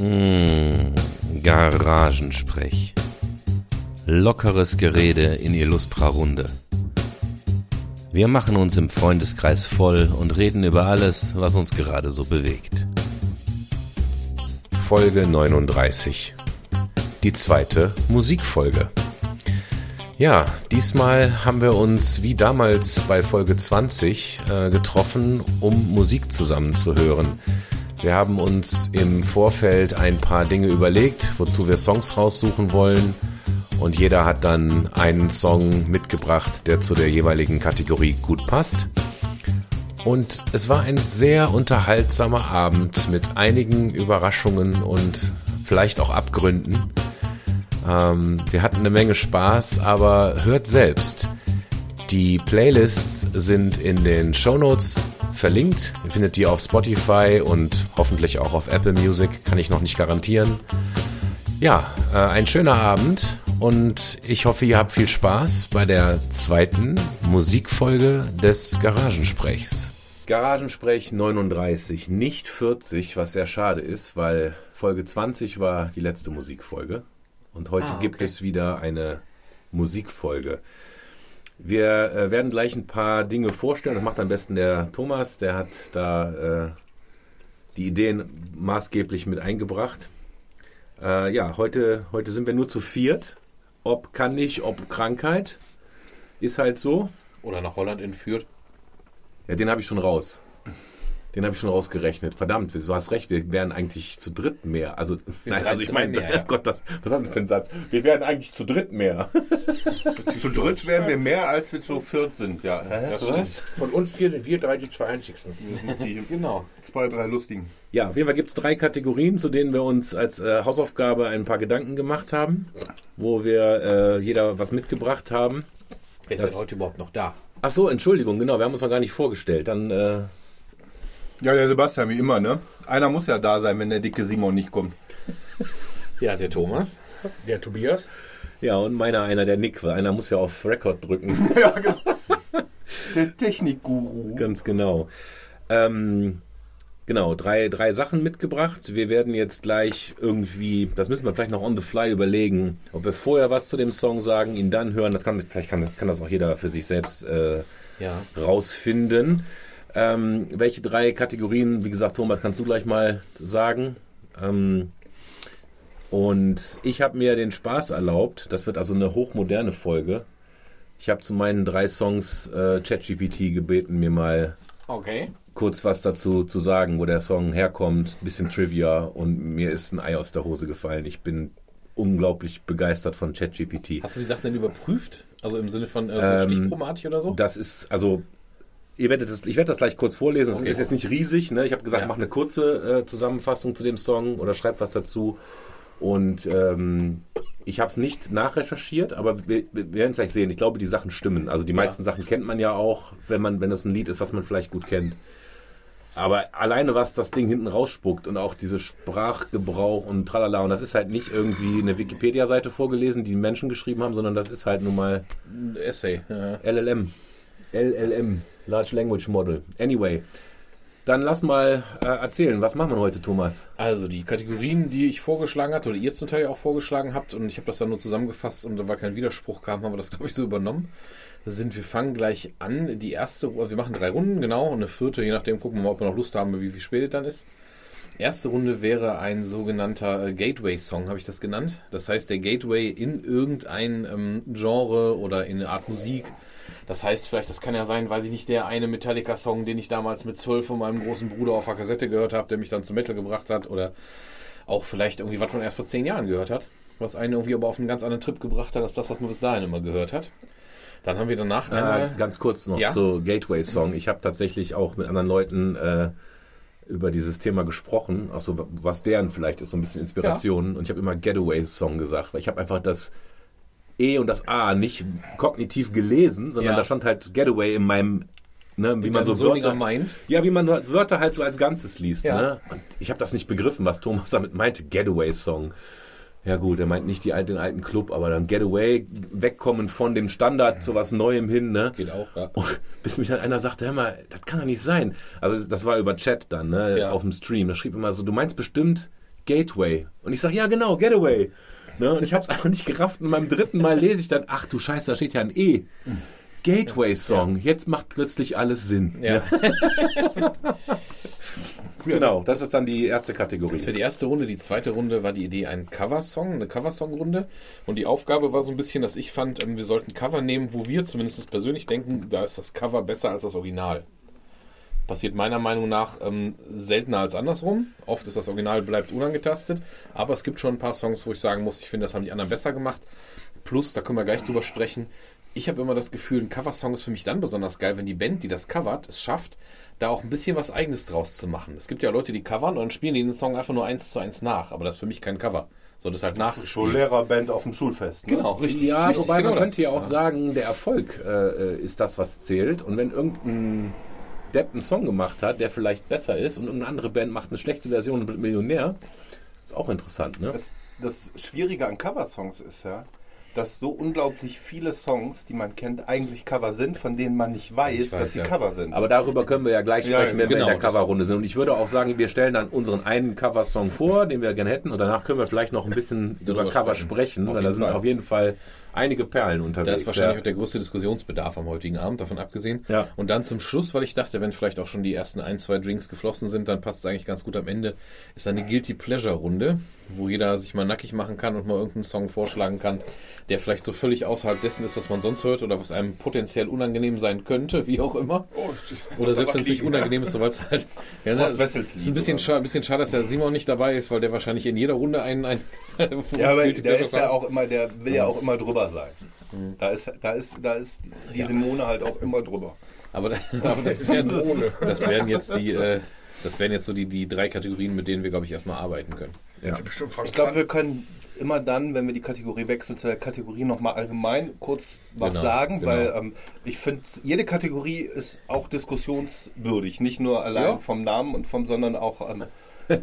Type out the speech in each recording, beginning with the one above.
Mmh, Garagensprech. Lockeres Gerede in illustrer Runde. Wir machen uns im Freundeskreis voll und reden über alles, was uns gerade so bewegt. Folge 39. Die zweite Musikfolge. Ja, diesmal haben wir uns wie damals bei Folge 20 äh, getroffen, um Musik zusammen zu hören. Wir haben uns im Vorfeld ein paar Dinge überlegt, wozu wir Songs raussuchen wollen. Und jeder hat dann einen Song mitgebracht, der zu der jeweiligen Kategorie gut passt. Und es war ein sehr unterhaltsamer Abend mit einigen Überraschungen und vielleicht auch Abgründen. Ähm, wir hatten eine Menge Spaß, aber hört selbst. Die Playlists sind in den Show Notes verlinkt. Ihr findet die auf Spotify und hoffentlich auch auf Apple Music, kann ich noch nicht garantieren. Ja, äh, ein schöner Abend und ich hoffe, ihr habt viel Spaß bei der zweiten Musikfolge des Garagensprechs. Garagensprech 39, nicht 40, was sehr schade ist, weil Folge 20 war die letzte Musikfolge und heute ah, okay. gibt es wieder eine Musikfolge. Wir äh, werden gleich ein paar Dinge vorstellen. Das macht am besten der Thomas. Der hat da äh, die Ideen maßgeblich mit eingebracht. Äh, ja, heute, heute sind wir nur zu viert. Ob kann nicht, ob Krankheit. Ist halt so. Oder nach Holland entführt. Ja, den habe ich schon raus. Den habe ich schon rausgerechnet. Verdammt, du hast recht, wir wären eigentlich zu dritt mehr. Also, nein, also ich meine, ja. Gott, das, was hast du für einen Satz? Wir wären eigentlich zu dritt mehr. zu dritt wären wir mehr, als wir zu viert sind, ja. Das stimmt. Von uns vier sind wir drei die zwei einzigsten. Die, genau. Zwei, drei lustigen. Ja, auf jeden Fall gibt es drei Kategorien, zu denen wir uns als äh, Hausaufgabe ein paar Gedanken gemacht haben, wo wir äh, jeder was mitgebracht haben. Wer ist das, denn heute überhaupt noch da? Ach so, Entschuldigung, genau, wir haben uns noch gar nicht vorgestellt. Dann äh, ja, der Sebastian, wie immer, ne? Einer muss ja da sein, wenn der dicke Simon nicht kommt. ja, der Thomas. Der Tobias. Ja, und meiner einer, der Nick, weil einer muss ja auf Record drücken. ja, genau. Der Technikguru. Ganz genau. Ähm, genau, drei, drei Sachen mitgebracht. Wir werden jetzt gleich irgendwie, das müssen wir vielleicht noch on the fly überlegen, ob wir vorher was zu dem Song sagen, ihn dann hören. Das kann, vielleicht kann, kann das auch jeder für sich selbst äh, ja. rausfinden. Ähm, welche drei Kategorien, wie gesagt, Thomas, kannst du gleich mal sagen. Ähm, und ich habe mir den Spaß erlaubt, das wird also eine hochmoderne Folge. Ich habe zu meinen drei Songs äh, ChatGPT gebeten, mir mal okay. kurz was dazu zu sagen, wo der Song herkommt, bisschen Trivia und mir ist ein Ei aus der Hose gefallen. Ich bin unglaublich begeistert von ChatGPT. Hast du die Sachen denn überprüft? Also im Sinne von äh, so Stichpromatik oder so? Das ist, also Ihr werdet das, ich werde das gleich kurz vorlesen. Es okay. ist jetzt nicht riesig. Ne? Ich habe gesagt, ja. mach eine kurze äh, Zusammenfassung zu dem Song oder schreib was dazu. Und ähm, ich habe es nicht nachrecherchiert, aber wir, wir werden es gleich sehen. Ich glaube, die Sachen stimmen. Also die meisten ja. Sachen kennt man ja auch, wenn man, wenn es ein Lied ist, was man vielleicht gut kennt. Aber alleine was das Ding hinten rausspuckt und auch diese Sprachgebrauch und tralala, und das ist halt nicht irgendwie eine Wikipedia-Seite vorgelesen, die Menschen geschrieben haben, sondern das ist halt nun mal Essay. Ja. LLM. LLM. Large Language Model. Anyway. Dann lass mal äh, erzählen, was machen wir heute, Thomas? Also die Kategorien, die ich vorgeschlagen hatte, oder ihr zum Teil auch vorgeschlagen habt, und ich habe das dann nur zusammengefasst und da war kein Widerspruch kam, haben wir das, glaube ich, so übernommen. Sind, wir fangen gleich an. Die erste, also wir machen drei Runden, genau, und eine vierte, je nachdem, gucken wir mal, ob wir noch Lust haben, wie, wie spät es dann ist. Erste Runde wäre ein sogenannter äh, Gateway-Song, habe ich das genannt. Das heißt, der Gateway in irgendein ähm, Genre oder in eine Art Musik das heißt vielleicht, das kann ja sein, weiß ich nicht, der eine Metallica-Song, den ich damals mit zwölf von meinem großen Bruder auf der Kassette gehört habe, der mich dann zum Metal gebracht hat. Oder auch vielleicht irgendwie, was man erst vor zehn Jahren gehört hat. Was einen irgendwie aber auf einen ganz anderen Trip gebracht hat, als das, was man bis dahin immer gehört hat. Dann haben wir danach äh, einmal... Ganz kurz noch ja? so Gateway-Song. Ich habe tatsächlich auch mit anderen Leuten... Äh, über dieses Thema gesprochen, also was deren vielleicht ist, so ein bisschen Inspiration. Ja. Und ich habe immer Getaway-Song gesagt, weil ich habe einfach das E und das A nicht kognitiv gelesen, sondern ja. da stand halt Getaway in meinem Ne, wie in man so Wörter meint. Ja, wie man Wörter halt so als Ganzes liest. Ja. Ne? Und ich habe das nicht begriffen, was Thomas damit meinte. Getaway-Song. Ja gut, er meint nicht die, den alten Club, aber dann Getaway, wegkommen von dem Standard zu was Neuem hin. Ne? Geht auch, ja. Und bis mich dann einer sagte, hör mal, das kann doch nicht sein. Also das war über Chat dann, ne, ja. auf dem Stream. Da schrieb immer so, du meinst bestimmt Gateway. Und ich sage, ja genau, Getaway. Ne? Und ich habe es einfach nicht gerafft. Und beim dritten Mal lese ich dann, ach du Scheiße, da steht ja ein E. Gateway-Song. Jetzt macht plötzlich alles Sinn. Ja. Genau, das ist dann die erste Kategorie. Das wäre die erste Runde. Die zweite Runde war die Idee, ein Coversong, eine Coversong-Runde. Und die Aufgabe war so ein bisschen, dass ich fand, ähm, wir sollten Cover nehmen, wo wir zumindest persönlich denken, da ist das Cover besser als das Original. Passiert meiner Meinung nach ähm, seltener als andersrum. Oft ist das Original bleibt unangetastet. Aber es gibt schon ein paar Songs, wo ich sagen muss, ich finde, das haben die anderen besser gemacht. Plus, da können wir gleich drüber sprechen. Ich habe immer das Gefühl, ein Coversong ist für mich dann besonders geil, wenn die Band, die das covert, es schafft, da auch ein bisschen was Eigenes draus zu machen. Es gibt ja Leute, die covern und dann spielen die den Song einfach nur eins zu eins nach. Aber das ist für mich kein Cover. So, das ist halt nachgespielt. Schullehrarband auf dem Schulfest. Ne? Genau, richtig. Ja, richtig, wobei man genau könnte das. ja auch sagen, der Erfolg äh, ist das, was zählt. Und wenn irgendein Depp einen Song gemacht hat, der vielleicht besser ist und irgendeine andere Band macht eine schlechte Version und wird Millionär, ist auch interessant, ne? Das, das Schwierige an Coversongs ist ja, dass so unglaublich viele Songs, die man kennt, eigentlich Cover sind, von denen man nicht weiß, weiß, dass sie ja. Cover sind. Aber darüber können wir ja gleich Ja, sprechen, wenn genau, wir in der das- Coverrunde sind. Und ich würde auch sagen, wir stellen dann unseren einen Coversong vor, den wir gerne hätten. Und danach können wir vielleicht noch ein bisschen über Cover sprechen. sprechen, Auf weil da sind Fall. auf jeden Fall einige Perlen Da unterwegs. ist wahrscheinlich ja. auch der größte Diskussionsbedarf am heutigen Abend, davon abgesehen. Ja. Und dann zum Schluss, weil ich dachte, wenn vielleicht auch schon die ersten ein, zwei Drinks geflossen sind, dann passt es eigentlich ganz gut am Ende, ist eine Guilty Pleasure Runde, wo jeder sich mal nackig machen kann und mal irgendeinen Song vorschlagen kann, der vielleicht so völlig außerhalb dessen ist, was man sonst hört oder was einem potenziell unangenehm sein könnte, wie auch immer. Oder selbst wenn es nicht unangenehm ist, so weil es halt. Ja, ne, Wessels ist ein bisschen, scha ein bisschen schade, dass der Simon nicht dabei ist, weil der wahrscheinlich in jeder Runde einen. einen ja, aber Guilty der Pleasure ist ja auch immer, der will ja auch immer drüber sein. Da ist, da ist, da ist die Simone halt auch immer drüber. Aber, aber das ist ja Das wären jetzt die, äh, das wären jetzt so die, die drei Kategorien, mit denen wir, glaube ich, erstmal arbeiten können. Ja. Ich glaube, wir können immer dann, wenn wir die Kategorie wechseln, zu der Kategorie nochmal allgemein kurz was Genau, sagen, genau. weil ähm, ich finde, jede Kategorie ist auch diskussionswürdig. Nicht nur allein Ja. vom Namen und vom, sondern auch, ähm, äh,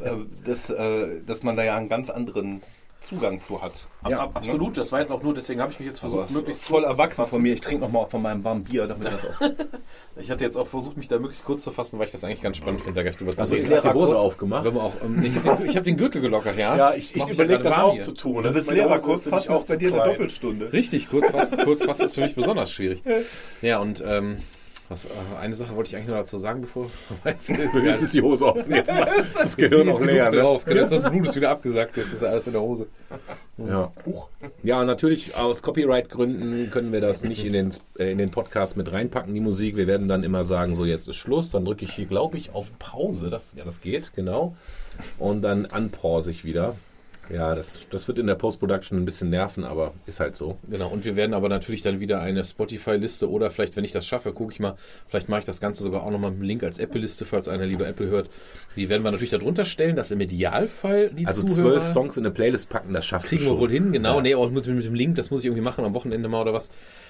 das, äh, dass man da ja einen ganz anderen Zugang zu hat. Ja, Ab- absolut, das war jetzt auch nur, deswegen habe ich mich jetzt versucht, möglichst ist voll erwachsen von mir. Ich trinke nochmal von meinem warmen Bier, damit das auch. Ich hatte jetzt auch versucht, mich da möglichst kurz zu fassen, weil ich das eigentlich ganz spannend finde, da gleich drüber Hast zu du reden. die Hose kurz- aufgemacht? Auch, ähm, ich habe den, ich hab den Gürtel gelockert, ja. Ja, ich, ich mich überlege das auch hier. zu tun. Du bist Meine Lehrer, kurz ist fassen ist auch bei dir eine. Doppelstunde. Richtig, kurz fassen, kurz fassen ist für mich besonders schwierig. Ja, und ähm, was, äh, eine Sache wollte ich eigentlich noch dazu sagen, bevor. Jetzt ist die Hose offen. Jetzt ist das Gehirn auch leer. Ne? drauf. Jetzt ist das Blut ist wieder abgesagt, jetzt ist alles in der Hose. Ja. ja, natürlich aus Copyright-Gründen können wir das nicht in den, äh, in den Podcast mit reinpacken, die Musik. Wir werden dann immer sagen, so jetzt ist Schluss. Dann drücke ich hier, glaube ich, auf Pause. Das, ja, das geht, genau. Und dann unpause ich wieder. Ja, das, das wird in der Post-Production ein bisschen nerven, aber ist halt so. Genau, und wir werden aber natürlich dann wieder eine Spotify-Liste oder vielleicht, wenn ich das schaffe, gucke ich mal, vielleicht mache ich das Ganze sogar auch nochmal mit einem Link als Apple-Liste, falls einer lieber Apple hört. Die werden wir natürlich darunter stellen, dass im Idealfall die Also Zuhörer... zwölf Songs in eine Playlist packen, das schaffst Kriegen du wir schon. wohl hin, genau. Ja. Nee, auch mit, mit dem Link, das muss ich irgendwie machen, am Wochenende mal oder was.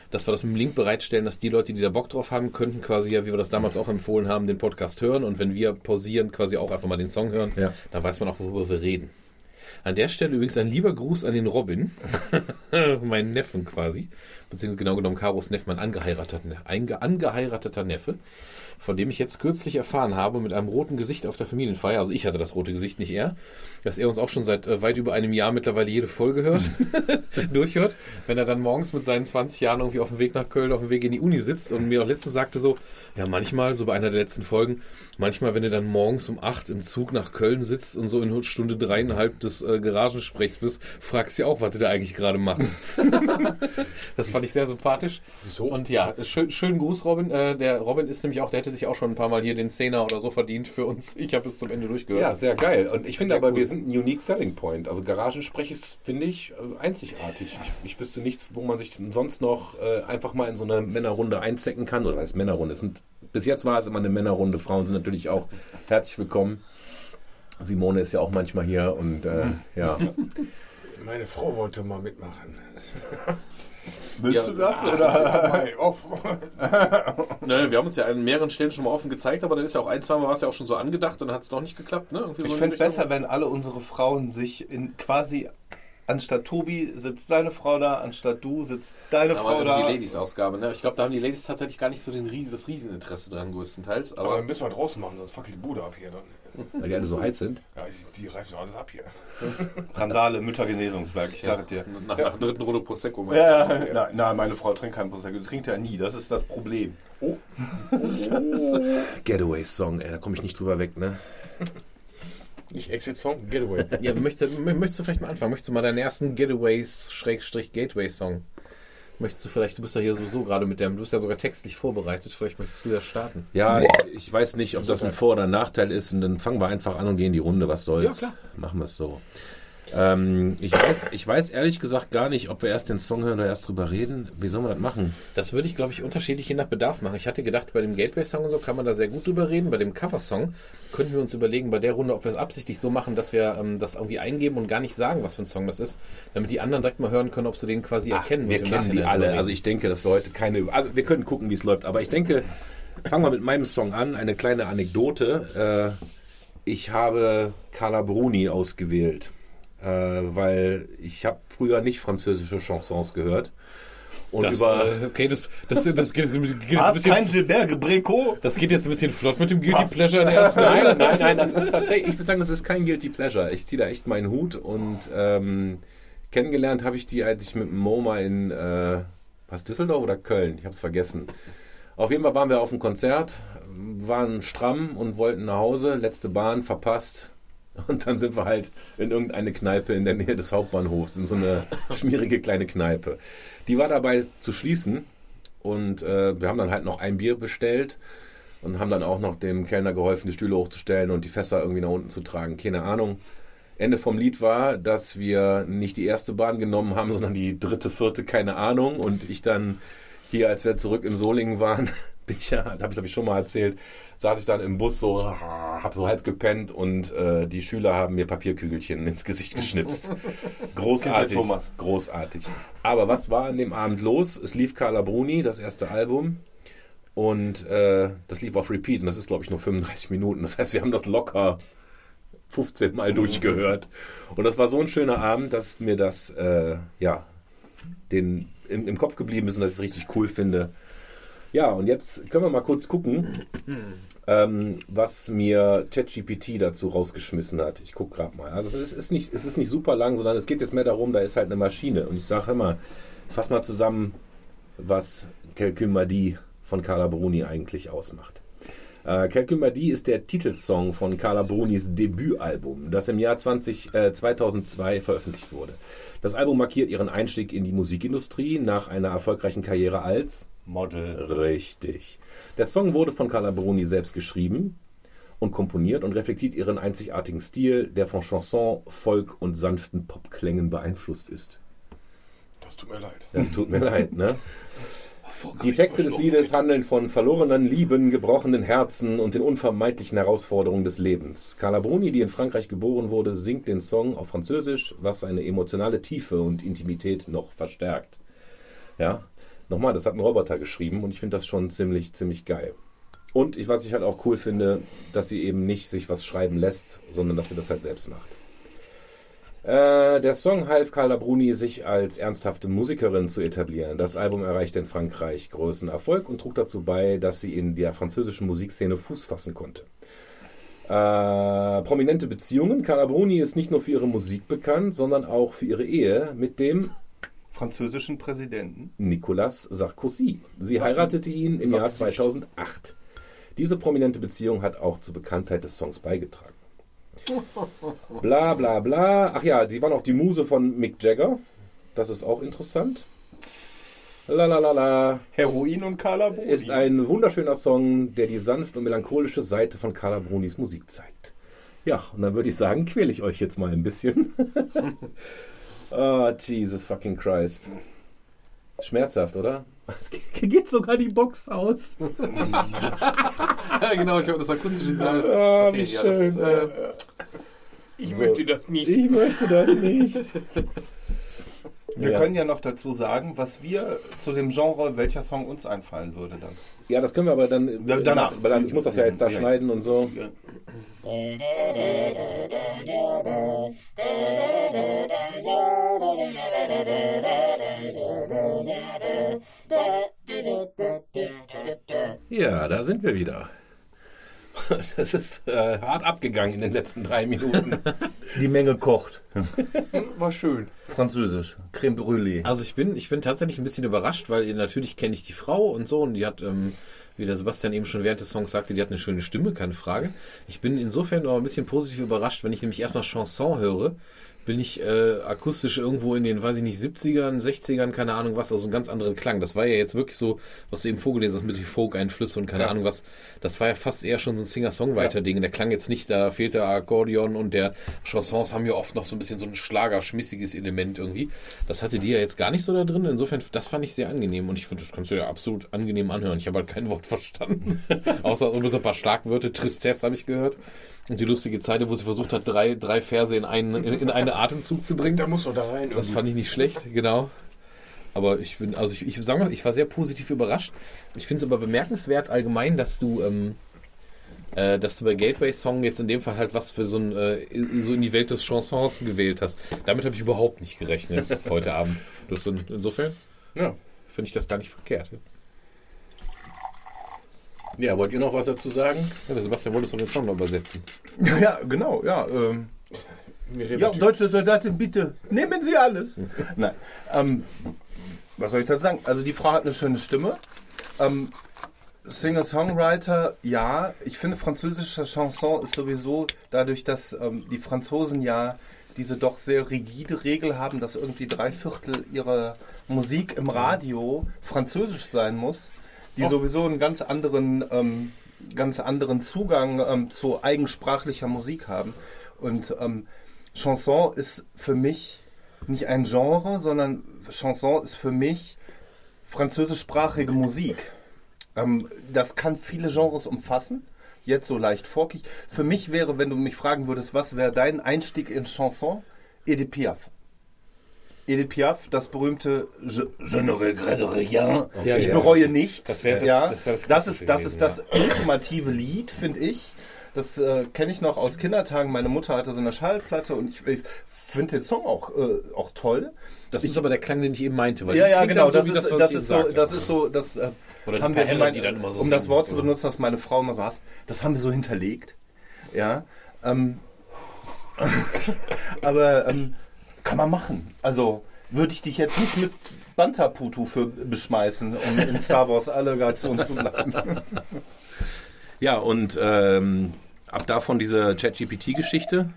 Dass wir das mit dem Link bereitstellen, dass die Leute, die da Bock drauf haben, könnten quasi ja, wie wir das damals auch empfohlen haben, den Podcast hören. Und wenn wir pausieren, quasi auch einfach mal den Song hören, Ja. dann weiß man auch, worüber wir reden. An der Stelle übrigens ein lieber Gruß an den Robin, meinen Neffen quasi, beziehungsweise genau genommen Karos Neff, mein angeheirateter, einge, angeheirateter Neffe, von dem ich jetzt kürzlich erfahren habe, mit einem roten Gesicht auf der Familienfeier, also ich hatte das rote Gesicht, nicht er, dass er uns auch schon seit äh, weit über einem Jahr mittlerweile jede Folge hört, durchhört, wenn er dann morgens mit seinen 20 Jahren irgendwie auf dem Weg nach Köln, auf dem Weg in die Uni sitzt und mir auch letztens sagte so, ja manchmal, so bei einer der letzten Folgen, manchmal, wenn du dann morgens um 8 im Zug nach Köln sitzt und so in Stunde dreieinhalb des äh, Garagensprechs bist, fragst du ja auch, was du da eigentlich gerade machst. das fand ich sehr sympathisch. Wieso? Und ja, schön, schönen Gruß, Robin. Äh, der Robin ist nämlich auch, der hätte sich auch schon ein paar Mal hier den Zehner oder so verdient für uns. Ich habe es zum Ende durchgehört. Ja, sehr geil. Und ich finde aber, cool. wir sind ein Unique Selling Point. Also Garagensprech ist, finde ich, äh, einzigartig. Ich, ich wüsste nichts, wo man sich sonst noch äh, einfach mal in so eine Männerrunde einzecken kann. Oder als Männerrunde. Es sind, bis jetzt war es immer eine Männerrunde. Frauen sind natürlich auch herzlich willkommen. Simone ist ja auch manchmal hier und äh, ja. Meine Frau wollte mal mitmachen. Willst Ja. du das? Ach, Oder? Oh. Ne, wir haben uns ja an mehreren Stellen schon mal offen gezeigt, aber dann ist ja auch ein, zwei Mal war es ja auch schon so angedacht und dann hat es doch nicht geklappt. Ne? Irgendwie so Ich in finde besser, wenn alle unsere Frauen sich in quasi anstatt Tobi sitzt seine Frau da, anstatt du sitzt deine Da Frau da. die Ladies-Ausgabe. Ne? Ich glaube, da haben die Ladies tatsächlich gar nicht so den Ries das Rieseninteresse dran, größtenteils. Aber Aber dann müssen wir draußen machen, sonst fackelt die Bude ab hier dann. Weil die alle so heiß sind. Ja, die reißen doch alles ab hier. Randale, Müttergenesungswerk, ich sage dir. Nach, nach der dritten Runde Prosecco. Ja, ja, nein, nein, meine Frau trinkt kein Prosecco, die trinkt ja nie, das ist das Problem. Getaway-Song, ey, da komme ich nicht drüber weg, ne? Nicht Exit-Song, Getaway. Ja, möchtest, du- möchtest du vielleicht mal anfangen? Möchtest du mal deinen ersten Getaways-Gateway-Song? Möchtest du vielleicht, du bist ja hier sowieso gerade mit dem, du bist ja sogar textlich vorbereitet, vielleicht möchtest du ja starten. Ja, ich, ich weiß nicht, ob das ein Vor- oder ein Nachteil ist und dann fangen wir einfach an und gehen die Runde, was soll's. Ja, klar. Machen wir es so. Ähm, ich, weiß, ich weiß ehrlich gesagt gar nicht, ob wir erst den Song hören oder erst drüber reden. Wie sollen wir das machen? Das würde ich, glaube ich, unterschiedlich je nach Bedarf machen. Ich hatte gedacht, bei dem Gateway-Song und so kann man da sehr gut drüber reden. Bei dem Cover-Song könnten wir uns überlegen, bei der Runde, ob wir es absichtlich so machen, dass wir ähm, das irgendwie eingeben und gar nicht sagen, was für ein Song das ist, damit die anderen direkt mal hören können, ob sie den quasi erkennen. wir kennen die alle. Also ich denke, dass wir heute keine. Also wir können gucken, wie es läuft. Aber ich denke, fangen wir mit meinem Song an. Eine kleine Anekdote. Äh, ich habe Carla Bruni ausgewählt, äh, weil ich habe früher nicht französische Chansons gehört. Und Das, über äh, okay, das, das, das, geht, jetzt ein bisschen- geht jetzt ein bisschen, Kein Gilbert das geht jetzt ein bisschen flott mit dem Guilty Pleasure in der ersten Nein, nein, nein, das ist tatsächlich, ich würde sagen, das ist kein Guilty Pleasure. Ich ziehe da echt meinen Hut und ähm, kennengelernt habe ich die, als ich mit dem MoMA in, äh, was, Düsseldorf oder Köln? Ich habe es vergessen. Auf jeden Fall waren wir auf dem Konzert, waren stramm und wollten nach Hause, letzte Bahn verpasst. Und dann sind wir halt in irgendeine Kneipe in der Nähe des Hauptbahnhofs, in so eine schmierige kleine Kneipe. Die war dabei zu schließen und äh, wir haben dann halt noch ein Bier bestellt und haben dann auch noch dem Kellner geholfen, die Stühle hochzustellen und die Fässer irgendwie nach unten zu tragen. Keine Ahnung. Ende vom Lied war, dass wir nicht die erste Bahn genommen haben, sondern die dritte, vierte, keine Ahnung. Und ich dann hier, als wir zurück in Solingen waren, bin ich ja, habe ich glaube ich schon mal erzählt, saß ich dann im Bus so, habe so halb gepennt und äh, die Schüler haben mir Papierkügelchen ins Gesicht geschnipst. Großartig, großartig. Aber was war an dem Abend los? Es lief Carla Bruni, das erste Album. Und äh, das lief auf Repeat und das ist, glaube ich, nur 35 Minuten. Das heißt, wir haben das locker 15 Mal durchgehört. Und das war so ein schöner Abend, dass mir das äh, ja den, im, im Kopf geblieben ist und dass ich es richtig cool finde. Ja, und jetzt können wir mal kurz gucken, ähm, was mir ChatGPT dazu rausgeschmissen hat. Ich gucke gerade mal. Also es ist, nicht, es ist nicht super lang, sondern es geht jetzt mehr darum, da ist halt eine Maschine. Und ich sage immer, fass mal zusammen, was dit von Carla Bruni eigentlich ausmacht. Äh, dit ist der Titelsong von Carla Brunis Debütalbum, das im Jahr 20, äh, 2002 veröffentlicht wurde. Das Album markiert ihren Einstieg in die Musikindustrie nach einer erfolgreichen Karriere als Model. Richtig. Der Song wurde von Carla Bruni selbst geschrieben und komponiert und reflektiert ihren einzigartigen Stil, der von Chanson, Folk und sanften Popklängen beeinflusst ist. Das tut mir leid. Das tut mir leid, ne? Die Texte des Liedes handeln von verlorenen Lieben, gebrochenen Herzen und den unvermeidlichen Herausforderungen des Lebens. Carla Bruni, die in Frankreich geboren wurde, singt den Song auf Französisch, was seine emotionale Tiefe und Intimität noch verstärkt. Ja, nochmal, das hat ein Roboter geschrieben und ich finde das schon ziemlich, ziemlich geil. Und ich, was ich halt auch cool finde, dass sie eben nicht sich was schreiben lässt, sondern dass sie das halt selbst macht. Äh, der Song half Carla Bruni, sich als ernsthafte Musikerin zu etablieren. Das Album erreichte in Frankreich großen Erfolg und trug dazu bei, dass sie in der französischen Musikszene Fuß fassen konnte. Äh, prominente Beziehungen. Carla Bruni ist nicht nur für ihre Musik bekannt, sondern auch für ihre Ehe mit dem Französischen Präsidenten. Nicolas Sarkozy. Sie heiratete ihn im Jahr 2008. Diese prominente Beziehung hat auch zur Bekanntheit des Songs beigetragen. Bla bla bla. Ach ja, die war noch die Muse von Mick Jagger. Das ist auch interessant. La la la la. Heroin und Carla Bruni. Ist ein wunderschöner Song, der die sanft und melancholische Seite von Carla Brunis Musik zeigt. Ja, und dann würde ich sagen, quäle ich euch jetzt mal ein bisschen. oh, Jesus fucking Christ. Schmerzhaft, oder? Es geht sogar die Box aus. Ja, genau, ich habe das akustische Signal. Ah, Okay, wie ja, das, schön. äh, Ich So. möchte das nicht. Ich möchte das nicht. Wir Ja. können ja noch dazu sagen, was wir zu dem Genre, welcher Song uns einfallen würde dann. Ja, das können wir aber dann Da- danach. Weil dann, ich muss das ja jetzt da Ja. schneiden und so. Ja, da sind wir wieder. das ist äh, hart abgegangen in den letzten drei Minuten. Die Menge kocht. War schön. Französisch. Creme Brûlée. Also ich bin, ich bin tatsächlich ein bisschen überrascht, weil natürlich kenne ich die Frau und so und die hat, ähm, wie der Sebastian eben schon während des Songs sagte, die hat eine schöne Stimme, keine Frage. Ich bin insofern aber ein bisschen positiv überrascht, wenn ich nämlich erstmal Chanson höre, bin ich äh, akustisch irgendwo in den, weiß ich nicht, 70ern, 60ern, keine Ahnung was, also einen ganz anderen Klang. Das war ja jetzt wirklich so, was du eben vorgelesen hast mit den Folk-Einflüssen und keine Ja. Ahnung was. Das war ja fast eher schon so ein Singer-Songwriter-Ding. Der klang jetzt nicht, da fehlt der Akkordeon und der Chansons haben ja oft noch so ein bisschen so ein schlagerschmissiges Element irgendwie. Das hatte die ja jetzt gar nicht so da drin. Insofern, das fand ich sehr angenehm und ich finde, das kannst du ja absolut angenehm anhören. Ich habe halt kein Wort verstanden. Außer so ein paar Schlagwörter. Tristesse habe ich gehört. Und die lustige Zeile, wo sie versucht hat, drei, drei Verse in einen, in, in einen Atemzug zu bringen. Da musst du da rein. Das irgendwie. fand ich nicht schlecht, genau. Aber ich bin, also ich, ich sag mal, ich war sehr positiv überrascht. Ich finde es aber bemerkenswert allgemein, dass du, ähm, äh, dass du bei Gateway Song jetzt in dem Fall halt was für so ein, äh, so in die Welt des Chansons gewählt hast. Damit habe ich überhaupt nicht gerechnet heute Abend. Das sind, insofern Ja. finde ich das gar nicht verkehrt. ja, wollt ihr noch was dazu sagen? Ja, der Sebastian wollte doch den Song noch übersetzen. Ja, genau, ja. Ähm, ja, deutsche Soldatin, bitte, nehmen Sie alles. Nein. Ähm, was soll ich dazu sagen? Also die Frau hat eine schöne Stimme. Ähm, Singer-Songwriter, ja. Ich finde, französische Chanson ist sowieso dadurch, dass ähm, die Franzosen ja diese doch sehr rigide Regel haben, dass irgendwie drei Viertel ihrer Musik im Radio französisch sein muss, die sowieso einen ganz anderen, ähm, ganz anderen Zugang ähm, zu eigensprachlicher Musik haben. Und ähm, Chanson ist für mich nicht ein Genre, sondern Chanson ist für mich französischsprachige Musik. Ähm, das kann viele Genres umfassen. Jetzt so leicht folkig. Für mich wäre, wenn du mich fragen würdest, was wäre dein Einstieg in Chanson? Edith Piaf. Edith Piaf, das berühmte Je, je ne regrette rien. Ja, ich ja. bereue nichts. Das das- ja. das das das, ist, das gewesen, ist das ultimative Lied, finde ich. Das äh, kenne ich noch aus Kindertagen. Meine Mutter hatte so eine Schallplatte und ich, ich finde den Song auch, äh, auch toll. Das ist aber der Klang, den ich eben meinte. Weil Ja, ja, genau. dann Das, ist, das, ich ist so, das ist so, das äh, haben wir dann immer so um das Wort so. zu benutzen, was meine Frau immer so hasst, das haben wir so hinterlegt. Ja. Ähm, aber ähm, kann man machen. Also würde ich dich jetzt nicht mit Bantaputu für beschmeißen, um in Star Wars Allegation zu bleiben. Ja, und ähm, ab davon diese ChatGPT-Geschichte.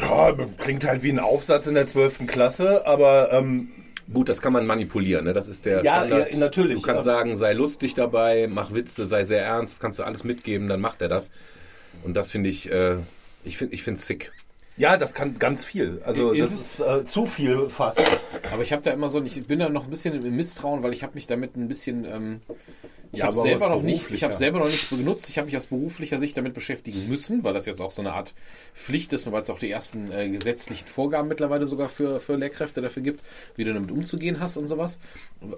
Ja, klingt halt wie ein Aufsatz in der 12. Klasse, aber ähm, Gut, das kann man manipulieren, ne? Das ist der Ja, Standard. ja, natürlich. Du kannst sagen, sei lustig dabei, mach Witze, sei sehr ernst, kannst du alles mitgeben, dann macht er das. Und das finde ich, äh, ich finde, ich sick. Ja, das kann ganz viel. Also Ist das es- ist äh, zu viel fast. Aber ich habe da immer so, ich bin da noch ein bisschen im Misstrauen, weil ich habe mich damit ein bisschen, ähm, ich Ja, habe selber noch nicht, ich habe selber noch nicht benutzt. Ich habe mich aus beruflicher Sicht damit beschäftigen müssen, weil das jetzt auch so eine Art Pflicht ist und weil es auch die ersten äh, gesetzlichen Vorgaben mittlerweile sogar für, für Lehrkräfte dafür gibt, wie du damit umzugehen hast und sowas.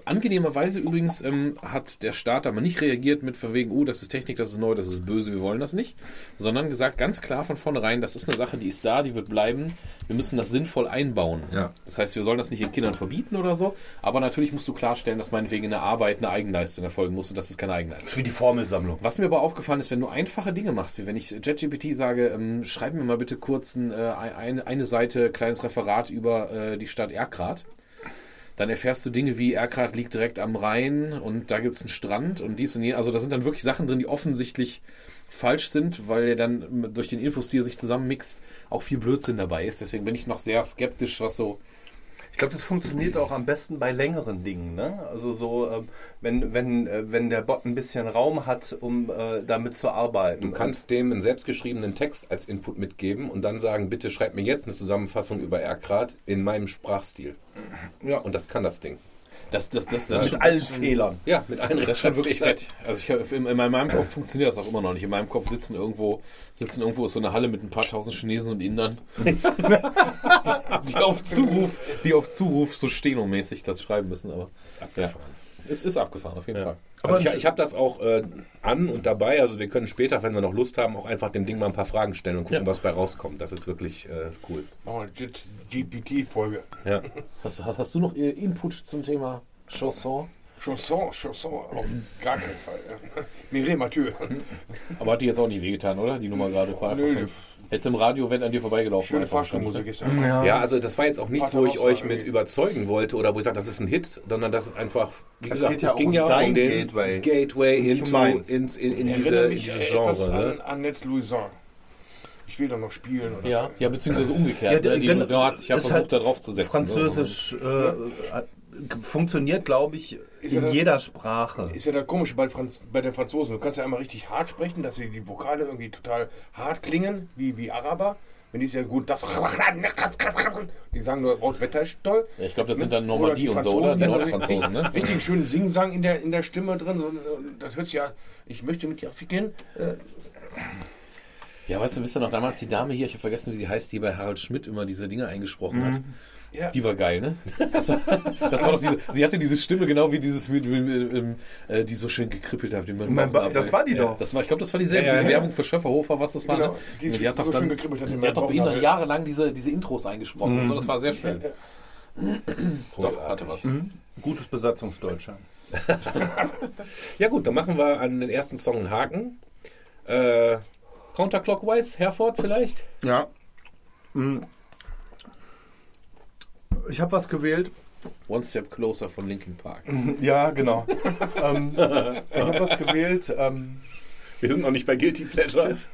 Angenehmerweise übrigens ähm, hat der Staat aber nicht reagiert mit von wegen, oh, das ist Technik, das ist neu, das ist böse, wir wollen das nicht, sondern gesagt ganz klar von vornherein, das ist eine Sache, die ist da, die wird bleiben, wir müssen das sinnvoll einbauen. Ja. Das heißt, wir sollen das nicht den Kindern verbieten oder so, aber natürlich musst du klarstellen, dass meinetwegen in der Arbeit eine Eigenleistung erfolgen muss und das ist keine Eigenleistung. Für die Formelsammlung. Was mir aber aufgefallen ist, wenn du einfache Dinge machst, wie wenn ich JetGPT sage, ähm, schreib mir mal bitte kurz ein, äh, ein, eine Seite, kleines Referat über äh, die Stadt Erkrath, dann erfährst du Dinge wie Erkrath liegt direkt am Rhein und da gibt es einen Strand und dies und jenes. Also da sind dann wirklich Sachen drin, die offensichtlich falsch sind, weil er dann durch den Infos, die er sich zusammenmixt, auch viel Blödsinn dabei ist. Deswegen bin ich noch sehr skeptisch, was so Ich glaube, das funktioniert auch am besten bei längeren Dingen. Ne? Also so, ähm, wenn, wenn, äh, wenn der Bot ein bisschen Raum hat, um äh, damit zu arbeiten. Du kannst dem einen selbstgeschriebenen Text als Input mitgeben und dann sagen, bitte schreib mir jetzt eine Zusammenfassung über Erkrad in meinem Sprachstil. Ja. Und das kann das Ding. Das, das, das, das, mit allen Fehlern. Ja, mit allen Das ist schon wirklich fett. Also ich, in, in meinem Kopf funktioniert das auch immer noch nicht. In meinem Kopf sitzen irgendwo, sitzen irgendwo ist so eine Halle mit ein paar tausend Chinesen und Indern, die auf Zuruf, die auf Zuruf so stenomäßig das schreiben müssen. Aber ja, es ist abgefahren auf jeden Fall. Also ich, ich habe das auch äh, an und dabei. Also wir können später, wenn wir noch Lust haben, auch einfach dem Ding mal ein paar Fragen stellen und gucken, Ja. was bei rauskommt. Das ist wirklich äh, cool. Machen wir eine GPT-Folge. Ja. Hast, hast du noch äh, Input zum Thema Chanson? Chanson, Chanson, auf gar keinen Fall. Mireille Mathieu. Aber hat die jetzt auch nicht wehgetan, oder? Die Nummer gerade war Hättest im Radio, wenn an dir vorbeigelaufen Schöne wahrscheinlich, ist das. Ja, also das war jetzt auch nichts, wo ich euch mit überzeugen wollte oder wo ich sage, das ist ein Hit, sondern das ist einfach, wie Es gesagt, geht ja es ging um ja dein um den Gateway. Gateway into, in, in, Ich diese, in dieses etwas Genre. an Ne? Annette Louison. Ich will doch noch spielen. Oder Ja, ja, beziehungsweise umgekehrt. Ja, ne? Die genau. Hat sich ja versucht, halt da drauf zu setzen. Französisch äh, äh, funktioniert, glaube ich, Ist in ja das- jeder Sprache. Ist ja das Komische bei, Franz bei den Franzosen. Du kannst ja einmal richtig hart sprechen, dass sie die Vokale irgendwie total hart klingen, wie, wie Araber. Wenn die ist ja gut, das. Die sagen nur, oh, Wetter ist toll. Ja, ich glaube, das sind dann Normandie und so, oder? Die Franzosen, die Nordfranzosen, ne? Richtig schön Singsang in der, in der Stimme drin. Das hört sich ja, ich möchte mit dir ficken. Äh, Ja, weißt du, wisst ihr noch damals die Dame hier, ich habe vergessen, wie sie heißt, die bei Harald Schmidt immer diese Dinge eingesprochen hat. Ja. Die war geil, ne? Das war, das war doch diese, die hatte diese Stimme genau wie dieses, mit, äh, die so schön gekribbelt hat. Die man Mein Ba- das war die doch. Das war, ich glaube, das war dieselbe Ja, ja, die ja. Werbung für Schöfferhofer, was das war. Genau, ne? die die hat so doch dann, schön gekribbelt hat, die hat doch bei ihnen jahrelang diese, diese Intros eingesprochen und so, das war sehr schön. Doch, hatte was. Gutes Besatzungsdeutscher. Ja gut, dann machen wir an den ersten Song einen Haken. Äh, Counterclockwise, Herford vielleicht? Ja. Hm. Ich habe was gewählt. One Step Closer von Linkin Park. Ja, genau. ähm, ich habe was gewählt. Ähm, Wir sind noch nicht bei Guilty Pleasures.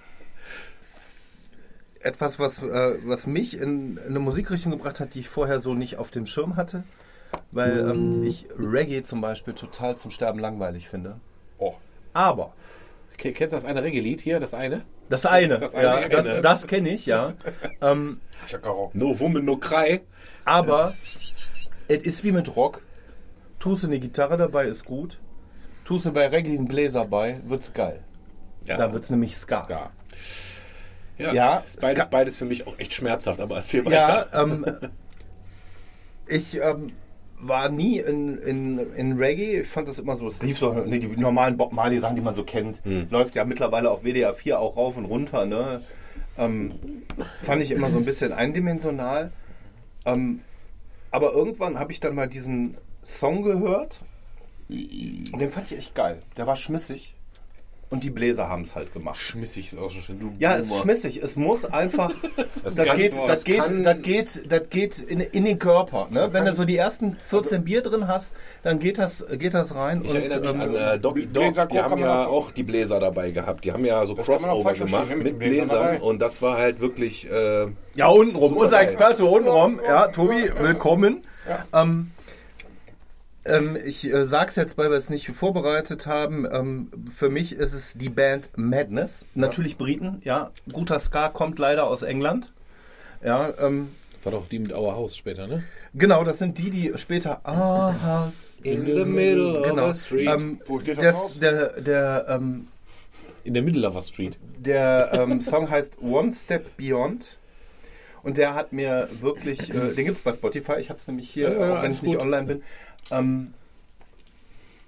etwas, was, äh, was mich in, in eine Musikrichtung gebracht hat, die ich vorher so nicht auf dem Schirm hatte. Weil ähm, ich Reggae zum Beispiel total zum Sterben langweilig finde. Oh. Aber Okay, kennst du das eine Reggae-Lied hier, das eine? das eine, Das eine ja, kenne das, ich. das kenne ich, ja. ähm. No Woman, no Cry. Aber es ist wie mit Rock. Tust du eine Gitarre dabei, ist gut. Tust du bei Reggae einen Bläser bei, wird's geil. Ja, Da wird's nämlich Ska. Ska. ja, Ja, ist beides, Ska- beides für mich auch echt schmerzhaft, aber erzähl Ja, weiter. ähm, ich ähm, war nie in, in, in Reggae. Ich fand das immer so, es lief so, ne, die normalen Bob Marley Sachen, die man so kennt. Läuft ja mittlerweile auf WDR 4 auch rauf und runter. Ne? Ähm, fand ich immer so ein bisschen eindimensional. Ähm, aber irgendwann habe ich dann mal diesen Song gehört und den fand ich echt geil. Der war schmissig. Und die Bläser haben es halt gemacht. Schmissig ist auch schon schön. Du Ja, es ist schmissig. Es muss einfach. das, kann- geht, das das, geht, das geht, das geht in, in den Körper. Ne? Wenn du so die ersten 14 Bier drin hast, dann geht das, geht das rein. Ich und, erinnere mich ähm, an äh, Doggy Dog, Bläser die haben ja auch- auch die Bläser dabei gehabt. Die haben ja so Das Crossover gemacht mit mit Bläsern dabei. und das war halt wirklich... Äh, ja, untenrum. Unser. Experte untenrum. Ja, Tobi, willkommen. Ähm, ähm, ich äh, sag's jetzt, weil wir es nicht vorbereitet haben. Ähm, für mich ist es die Band Madness. Natürlich Briten, ja. Guter Ska kommt leider aus England. Ja, ähm, War doch die mit Our House später, ne? Genau, das sind die, die später Ah, House In the middle of genau. the street. Ähm, Wo steht das der der, ähm, In der Middlelover Street. der ähm, Song heißt One Step Beyond. Und der hat mir wirklich, äh, den gibt es bei Spotify, ich habe es nämlich hier, Ja, ja, auch wenn ich nicht gut. online bin. Ähm,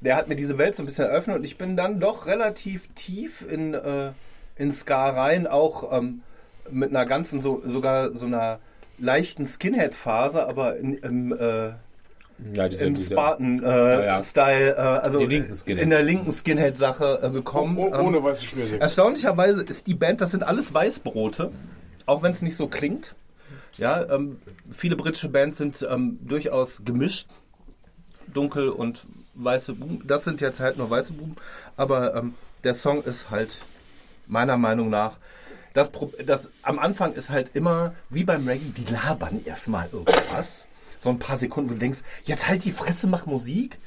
der hat mir diese Welt so ein bisschen eröffnet und ich bin dann doch relativ tief in, äh, in Ska rein, auch ähm, mit einer ganzen, so, sogar so einer leichten Skinhead-Phase, aber in, im, äh, Ja, diese, im diese, Spartan-Style, ja. äh, Style, äh, also in der linken Skinhead-Sache äh, bekommen. Oh, Ähm, ohne weiße Schnürsenkel. Erstaunlicherweise ist die Band, das sind alles Weißbrote, auch wenn es nicht so klingt. Ja, ähm, viele britische Bands sind ähm, durchaus gemischt, dunkel und weiße Buben. Das sind jetzt halt nur weiße Buben, aber ähm, der Song ist halt meiner Meinung nach das, das am Anfang ist halt immer wie beim Reggae, die labern erstmal irgendwas. So ein paar Sekunden, wo du denkst, jetzt halt die Fresse, mach Musik.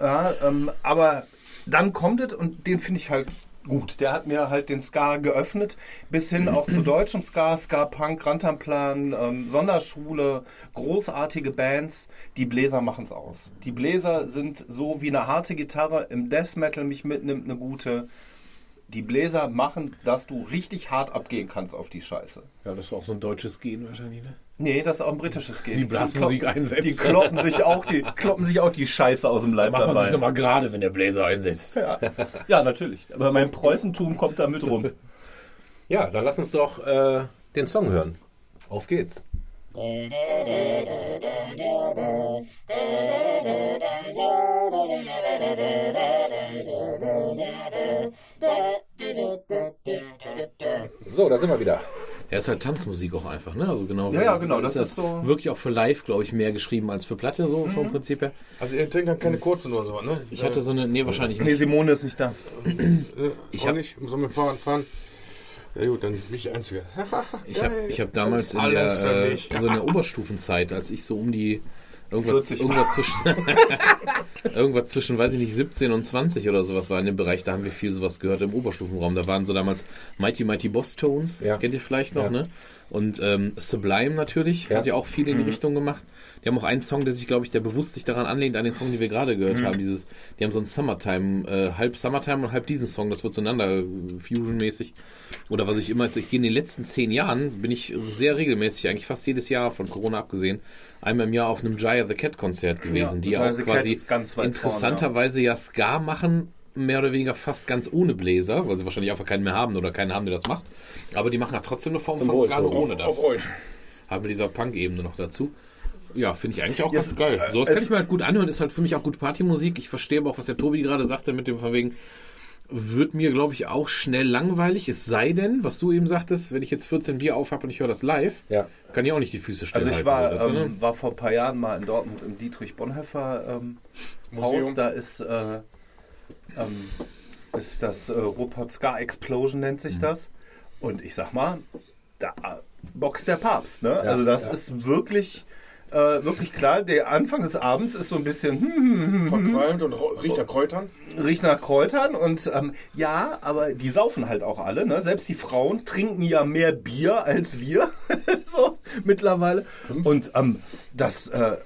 Ja, ähm, aber dann kommt es und den finde ich halt gut. Der hat mir halt den Ska geöffnet, bis hin auch zu deutschem Ska, Ska Punk, Rantanplan, ähm, Sonderschule, großartige Bands. Die Bläser machen es aus. Die Bläser sind so wie eine harte Gitarre im Death Metal mich mitnimmt, eine gute. Die Bläser machen, dass du richtig hart abgehen kannst auf die Scheiße. Ja, das ist auch so ein deutsches Gen wahrscheinlich, ne? Nee, das ist auch ein britisches Game. Die Blasmusik kloppen- einsetzt. Die kloppen sich auch die, kloppen sich auch die Scheiße aus dem Leib Macht man dabei. sich nochmal gerade, wenn der Bläser einsetzt. Ja. ja, natürlich. Aber mein Preußentum kommt da mit rum. ja, dann lass uns doch äh, den Song hören. Auf geht's. So, da sind wir wieder. Er ist halt Tanzmusik auch einfach, ne? Also genau. Ja, ja, genau, das ist so- Wirklich auch für live, glaube ich, mehr geschrieben als für Platte, so vom Prinzip her. Also ihr trinkt dann keine kurzen oder so, ne? Ich hatte so eine, nee, wahrscheinlich Nee, nicht. Simone ist nicht da. Ich Ich hab- nicht. Sollen wir fahren? fahren? Ja gut, dann bin ich der Einzige. Ich habe ich hab damals in der, äh, mich. so in der Oberstufenzeit, als ich so um die irgendwas, 40 irgendwas zwischen irgendwas zwischen, weiß ich nicht, 17 und 20 oder sowas war in dem Bereich, da haben wir viel sowas gehört im Oberstufenraum. Da waren so damals Mighty Mighty Boss Tones, Ja. kennt ihr vielleicht noch, Ja. ne? Und ähm, Sublime natürlich, Ja. hat ja auch viel in die Richtung gemacht. Die haben auch einen Song, der sich, glaube ich, der bewusst sich daran anlehnt, an den Song, den wir gerade gehört haben. Dieses, die haben so ein Summertime, äh, halb Summertime und halb diesen Song, das wird zueinander äh, Fusion-mäßig. Oder was ich immer, ich gehe in den letzten zehn Jahren, bin ich sehr regelmäßig, eigentlich fast jedes Jahr von Corona abgesehen, einmal im Jahr auf einem Jaya the Cat Konzert gewesen, die Jaya auch quasi interessanterweise ja Ska machen, mehr oder weniger fast ganz ohne Bläser, weil sie wahrscheinlich einfach keinen mehr haben oder keinen haben, der das macht. Aber die machen ja trotzdem eine Form Zum von Ska nur ohne das. Auf euch. Haben wir dieser Punk-Ebene noch dazu. Ja, finde ich eigentlich auch Ja, ganz geil. So, das kann es- ich mir halt gut anhören, ist halt für mich auch gut Partymusik. Ich verstehe aber auch, was der Tobi gerade sagte mit dem von wegen, wird mir, glaube ich, auch schnell langweilig. Es sei denn, was du eben sagtest, wenn ich jetzt 14 Bier auf habe und ich höre das live, Ja. kann ich auch nicht die Füße stellen. Also ich war, so, weißt du, ne? ähm, war vor ein paar Jahren mal in Dortmund im Dietrich Bonhoeffer ähm, Haus. Da ist, äh, ähm, ist das äh, Rupert Ska Explosion nennt sich das. Und ich sag mal, da äh, boxt der Papst. Ne? also das ja. ist wirklich, äh, wirklich klar. Der Anfang des Abends ist so ein bisschen hm, hm, hm, hm, Verqualmt und riecht nach Kräutern. riecht nach Kräutern und ähm, ja, aber die saufen halt auch alle. Ne? Selbst die Frauen trinken ja mehr Bier als wir, so mittlerweile. Und ähm, das, äh,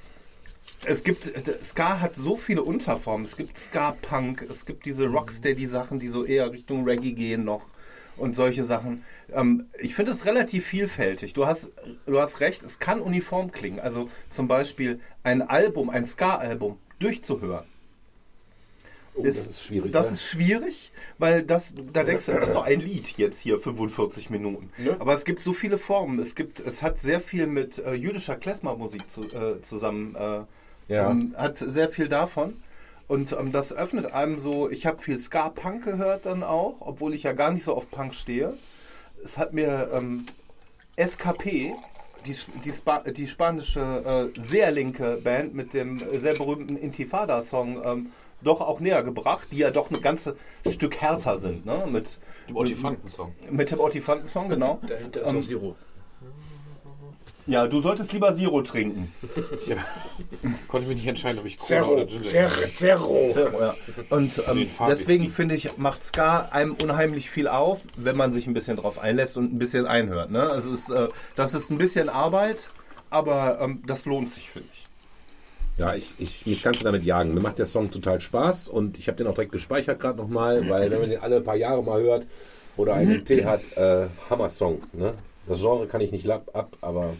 es gibt, Ska hat so viele Unterformen. Es gibt Ska-Punk, es gibt diese Rocksteady-Sachen, die so eher Richtung Reggae gehen noch und solche Sachen. Ähm, ich finde es relativ vielfältig. Du hast, du hast recht, es kann uniform klingen. Also zum Beispiel ein Album, ein Ska-Album durchzuhören. Oh, das ist schwierig. Das ne? ist schwierig, weil das, da denkst du, das ist doch ein Lied jetzt hier, 45 Minuten. Ne? Aber es gibt so viele Formen. Es gibt, es hat sehr viel mit äh, jüdischer Klezmer-Musik zu, äh, zusammen, äh, Ja. ähm, hat sehr viel davon. Und ähm, das öffnet einem so, ich habe viel Ska-Punk gehört dann auch, obwohl ich ja gar nicht so auf Punk stehe. Es hat mir ähm, SKP, die, die, Spa die spanische äh, sehr linke Band mit dem sehr berühmten Intifada-Song ähm, doch auch näher gebracht, die ja doch ein ganzes Stück härter sind. Ne? Mit, Dem Ottifanten-Song. mit dem Ottifanten-Song, genau. Dahinter ist Ähm, noch Zero. Ja, du solltest lieber Zero trinken. Ich hab, konnte mich nicht entscheiden, ob ich Cola Zero. oder Gin Zero. Zero. Zero, ja. Und ähm, deswegen ist finde ich, macht Ska einem unheimlich viel auf, wenn man sich ein bisschen drauf einlässt und ein bisschen einhört. Ne? Also es, äh, das ist ein bisschen Arbeit, aber ähm, das lohnt sich, finde ich. Ja, ich, ich, ich kann es damit jagen. Mir macht der Song total Spaß und ich habe den auch direkt gespeichert gerade nochmal, weil wenn man den alle paar Jahre mal hört oder einen Tee hat, äh, Hammer-Song. Ne? Das Genre kann ich nicht ab aber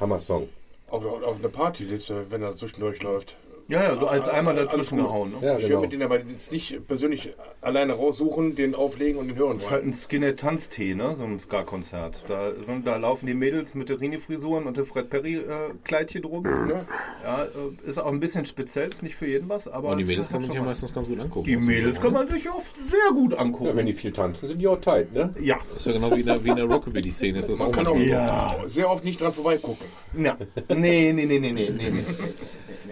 Hammer-Song. Auf, auf eine Partyliste, wenn er zwischendurch läuft. Ja, ja, so als einmal dazwischen gehauen. Ne? Ja, ich genau. will mit denen aber jetzt nicht persönlich alleine raussuchen, den auflegen und den hören Das ist halt wollen. ein Skinhead-Tanztee, ne? so ein Ska-Konzert. Da, da laufen die Mädels mit der Rini-Frisuren und der Fred Perry-Kleidchen drum. Ne? Ja, äh, ist auch ein bisschen speziell, ist nicht für jeden was, aber Aber die Mädels kann man schon sich ja meistens ganz gut angucken. Die Mädels kann ne? man sich oft sehr gut Ja, angucken. wenn die viel tanzen, sind die auch tight, ne? Ja, Das ist ja genau wie in der, wie in der Rockabilly-Szene. Ist das Man auch kann auch Ja. sehr oft nicht dran vorbeigucken. ja. Nee, nee, nee, nee, nee, nee. nee.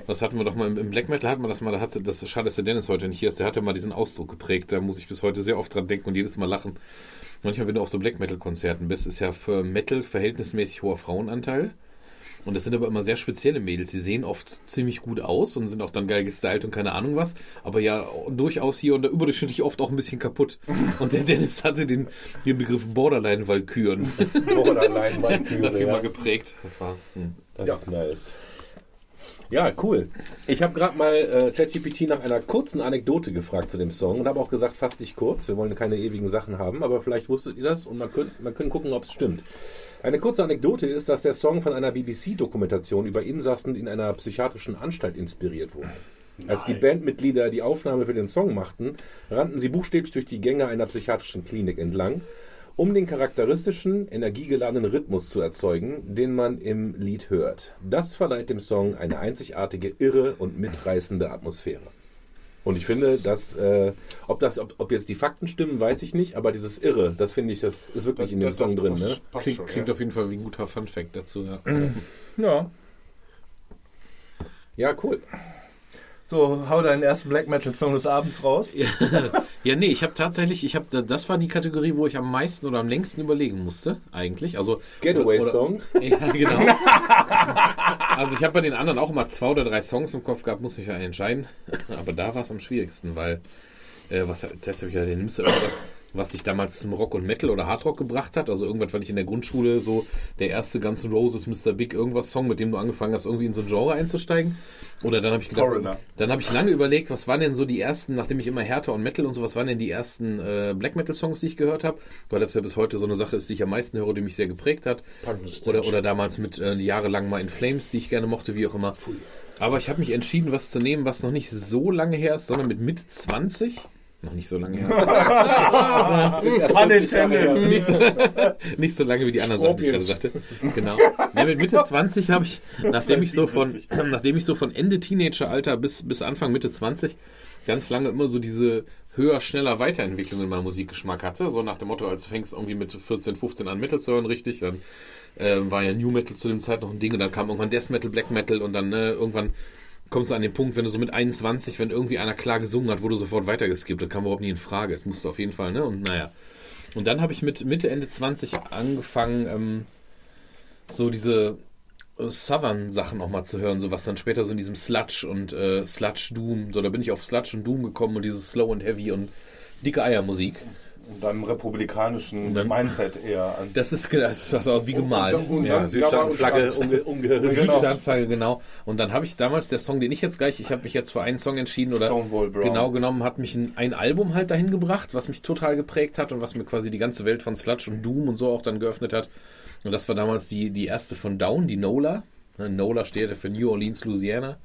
Das hatten wir doch mal im, im Black Metal, hatten wir das mal, da hatte, das ist schade, dass der Dennis heute nicht hier ist, der hatte mal diesen Ausdruck geprägt, da muss ich bis heute sehr oft dran denken und jedes Mal lachen. Manchmal, wenn du auf so Black Metal Konzerten bist, ist ja für Metal verhältnismäßig hoher Frauenanteil. Und das sind aber immer sehr spezielle Mädels. Die sehen oft ziemlich gut aus und sind auch dann geil gestylt und keine Ahnung was. Aber ja durchaus hier und da überdurchschnittlich oft auch ein bisschen kaputt. Und der Dennis hatte den, den Begriff Borderline-Walküren Borderline Walküre, dafür ja. mal geprägt. Das war. Hm. Das ist nice. Ja, cool. Ich habe gerade mal äh, ChatGPT nach einer kurzen Anekdote gefragt zu dem Song und habe auch gesagt, fass dich kurz. Wir wollen keine ewigen Sachen haben, aber vielleicht wusstet ihr das und man könnte man können gucken, ob es stimmt. Eine kurze Anekdote ist, dass der Song von einer BBC-Dokumentation über Insassen in einer psychiatrischen Anstalt inspiriert wurde. Als die Bandmitglieder die Aufnahme für den Song machten, rannten sie buchstäblich durch die Gänge einer psychiatrischen Klinik entlang um den charakteristischen, energiegeladenen Rhythmus zu erzeugen, den man im Lied hört. Das verleiht dem Song eine einzigartige, irre und mitreißende Atmosphäre. Und ich finde, dass, äh, ob, das, ob, ob jetzt die Fakten stimmen, weiß ich nicht, aber dieses Irre, das finde ich, das ist wirklich in dem Das- Song das drin. Ne? passt Klingt, schon, klingt ja. auf jeden Fall wie ein guter Fun-Fact dazu. Ja. Ja. Ja, cool. So, hau deinen ersten Black Metal Song des Abends raus. Ja, nee, ich habe tatsächlich, ich habe, das war die Kategorie, wo ich am meisten oder am längsten überlegen musste, eigentlich. Also Getaway oder- Song. Ja, genau. also ich habe bei den anderen auch immer zwei oder drei Songs im Kopf gehabt, muss ich ja entscheiden. Aber da war es am schwierigsten, weil äh, was zuerst habe ich ja, den nimmst du irgendwas, was sich damals zum Rock und Metal oder Hardrock gebracht hat. Also irgendwas, weil ich in der Grundschule so der erste Guns N' Roses, Mr. Big irgendwas Song, mit dem du angefangen hast, irgendwie in so ein Genre einzusteigen. Oder dann habe ich gedacht, Foreigner. dann habe ich lange überlegt, was waren denn so die ersten, nachdem ich immer Härter und Metal und so, was waren denn die ersten äh, Black Metal Songs, die ich gehört habe? Weil das ja bis heute so eine Sache ist, die ich am meisten höre, die mich sehr geprägt hat. Oder, oder damals mit äh, jahrelang mal in Flames, die ich gerne mochte, wie auch immer. Aber ich habe mich entschieden, was zu nehmen, was noch nicht so lange her ist, sondern mit Mitte 20. Noch nicht so lange her. Pun intended. nicht, so, nicht so lange wie die anderen Sachen, die ich gerade sagte. Genau. Ja, mit Mitte 20 habe ich, nachdem ich so von, nachdem ich so von Ende Teenageralter bis, bis Anfang Mitte 20 ganz lange immer so diese höher, schneller Weiterentwicklung in meinem Musikgeschmack hatte. So nach dem Motto, als du fängst irgendwie mit 14, 15 an Metal zu hören, richtig, dann ähm, war ja New Metal zu dem Zeit noch ein Ding und dann kam irgendwann Death Metal, Black Metal und dann ne, irgendwann kommst du an den Punkt, wenn du so mit 21, wenn irgendwie einer klar gesungen hat, wurde sofort weitergeskippt. Das kam überhaupt nie in Frage. Das musste auf jeden Fall, ne? Und naja. Und dann habe ich mit Mitte, Ende 20 angefangen, ähm, so diese äh, Southern-Sachen auch mal zu hören, so was dann später so in diesem Sludge und äh, Sludge Doom, so da bin ich auf Sludge und Doom gekommen und dieses Slow and Heavy und dicke Eiermusik. Und deinem republikanischen dann- Mindset eher an. Das ist, das ist auch wie gemalt. Und Ja, Südstaatenflagge umge umge Genau. Südstaatenflagge, genau. Und dann habe ich damals, der Song, den ich jetzt gleich, ich habe mich jetzt für einen Song entschieden oder Stonewall Brown. genau genommen, hat mich ein, ein Album halt dahin gebracht, was mich total geprägt hat und was mir quasi die ganze Welt von Sludge und Doom und so auch dann geöffnet hat. Und das war damals die, die erste von Down, die Nola. Ne, Nola steht ja für New Orleans, Louisiana.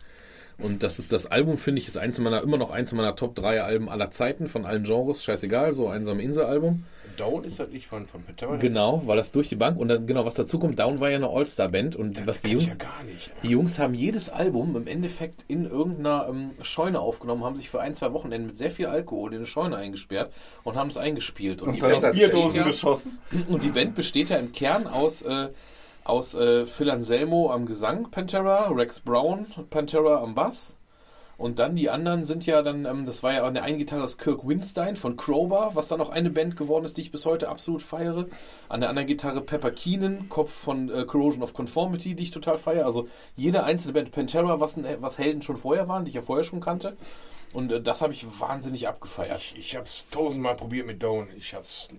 Und das ist das Album, finde ich, ist eins meiner, immer noch eins meiner Top 3 Alben aller Zeiten, von allen Genres, scheißegal, so einsame Insel-Album. Down ist das nicht von, von Pantera? Genau, weil das durch die Bank und dann, genau, was dazu kommt, Down war ja eine All-Star-Band und was die Jungs, ja gar nicht. die Jungs haben jedes Album im Endeffekt in irgendeiner ähm, Scheune aufgenommen, haben sich für ein, zwei Wochenenden mit sehr viel Alkohol in eine Scheune eingesperrt und haben es eingespielt. Und, die, Und dann Band Bierdosen besteht ja, geschossen. und die Band besteht ja im Kern aus, äh, aus äh, Phil Anselmo am Gesang, Pantera, Rex Brown, Pantera am Bass. Und dann die anderen sind ja dann, ähm, das war ja an der einen Gitarre Kirk Winstein von Crowbar, was dann auch eine Band geworden ist, die ich bis heute absolut feiere. An der anderen Gitarre Pepper Keenan, Kopf von äh, Corrosion of Conformity, die ich total feiere. Also jede einzelne Band Pantera, was, ein, was Helden schon vorher waren, die ich ja vorher schon kannte. Und äh, das habe ich wahnsinnig abgefeiert. Ich, ich habe es tausendmal probiert mit Down. Ich hab's.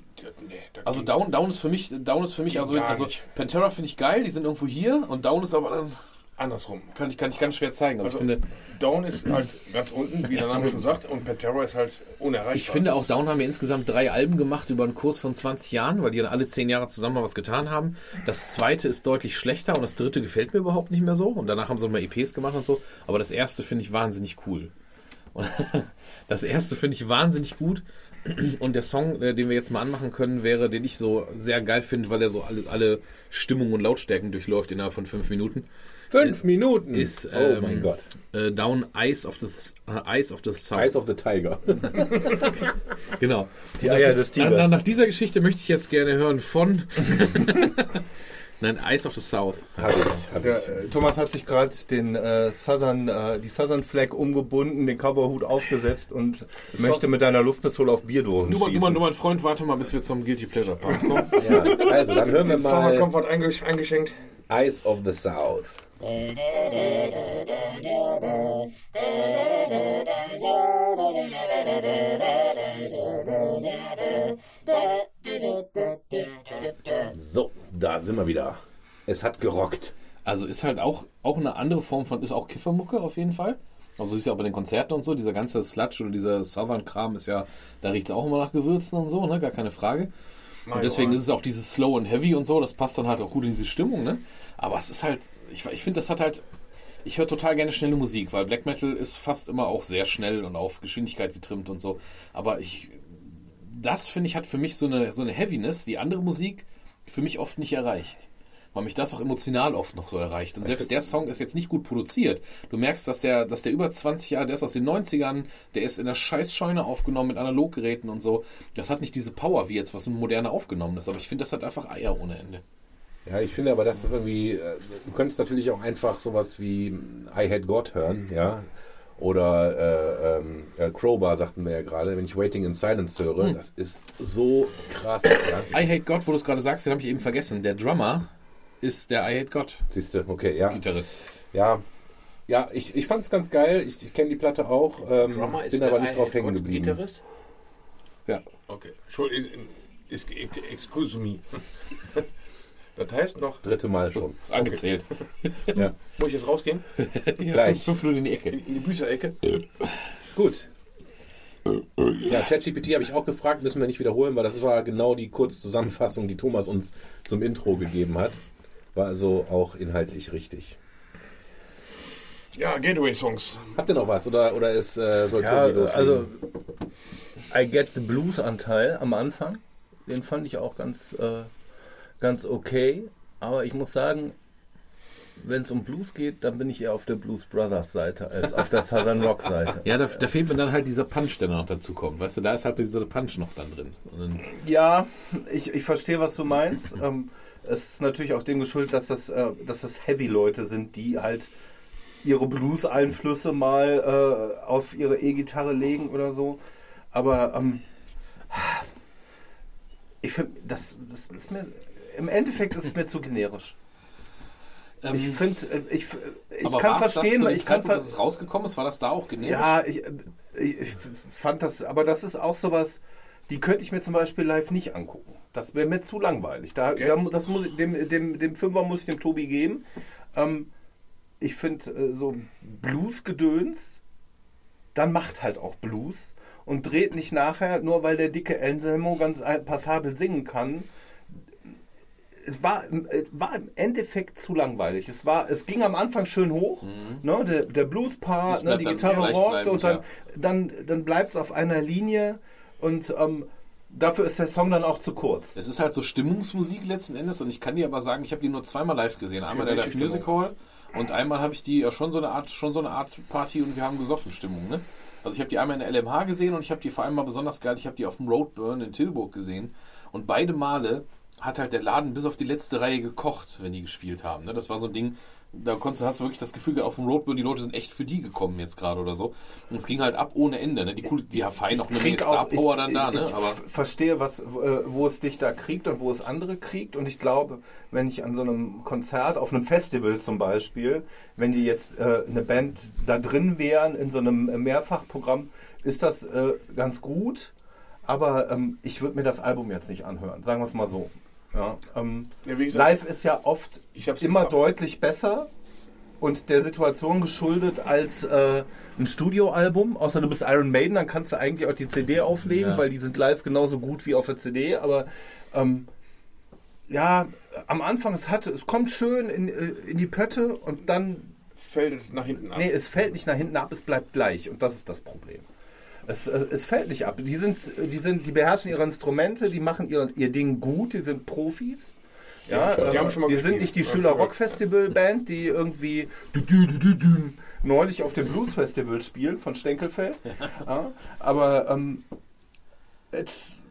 Nee, Also Down, Down ist für mich, Down ist für mich, also, also. Pantera finde ich geil, die sind irgendwo hier und Down ist aber dann, andersrum. kann ich, kann ich ganz schwer zeigen. Also, Also, Down ist halt ganz unten, wie der Name schon sagt, und Pantera ist halt unerreichbar. ich finde auch Down haben ja insgesamt drei Alben gemacht über einen Kurs von 20 Jahren, weil die dann alle 10 Jahre zusammen mal was getan haben. Das zweite ist deutlich schlechter und das dritte gefällt mir überhaupt nicht mehr so. Und danach haben sie mal EPs gemacht und so. Aber das erste finde ich wahnsinnig cool. Und das erste finde ich wahnsinnig gut. Und der Song, äh, den wir jetzt mal anmachen können, wäre, den ich so sehr geil finde, weil er so alle, alle Stimmungen und Lautstärken durchläuft innerhalb von fünf Minuten. Fünf Minuten. Ist, oh ähm, mein Gott. Äh, Down Eyes of the, äh, Eyes of the South. Eyes of the Tiger. genau. Die Eier des Nach, nach, Tigers. nach dieser Geschichte möchte ich jetzt gerne hören von. Nein, Eyes of the South. Hab ich, hab Der, ich. äh, Thomas hat sich gerade den äh, Southern, äh, die Southern Flag umgebunden, den Cowboyhut aufgesetzt und möchte mit deiner Luftpistole auf Bierdosen Du, mal- du, mal- schießen. du, mein Freund, warte mal, bis wir zum Guilty Pleasure Part kommen. Ja, also, dann hören wir Summer mal Comfort eingesch eingeschenkt. Eyes of the South. So, da sind wir wieder. Es hat gerockt. Also ist halt auch, auch eine andere Form von, ist auch Kiffermucke auf jeden Fall. Also ist ja auch bei den Konzerten und so, dieser ganze Sludge oder dieser Southern-Kram ist ja, da riecht es auch immer nach Gewürzen und so, ne? Gar keine Frage. Und deswegen ist es auch dieses Slow and Heavy und so, das passt dann halt auch gut in diese Stimmung, ne? Aber es ist halt, ich, ich finde, das hat halt, ich höre total gerne schnelle Musik, weil Black Metal ist fast immer auch sehr schnell und auf Geschwindigkeit getrimmt und so. Aber ich das, finde ich, hat für mich so eine, so eine Heaviness, die andere Musik für mich oft nicht erreicht. Weil mich das auch emotional oft noch so erreicht. Und selbst der Song ist jetzt nicht gut produziert. Du merkst, dass der, dass der über 20 Jahre, der ist aus den 90ern, der ist in der Scheißscheune aufgenommen mit Analoggeräten und so. Das hat nicht diese Power wie jetzt, was ein moderner aufgenommen ist. Aber ich finde, das hat einfach Eier ohne Ende. Ja, ich finde aber, dass das irgendwie, äh, du könntest natürlich auch einfach sowas wie I Had God hören, ja. Oder äh, ähm, äh, Crowbar sagten wir ja gerade, wenn ich Waiting in Silence höre, Hm. das ist so krass. Ja. I Hate God, wo du es gerade sagst, den habe ich eben vergessen. Der Drummer ist der I Hate God Siehst du, okay, ja. Gitarrist. Ja, ja ich, ich fand es ganz geil. Ich, ich kenne die Platte auch, ähm, Drummer ist bin der aber nicht I drauf Hate hängen God geblieben. Gitarrist? Ja. Okay. Entschuldigung, excuse me. Das heißt noch, Dritte Mal schon. Ist angezählt. Ja. muss ich jetzt rausgehen? Gleich. Fünf Minuten in die Ecke. In, in die Bücherecke? Gut. Ja, ChatGPT habe ich auch gefragt, müssen wir nicht wiederholen, weil das war genau die Kurzzusammenfassung, die Thomas uns zum Intro gegeben hat. War also auch inhaltlich richtig. Ja, Gateway-Songs. Habt ihr noch was oder, oder ist äh, soll Ja, Tobi loslegen? also I Get the Blues Anteil am Anfang, den fand ich auch ganz, äh, ganz okay. Aber ich muss sagen, wenn es um Blues geht, dann bin ich eher auf der Blues Brothers Seite als auf der Southern Rock Seite. Ja, da, da fehlt mir dann halt dieser Punch, der noch dazu kommt. Weißt du, da ist halt dieser Punch noch dann drin. Ja, ich, ich verstehe, was du meinst. Ähm, es ist natürlich auch dem geschuldet, dass das, äh, dass das Heavy-Leute sind, die halt ihre Blues-Einflüsse mal äh, auf ihre E-Gitarre legen oder so. Aber ähm, ich finde, das, das ist mir, im Endeffekt ist es mir zu generisch. ähm, Ich finde, äh, ich, ich aber kann verstehen, das ich kann Zeitpunkt, ver dass es rausgekommen ist, war das da auch generisch? ja, ich, ich, ich fand das, aber das ist auch sowas, die könnte ich mir zum Beispiel live nicht angucken. Das wäre mir zu langweilig. Da, Okay. da, das muss ich, dem, dem, dem Fünfer muss ich dem Tobi geben. Ähm, ich finde äh, so Blues-Gedöns, dann macht halt auch Blues und dreht nicht nachher, nur weil der dicke Anselmo ganz passabel singen kann. Es war, es war im Endeffekt zu langweilig. Es, war, es ging am Anfang schön hoch, ne, der, der Blues-Part, ne, die Gitarre rockt und dann, ja. dann, dann bleibt es auf einer Linie und ähm, dafür ist der Song dann auch zu kurz. Es ist halt so Stimmungsmusik letzten Endes und ich kann dir aber sagen, ich habe die nur zweimal live gesehen. Einmal der Live Music Hall und einmal habe ich die ja schon so eine Art, schon so eine Art Party und wir haben gesoffen Stimmung, ne? Also ich habe die einmal in der LMH gesehen und ich habe die vor allem mal besonders geil, ich habe die auf dem Roadburn in Tilburg gesehen und beide Male hat halt der Laden bis auf die letzte Reihe gekocht, wenn die gespielt haben. Ne? Das war so ein Ding, da konntest du, hast du wirklich das Gefühl auf dem Roadburn, die Leute sind echt für die gekommen jetzt gerade oder so. Und es ging halt ab ohne Ende. Ne? Die, cool, die fein noch eine Menge Star auch- Power ich- dann da, ich, ne? Ich Aber verstehe, was, äh, wo es dich da kriegt und wo es andere kriegt. Und ich glaube, wenn ich an so einem Konzert, auf einem Festival zum Beispiel, wenn die jetzt äh, eine Band da drin wären in so einem Mehrfachprogramm, ist das äh, ganz gut. Aber ähm, ich würde mir das Album jetzt nicht anhören, sagen wir es mal so. Ja, ähm, Ja, wie gesagt, live ist ja oft immer deutlich besser und der Situation geschuldet als äh, ein Studioalbum. Außer du bist Iron Maiden, dann kannst du eigentlich auch die CD auflegen, Ja. weil die sind live genauso gut wie auf der CD. Aber ähm, ja, am Anfang es hat, es kommt schön in, äh, in die Pötte und dann fällt es nach hinten ab. Nee, es fällt nicht nach hinten ab, es bleibt gleich. Und das ist das Problem. Es, es, es fällt nicht ab. Die, sind, die, sind, die beherrschen ihre Instrumente, die machen ihr, ihr Ding gut, die sind Profis. Ja, schon. Die äh, haben schon mal wir gespielt. sind nicht die Ja, Schüler. Rock Festival Band, die irgendwie neulich auf dem Blues Festival spielen von Stenkelfeld. Ja, aber ähm, es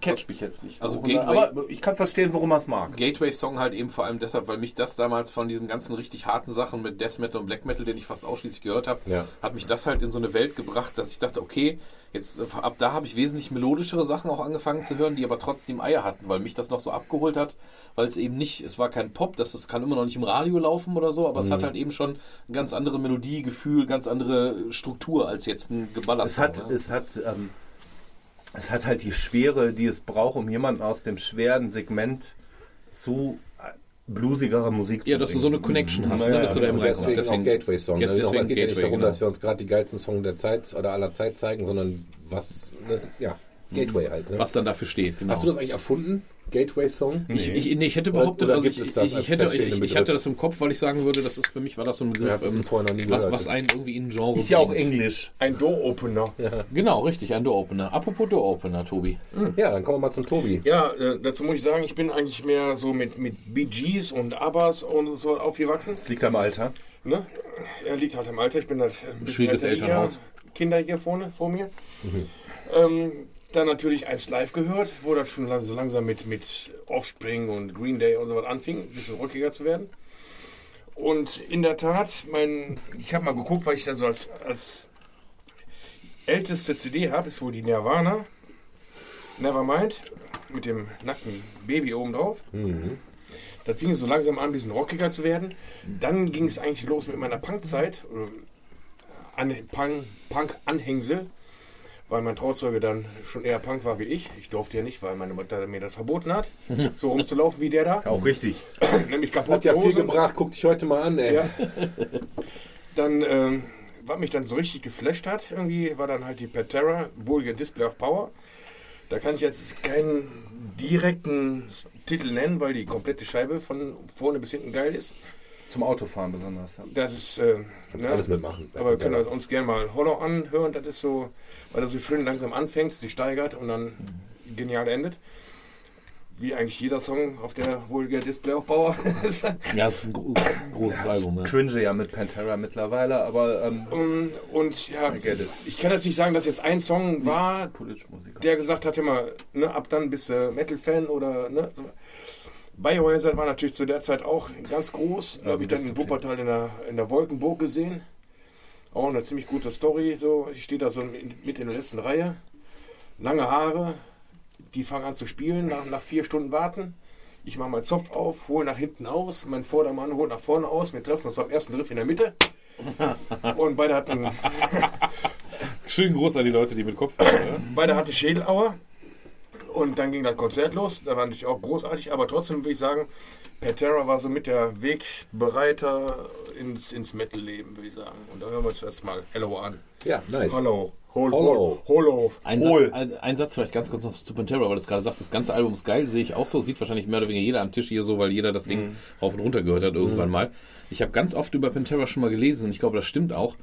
catcht mich jetzt nicht. So. Also Gateway- aber ich kann verstehen, warum er es mag. Gateway-Song halt eben vor allem deshalb, weil mich das damals von diesen ganzen richtig harten Sachen mit Death Metal und Black Metal, den ich fast ausschließlich gehört habe, Ja. hat mich das halt in so eine Welt gebracht, dass ich dachte, okay, jetzt äh, ab da habe ich wesentlich melodischere Sachen auch angefangen zu hören, die aber trotzdem Eier hatten, weil mich das noch so abgeholt hat, weil es eben nicht, es war kein Pop, das, das kann immer noch nicht im Radio laufen oder so, aber es Mhm. hat halt eben schon eine ganz andere Melodie, Gefühl, ganz andere Struktur als jetzt ein Geballer. Es hat, ne? es hat, ähm, es hat halt die Schwere, die es braucht, um jemanden aus dem schweren Segment zu äh, bluesigerer Musik zu ja, dass du so eine bringen. Connection hast, Naja, ne, dass du da im Und reinkommst. deswegen, auch Gateway-Song. Ja, Ne? deswegen es geht ja nicht Gateway, darum, genau. dass wir uns gerade die geilsten Songs der Zeit oder aller Zeit zeigen, sondern was, das, ja, Gateway halt. Ne? was dann dafür steht. Genau. Hast du das eigentlich erfunden? Gateway-Song? Ich, ich, nee, ich hätte behauptet, Oder also gibt ich, ich, hätte, ich, hatte das im Kopf, weil ich sagen würde, das ist für mich war das so ein Ja, Begriff, ähm, was, was einen irgendwie in ein Genre Ist ja auch. Englisch. Ein Door-Opener. Ja, Genau, richtig, ein Door-Opener. Apropos Door-Opener, Tobi. Ja, dann kommen wir mal zum Tobi. äh, dazu muss ich sagen, ich bin eigentlich mehr so mit, mit Bee Gees und Abbas und so aufgewachsen. Das liegt am Alter. Ne? Er liegt halt im Alter. Ich bin halt ein bisschen Schwieriges Elternhaus. er. Kinder hier vorne, vor mir. Ähm, dann natürlich eins live gehört, wo das schon so langsam mit, mit Offspring und Green Day und so was anfing, ein bisschen rockiger zu werden. Und in der Tat, mein, ich habe mal geguckt, weil ich da so als, als älteste CD habe, ist wohl die Nirvana. Nevermind, mit dem nackten Baby oben drauf. Das fing so langsam an, ein bisschen rockiger zu werden. Dann ging es eigentlich los mit meiner Punkzeit. oder An, Punk, Punk-Anhängsel. Weil mein Trauzeuge dann schon eher Punk war wie ich. Ich durfte ja nicht, weil meine Mutter mir das verboten hat, so rumzulaufen wie der da. Auch richtig. Nämlich Hat kaputt ja viel gebracht, guck dich heute mal an, ey. Ja. Dann, ähm, was mich dann so richtig geflasht hat, irgendwie, war dann halt die Patera, wohlige Display of Power. Da kann ich jetzt keinen direkten Titel nennen, weil die komplette Scheibe von vorne bis hinten geil ist. Zum Autofahren besonders. Ja. Das ist. Äh, Kannst ne? alles mitmachen. Aber wir können uns gerne mal Hollow anhören. Das ist so, weil er so schön langsam anfängt, sich steigert und dann genial endet. Wie eigentlich jeder Song auf der wohlige Display of Power. Ja, es ist ein gro großes Album. Ne? Cringe ja mit Pantera mittlerweile, aber ähm, und, und ja, ich kann jetzt nicht sagen, dass jetzt ein Song war, der gesagt hat immer, ne, ab dann bist du Metal-Fan oder ne. So. Biohazard war natürlich zu der Zeit auch ganz groß. Da habe ich dann in Wuppertal in der, in der Wolkenburg gesehen. Auch eine ziemlich gute Story. So. Ich stehe da so mit in der letzten Reihe. Lange Haare. Die fangen an zu spielen, nach, nach vier Stunden warten. Ich mache meinen Zopf auf, hole nach hinten aus. Mein Vordermann holt nach vorne aus. Wir treffen uns beim ersten Griff in der Mitte. Und beide hatten Schönen Gruß an die Leute, die mit Kopf haben. Beide hatten Schädelauer. Und dann ging das Konzert los. Da war natürlich auch großartig. Aber trotzdem würde ich sagen, Pantera war so mit der Wegbereiter ins, ins Metal-Leben, würde ich sagen. Und da hören wir uns jetzt mal Hello an. Ja, nice. Hallo. Hol, Hollow. hol, Hollow. Ein. Satz, ein, ein Satz vielleicht ganz kurz noch zu Pantera, weil du es gerade sagst, das ganze Album ist geil, sehe ich auch so. Sieht wahrscheinlich mehr oder weniger jeder am Tisch hier so, weil jeder das Ding rauf und runter gehört hat irgendwann mal. Ich habe ganz oft über Pantera schon mal gelesen und ich glaube, das stimmt auch.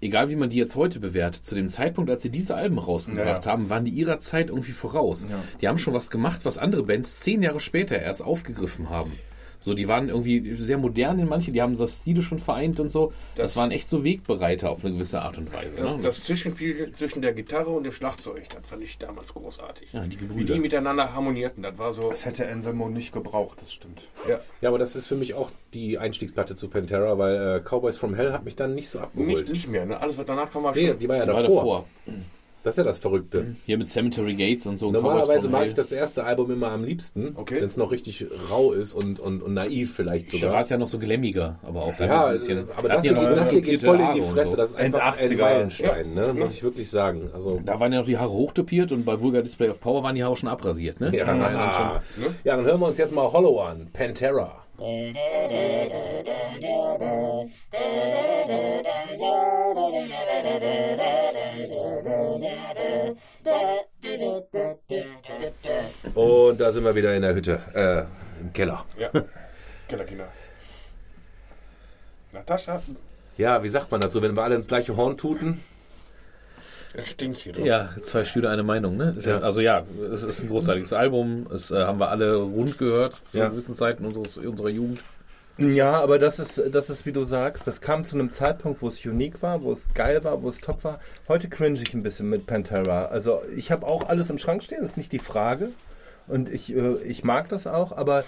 Egal wie man die jetzt heute bewertet, zu dem Zeitpunkt, als sie diese Alben rausgebracht Ja. haben, waren die ihrer Zeit irgendwie voraus. Die haben schon was gemacht, was andere Bands zehn Jahre später erst aufgegriffen haben. So, die waren irgendwie sehr modern in manche, die haben so Stile schon vereint und so. Das, Das- waren echt so Wegbereiter auf eine gewisse Art und Weise. Das, ne? das Zwischenspiel zwischen der Gitarre und dem Schlagzeug, das fand ich damals großartig. ja, die Wie Gebrüder. die miteinander harmonierten, das war so. Das hätte Anselmo nicht gebraucht, das stimmt. Ja, aber das ist für mich auch die Einstiegsplatte zu Pantera, weil äh, Cowboys from Hell hat mich dann nicht so abgeholt. Nicht, nicht mehr, ne? Alles, was danach kam, war Nee, schon. die war ja war davor. davor. Das ist ja das Verrückte. Hier mit Cemetery Gates und so. Normalerweise mag ich das erste Album immer am liebsten, Okay. wenn es noch richtig rau ist und, und, und naiv vielleicht Da war sogar. es ja noch so glämmiger, aber auch Ja, ein bisschen. aber Da das, ja hier, noch das hier geht voll in die Fresse. so. Das ist einfach ein 1,80er. Meilenstein, Ja. ne? muss ich wirklich sagen. Also, Da waren ja noch die Haare hochtopiert und bei Vulgar Display of Power waren die Haare schon abrasiert, ne? ja, ja dann schon- ja, dann hören wir uns jetzt mal Hollow an. Pantera. Und da sind wir wieder in der Hütte, äh, im Keller. Ja. Kellerkinder. Natascha, Ja, wie sagt man dazu, wenn wir alle ins gleiche Horn tuten? Es stinkt hier drin. Ja, zwei Stühle, eine Meinung, ne? Ist ja. Also ja, es ist ein großartiges Album. Es äh, haben wir alle rund gehört zu Ja. gewissen Zeiten unseres, unserer Jugend. Ja, aber das ist, das ist, wie du sagst, das kam zu einem Zeitpunkt, wo es unique war, wo es geil war, wo es top war. Heute cringe ich ein bisschen mit Pantera. Also ich habe auch alles im Schrank stehen, ist nicht die Frage. Und ich, äh, ich mag das auch, aber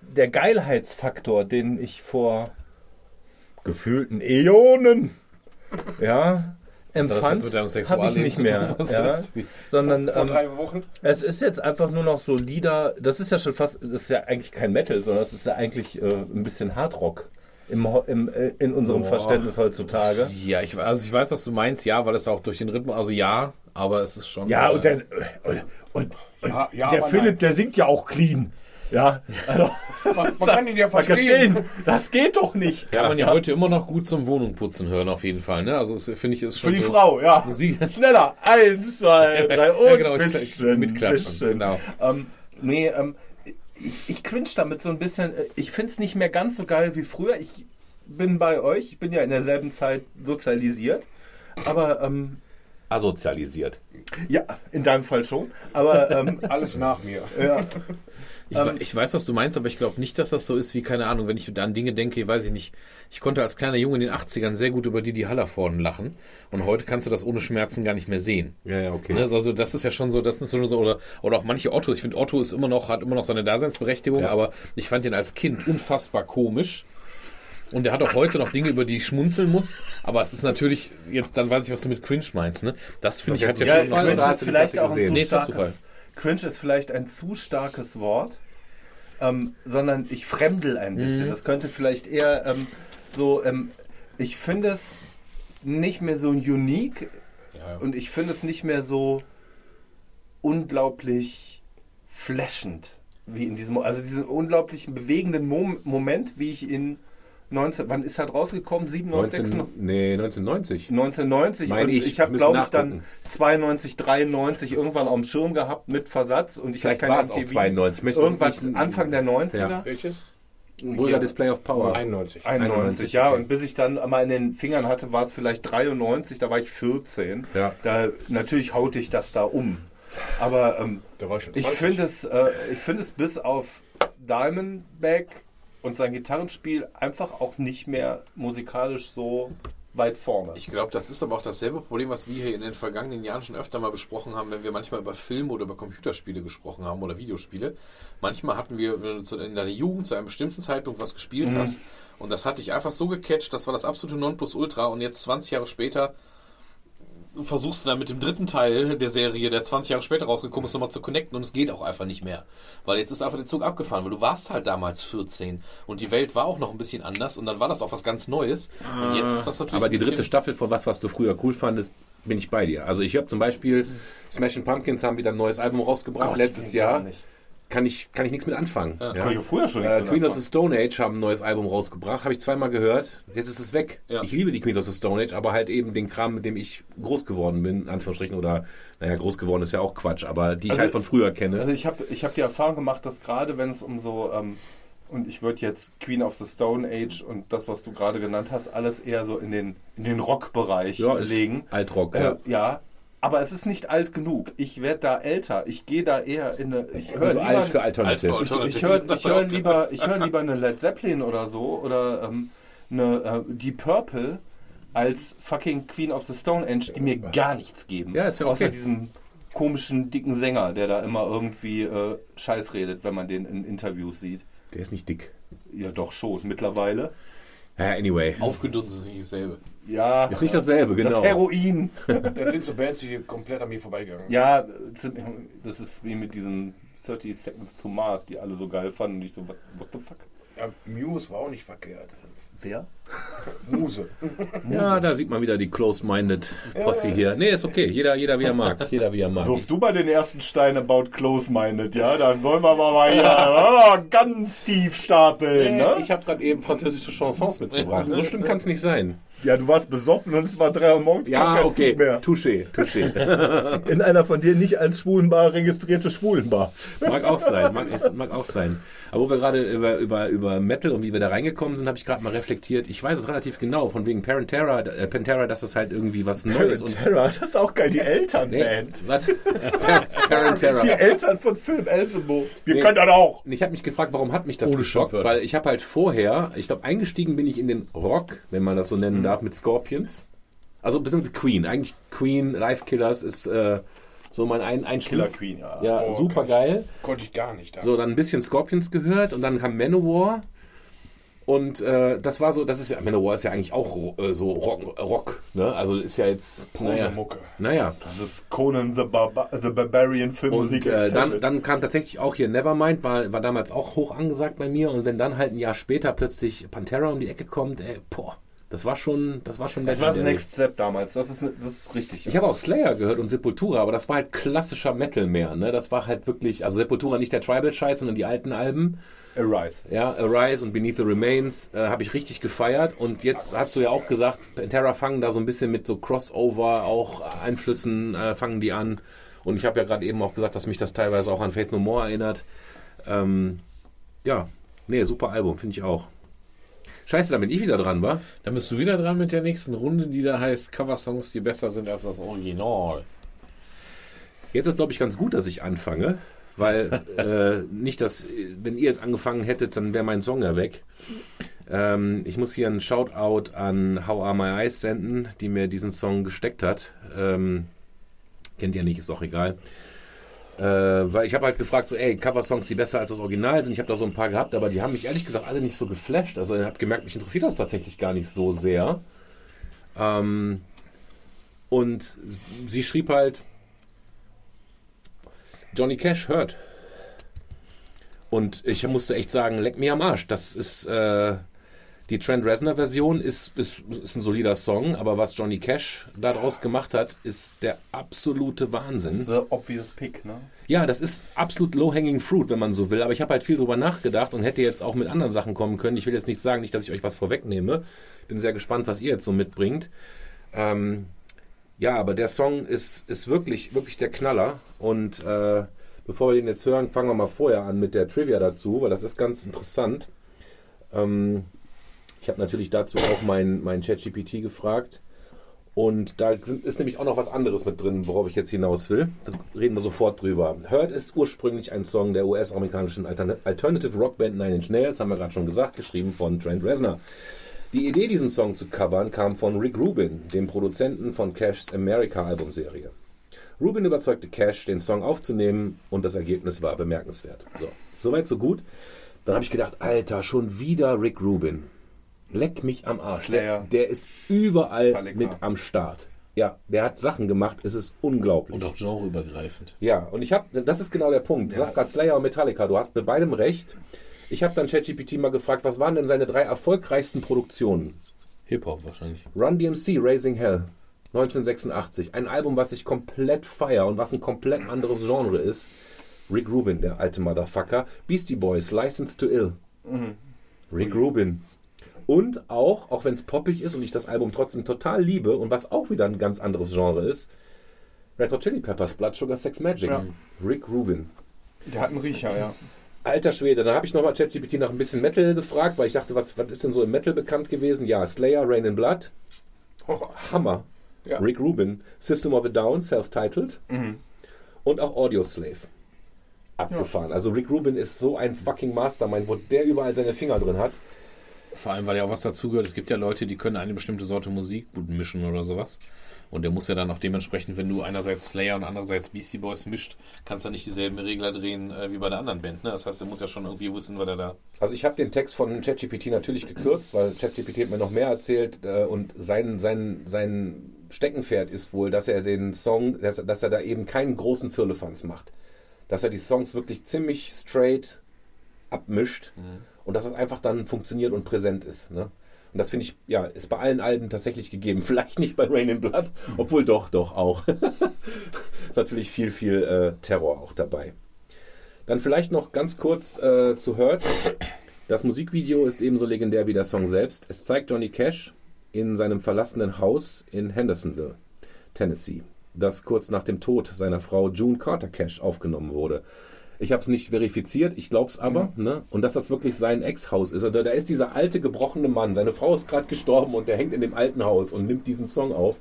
der Geilheitsfaktor, den ich vor gefühlten Äonen ja, das empfand, deinem habe ich nicht mehr. Ja, sondern Vor ähm, drei Wochen. es ist jetzt einfach nur noch so Lieder, das ist ja schon fast, das ist ja eigentlich kein Metal, sondern es ist ja eigentlich äh, ein bisschen Hardrock im, Ho- im, äh, in unserem Boah. Verständnis heutzutage. Ja, ich, also ich weiß, was du meinst, ja, weil es auch durch den Rhythmus, also ja, aber es ist schon. Ja, äh, und der, und, und Ja, ja, der Philipp, nein. der singt ja auch clean. Ja, also, Man, man kann ihn ja verstehen. verstehen. Das geht doch nicht. Kann man ja heute immer noch gut zum Wohnungputzen hören, auf jeden Fall. Ne? Also finde ich, ist schon Für die so Frau, ja. Musik. Schneller. Eins, zwei, drei und Ja, genau, ich- bisschen, mitklatschen, bisschen. genau. Ähm, nee, ähm, ich, ich cringe damit so ein bisschen. Äh, Ich finde es nicht mehr ganz so geil wie früher. Ich bin bei euch. Ich bin ja in derselben Zeit sozialisiert. Aber, ähm, Asozialisiert. ja, in deinem Fall schon. Aber, ähm, Alles nach mir. ja. Ich, we- ich weiß, was du meinst, aber ich glaube nicht, dass das so ist wie, keine Ahnung, wenn ich an Dinge denke, weiß ich nicht. Ich konnte als kleiner Junge in den 80ern sehr gut über Didi Hallervorden lachen und heute kannst du das ohne Schmerzen gar nicht mehr sehen. Ja, ja, okay. Ne, Also das ist ja schon so, das ist schon so, oder, oder auch manche Otto. Ich finde, Otto ist immer noch, hat immer noch seine Daseinsberechtigung, Ja. aber ich fand ihn als Kind unfassbar komisch. Und er hat auch heute noch Dinge, über die ich schmunzeln muss. Aber es ist natürlich, jetzt, dann weiß ich, was du mit Cringe meinst, ne? Das finde ich hat ja, Ja, schon noch so Cringe ist die vielleicht auch ein zu Nee, starkes. Cringe ist vielleicht ein zu starkes Wort, ähm, sondern ich fremdel ein bisschen. Mhm. Das könnte vielleicht eher ähm, so. Ähm, ich finde es nicht mehr so unique Ja. und ich finde es nicht mehr so unglaublich flashend wie in diesem, also diesen unglaublichen bewegenden Mom Moment, wie ich in 19, wann ist halt rausgekommen? 97, 19, nee, 1990. 1990 Mein und ich, ich, habe glaube ich dann nachgucken. 92, 93 irgendwann auf dem Schirm gehabt mit Versatz und ich Vielleicht hatte war es auch MTV. 92. Ich möchte Irgendwas nicht- Anfang der 90er. Ja. Welches? Vulgar Display of Power. 91. 91, 91, ja. okay. Und bis ich dann mal in den Fingern hatte, war es vielleicht 93, da war ich 14. Ja. Da, natürlich haute ich das da um. Aber ähm, Da war ich schon ich 20. finde es, äh, ich finde es bis auf Diamondback und sein Gitarrenspiel einfach auch nicht mehr musikalisch so weit vorne. Ich glaube, das ist aber auch dasselbe Problem, was wir hier in den vergangenen Jahren schon öfter mal besprochen haben, wenn wir manchmal über Filme oder über Computerspiele gesprochen haben oder Videospiele. Manchmal hatten wir, wenn du zu- in deiner Jugend zu einem bestimmten Zeitpunkt was gespielt Mhm. hast und das hat dich einfach so gecatcht, das war das absolute Nonplusultra und jetzt 20 Jahre später versuchst du dann mit dem dritten Teil der Serie, der 20 Jahre später rausgekommen ist, nochmal zu connecten und es geht auch einfach nicht mehr. Weil jetzt ist einfach der Zug abgefahren, weil du warst halt damals 14 und die Welt war auch noch ein bisschen anders und dann war das auch was ganz Neues. Und jetzt ist das natürlich Aber die dritte Staffel von was, was du früher cool fandest, bin ich bei dir. Also ich habe zum Beispiel Smashing Pumpkins haben wieder ein neues Album rausgebracht Gott, letztes Jahr. nicht. Kann ich, kann ich nichts mit anfangen. Ja. Kann ich früher schon nichts Äh, Queen of the Stone Age haben ein neues Album rausgebracht, habe ich zweimal gehört. Jetzt ist es weg. Ja. Ich liebe die Queen of the Stone Age, aber halt eben den Kram, mit dem ich groß geworden bin, in Anführungsstrichen, oder, naja, groß geworden ist ja auch Quatsch, aber die ich Also- halt von früher kenne. Also ich habe ich hab die Erfahrung gemacht, dass gerade wenn es um so, ähm, und ich würde jetzt Queen of the Stone Age und das, was du gerade genannt hast, alles eher so in den, in den Rockbereich ja, legen. Altrock, Äh, ja. ja. Aber es ist nicht alt genug. Ich werde da älter. Ich gehe da eher in eine. Ich höre Also lieber, alt für Alternative. Alt für ich, ich höre ich hör lieber, ich hör lieber eine Led Zeppelin oder so oder ähm, eine äh, Deep Purple als fucking Queen of the Stone Age, die mir gar nichts geben. Ja, ist ja Außer okay. diesem komischen dicken Sänger, der da immer irgendwie äh, Scheiß redet, wenn man den in Interviews sieht. Der ist nicht dick. Ja, doch schon mittlerweile. Ja, anyway. Aufgedunsen ist nicht dasselbe. Ja, Ist nicht dasselbe, genau. das Heroin. Das sind so Bands, die komplett an mir vorbeigegangen. Ja, zu- das ist wie mit diesen 30 Seconds to Mars, die alle so geil fanden. Und ich so, what, what the fuck? Ja, Muse war auch nicht verkehrt. Wer? Muse. Ja, da sieht man wieder die closed-minded Posse hier. Nee, ist okay. Jeder, jeder wie er mag. Jeder wie er mag. Wirf du mal den ersten Stein about close-minded, ja? Dann wollen wir mal hier ah, ganz tief stapeln, ne? Ich habe gerade eben französische Chansons mitgebracht. So schlimm kann es nicht sein. Ja, du warst besoffen und es war drei Uhr morgens. Ja, kein okay. Mehr. Touché, touché. In einer von dir nicht als Schwulenbar registrierte Schwulenbar. Mag auch sein, mag, mag auch sein. Aber wo wir gerade über, über, über Metal und wie wir da reingekommen sind, habe ich gerade mal reflektiert. Ich weiß es relativ genau, von wegen Parentera, äh, Pantera, dass das halt irgendwie was Neues und. Terror, das ist auch geil, die Nee, Elternband. was? Parentera. Die Eltern von Film Elsenbo. Wir Nee. können das auch. Ich habe mich gefragt, warum hat mich das Ohne geschockt? Schimpfwörter. Weil ich habe halt vorher, ich glaube, eingestiegen bin ich in den Rock, wenn man das so nennen darf, mit Scorpions. Also beziehungsweise Queen. Eigentlich Queen, Life Killers ist äh, so mein ein Einstieg. Killer Queen, ja. Ja, Oh, super geil. Konnte ich gar nicht. So, dann ein bisschen Scorpions gehört und dann kam Manowar. Und äh, das war so, das ist ja, Manowar ist ja eigentlich auch äh, so Rock, Rock, ne? Also ist ja jetzt, naja, Posemucke. naja. Das ist Conan the, Barba the Barbarian Filmmusik. Und äh, dann, dann kam tatsächlich auch hier Nevermind, war, war damals auch hoch angesagt bei mir. Und wenn dann halt ein Jahr später plötzlich Pantera um die Ecke kommt, ey, boah, Das war schon, das war schon Das war das. Next Step damals. Das ist, das ist richtig. Ich habe auch Slayer gehört und Sepultura, aber das war halt klassischer Metal mehr. Ne? Das war halt wirklich, also Sepultura nicht der Tribal-Scheiß, sondern die alten Alben. Arise. Ja, Arise und Beneath the Remains äh, habe ich richtig gefeiert. Und jetzt hast du ja auch gesagt, Pantera fangen da so ein bisschen mit so Crossover, auch Einflüssen äh, fangen die an. Und ich habe ja gerade eben auch gesagt, dass mich das teilweise auch an Faith No More erinnert. Ähm, ja, nee, super Album, finde ich auch. Scheiße, da bin ich wieder dran, wa? Dann bist du wieder dran mit der nächsten Runde, die da heißt Coversongs, die besser sind als das Original. Jetzt ist, glaube ich, ganz gut, dass ich anfange, weil äh, nicht, dass, wenn ihr jetzt angefangen hättet, dann wäre mein Song ja weg. Ähm, ich muss hier einen Shoutout an How Are My Eyes senden, die mir diesen Song gesteckt hat. Ähm, kennt ihr nicht, ist auch egal. Äh, weil ich habe halt gefragt, so, ey, Coversongs, die besser als das Original sind. Ich habe da so ein paar gehabt, aber die haben mich ehrlich gesagt alle nicht so geflasht. Also ich habe gemerkt, mich interessiert das tatsächlich gar nicht so sehr. Ähm, und sie schrieb halt, Johnny Cash hört. Und ich musste echt sagen, leck mir am Arsch. Das ist äh, die Trent Reznor Version ist, ist, ist ein solider Song, aber was Johnny Cash daraus gemacht hat, ist der absolute Wahnsinn. The obvious pick, ne? Ja, das ist absolut low-hanging fruit, wenn man so will. Aber ich habe halt viel drüber nachgedacht und hätte jetzt auch mit anderen Sachen kommen können. Ich will jetzt nicht sagen, nicht, dass ich euch was vorwegnehme. Bin sehr gespannt, was ihr jetzt so mitbringt. Ähm, ja, aber der Song ist, ist wirklich, wirklich der Knaller. Und äh, bevor wir den jetzt hören, fangen wir mal vorher an mit der Trivia dazu, weil das ist ganz interessant. Ähm, ich habe natürlich dazu auch mein, mein ChatGPT gefragt. Und da ist nämlich auch noch was anderes mit drin, worauf ich jetzt hinaus will. Da reden wir sofort drüber. Hurt ist ursprünglich ein Song der US-amerikanischen Altern Alternative Rockband Nine Inch Nails, haben wir gerade schon gesagt, geschrieben von Trent Reznor. Die Idee, diesen Song zu covern, kam von Rick Rubin, dem Produzenten von Cash's America-Albumserie. Rubin überzeugte Cash, den Song aufzunehmen und das Ergebnis war bemerkenswert. So, soweit so gut. Dann habe ich gedacht, Alter, schon wieder Rick Rubin. Leck mich am Arsch. Slayer. Der, der ist überall Metallica. mit am Start. Ja, der hat Sachen gemacht, es ist unglaublich. Und auch genreübergreifend. Ja, und ich habe, das ist genau der Punkt. Du Ja. hast gerade Slayer und Metallica, du hast bei beidem recht. Ich habe dann ChatGPT mal gefragt, was waren denn seine drei erfolgreichsten Produktionen? Hip-Hop wahrscheinlich. Run DMC Raising Hell 1986. Ein Album, was ich komplett feier und was ein komplett anderes Genre ist. Rick Rubin, der alte Motherfucker. Beastie Boys, License to Ill. Rick Rubin. Und auch, auch wenn es poppig ist und ich das Album trotzdem total liebe und was auch wieder ein ganz anderes Genre ist, Red Hot Chili Peppers, Blood Sugar Sex Magic. Ja. Rick Rubin. Der hat einen Riecher, ja. Alter Schwede, dann habe ich nochmal ChatGPT nach ein bisschen Metal gefragt, weil ich dachte, was, was ist denn so im Metal bekannt gewesen? Ja, Slayer, Rain in Blood. Hammer. Ja. Rick Rubin. System of a Down, self-titled. Mhm. Und auch Audio Slave. Abgefahren. Also Rick Rubin ist so ein fucking Mastermind, wo der überall seine Finger drin hat. Vor allem, weil ja auch was dazugehört. Es gibt ja Leute, die können eine bestimmte Sorte Musik gut mischen oder sowas. Und der muss ja dann auch dementsprechend, wenn du einerseits Slayer und andererseits Beastie Boys mischt, kannst du nicht dieselben Regler drehen äh, wie bei der anderen Band. Ne? Das heißt, der muss ja schon irgendwie wissen, was er da. Also ich habe den Text von ChatGPT natürlich gekürzt, weil ChatGPT hat mir noch mehr erzählt äh, und sein, sein, sein Steckenpferd ist wohl, dass er den Song, dass, er- dass er da eben keinen großen Firlefanz macht. Dass er die Songs wirklich ziemlich straight abmischt und dass es einfach dann funktioniert und präsent ist. Ne? Und das finde ich, ja, ist bei allen Alben tatsächlich gegeben. Vielleicht nicht bei Rain in Blood, obwohl doch, doch auch. ist natürlich viel, viel äh, Terror auch dabei. Dann vielleicht noch ganz kurz äh, zu Hurt. Das Musikvideo ist ebenso legendär wie der Song selbst. Es zeigt Johnny Cash in seinem verlassenen Haus in Hendersonville, Tennessee, das kurz nach dem Tod seiner Frau June Carter Cash aufgenommen wurde. Ich habe es nicht verifiziert, ich glaube es aber. Ne? Und dass das wirklich sein Ex-Haus ist. Also da ist dieser alte, gebrochene Mann. Seine Frau ist gerade gestorben und der hängt in dem alten Haus und nimmt diesen Song auf.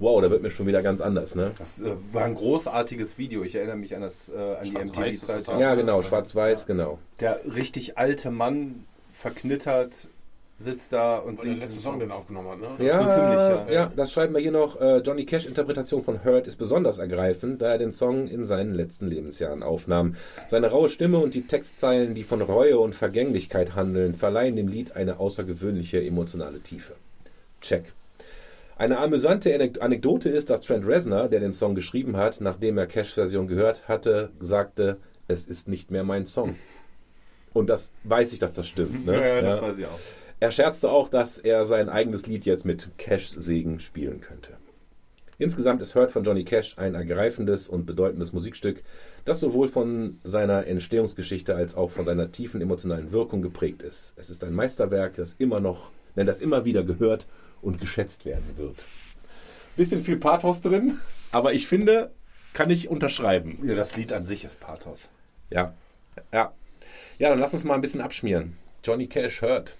Wow, da wird mir schon wieder ganz anders. Ne? Das äh, war ein großartiges Video. Ich erinnere mich an, das, äh, an die MTV-Zeit. Ja, genau, schwarz-weiß, genau. Der richtig alte Mann, verknittert, sitzt da und Weil der singt. letzte Song den aufgenommen hat, ne? Ja, So ziemlich, ja. ja. das schreiben wir hier noch. Äh, Johnny Cash Interpretation von Hurt ist besonders ergreifend, da er den Song in seinen letzten Lebensjahren aufnahm. Seine raue Stimme und die Textzeilen, die von Reue und Vergänglichkeit handeln, verleihen dem Lied eine außergewöhnliche emotionale Tiefe. Check. Eine amüsante Anek- Anekdote ist, dass Trent Reznor, der den Song geschrieben hat, nachdem er Cash Version gehört hatte, sagte, es ist nicht mehr mein Song. Und das weiß ich, dass das stimmt. Ne? Ja, ja, das weiß ich auch. Er scherzte auch, dass er sein eigenes Lied jetzt mit Cashs Segen spielen könnte. Insgesamt ist Hurt von Johnny Cash ein ergreifendes und bedeutendes Musikstück, das sowohl von seiner Entstehungsgeschichte als auch von seiner tiefen emotionalen Wirkung geprägt ist. Es ist ein Meisterwerk, das immer noch, nein, das immer wieder gehört und geschätzt werden wird. Bisschen viel Pathos drin, aber ich finde, kann ich unterschreiben. Ja, das Lied an sich ist Pathos. Ja, ja. Ja, dann lass uns mal ein bisschen abschmieren. Johnny Cash hört.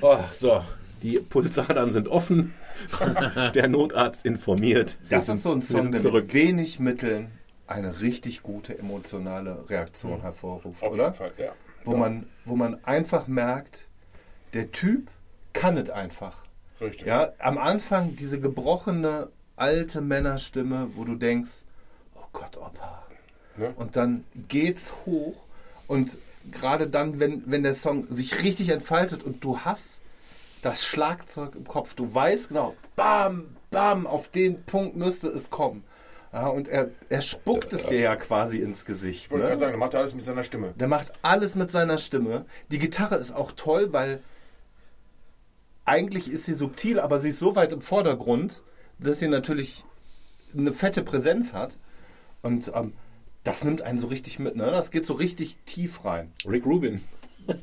Oh, so, die Pulsadern sind offen. Der Notarzt informiert. Das sind- ist so ein Song, der zurück. mit wenig Mitteln eine richtig gute emotionale Reaktion hervorruft, Auf oder? jeden Fall, ja. Wo, man, wo man einfach merkt, der Typ kann es einfach. Richtig. Ja, am Anfang diese gebrochene alte Männerstimme, wo du denkst, oh Gott, Opa. Ne? Und dann geht's hoch und gerade dann, wenn, wenn der Song sich richtig entfaltet und du hast das Schlagzeug im Kopf, du weißt genau, bam, bam, auf den Punkt müsste es kommen. Ja, und er, er spuckt es dir ja quasi ins Gesicht. Ich wollte ne? gerade sagen, er macht alles mit seiner Stimme. Der macht alles mit seiner Stimme. Die Gitarre ist auch toll, weil eigentlich ist sie subtil, aber sie ist so weit im Vordergrund, dass sie natürlich eine fette Präsenz hat. Und ähm, das nimmt einen so richtig mit. Ne? Das geht so richtig tief rein. Rick Rubin.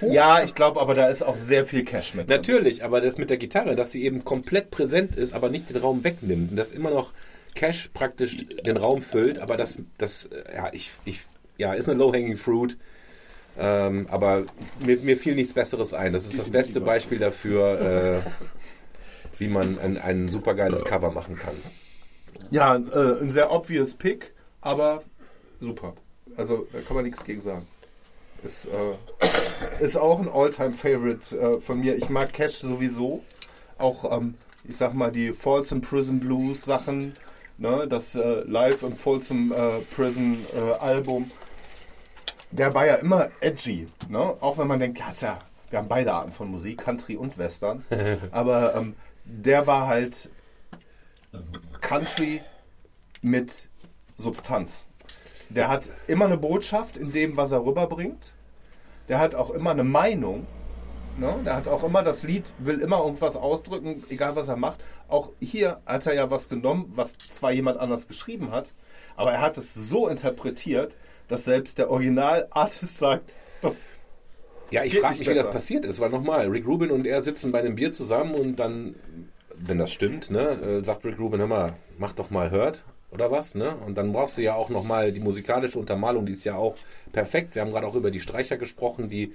Ja, ich glaube, aber da ist auch sehr viel Cash mit. drin. Natürlich, aber das mit der Gitarre, dass sie eben komplett präsent ist, aber nicht den Raum wegnimmt. Und dass immer noch Cash praktisch den Raum füllt, aber das, das äh, ja, ich, ich, ja, ist eine low-hanging fruit. Ähm, aber mir, mir fiel nichts Besseres ein. Das ist das beste Beispiel dafür, äh, wie man ein, ein supergeiles Cover machen kann. Ja, äh, ein sehr obvious Pick, aber super. Also da kann man nichts gegen sagen. Ist, äh, ist auch ein All-Time-Favorite äh, von mir. Ich mag Cash sowieso. Auch, ähm, ich sag mal, die Folsom Prison Blues Sachen, ne, das äh, Live im Folsom äh, Prison Album. Der war ja immer edgy, ne? Auch wenn man denkt, ja, ja, wir haben beide Arten von Musik, Country und Western. Aber ähm, der war halt Country mit Substanz. Der hat immer eine Botschaft in dem, was er rüberbringt. Der hat auch immer eine Meinung. Ne? Der hat auch immer das Lied, will immer irgendwas ausdrücken, egal was er macht. Auch hier hat er ja was genommen, was zwar jemand anders geschrieben hat, aber er hat es so interpretiert, dass selbst der Original-Artist sagt, das Ja, ich frage mich, wie das besser. passiert ist, weil nochmal, Rick Rubin und er sitzen bei einem Bier zusammen und dann, wenn das stimmt, ne, äh, sagt Rick Rubin, hör mal, mach doch mal Hört oder was, ne? Und dann brauchst du ja auch nochmal die musikalische Untermalung, die ist ja auch perfekt. Wir haben gerade auch über die Streicher gesprochen, die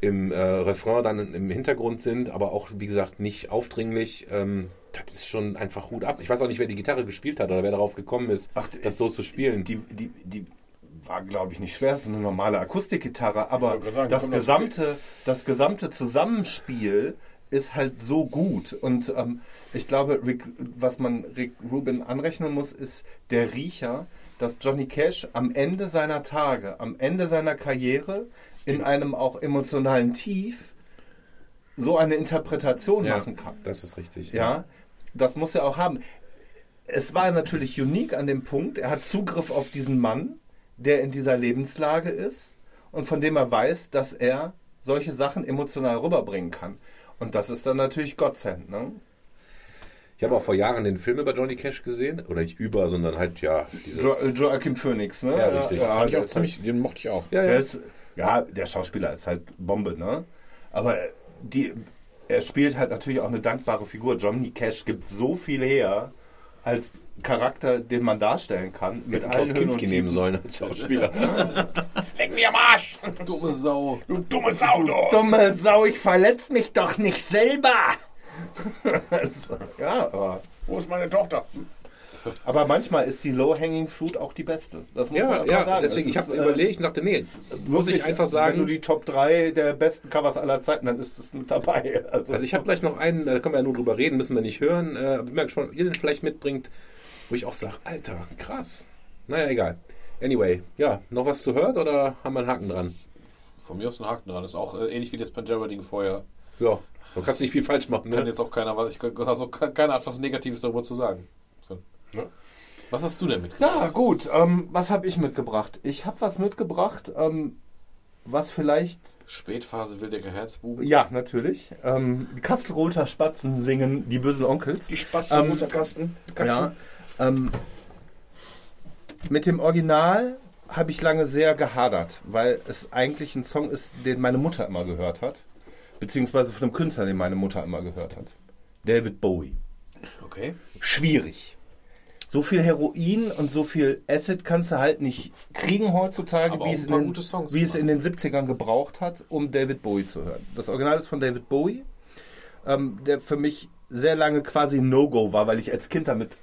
im äh, Refrain dann im Hintergrund sind, aber auch, wie gesagt, nicht aufdringlich. Ähm, das ist schon einfach Hut ab. Ich weiß auch nicht, wer die Gitarre gespielt hat oder wer darauf gekommen ist, Ach, das so zu spielen. die, die, die war, glaube ich, nicht schwer. Es ist eine normale Akustikgitarre, aber sagen, das, gesamte, das gesamte Zusammenspiel ist halt so gut. Und ähm, ich glaube, Rick, was man Rick Rubin anrechnen muss, ist der Riecher, dass Johnny Cash am Ende seiner Tage, am Ende seiner Karriere, in einem auch emotionalen Tief so eine Interpretation ja, machen kann. das ist richtig. Ja, das muss er auch haben. Es war natürlich unique an dem Punkt, er hat Zugriff auf diesen Mann, der in dieser Lebenslage ist und von dem er weiß, dass er solche Sachen emotional rüberbringen kann. Und das ist dann natürlich Godsend, ne? Ich habe auch vor Jahren den Film über Johnny Cash gesehen. Oder nicht über, sondern halt, ja, dieses. Jo äh, Joachim Phoenix, ne? Ja, richtig. Fand ich der auch ziemlich, den mochte ich auch. ja, Der ja. ist, ja, der Schauspieler ist halt Bombe, ne? Aber die, er spielt halt natürlich auch eine dankbare Figur. Johnny Cash gibt so viel her als Charakter, den man darstellen kann. Mit Mit allen Kinski nehmen sollen als Schauspieler. Leck mir am Arsch! Dumme Sau. Du dumme Sau, du! Dumme Sau, ich verletz mich doch nicht selber! ja, aber, Wo ist meine Tochter? Aber manchmal ist die Low-Hanging Fruit auch die beste. Das muss man ja, einfach ja, sagen. deswegen, Es ich ist, habe äh, überlegt und dachte, nee, muss ich einfach Wenn du sagen. die Top 3 der besten Covers aller Zeiten, dann ist das mit dabei. Also ich habe gleich noch einen, da können wir ja nur drüber reden, müssen wir nicht hören. Äh, bin mal gespannt, ob ihr den vielleicht mitbringt, wo ich auch sage, Alter, krass. Naja, egal. Anyway, ja, noch was zu hört oder haben wir einen Haken dran? Von mir aus ein Haken dran. Ist auch äh, ähnlich wie das Pantera-Ding vorher. Ja, du kannst nicht viel falsch machen. Kann Ne? jetzt auch keiner was, ich kann, also keiner hat was Negatives darüber zu sagen. Ja. Was hast du denn mitgebracht? Ja, gut. Ähm, was habe ich mitgebracht? Ich habe was mitgebracht, ähm, was vielleicht. Spätphase Wildecker Herzbuben. Ja, natürlich. Ähm, die Kastelrother Spatzen singen die bösen Onkels. Die Spatzen, Ähm, Kasten. Ja. Ähm, mit dem Original habe ich lange sehr gehadert, weil es eigentlich ein Song ist, den meine Mutter immer gehört hat. Beziehungsweise von einem Künstler, den meine Mutter immer gehört hat. David Bowie. Okay. Schwierig. So viel Heroin und so viel Acid kannst du halt nicht kriegen heutzutage, wie, es in, den, wie es in den 70ern gebraucht hat, um David Bowie zu hören. Das Original ist von David Bowie, ähm, der für mich sehr lange quasi No-Go war, weil ich als Kind damit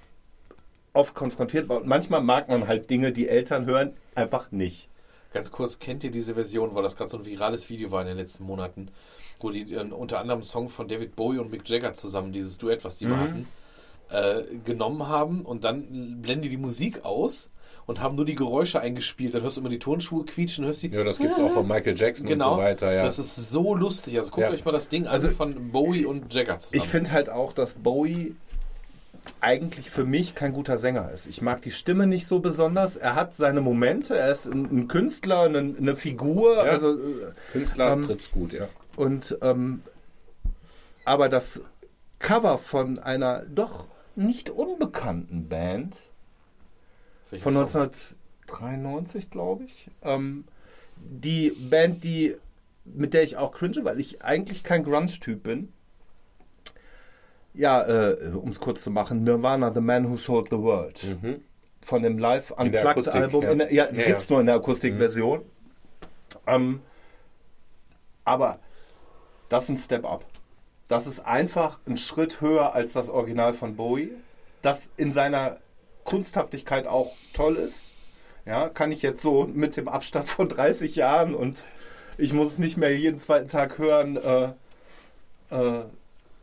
oft konfrontiert war. Und manchmal mag man halt Dinge, die Eltern hören, einfach nicht. Ganz kurz, kennt ihr diese Version, weil das gerade so ein virales Video war in den letzten Monaten, wo die äh, unter anderem einen Song von David Bowie und Mick Jagger zusammen, dieses Duett, was die Mhm. mal hatten, äh, genommen haben und dann blenden die die Musik aus und haben nur die Geräusche eingespielt. Dann hörst du immer die Turnschuhe quietschen, hörst die. Ja, das gibt's auch von Michael Jackson Genau, und so weiter. Ja. das ist so lustig. Also guckt Ja. euch mal das Ding an Also- von Bowie und Jagger zusammen. Ich finde halt auch, dass Bowie eigentlich für mich kein guter Sänger ist. Ich mag die Stimme nicht so besonders. Er hat seine Momente. Er ist ein, ein Künstler, eine, eine Figur. Ja. Also, äh, Künstler ähm, tritt's gut, ja. und ähm, aber das Cover von einer doch nicht unbekannten Band Welcher von Song? 1993, glaube ich. Ähm, die Band, die mit der ich auch cringe, weil ich eigentlich kein Grunge-Typ bin. Ja, äh, um es kurz zu machen, Nirvana, The Man Who Sold the World. Mhm. Von dem Live Unplugged Album. ja. Der, ja, Ja, gibt es ja. nur in der Akustikversion. Ähm, aber das ist ein Step Up. Das ist einfach ein Schritt höher als das Original von Bowie. Das in seiner Kunsthaftigkeit auch toll ist. Ja, kann ich jetzt so mit dem Abstand von 30 Jahren und ich muss es nicht mehr jeden zweiten Tag hören, äh, äh,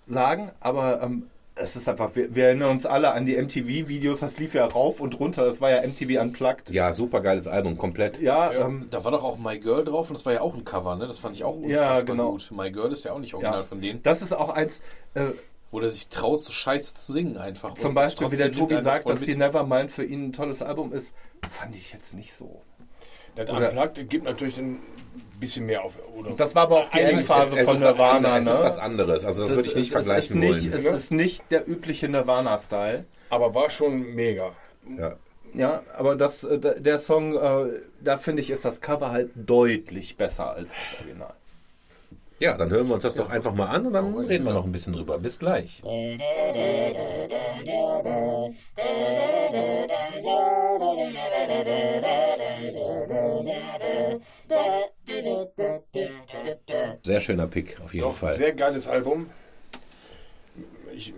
sagen. Aber ähm, es ist einfach, wir, wir erinnern uns alle an die MTV-Videos, das lief ja rauf und runter, das war ja MTV Unplugged. Ja, super geiles Album, komplett. Ja, Ja, ähm, da war doch auch My Girl drauf und das war ja auch ein Cover, ne? Das fand ich auch unfassbar Ja, genau. gut. My Girl ist ja auch nicht original ja. von denen, das ist auch eins, äh, wo der sich traut, so scheiße zu singen einfach. zum Beispiel, wie der Tobi sagt, dass mit. die Nevermind für ihn ein tolles Album ist, fand ich jetzt nicht so. Das Oder- Unplugged gibt natürlich ein bisschen mehr auf. Oder Das war aber auch die Endphase es, von Nirvana. anderes, ne? es ist was anderes. Also das Es würde ich nicht es vergleichen ist nicht, wollen. Es ist nicht der übliche Nirvana-Style. aber war schon mega. Ja. Ja, aber das, äh, der der Song, äh, da finde ich, ist das Cover halt deutlich besser als das Original. Ja, dann hören wir uns das doch einfach mal an und dann reden wir noch ein bisschen drüber. Bis gleich. Sehr schöner Pick, auf jeden Doch, Fall. sehr geiles Album. Ich,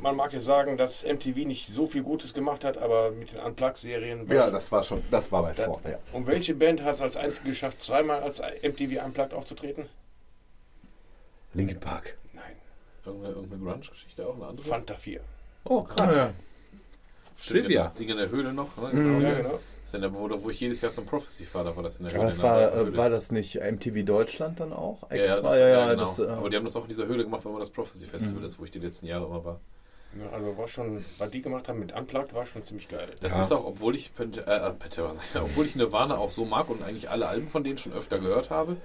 man mag ja sagen, dass MTV nicht so viel Gutes gemacht hat, aber mit den Unplugged-Serien. Ja, das war schon, das war bei vor. Ja. Und welche Band hat es als einzige geschafft, zweimal als MTV Unplugged aufzutreten? Linkin Park. Nein, Irgendeine, irgendeine Grunge-Geschichte auch, eine andere? Fanta 4. Oh, krass. ja. Stimmt, Silvia. Das Ding in der Höhle noch. Ne? Mhm. Ja, genau. Das ist in der, wo, wo ich jedes Jahr zum Prophecy fahre, da war das in der Höhle. das in der war, Höhle. äh, war das nicht MTV Deutschland dann auch? ja, ja, Extra? das, ja, ja, ja, genau. das, äh, Aber die haben das auch in dieser Höhle gemacht, weil immer das Prophecy Festival Mhm. ist, wo ich die letzten Jahre immer war. Ja, also war schon, was die gemacht haben mit Unplugged, war schon ziemlich geil. Das Ja. ist auch, obwohl ich Pant äh, Pantera, sag ich, obwohl ich Nirvana auch so mag und eigentlich alle Alben von denen schon öfter gehört habe,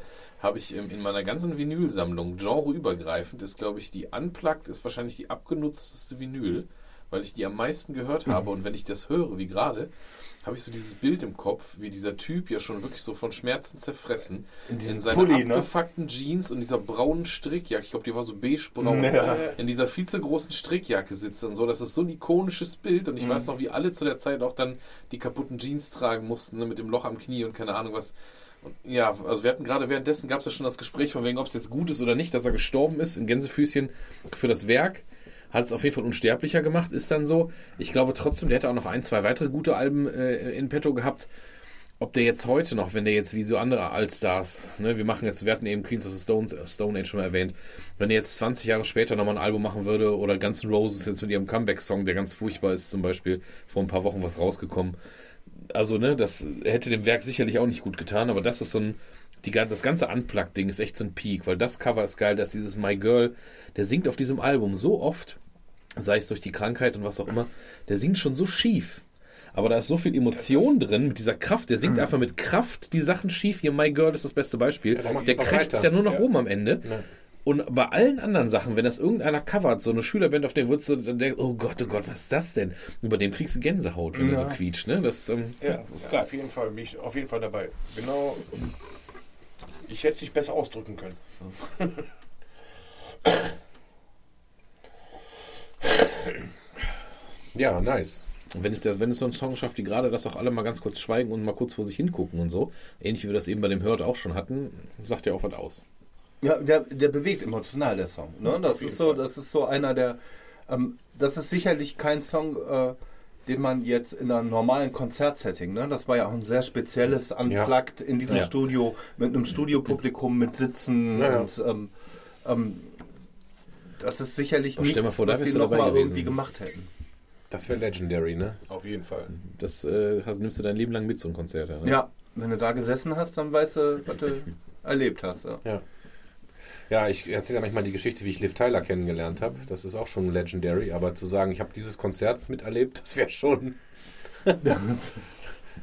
habe ich in meiner ganzen Vinylsammlung genreübergreifend ist, glaube ich, die Unplugged ist wahrscheinlich die abgenutzteste Vinyl, weil ich die am meisten gehört Mhm. habe und wenn ich das höre, wie gerade, habe ich so dieses Bild im Kopf, wie dieser Typ ja schon wirklich so von Schmerzen zerfressen In in seinen Pulli, ne? abgefuckten Jeans und dieser braunen Strickjacke, ich glaube, die war so beigebraun, Ja. in dieser viel zu großen Strickjacke sitzt und so. Das ist so ein ikonisches Bild und ich Mhm. weiß noch, wie alle zu der Zeit auch dann die kaputten Jeans tragen mussten, ne, mit dem Loch am Knie und keine Ahnung was. Ja, also wir hatten gerade währenddessen gab es ja schon das Gespräch von wegen, ob es jetzt gut ist oder nicht, dass er gestorben ist in Gänsefüßchen für das Werk. Hat es auf jeden Fall unsterblicher gemacht, ist dann so. Ich glaube trotzdem, der hätte auch noch ein, zwei weitere gute Alben äh, in petto gehabt. Ob der jetzt heute noch, wenn der jetzt wie so andere Allstars, ne, wir machen jetzt, wir hatten eben Queens of the Stones, äh, Stone Age schon mal erwähnt, wenn er jetzt 20 Jahre später nochmal ein Album machen würde oder Guns N' Roses jetzt mit ihrem Comeback-Song, der ganz furchtbar ist, zum Beispiel vor ein paar Wochen was rausgekommen. Also, ne, das hätte dem Werk sicherlich auch nicht gut getan, aber das ist so ein die, das ganze Unplugged-Ding ist echt so ein Peak, weil das Cover ist geil, dass dieses My Girl, der singt auf diesem Album so oft, sei es durch die Krankheit und was auch immer, der singt schon so schief. Aber da ist so viel Emotion drin mit dieser Kraft. Der singt einfach mit Kraft die Sachen schief. Hier, My Girl ist das beste Beispiel. macht der kriegt es ja nur noch Ja. rum am Ende. Und bei allen anderen Sachen, wenn das irgendeiner covert, so eine Schülerband, auf der würdest du dann denken, oh Gott, oh Gott, was ist das denn? Über dem kriegst du Gänsehaut, wenn er so quietscht, ne? Das, ähm, Ja, das ist ja, geil. auf jeden Fall, bin ich auf jeden Fall dabei. Genau. Ich hätte es nicht besser ausdrücken können. Ja, nice. Wenn es, der, wenn es so ein Song schafft, wie gerade, dass auch alle mal ganz kurz schweigen und mal kurz vor sich hingucken und so, ähnlich wie wir das eben bei dem Hört auch schon hatten, sagt ja auch was aus. Ja, der, der bewegt emotional, der Song. Ne? Das, ist so, das ist so einer der. Ähm, das ist sicherlich kein Song, äh, den man jetzt in einem normalen Konzertsetting, ne? das war ja auch ein sehr spezielles Unplugged in diesem Ja. Studio, mit einem Studiopublikum, mit Sitzen Ja, ja. und. Ähm, ähm, das ist sicherlich Aber stell nichts, vor, was die wärst du noch dabei mal gewesen. irgendwie gemacht hätten. Das wäre legendary, ne? Auf jeden Fall. Das äh, hast, nimmst du dein Leben lang mit, so ein Konzert. Ja, ne? Ja, wenn du da gesessen hast, dann weißt du, was du erlebt hast. Ja. Ja. Ja, ich erzähle ja manchmal die Geschichte, wie ich Liv Tyler kennengelernt habe. Das ist auch schon legendary, aber zu sagen, ich habe dieses Konzert miterlebt, das wäre schon.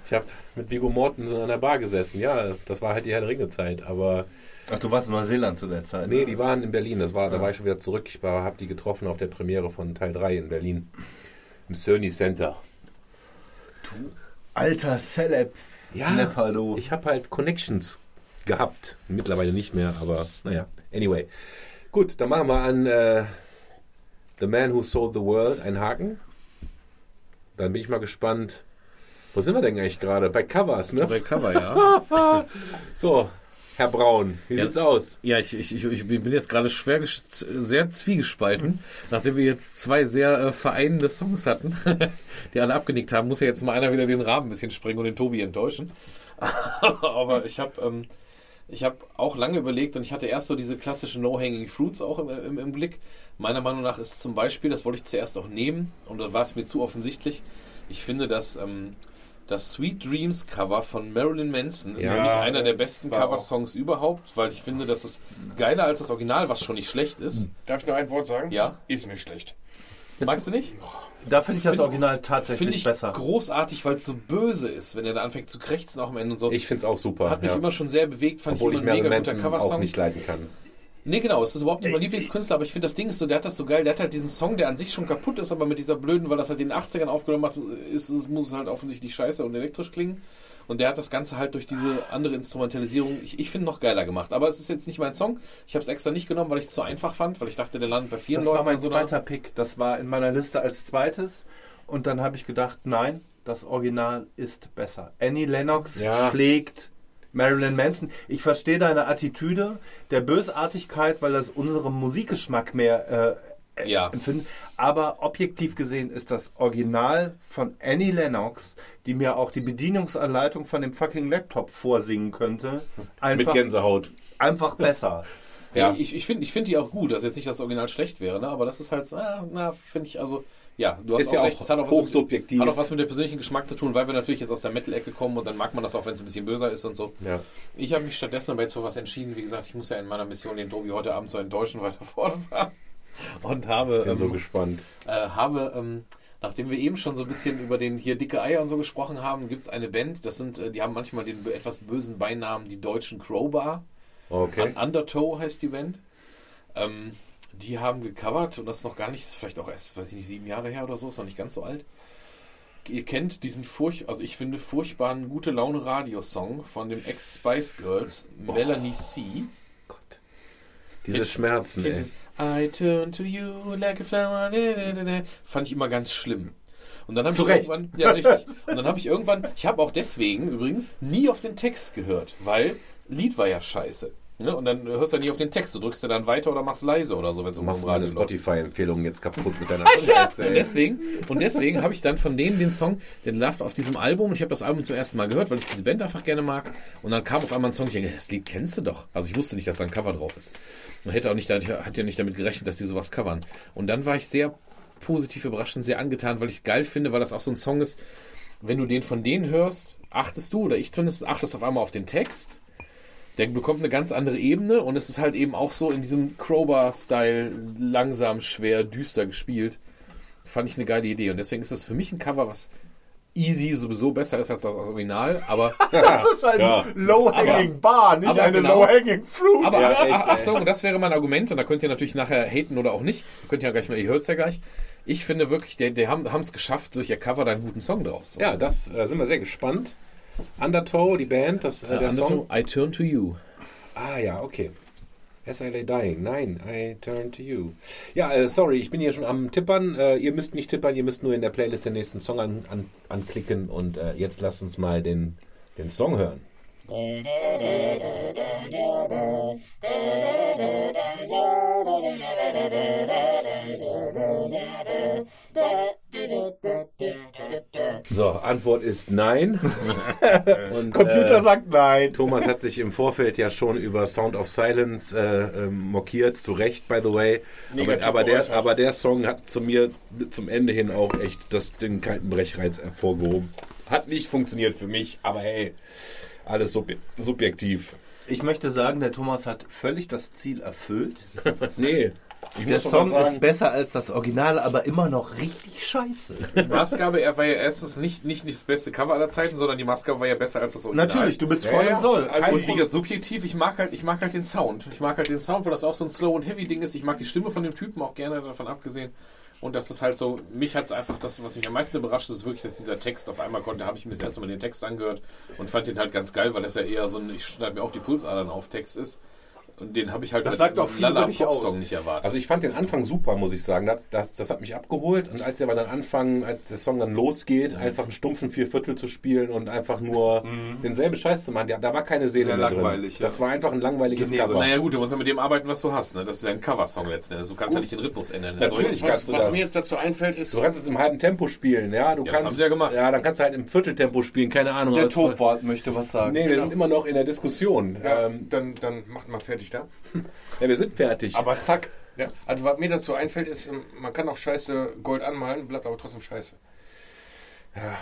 Ich habe mit Vigo Mortensen an der Bar gesessen. Ja, das war halt die Herr der Ringe-Zeit, aber Ach, du warst in Neuseeland zu der Zeit. nee, ne? die waren in Berlin. Das war, da war ich schon wieder zurück. Ich habe die getroffen auf der Premiere von Teil 3 in Berlin. Im Sony Center. Alter Celeb. Ja, Nepal, du. ich habe halt Connections gehabt. Mittlerweile nicht mehr, aber naja. Anyway. Gut, dann machen wir an äh, The Man Who Sold the World einen Haken. Dann bin ich mal gespannt. Wo sind wir denn eigentlich gerade? Bei Covers, ne? Bei Cover, ja. So, Herr Braun, wie Ja. sieht's aus? Ja, ich, ich, ich, bin jetzt gerade schwer, sehr zwiegespalten. Nachdem wir jetzt zwei sehr äh, vereinende Songs hatten, die alle abgenickt haben, muss ja jetzt mal einer wieder den Rahmen ein bisschen springen und den Tobi enttäuschen. Aber ich habe ähm, ich hab auch lange überlegt und ich hatte erst so diese klassischen No-Hanging Fruits auch im, im, im Blick. Meiner Meinung nach ist zum Beispiel, das wollte ich zuerst auch nehmen und da war es mir zu offensichtlich. Ich finde, dass ähm, das Sweet Dreams Cover von Marilyn Manson ist Ja, für mich einer der besten Coversongs überhaupt, weil ich finde, das ist geiler als das Original, was schon nicht schlecht ist. Darf ich noch ein Wort sagen? Ja. Ist mir schlecht. Magst du nicht? Da finde ich das Find- Original Finde tatsächlich ich besser. großartig, weil es so böse ist, wenn er da anfängt zu krächzen auch am Ende und so. Ich find's auch super. Hat mich ja. immer schon sehr bewegt, fand Obwohl ich ich immer ein Marilyn mega guter Manson auch Coversong. nicht leiden kann. Nee, genau, es ist überhaupt nicht mein Lieblingskünstler, aber ich finde das Ding ist so, der hat das so geil, der hat halt diesen Song, der an sich schon kaputt ist, aber mit dieser blöden, weil das halt in den 80ern aufgenommen hat, ist, es muss es halt offensichtlich scheiße und elektrisch klingen. Und der hat das Ganze halt durch diese andere Instrumentalisierung, ich, ich finde, noch geiler gemacht. Aber es ist jetzt nicht mein Song. Ich habe es extra nicht genommen, weil ich es zu einfach fand, weil ich dachte, der landet bei vielen Das Leuten war mein in so zweiter Pick. Das war in meiner Liste als zweites. Und dann habe ich gedacht, nein, das Original ist besser. Annie Lennox Ja. schlägt Marilyn Manson. Ich verstehe deine Attitüde der Bösartigkeit, weil das unserem Musikgeschmack mehr äh, Ja. empfinden. Aber objektiv gesehen ist das Original von Annie Lennox, die mir auch die Bedienungsanleitung von dem fucking Laptop vorsingen könnte, Mit einfach, Gänsehaut. einfach besser. Ja. Ich, ich finde ich find die auch gut, dass jetzt nicht das Original schlecht wäre, ne? aber das ist halt, ah, na, finde ich, also, ja, du hast Ist auch ja recht, auch es hat auch, was, hochsubjektiv. hat auch was mit dem persönlichen Geschmack zu tun, weil wir natürlich jetzt aus der Metal-Ecke kommen und dann mag man das auch, wenn es ein bisschen böser ist und so. Ja. Ich habe mich stattdessen aber jetzt für was entschieden, wie gesagt, ich muss ja in meiner Mission den Tobi heute Abend zu enttäuschen, weiter fortfahren und habe, Bin so ähm, gespannt. äh, habe ähm, Nachdem wir eben schon so ein bisschen über den hier dicke Eier und so gesprochen haben, gibt es eine Band, das sind, äh, die haben manchmal den etwas bösen Beinamen die deutschen Crowbar. Okay. Un Undertow heißt die Band. Ähm, die haben gecovert und das ist noch gar nicht, das ist vielleicht auch erst, weiß ich nicht, sieben Jahre her oder so, ist noch nicht ganz so alt. Ihr kennt diesen furch, also ich finde furchtbaren gute Laune Radiosong von dem Ex Spice Girls Melanie C. Gott. Diese Schmerzen, Kennt ey. I turn to you like a flower. Fand ich immer ganz schlimm. Und dann habe ich Recht. irgendwann, ja richtig. Und dann habe ich irgendwann, ich habe auch deswegen übrigens nie auf den Text gehört, weil Lied war ja scheiße. Ne? Und dann hörst du ja nie auf den Text, du drückst ja dann weiter oder machst leise oder so, wenn es Du um machst meine. Spotify-Empfehlungen jetzt kaputt mit deiner Scheiße, Und ey. deswegen, und deswegen habe ich dann von denen den Song, den Love auf diesem Album, und ich habe das Album zum ersten Mal gehört, weil ich diese Band einfach gerne mag. Und dann kam auf einmal ein Song, ich denke, das Lied kennst du doch. Also ich wusste nicht, dass da ein Cover drauf ist. Und hätte auch nicht, hat ja nicht damit gerechnet, dass die sowas covern. Und dann war ich sehr positiv überrascht und sehr angetan, weil ich geil finde, weil das auch so ein Song ist, wenn du den von denen hörst, achtest du, oder ich zumindest, achtest auf einmal auf den Text. Der bekommt eine ganz andere Ebene und es ist halt eben auch so in diesem Crowbar-Style langsam, schwer, düster gespielt. Fand ich eine geile Idee und deswegen ist das für mich ein Cover, was easy sowieso besser ist als das Original, aber Das ist ein Ja. Low-Hanging Bar, nicht aber eine genau. Low-Hanging Fruit. Aber Ja, Ach- echt. Achtung, das wäre mein Argument, und da könnt ihr natürlich nachher haten oder auch nicht. Könnt ihr ja gleich mal, ihr hört es ja gleich. Ich finde wirklich, die, die haben es geschafft, durch ihr Cover da einen guten Song draus zu Ja, das äh, sind wir sehr gespannt. Undertow, die Band, das, äh, der Song. I Turn to You. Ah ja, okay. As I lay dying. Nein, I turn to you. Ja, äh, sorry, ich bin hier schon am Tippern. Äh, ihr müsst nicht tippern, ihr müsst nur in der Playlist den nächsten Song an, an, anklicken und äh, jetzt lasst uns mal den, den Song hören. So, Antwort ist nein. und, Computer äh, sagt nein. Thomas hat sich im Vorfeld ja schon über Sound of Silence äh, ähm, mokiert, zu Recht, by the way. Aber, aber, der, aber der Song hat zu mir zum Ende hin auch echt das, den kalten Brechreiz hervorgehoben. Hat nicht funktioniert für mich, aber hey, alles subje subjektiv. Ich möchte sagen, der Thomas hat völlig das Ziel erfüllt. Nee, ich Der Song mal ist sagen, besser als das Original, aber immer noch richtig scheiße. Die Maßgabe, er war ja erstens nicht, nicht, nicht das beste Cover aller Zeiten, sondern die Maßgabe war ja besser als das Original. Natürlich, du bist Ja, voll ja. im Soll. Also, Und wie gesagt, subjektiv, ich mag halt, ich mag halt den Sound. Ich mag halt den Sound, weil das auch so ein Slow und Heavy Ding ist. Ich mag die Stimme von dem Typen auch gerne davon abgesehen. Und das ist halt so, mich hat es einfach, das, was mich am meisten überrascht, ist wirklich, dass dieser Text auf einmal konnte, habe ich mir das erste Mal den Text angehört und fand den halt ganz geil, weil das ja eher so ein, ich schneide mir auch die Pulsadern auf Text ist. Und den habe ich halt Das sagt auch viel über dich aus. Lala-Pop-Song nicht erwartet. Also ich fand den Anfang super, muss ich sagen. Das, das, das hat mich abgeholt. Und als er aber dann anfangen, als der Song dann losgeht, Mhm. einfach einen stumpfen Vierviertel zu spielen und einfach nur denselben Scheiß zu machen, da, da war keine Seele Sehr mehr langweilig, drin. ja. Das war einfach ein langweiliges Generisch. Cover. naja gut, du musst ja mit dem arbeiten, was du hast. Ne? Das ist ja ein Coversong letzten Endes. Du kannst ja nicht den Rhythmus ändern. Natürlich Solche- kannst du Was das. mir jetzt dazu einfällt, ist, Du kannst es im halben Tempo spielen, ja. Du Ja, das kannst, haben sie ja gemacht. Ja, dann kannst du halt im Vierteltempo spielen, keine Ahnung. Der Topwart möchte was sagen. Nee, wir sind immer noch in der Diskussion. ja, Ähm, dann, dann macht mal fertig da. ja, wir sind fertig. Aber zack. Ja, also was mir dazu einfällt, ist, ähm, man kann auch scheiße Gold anmalen, bleibt aber trotzdem scheiße. Ja.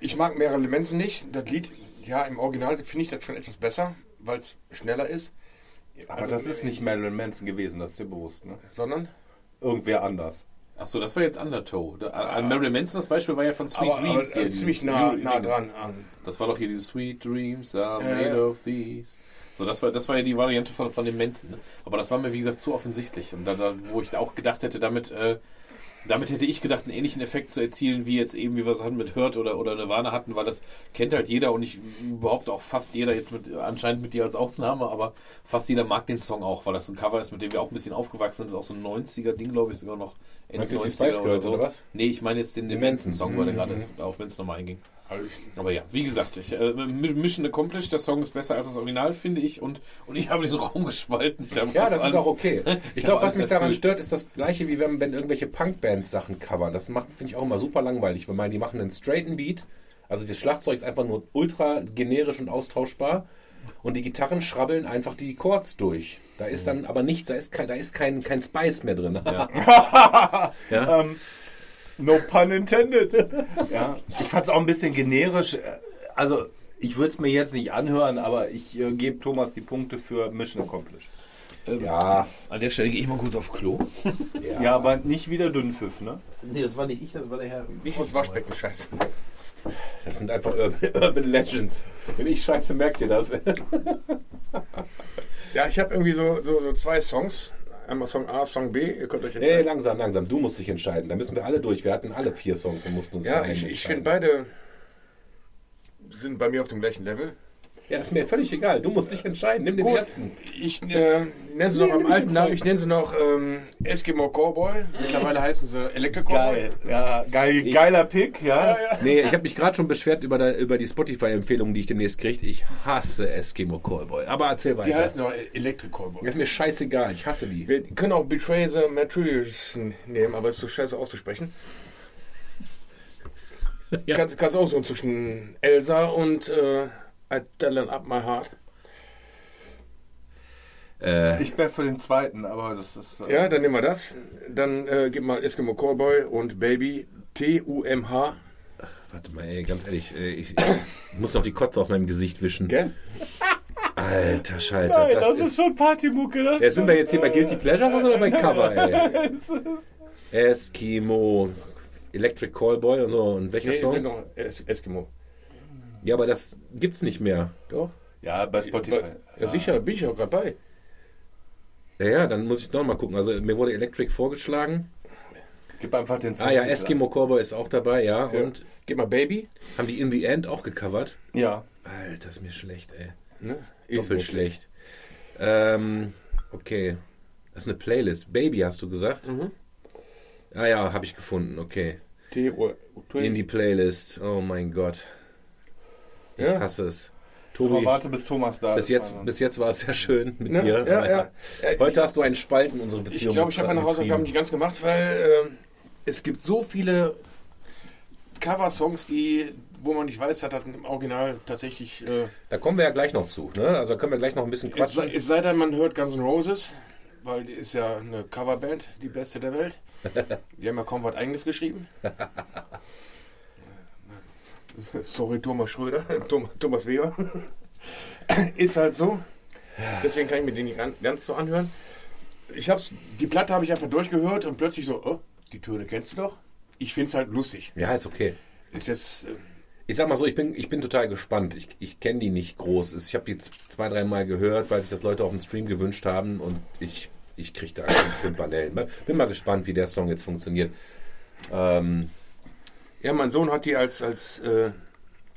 Ich mag Marilyn Manson nicht. Das Lied, ja, im Original finde ich das schon etwas besser, weil es schneller ist. Aber Also, das ist nicht Marilyn Manson gewesen, das ist dir bewusst, ne? Sondern? Irgendwer anders. Achso, das war jetzt Undertow. Da, an Marilyn Manson, das Beispiel war ja von Sweet Aber, aber Dreams. äh, hier, ziemlich nah, nah dran an. Das war doch hier dieses Sweet Dreams are Ja, made ja. of these. So, das war, das war ja die Variante von, von dem Manson. Ne? Aber das war mir, wie gesagt, zu offensichtlich. Und da, da, wo ich auch gedacht hätte, damit, äh, damit hätte ich gedacht, einen ähnlichen Effekt zu erzielen, wie jetzt eben, wie wir es hatten mit Hurt oder, oder Nirvana hatten, weil das kennt halt jeder und ich überhaupt auch fast jeder, jetzt mit, anscheinend mit dir als Ausnahme, aber fast jeder mag den Song auch, weil das ein Cover ist, mit dem wir auch ein bisschen aufgewachsen sind. Das ist auch so ein 90er-Ding, glaube ich, sogar noch. Ende Meinst du jetzt die 90er Spice Girls oder was? Nee, ich meine jetzt den, den Den Manson. Manson-Song, weil der Mhm. gerade auf Manson nochmal einging. Aber ja, wie gesagt, ich, äh, Mission Accomplished, der Song ist besser als das Original, finde ich. Und, und ich habe den Raum gespalten. Habe Ja, das ist alles- auch okay. Ich Ich glaube, was mich daran stört, ist das gleiche, wie wenn, wenn irgendwelche Punkbands Sachen covern. Das macht, finde ich auch immer super langweilig, weil man, die machen einen straighten Beat. Also das Schlagzeug ist einfach nur ultra generisch und austauschbar. Und die Gitarren schrabbeln einfach die Chords durch. Da ist dann aber nichts, da ist kein, da ist kein, kein Spice mehr drin. Ja. Ähm, no pun intended. ja, ich fand es auch ein bisschen generisch. Also, ich würde es mir jetzt nicht anhören, aber ich äh, gebe Thomas die Punkte für Mission Accomplished. Ähm, ja, An der Stelle gehe ich mal kurz auf Klo. Ja, aber nicht wieder Dünnpfiff, ne? Nee, das war nicht ich, das war der Herr. nicht ins Waschbecken scheiße. das sind einfach Urban, Legends. Wenn ich scheiße, merkt ihr das. Ja, ich habe irgendwie so, so, so zwei Songs. Einmal Song A, Song B. Ihr könnt euch Nee, entscheiden. langsam, langsam. Du musst dich entscheiden. Da müssen wir alle durch. Wir hatten alle vier Songs und mussten uns für ja, einen ich, ich finde beide sind bei mir auf dem gleichen Level. Ja, ist mir völlig egal. Du musst dich entscheiden. Nimm den Gut. ersten. Ich äh, nenne sie noch am alten Namen. Ich nenne sie noch ähm, Eskimo Cowboy. Mittlerweile heißen sie Electric Cowboy. Geil, ja, geil, geiler Pick, ja. Nee, ich habe mich gerade schon beschwert über, der, über die Spotify-Empfehlungen, die ich demnächst kriege. Ich hasse Eskimo Callboy. Aber erzähl Die weiter. heißen noch Electric Cowboy. ist mir scheißegal. Ich hasse die. Wir können auch Betray the Materials nehmen, aber es ist so scheiße auszusprechen. Ja. Kannst, kannst auch so zwischen Elsa und äh, I Talent Up My Heart. Äh, Ich bin für den zweiten, aber das ist. äh, Ja, dann nehmen wir das. Dann äh, gib mal Eskimo Cowboy und Baby T-U-M-H. warte mal, ey, ganz ehrlich. Äh, ich, ich muss noch die Kotze aus meinem Gesicht wischen. Gell? Alter Schalter, Nein, das, das, ist. ist schon Partymucke. Das Ja, sind wir jetzt hier bei Guilty Pleasures oder bei Cover, ey? Eskimo, Electric Callboy und so. Und welcher Nee, Song? sind noch es Eskimo. Ja, aber das gibt's nicht mehr. Doch. Ja, bei Spotify. Ja, sicher, bin ich auch gerade bei. Ja, ja, dann muss ich noch mal gucken. Also mir wurde Electric vorgeschlagen. Gib einfach den Song. Ah ja, Eskimo Cowboy ist auch dabei, ja. Ja. Und Gib mal Baby. haben die In the End auch gecovert? Ja. Alter, ist mir schlecht, ey. Ne? Doppelt schlecht. Ähm, okay. Das ist eine Playlist. Baby hast du gesagt? Mhm. Ah ja, habe ich gefunden. Okay. In die Playlist. Oh mein Gott. Ich Ja. hasse es. Aber Tobi, warte, bis Thomas da bis ist. jetzt, bis jetzt war es sehr schön mit Ne? dir. Ja, aber ja. Äh, Heute hast du einen Spalt in unsere Beziehung. Ich glaube, ich habe meine Hausaufgaben nicht ganz gemacht, weil ähm, es gibt so viele Cover-Songs, die, wo man nicht weiß, hat das im Original tatsächlich. Äh, Da kommen wir ja gleich noch zu. Ne? Also da können wir gleich noch ein bisschen es, quatschen. sei- es sei denn, man hört Guns N' Roses, weil die ist ja eine Coverband, die beste der Welt. Die haben ja kaum was Eigenes geschrieben. Sorry, Thomas Schröder, Thomas Weber. Ist halt so. Deswegen kann ich mir den nicht gan- ganz so anhören. Ich hab's, die Platte habe ich einfach durchgehört und plötzlich so, oh, die Töne kennst du doch. Ich find's halt lustig. Ja, ist okay. Ist jetzt, äh, Ich sag mal so, ich bin, ich bin total gespannt. Ich, ich kenne die nicht groß. Ich habe die zwei, dreimal gehört, weil sich das Leute auf dem Stream gewünscht haben und ich, ich kriege da keinen Pimpernellen. Bin mal gespannt, wie der Song jetzt funktioniert. Ähm, ja, mein Sohn hat die als, als äh,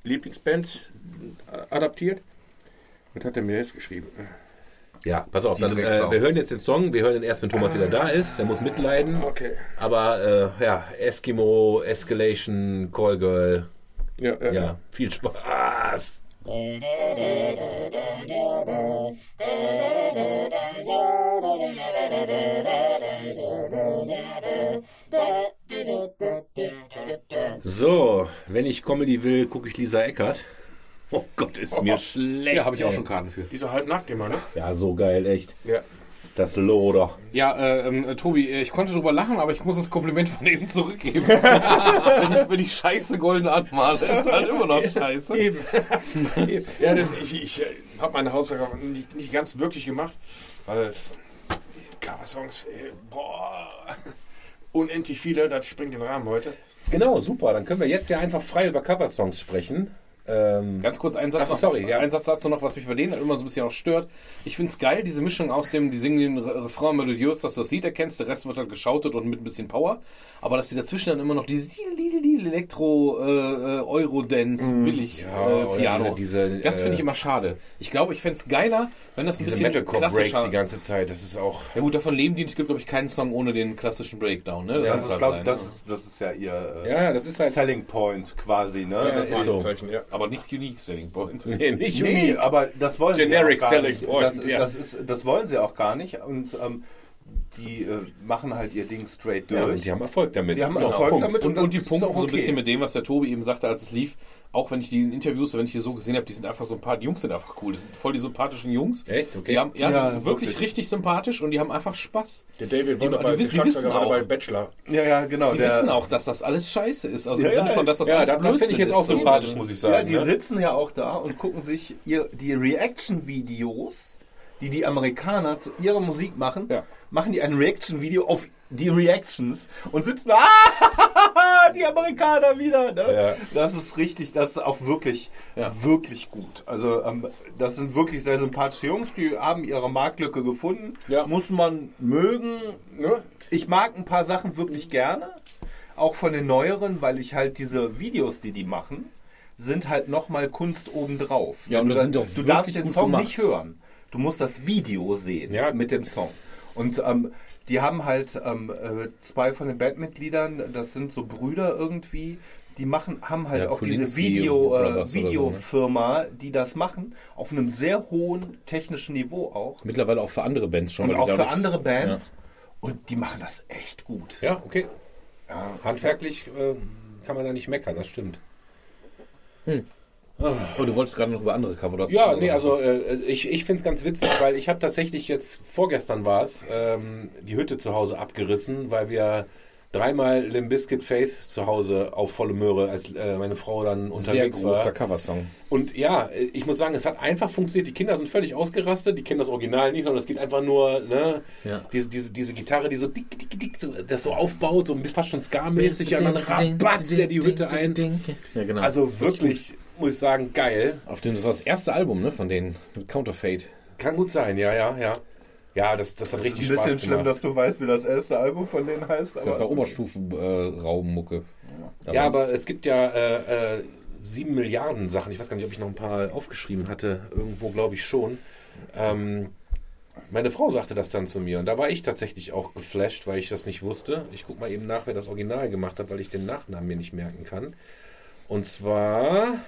Lieblingsband äh, adaptiert. Was hat er mir jetzt geschrieben? ja, pass auf, dann, äh, wir hören jetzt den Song. Wir hören ihn erst, wenn Thomas wieder da ist. Er muss mitleiden. Okay. Aber äh, ja, Eskimo, Escalation, Callgirl. Ja, ja. Ja, viel Spaß. So, wenn ich Comedy will, gucke ich Lisa Eckert. Oh Gott, ist mir schlecht. Ja, habe ich auch schon Karten für. Die ist so halb nackt immer, ne? Ja, so geil, echt. Ja. Das Loder. Ja, äh, ähm, äh, Tobi, äh, ich konnte drüber lachen, aber ich muss das Kompliment von eben zurückgeben. wenn, ich, wenn ich scheiße golden anmale, ist halt immer noch scheiße. Eben. Eben. ja, das, ich, ich habe meine Hausaufgaben nicht, nicht ganz wirklich gemacht, weil Cover-Songs, äh, boah, unendlich viele, das springt den Rahmen heute. Genau, super. Dann können wir jetzt ja einfach frei über Coversongs sprechen. Ähm, Ganz kurz einen Satz, Ach noch, sorry, ja. ein Satz dazu noch, was mich bei denen halt immer so ein bisschen auch stört. Ich find's geil, diese Mischung aus dem, die singen den Re- Refrain melodiös, dass du das Lied erkennst, der Rest wird halt geschautet und mit ein bisschen Power. Aber dass die dazwischen dann immer noch diese Elektro, äh, äh, Eurodance, billig Ja, äh, Piano. diese- diese, das finde ich äh, immer schade. Ich glaube, ich fänd's geiler, wenn das ein diese bisschen Metalcore-Breaks klassischer... die ganze Zeit, das ist auch... Ja gut, davon leben die. Es gibt, glaube ich, keinen Song ohne den klassischen Breakdown. Ne? Ja, Das ist, halt glaub, sein, das, ne? ist, das ist ja ihr äh, Ja, das ist halt... Selling Point quasi, ne? Ja, das ist so. Zeichen, ja. Aber nicht unique Selling Point. Nee, nicht Nee, unique. aber das wollen Generic sie auch gar selling nicht. point, das, ja. das, ist, das wollen sie auch gar nicht und ähm, die äh, machen halt ihr Ding straight Ja, durch. und die haben Erfolg damit. Die haben So, Erfolg Punkt. damit. Und, und die das ist punkten auch so ein okay. bisschen mit dem, was der Tobi eben sagte, als es lief. Auch wenn ich die in Interviews, wenn ich die so gesehen habe, die sind einfach so ein paar, die Jungs sind einfach cool. Das sind voll die sympathischen Jungs. Echt? Okay. Die haben, ja, Ja, die sind wirklich, wirklich. richtig sympathisch und die haben einfach Spaß. Der David Die- Wunderbar, die wissen- die wissen auch. bei Bachelor. Ja, ja, genau. Die der, wissen auch, dass das alles scheiße ist. Also Ja, im Sinne ja, von, dass das Ja, alles das, das finde ich jetzt auch sympathisch, muss ich sagen. Ja, die ne? sitzen ja auch da und gucken sich ihr, die Reaction-Videos, die die Amerikaner zu ihrer Musik machen, Ja. Machen die ein Reaction-Video auf die Reactions und sitzen, ah, die Amerikaner wieder. Ne? Ja. Das ist richtig, das ist auch wirklich, Ja. wirklich gut. Also ähm, das sind wirklich sehr sympathische Jungs, die haben ihre Marktlücke gefunden. Ja. Muss man mögen. Ne? Ich mag ein paar Sachen wirklich gerne, auch von den neueren, weil ich halt diese Videos, die die machen, sind halt nochmal Kunst obendrauf. Ja, und du, sind doch du darfst den Song gemacht. nicht hören. Du musst das Video sehen Ja. mit dem Song. Und ähm, die haben halt ähm, äh, zwei von den Bandmitgliedern, das sind so Brüder irgendwie, die machen, haben halt Ja, auch diese Kulinski Video, Brothers äh, oder so, ne? Videofirma, die das machen, auf einem sehr hohen technischen Niveau auch. Mittlerweile auch für andere Bands schon. Und auch für andere Bands. Und die machen das echt gut. Ja, okay. Ja. Handwerklich äh, kann man da nicht meckern, das stimmt. Oh, du wolltest gerade noch über andere Cover. Ja, nee, also äh, ich, ich finde es ganz witzig, weil ich habe tatsächlich jetzt, vorgestern war es, ähm, die Hütte zu Hause abgerissen, weil wir dreimal Limp Bizkit Faith zu Hause auf volle Möhre, als äh, meine Frau dann Sehr unterwegs großer war. Coversong. Und ja, ich muss sagen, es hat einfach funktioniert. Die Kinder sind völlig ausgerastet. Die kennen das Original nicht, sondern es geht einfach nur, ne, Ja. diese, diese, diese Gitarre, die so dick, dick, dick, so, das so aufbaut, so fast schon Ska-mäßig, und dann rabatzt der die Hütte ein. Ja, genau. Also wirklich, muss ich sagen, geil. Auf dem, das war das erste Album, ne, von denen, mit Counterfeit. Kann gut sein, ja, ja, ja. Ja, das, das hat richtig Ein bisschen Spaß schlimm, gemacht. dass du weißt, wie das erste Album von denen heißt. Das war Oberstufen-Raummucke. Ja, aber es gibt ja äh, äh, sieben Milliarden Sachen. Ich weiß gar nicht, ob ich noch ein paar aufgeschrieben hatte. Irgendwo glaube ich schon. Ähm, meine Frau sagte das dann zu mir und da war ich tatsächlich auch geflasht, weil ich das nicht wusste. Ich gucke mal eben nach, wer das Original gemacht hat, weil ich den Nachnamen mir nicht merken kann. Und zwar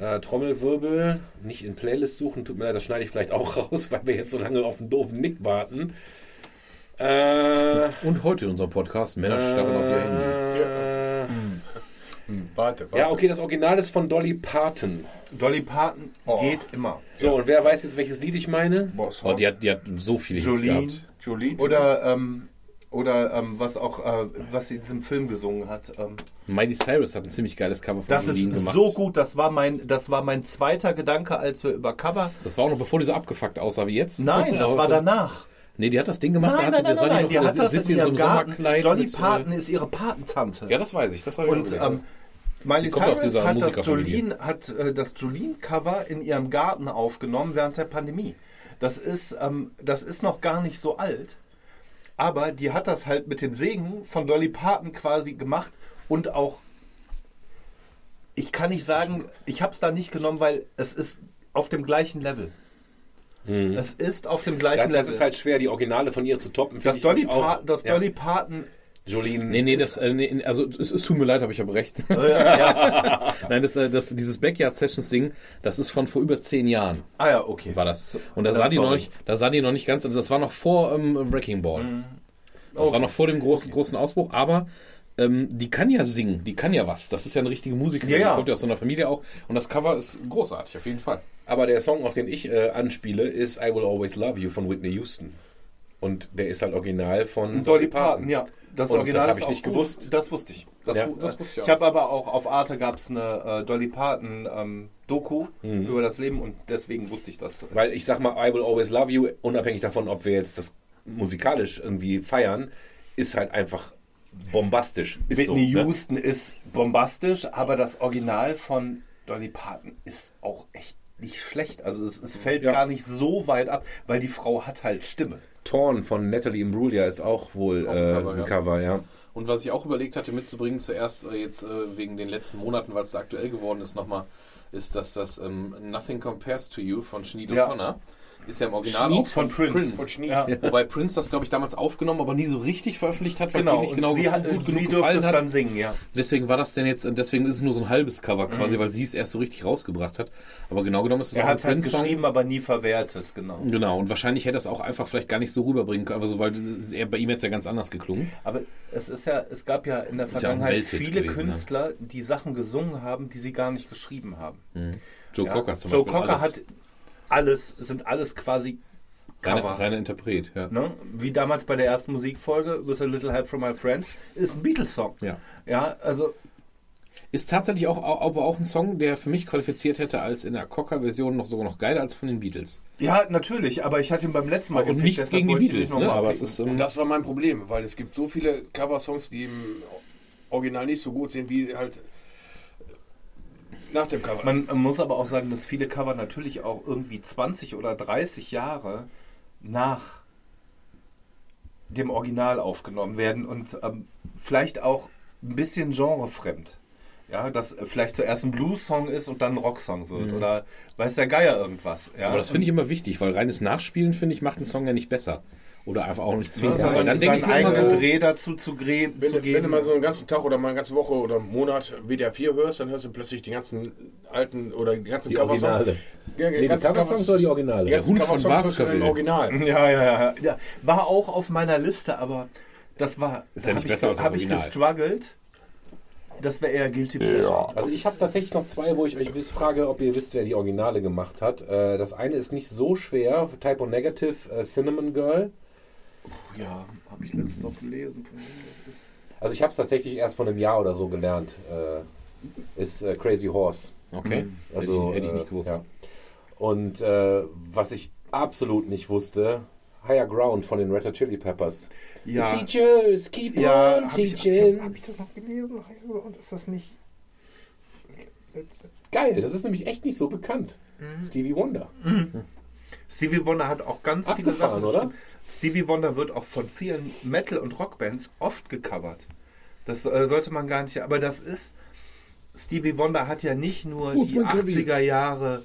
äh, Trommelwirbel, nicht in Playlist suchen, tut mir leid, das schneide ich vielleicht auch raus, weil wir jetzt so lange auf einen doofen Nick warten. Äh, Und heute in unserem Podcast, Männer starren auf ihr Handy. äh, Hm, Warte, warte. Ja, okay, das Original ist von Dolly Parton. Dolly Parton geht immer. So, und wer weiß jetzt, welches Lied ich meine? Boss Oh, die, hat, die hat so viele Hits Jolene. gehabt. Jolene. Oder, ähm, oder ähm, was auch, äh, was sie in diesem Film gesungen hat. Ähm, Miley Cyrus hat ein ziemlich geiles Cover von das Jolene ist gemacht. so gut. Das war mein, das war mein zweiter Gedanke, als wir über Cover. Das war auch noch bevor die so abgefuckt aussah wie jetzt. Nein, das war danach. Nee, die hat das Ding gemacht, Nein, da hatte, nein, sah nein, nein. die hat das sitzt in in so einem Garten. Sommerkleid. Dolly mit, äh, Parton ist ihre Patentante. Ja, das weiß ich. Das habe ich Und ähm, Miley Cyrus hat das. Jolene, hat äh, das Jolene-Cover in ihrem Garten aufgenommen während der Pandemie. Das ist, ähm, das ist noch gar nicht so alt, aber die hat das halt mit dem Segen von Dolly Parton quasi gemacht und auch, ich kann nicht sagen, ich habe es da nicht genommen, weil es ist auf dem gleichen Level. Es ist auf dem Das, gleichen das Level. ist halt schwer, die Originale von ihr zu toppen. das ich Dolly, auch. Das Ja. Dolly Parton Jolene. Nee, nee, das, äh, nee, also es, es tut mir leid, aber ich habe recht. äh, ja. Nein, das, äh, das, dieses Backyard Sessions Ding, das ist von vor über zehn Jahren, Ah ja, okay. war das. Und da sah die noch nicht, da sah die noch nicht ganz, also das war noch vor ähm, Wrecking Ball. Das Oh. war noch vor dem großen, großen Ausbruch, aber ähm, die kann ja singen, die kann ja was. Das ist ja eine richtige Musikerin, Ja, ja. die kommt ja aus so einer Familie auch. Und das Cover ist großartig, auf jeden Fall. Aber der Song, auf den ich äh, anspiele, ist I Will Always Love You von Whitney Houston. Und der ist halt original von Dolly Parton, ja. Das Und Original das hab ist ich nicht gut. gewusst. Das wusste ich. Das, Ja. Das wusste ich auch. ich habe aber auch auf Arte gab es eine äh, Dolly Parton ähm, Doku Mhm. über das Leben und deswegen wusste ich das. Weil ich sag mal, I Will Always Love You, unabhängig davon, ob wir jetzt das musikalisch irgendwie feiern, ist halt einfach bombastisch. Ist Whitney so, ne? Houston ist bombastisch, aber das Original von Dolly Parton ist auch echt nicht schlecht. Also es, es fällt Ja. gar nicht so weit ab, weil die Frau hat halt Stimme. Torn von Natalie Imbruglia ist auch wohl Auch ein äh, Cover, ein ja. Cover, ja. Und was ich auch überlegt hatte mitzubringen, zuerst äh, jetzt äh, wegen den letzten Monaten, weil es aktuell geworden ist, nochmal, ist, dass das ähm, Nothing Compares to You von Sinead Ja. O'Connor ist ja im Original Schnied auch von, von Prince. Von Schnied. Ja. Wobei Prince das, glaube ich, damals aufgenommen, aber nie so richtig veröffentlicht hat, weil es Genau, ihm nicht und genau sie, hat, gut sie genug dürfte gefallen es hat. dann singen, ja. Deswegen war das denn jetzt, deswegen ist es nur so ein halbes Cover quasi, weil sie es erst so richtig rausgebracht hat. Aber genau genommen ist es Er auch ein hat halt Prince-Song. geschrieben, aber nie verwertet, genau. Genau, und wahrscheinlich hätte er es auch einfach vielleicht gar nicht so rüberbringen können, also, weil es- er, bei ihm jetzt ja ganz anders geklungen. Aber es ist ja, es gab ja in der ja Vergangenheit Welthit viele gewesen, ne? Künstler, die Sachen gesungen haben, die sie gar nicht geschrieben haben. Joe Ja. Cocker zum Joe Beispiel. Cocker alles hat alles, sind alles quasi reine, Cover. reiner Interpret, ja. Ne? Wie damals bei der ersten Musikfolge, With a Little Help from My Friends, ist ein Beatles-Song. ja. Ja, also Ist tatsächlich auch, aber auch ein Song, der für mich qualifiziert hätte als in der Cocker-Version noch sogar noch geiler als von den Beatles. Ja, natürlich, aber ich hatte ihn beim letzten Mal Und gepickt, nichts gegen die Beatles, ne? aber es ist. Und Ähm, das war mein Problem, weil es gibt so viele Coversongs, die im Original nicht so gut sind, wie halt nach dem Cover. Man muss aber auch sagen, dass viele Cover natürlich auch irgendwie 20 oder 30 Jahre nach dem Original aufgenommen werden und ähm, vielleicht auch ein bisschen genrefremd. Ja, dass äh, vielleicht zuerst ein Blues-Song ist und dann ein Rocksong wird oder weiß der Geier irgendwas. Ja? aber das finde ich immer wichtig, weil reines Nachspielen, finde ich, macht einen Song ja nicht besser. Oder einfach auch nicht zwingend. ja, besser. dann denke ich mir immer eigenen so, Dreh dazu zu, gre- wenn, zu du- geben. wenn du mal so einen ganzen Tag oder mal eine ganze Woche oder einen Monat WDR 4 hörst, dann hörst du plötzlich die ganzen alten oder die ganzen Die Coversongs. Originale. Ja, Nee, die Coversongs oder die Originale? Die Der ganzen Hund von Baskerville. Original. Ja, ja, ja, ja. War auch auf meiner Liste, aber das war. Ist ja da nicht besser ich, als das Habe ich Original. gestruggelt. Das wäre eher Guilty Pleasure. Also ich habe tatsächlich noch zwei, wo ich euch frage, ob ihr wisst, wer die Originale gemacht hat. Äh, das eine ist nicht so schwer, Typo Negative, äh, Cinnamon Girl. Ja, habe ich letztens noch gelesen. von wem das ist. Also ich habe es tatsächlich erst vor einem Jahr oder so gelernt. Äh, ist äh, Crazy Horse. Okay. Also, hätte, ich, hätte ich äh, nicht gewusst. ja. Und äh, was ich absolut nicht wusste, Higher Ground von den Red Hot Chili Peppers. Ja, Teachers keep Ja, on hab teaching. ich, hab ich das noch gelesen? Und ist das nicht. Geil, das ist nämlich echt nicht so bekannt. Mhm. Stevie Wonder. Stevie Wonder hat auch ganz viele Abgefahren, Sachen. oder? Stevie Wonder wird auch von vielen Metal- und Rockbands oft gecovert. Das äh, sollte man gar nicht. Aber das ist. Stevie Wonder hat ja nicht nur ist die mein Klavier? 80er Jahre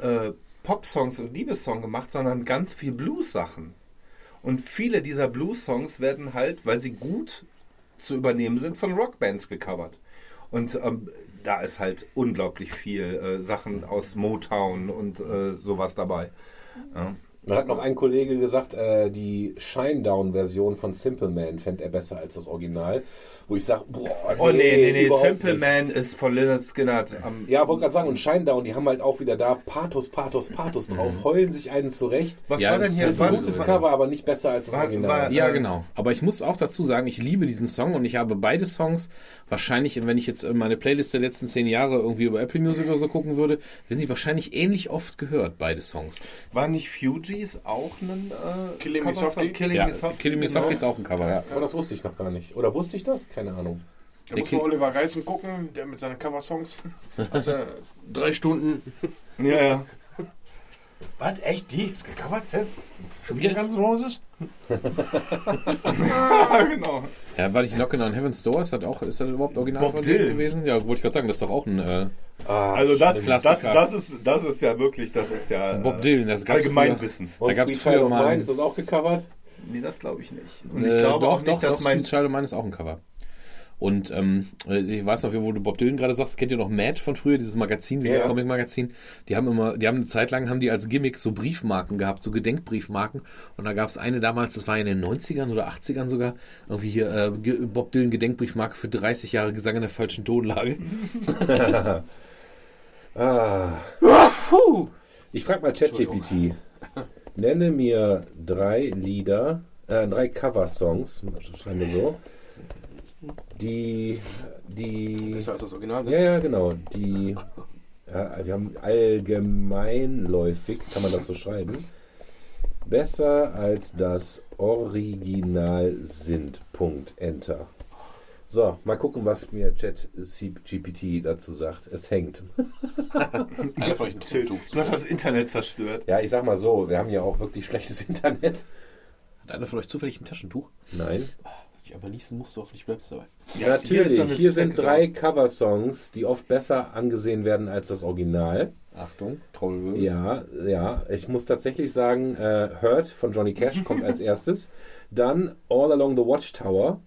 äh, Pop-Songs und Liebessong gemacht, sondern ganz viel Blues-Sachen. Und viele dieser Blues-Songs werden halt, weil sie gut zu übernehmen sind, von Rockbands gecovert. Und ähm, da ist halt unglaublich viel äh, Sachen aus Motown und äh, sowas dabei. Ja. Da hat noch ein Kollege gesagt, äh, die Shinedown-Version von Simple Man fände er besser als das Original. Wo ich sage, boah, Oh nee, nee, nee, überhaupt Simple nicht. Man ist von Lynyrd Skynyrd am Ja, wollte gerade sagen, und Shinedown, die haben halt auch wieder da Pathos, Pathos, Pathos drauf, heulen sich einen zurecht. Was Ja, war denn das hier? Das ist ein gutes Cover, aber nicht besser als das War- Original. war- Ja, genau. Aber ich muss auch dazu sagen, ich liebe diesen Song und ich habe beide Songs wahrscheinlich, wenn ich jetzt meine Playlist der letzten zehn Jahre irgendwie über Apple Music oder so gucken würde, sind die wahrscheinlich ähnlich oft gehört, beide Songs. War nicht Fugees auch ein äh, Killing Me Cover- Softly? Killing Ja, Me Softly, Killing Me genau. Softly ist auch ein Cover, ja. Aber das wusste ich noch gar nicht. Oder wusste ich das? Keine Ahnung. Da muss man Oliver Reißen gucken, der mit seinen Coversongs. Also drei Stunden. Ja, ja. Was? Echt? Die ist gecovert? Hä? Schon wieder Guns N' Roses? ja, genau. Ja, war nicht Knockin' on Heaven's Door? Ist das, auch, ist das überhaupt original Bob von denen Dylan. gewesen? Ja, wollte ich gerade sagen, das ist doch auch ein äh, Ah, Also das, das, das, ist, das ist ja wirklich, das ist ja Bob äh, Dylan. Das gab's Allgemeinwissen. und da gab's Sweet früher mal- ist das auch gecovert? Nee, das glaube ich nicht. Und Äh, ich glaube doch, auch nicht, doch, dass doch, mein... Child of Mine ist auch ein Cover. Und ähm, äh, ich weiß noch, wo du Bob Dylan gerade sagst, kennt ihr noch Mad von früher, dieses Magazin, dieses Ja. Comic-Magazin? Die haben immer, die haben eine Zeit lang, haben die als Gimmick so Briefmarken gehabt, so Gedenkbriefmarken. Und da gab es eine damals, das war in den 90ern oder 80ern sogar, irgendwie hier äh, Bob Dylan Gedenkbriefmarke für 30 Jahre Gesang in der falschen Tonlage. Ah. Ich frage mal ChatGPT. Nenne mir drei Lieder, äh, drei Cover-Songs, schreiben wir so, die, die, Besser als das Original ja, ja, genau, die, ja, wir haben allgemeinläufig, kann man das so schreiben, besser als das Original sind. Punkt, Enter. So, mal gucken, was mir ChatGPT dazu sagt. Es hängt. Einer von euch ein Tattoo. Du hast das Internet zerstört. Ja, ich sag mal so, wir haben ja auch wirklich schlechtes Internet. Hat einer von euch zufällig ein Taschentuch? Nein. Ich aber niesen musst du hoffentlich bleibst dabei. Ja, hier natürlich. eine Hier sind drei Cover-Songs, die oft besser angesehen werden als das Original. Achtung, Trommelwirbel. Ja, ja. Ich muss tatsächlich sagen, äh, Hurt von Johnny Cash kommt als erstes. Dann All Along the Watchtower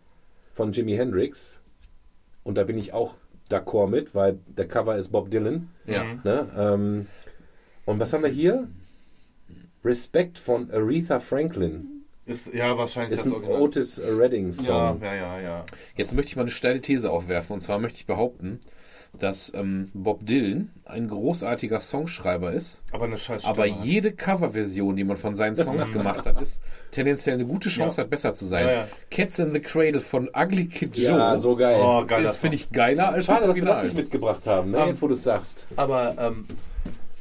von Jimi Hendrix. Und da bin ich auch d'accord mit, weil der Cover ist Bob Dylan. Ja. Ne? Ähm, und was haben wir hier? Respect von Aretha Franklin. Ist ja wahrscheinlich Ist das ein Original. Otis Redding ja, Song. ja, ja, ja. Jetzt möchte ich mal eine steile These aufwerfen. Und zwar möchte ich behaupten, dass ähm, Bob Dylan ein großartiger Songschreiber ist, Aber eine scheiß aber jede Coverversion, die man von seinen Songs gemacht hat, ist tendenziell eine gute Chance, Ja. hat besser zu sein. Ja, ja. Cats in the Cradle von Ugly Kid Joe Ja, so geil. Oh, geil. ist, finde ich, geiler als Schade, das dass wir das Original. nicht mitgebracht haben, ne? Ähm, jetzt wo du es sagst. Aber ähm,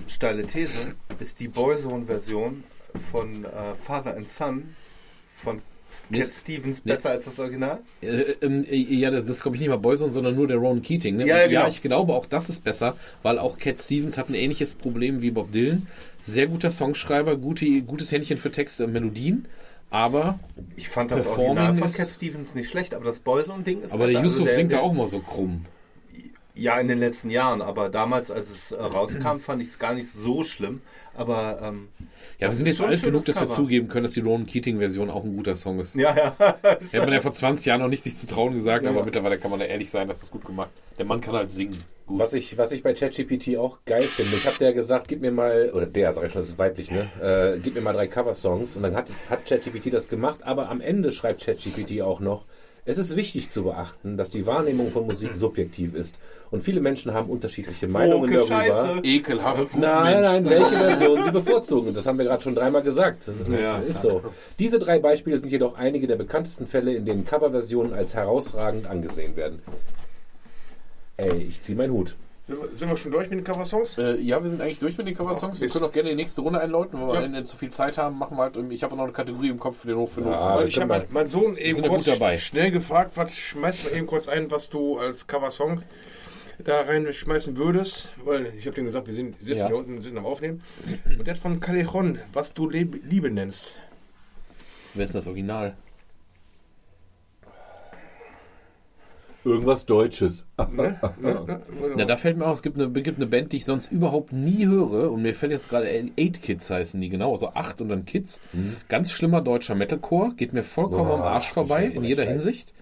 steile These ist die Boyzone-Version von äh, Father and Son von Cat Stevens besser als das Original? Äh, ähm, äh, ja, das, das glaube ich nicht mal Boyzone, sondern nur der Ronan Keating. Ne? Ja, ja, genau. ich glaube auch das ist besser, weil auch Cat Stevens hat ein ähnliches Problem wie Bob Dylan. Sehr guter Songschreiber, gute, gutes Händchen für Texte und Melodien, aber, Ich fand das Original von ist- Cat Stevens nicht schlecht, aber das Boyzone-Ding ist aber der besser. Yusuf Also singt da der- auch mal so krumm. Ja, in den letzten Jahren, aber damals, als es äh, rauskam, fand ich es gar nicht so schlimm. Aber ähm, Ja, wir Das sind ist jetzt alt genug, dass wir Cover. zugeben können, dass die Ronan Keating-Version auch ein guter Song ist. ja, ja. Hätte man ja vor 20 Jahren noch nicht sich zu trauen gesagt, Ja. aber mittlerweile kann man da ehrlich sein, dass es gut gemacht. Der Mann kann halt singen. Gut. Was ich, was ich bei ChatGPT auch geil finde, ich habe der gesagt, gib mir mal, oder der, sag ich schon, das ist weiblich, ne? Äh, gib mir mal drei Cover-Songs und dann hat, hat ChatGPT das gemacht, aber am Ende schreibt ChatGPT auch noch, Es ist wichtig zu beachten, dass die Wahrnehmung von Musik subjektiv ist. Und viele Menschen haben unterschiedliche Meinungen Woke darüber. Scheiße. Ekelhaft gut, Nein, Mensch. nein, welche Version sie bevorzugen. Das haben wir gerade schon dreimal gesagt. Das ist, nicht, Ja, ist so. Diese drei Beispiele sind jedoch einige der bekanntesten Fälle, in denen Coverversionen als herausragend angesehen werden. Ey, ich zieh meinen Hut. Sind wir, sind wir schon durch mit den Coversongs? Äh, ja, wir sind eigentlich durch mit den Coversongs. Wir können auch gerne die nächste Runde einläuten, wenn wir Ja. am Ende zu viel Zeit haben. Machen wir halt, ich habe noch eine Kategorie im Kopf für den Hof für den Ja, Hof. ich habe wir- mein, mein Sohn eben sind ja kurz schnell gefragt, was schmeißt mal eben kurz ein, was du als Coversong da reinschmeißen würdest. Weil ich habe ihm gesagt, wir sind, sitzen Ja. hier unten, sind am Aufnehmen. Und der hat von Callejon, was du Liebe nennst. Wer ist das Original? Irgendwas Deutsches. Ne? Ne? Ja, da fällt mir auf, es gibt eine, gibt eine Band, die ich sonst überhaupt nie höre. Und mir fällt jetzt gerade Eight Kids heißen die genau, also acht und dann Kids. Ganz schlimmer deutscher Metalcore, geht mir vollkommen Boah, am Arsch vorbei in jeder ich weiß. Hinsicht.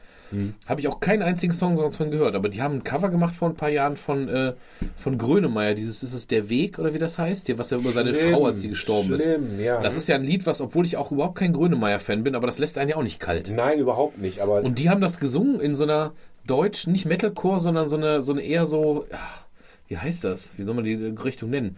Habe ich auch keinen einzigen Song sonst von gehört, aber die haben ein Cover gemacht vor ein paar Jahren von, äh, von Grönemeyer, dieses ist es Der Weg oder wie das heißt, hier, was er über seine Schlimm, Frau, als sie gestorben ist. schlimm, ja. Das ist ja ein Lied, was, obwohl ich auch überhaupt kein Grönemeyer-Fan bin, aber das lässt einen ja auch nicht kalt. Nein, überhaupt nicht. Aber Und die haben das gesungen in so einer Deutsch, nicht Metalcore, sondern so eine, so eine eher so, ja, wie heißt das? Wie soll man die Richtung nennen?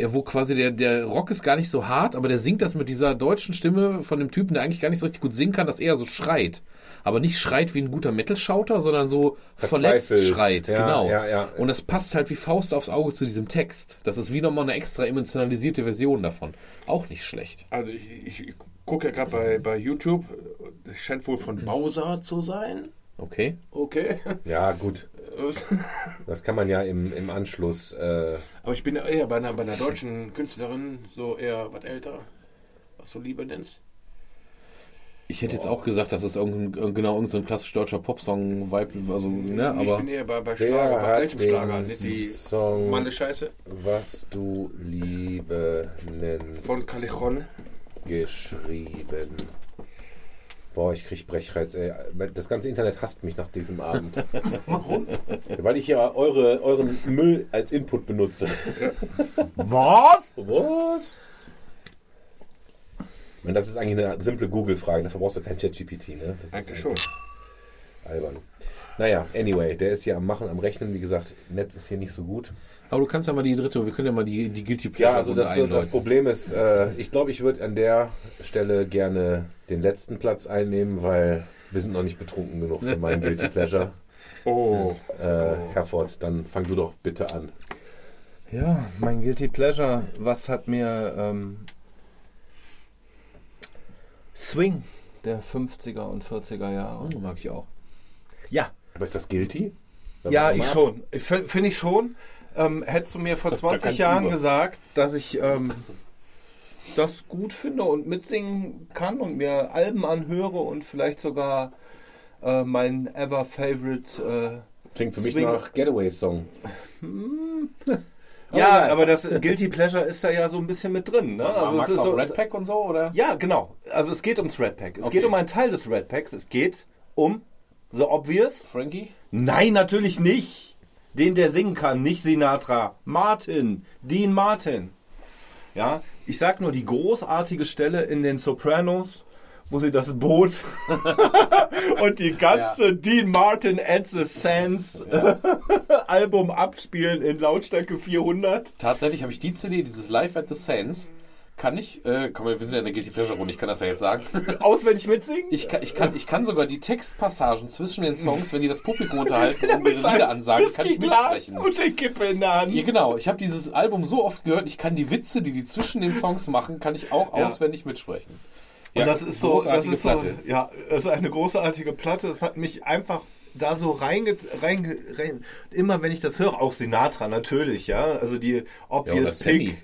Ja, wo quasi der, der Rock ist gar nicht so hart, aber der singt das mit dieser deutschen Stimme von dem Typen, der eigentlich gar nicht so richtig gut singen kann, das eher so schreit. Aber nicht schreit wie ein guter Metal-Schauter, sondern so verletzt schreit. Ja, genau. ja, ja. Und das passt halt wie Faust aufs Auge zu diesem Text. Das ist wie nochmal eine extra emotionalisierte Version davon. Auch nicht schlecht. Also ich, ich, gucke ja gerade bei, bei YouTube. Es scheint wohl von Bausa zu sein. Okay. Okay. ja, gut. Das kann man ja im, im Anschluss. Äh, Aber ich bin eher bei einer, bei einer deutschen Künstlerin so eher was älter, was du Liebe nennst. Ich hätte jetzt auch gesagt, dass es irgendein, genau irgendein so ein klassisch deutscher Popsong-Vibe, also, ne, ich aber. bin eher bei, bei Schlager, bei altem Schlager, nicht die Song- Mann Scheiße was du Liebe nennst. von Callejon. geschrieben. Boah, ich krieg Brechreiz, ey. Das ganze Internet hasst mich nach diesem Abend. Warum? Weil ich ja eure, euren Müll als Input benutze. Was? Was? Ich meine, das ist eigentlich eine simple Google-Frage, dafür brauchst du kein ChatGPT, ne? Das Eigentlich schon. albern. Naja, anyway, der ist hier am Machen, am Rechnen. Wie gesagt, Netz ist hier nicht so gut. Aber du kannst ja mal die dritte, wir können ja mal die, die Guilty Ja, Pleasure also das, das einläuten. Problem ist, äh, ich glaube, ich würde an der Stelle gerne den letzten Platz einnehmen, weil wir sind noch nicht betrunken genug für meinen Guilty Pleasure. Oh, Äh, Herford, dann fang du doch bitte an. Ja, mein Guilty Pleasure. Was hat mir ähm, Swing der 50er und 40er Jahre? Oh, mag ich auch. Ja, Aber ist das guilty? ja, ich schon. Finde ich schon. Ähm, hättest du mir vor Da kann 20 ich Jahren über. gesagt, dass ich ähm, das gut finde und mitsingen kann und mir Alben anhöre und vielleicht sogar äh, mein ever favorite Klingt für mich Swing- nach Getaway-Song. äh, ja, aber das Guilty Pleasure ist da ja so ein bisschen mit drin. Ne? Also es Magst ist du auch so, Red Pack und so, oder? Ja, genau. Also es geht ums Red Pack. Es Okay. geht um einen Teil des Red Packs. Es geht um The Obvious. Frankie? Nein, natürlich nicht. Den, der singen kann, nicht Sinatra. Martin. Dean Martin. Ja, ich sag nur die großartige Stelle in den Sopranos, wo sie das Boot und die ganze Dean Martin and the Sands Album abspielen in Lautstärke 400. Tatsächlich habe ich die CD, dieses Live at the Sands, kann ich, äh, komm, wir sind ja in der Guilty Pleasure Runde, ich kann das ja jetzt sagen. Auswendig mitsingen? Ich kann, ich, kann, ich kann sogar die Textpassagen zwischen den Songs, wenn die das Publikum unterhalten und ihre Lieder ansagen, kann ich mitsprechen. und den Kippe in der Hand. Ja, genau. Ich habe dieses Album so oft gehört, ich kann die Witze, die die zwischen den Songs machen, kann ich auch Ja. auswendig mitsprechen. Und das ist so, das ist so, Platte. ja, das ist eine großartige Platte. Es hat mich einfach da so reinge, reinge, rein, immer wenn ich das höre, auch Sinatra natürlich, ja, also die Ja, Obvious Sammy. Pick,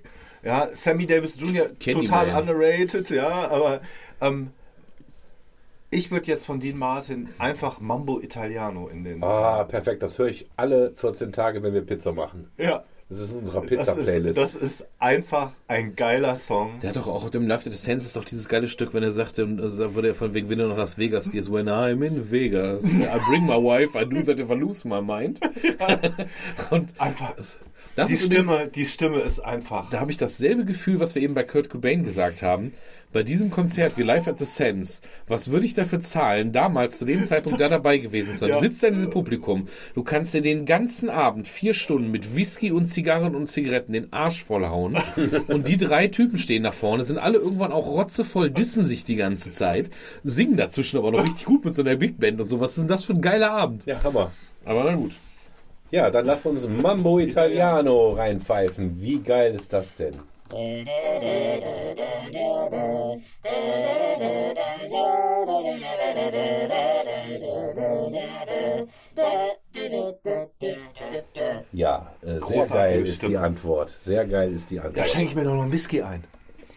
ja, Sammy Davis Jr. Candyman. total underrated, ja, aber ähm, ich würde jetzt von Dean Martin einfach Mambo Italiano in den, Ah, perfekt. Das höre ich alle 14 Tage, wenn wir Pizza machen. ja, Das ist in unserer das ist, Pizza-Playlist. das ist einfach ein geiler Song. Der hat doch auch auf dem Live at the Sands ist doch dieses geile Stück, wenn er sagt, ähm, also wo der von wegen, wenn du nach Las Vegas gehst, when I'm in Vegas, I bring my wife, I do that if I lose my mind. und Einfach, Das Die ist übrigens- Stimme, die Stimme ist einfach. Da habe ich dasselbe Gefühl, was wir eben bei Kurt Cobain gesagt haben. Bei diesem Konzert wie Live at the Sands, was würde ich dafür zahlen, damals zu dem Zeitpunkt da dabei gewesen zu sein? Ja. Du sitzt da in diesem Publikum, du kannst dir den ganzen Abend vier Stunden mit Whisky und Zigarren und Zigaretten den Arsch vollhauen und die drei Typen stehen nach vorne, sind alle irgendwann auch rotzevoll, dissen sich die ganze Zeit, singen dazwischen aber noch richtig gut mit so einer Big Band und so. Was ist denn das für ein geiler Abend? Ja, Hammer. Aber na gut. Ja, dann lass uns Mambo Italiano reinpfeifen. Wie geil ist das denn? Ja, äh, sehr geil ist Stimme. die Antwort. Sehr geil ist die Antwort. ich mir doch noch einen Whisky ein.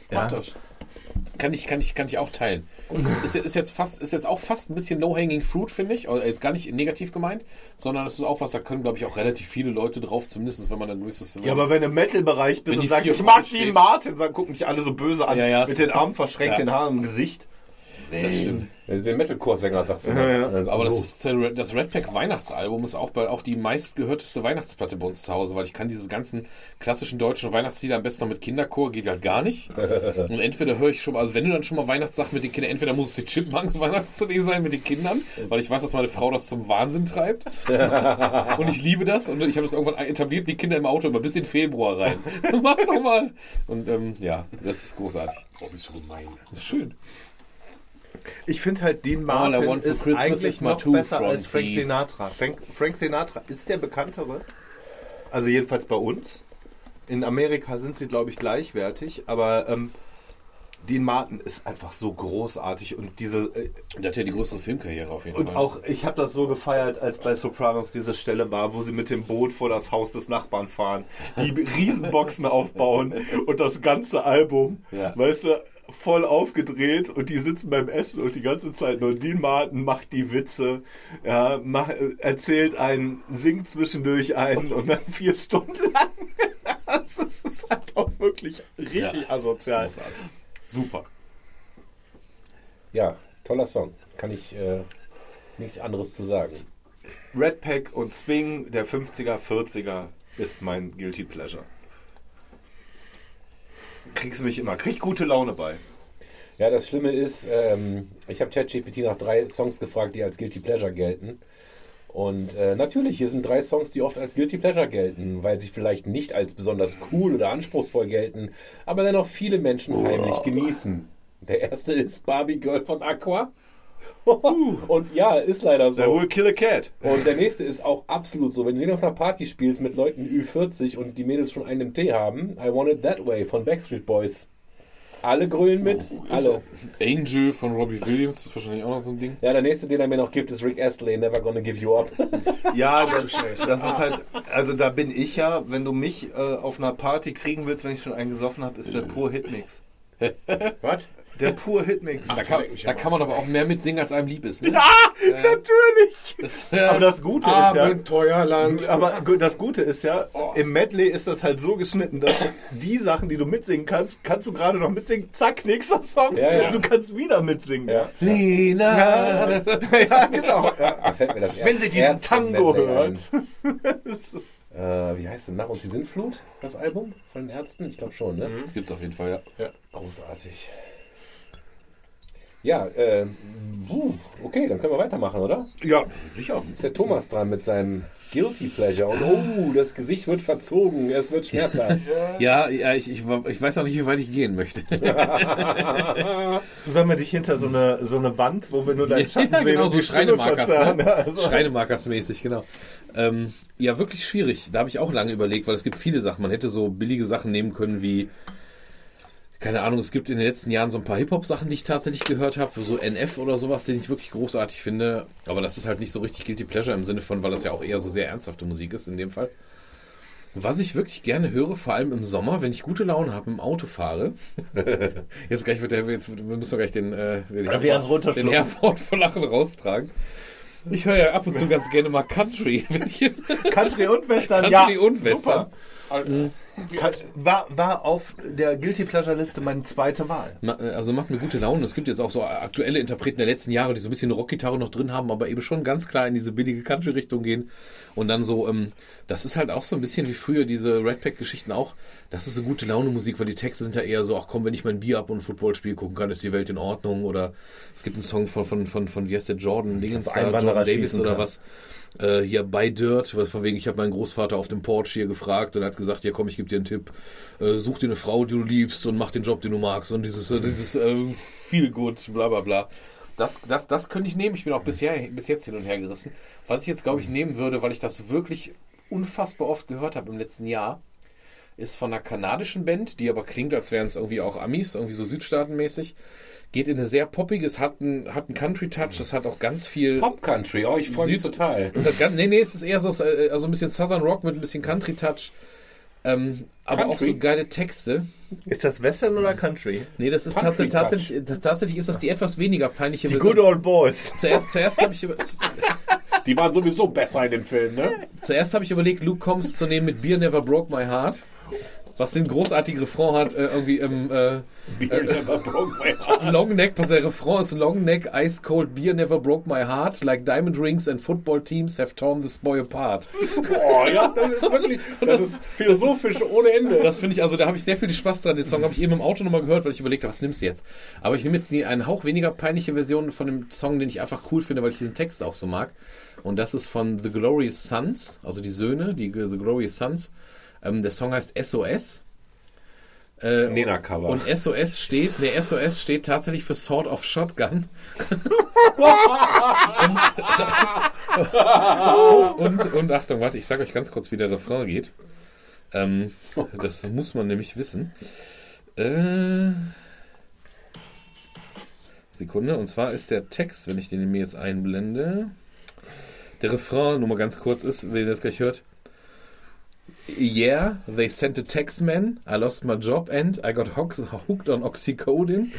Mach das. Kann ich, kann ich, kann ich auch teilen. Ist, ist, jetzt fast, ist jetzt auch fast ein bisschen low-hanging fruit, finde ich. Also jetzt gar nicht negativ gemeint, sondern das ist auch was, da können, glaube ich, auch relativ viele Leute drauf, zumindest wenn man ein gewisses. Ja, aber wenn du im Metal-Bereich bist und die sagst, ich mag Dean steht. Martin, dann gucken dich alle so böse an, Ja, ja, mit den Armen verschränkt, ja. den Haaren im Gesicht. Das stimmt. Den Metalcore-Sänger sagst du. Ja, ja. Also Aber das so. ist äh, Red- das Red Pack Weihnachtsalbum ist auch bei auch die meistgehörteste Weihnachtsplatte bei uns zu Hause, weil ich kann diese ganzen klassischen deutschen Weihnachtslieder am besten noch mit Kinderchor geht halt gar nicht. Und entweder höre ich schon, mal- also wenn du dann schon mal Weihnachtssachen mit den Kindern, entweder muss es die Chipmunks Weihnachts-CD sein mit den Kindern, weil ich weiß, dass meine Frau das zum Wahnsinn treibt. Und ich liebe das und ich habe das irgendwann etabliert, die Kinder im Auto immer bis in Februar rein. Mach doch mal. Und ähm, ja, das ist großartig. Oh, bist du gemein. Das ist schön. Ich finde halt, Dean Martin for ist eigentlich is noch besser als Frank teeth. Sinatra. Frank, Frank Sinatra ist der bekanntere. Also jedenfalls bei uns. In Amerika sind sie, glaube ich, gleichwertig. Aber ähm, Dean Martin ist einfach so großartig. Und diese... Äh, Der hat ja die größere Filmkarriere auf jeden und Fall. auch, ich habe das so gefeiert, als bei Sopranos diese Stelle war, wo sie mit dem Boot vor das Haus des Nachbarn fahren, die Riesenboxen aufbauen und das ganze Album, Ja. weißt du, voll aufgedreht und die sitzen beim Essen und die ganze Zeit nur Dean Martin macht die Witze, ja, mach, erzählt einen, singt zwischendurch einen und dann vier Stunden lang. das ist halt auch wirklich richtig Ja. asozial. Super. Ja, toller Song. Kann ich äh, nichts anderes zu sagen. Red Pack und Swing der 50er, 40er ist mein Guilty Pleasure. Kriegst du mich immer, krieg gute Laune bei. Ja, das Schlimme ist, ähm, ich habe ChatGPT nach drei Songs gefragt, die als Guilty Pleasure gelten. Und äh, natürlich, hier sind drei Songs, die oft als Guilty Pleasure gelten, weil sie vielleicht nicht als besonders cool oder anspruchsvoll gelten, aber dennoch viele Menschen heimlich genießen. Der erste ist Barbie Girl von Aqua. Und ja, ist leider Der so. will kill a cat. Und der nächste ist auch absolut so. Wenn du den auf einer Party spielst mit Leuten Ü40 und die Mädels schon einen im Tee haben, I Want It That Way von Backstreet Boys. Alle grölen mit, alle. Angel von Robbie Williams ist wahrscheinlich auch noch so ein Ding. Ja, der nächste, den er mir noch gibt, ist Rick Astley, Never Gonna Give You Up. Ja, das, das ist halt, also da bin ich ja, wenn du mich äh, auf einer Party kriegen willst, wenn ich schon einen gesoffen habe, ist der pur Hitmix. Was? Der pur Hitmix. Da kann, da kann man aber auch mehr mitsingen, als einem lieb ist. Ne? Ja, natürlich. Das, Aber das Gute ist ja, Abenteuerland. aber das Gute ist ja, im Medley ist das halt so geschnitten, dass die Sachen, die du mitsingen kannst, kannst du gerade noch mitsingen. Zack, nächster Song. Ja, ja. Du kannst wieder mitsingen. Ja. Lena. Ja, ja genau. Ja. Da fällt mir das Wenn sie diesen Tango hört. Äh, wie heißt denn? Nach uns die Sintflut, das Album von den Ärzten? Ich glaube schon, ne? Das gibt's auf jeden Fall, ja. Großartig. Ja, äh, okay, dann können wir weitermachen, oder? Ja, sicher. Ist der Thomas dran mit seinem Guilty Pleasure. Und oh, das Gesicht wird verzogen, es wird schmerzhaft. Ja, ja ich, ich, ich weiß auch nicht, wie weit ich gehen möchte. Sollen wir dich hinter so eine, so eine Wand, wo wir nur deinen Schatten ja, sehen genau, und so Schreinemarkers. Ne? Also- Schreinemarkers-mäßig, genau. Ähm, ja, wirklich schwierig. Da habe ich auch lange überlegt, weil es gibt viele Sachen. Man hätte so billige Sachen nehmen können wie, keine Ahnung, es gibt in den letzten Jahren so ein paar Hip-Hop-Sachen, die ich tatsächlich gehört habe, so NF oder sowas, den ich wirklich großartig finde. Aber das ist halt nicht so richtig Guilty Pleasure im Sinne von, weil das ja auch eher so sehr ernsthafte Musik ist in dem Fall. Was ich wirklich gerne höre, vor allem im Sommer, wenn ich gute Laune habe, im Auto fahre. jetzt gleich wird der, jetzt müssen wir gleich den, äh, den, Herford, den. Herford vor Lachen raustragen. Ich höre ja ab und zu ganz gerne mal Country. Country und Western, Country ja. und Western. Super. Kann, war, war auf der Guilty Pleasure Liste meine zweite Wahl. Äh, Also macht mir gute Laune. Es gibt jetzt auch so aktuelle Interpreten der letzten Jahre, die so ein bisschen Rockgitarre noch drin haben, aber eben schon ganz klar in diese billige Country-Richtung gehen. Und dann so, ähm, das ist halt auch so ein bisschen wie früher diese Red Pack-Geschichten auch. Das ist so gute Laune-Musik, weil die Texte sind ja eher so, ach komm, wenn ich mein Bier ab und ein Footballspiel gucken kann, ist die Welt in Ordnung. Oder es gibt einen Song von, von, von, von wie heißt der, Jordan Dingens da, Jordan Davis oder kann. was. Äh, hier bei Dirt, was von wegen, ich habe meinen Großvater auf dem Porch hier gefragt und er hat gesagt, ja komm, ich gebe dir einen Tipp. Äh, such dir eine Frau, die du liebst und mach den Job, den du magst. Und dieses, äh, dieses äh, viel gut, bla bla bla. Das, das, das könnte ich nehmen. Ich bin auch bisher, bis jetzt hin und her gerissen. Was ich jetzt, glaube ich, nehmen würde, weil ich das wirklich unfassbar oft gehört habe im letzten Jahr, ist von einer kanadischen Band, die aber klingt, als wären es irgendwie auch Amis, irgendwie so südstaatenmäßig. Geht in eine sehr poppige, es hat einen, hat einen Country-Touch, es hat auch ganz viel. Pop Country, oh, ich freue mich total. Es hat ganz, nee, nee, es ist eher so also ein bisschen Southern Rock mit ein bisschen Country-Touch. Ähm, aber auch so geile Texte. Ist das Western oder Country? Nee, das ist Country tatsächlich, tatsächlich, tatsächlich ist das die etwas weniger peinliche Die Good Old Boys. Zuerst, zuerst habe ich, über- Die waren sowieso besser in dem Film, ne? zuerst hab ich überlegt, Luke Combs zu nehmen mit Beer Never Broke My Heart. Was den großartigen Refrain hat, äh, irgendwie im äh, Beer never broke my heart. Long Neck, was der Refrain ist, Long Neck, Ice Cold Beer Never Broke My Heart, like diamond rings and football teams have torn this boy apart. Oh ja, das ist wirklich, das ist philosophisch ohne Ende. Das finde ich, also da habe ich sehr viel Spaß dran. Den Song habe ich eben im Auto nochmal gehört, weil ich überlegt habe, was nimmst du jetzt? Aber ich nehme jetzt die einen Hauch weniger peinliche Version von dem Song, den ich einfach cool finde, weil ich diesen Text auch so mag. Und das ist von The Glorious Sons, also die Söhne, die The Glorious Sons. Ähm, der Song heißt SOS. Äh, Nena-Cover. Und SOS steht, ne, SOS steht tatsächlich für Sword of Shotgun. und, und, und Achtung, warte, ich sage euch ganz kurz, wie der Refrain geht. Ähm, das muss man nämlich wissen. Äh, Sekunde, und zwar ist der Text, wenn ich den mir jetzt einblende. Der Refrain, nur mal ganz kurz ist, wenn ihr das gleich hört. Yeah, they sent a text man. I lost my job and I got hooked on oxycodone.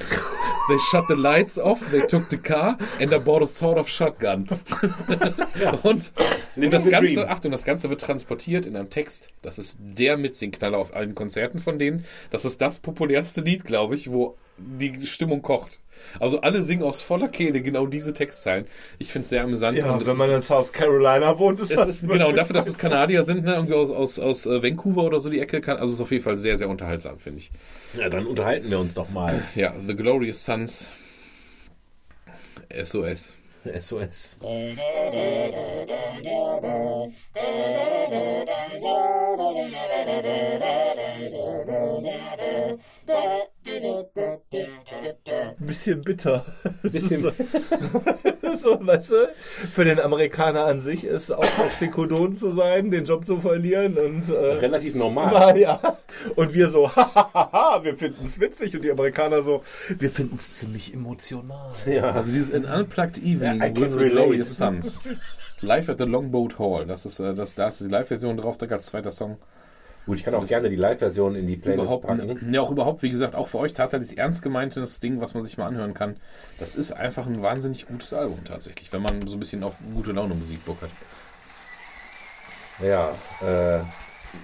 They shut the lights off, they took the car and I bought a sort of shotgun. Und, und das Ganze, dream. Achtung, das Ganze wird transportiert in einem Text. Das ist der Mitsingknaller auf allen Konzerten von denen. Das ist das populärste Lied, glaube ich, wo die Stimmung kocht. Also alle singen aus voller Kehle genau diese Textzeilen. Ich finde es sehr amüsant. Ja, und wenn man in South Carolina wohnt, ist es das ist, genau, und dafür, dass es Kanadier sind, ne, irgendwie aus, aus, aus äh, Vancouver oder so die Ecke, kann, also ist auf jeden Fall sehr, sehr unterhaltsam, finde ich. Ja, dann unterhalten wir uns doch mal. Ja, The Glorious Sons. SOS. SOS. ein bisschen bitter. Ist so, so, weißt du, für den Amerikaner an sich ist auch Oxycodon zu sein, den Job zu verlieren und äh, Relativ normal. Ah, ja. Und wir so, hahaha, wir finden es witzig. Und die Amerikaner so, wir finden es ziemlich emotional. Ja. Also dieses An Unplugged Evening Ja, I can with the. Glorious Sons. Live at the Longboat Hall. Das ist, äh, das, da ist die Live-Version drauf, da als zweiter Song. Gut, ich kann auch gerne die Live-Version in die Playlist packen. ja, auch überhaupt, wie gesagt, auch für euch tatsächlich ernst gemeintes Ding, was man sich mal anhören kann. Das ist einfach ein wahnsinnig gutes Album tatsächlich, wenn man so ein bisschen auf gute Laune Musik Bock hat. Ja, äh,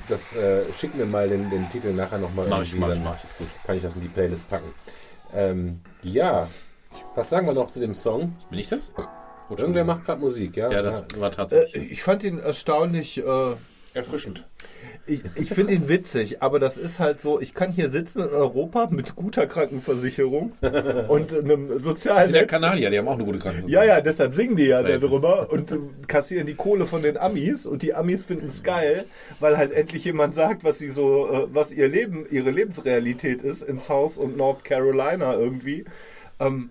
das äh, schick mir mal den, den Titel nachher nochmal. Mach ich, mach ich, mach ich, ist gut. Kann ich das in die Playlist packen. Ähm, ja, was sagen wir noch zu dem Song? Bin ich das? Oh, Irgendwer macht gerade Musik, ja? Ja, das war Äh, tatsächlich. ich fand ihn erstaunlich. Äh, Erfrischend. ich ich finde ihn witzig, aber das ist halt so, ich kann hier sitzen in Europa mit guter Krankenversicherung und einem Das sozialen sind ja Netz. Kanadier, die haben auch eine gute Krankenversicherung. Ja, ja, deshalb singen die ja darüber und äh, kassieren die Kohle von den Amis und die Amis finden es geil, weil halt endlich jemand sagt, was sie so, äh, was ihr Leben, ihre Lebensrealität ist in South und North Carolina irgendwie. Ähm,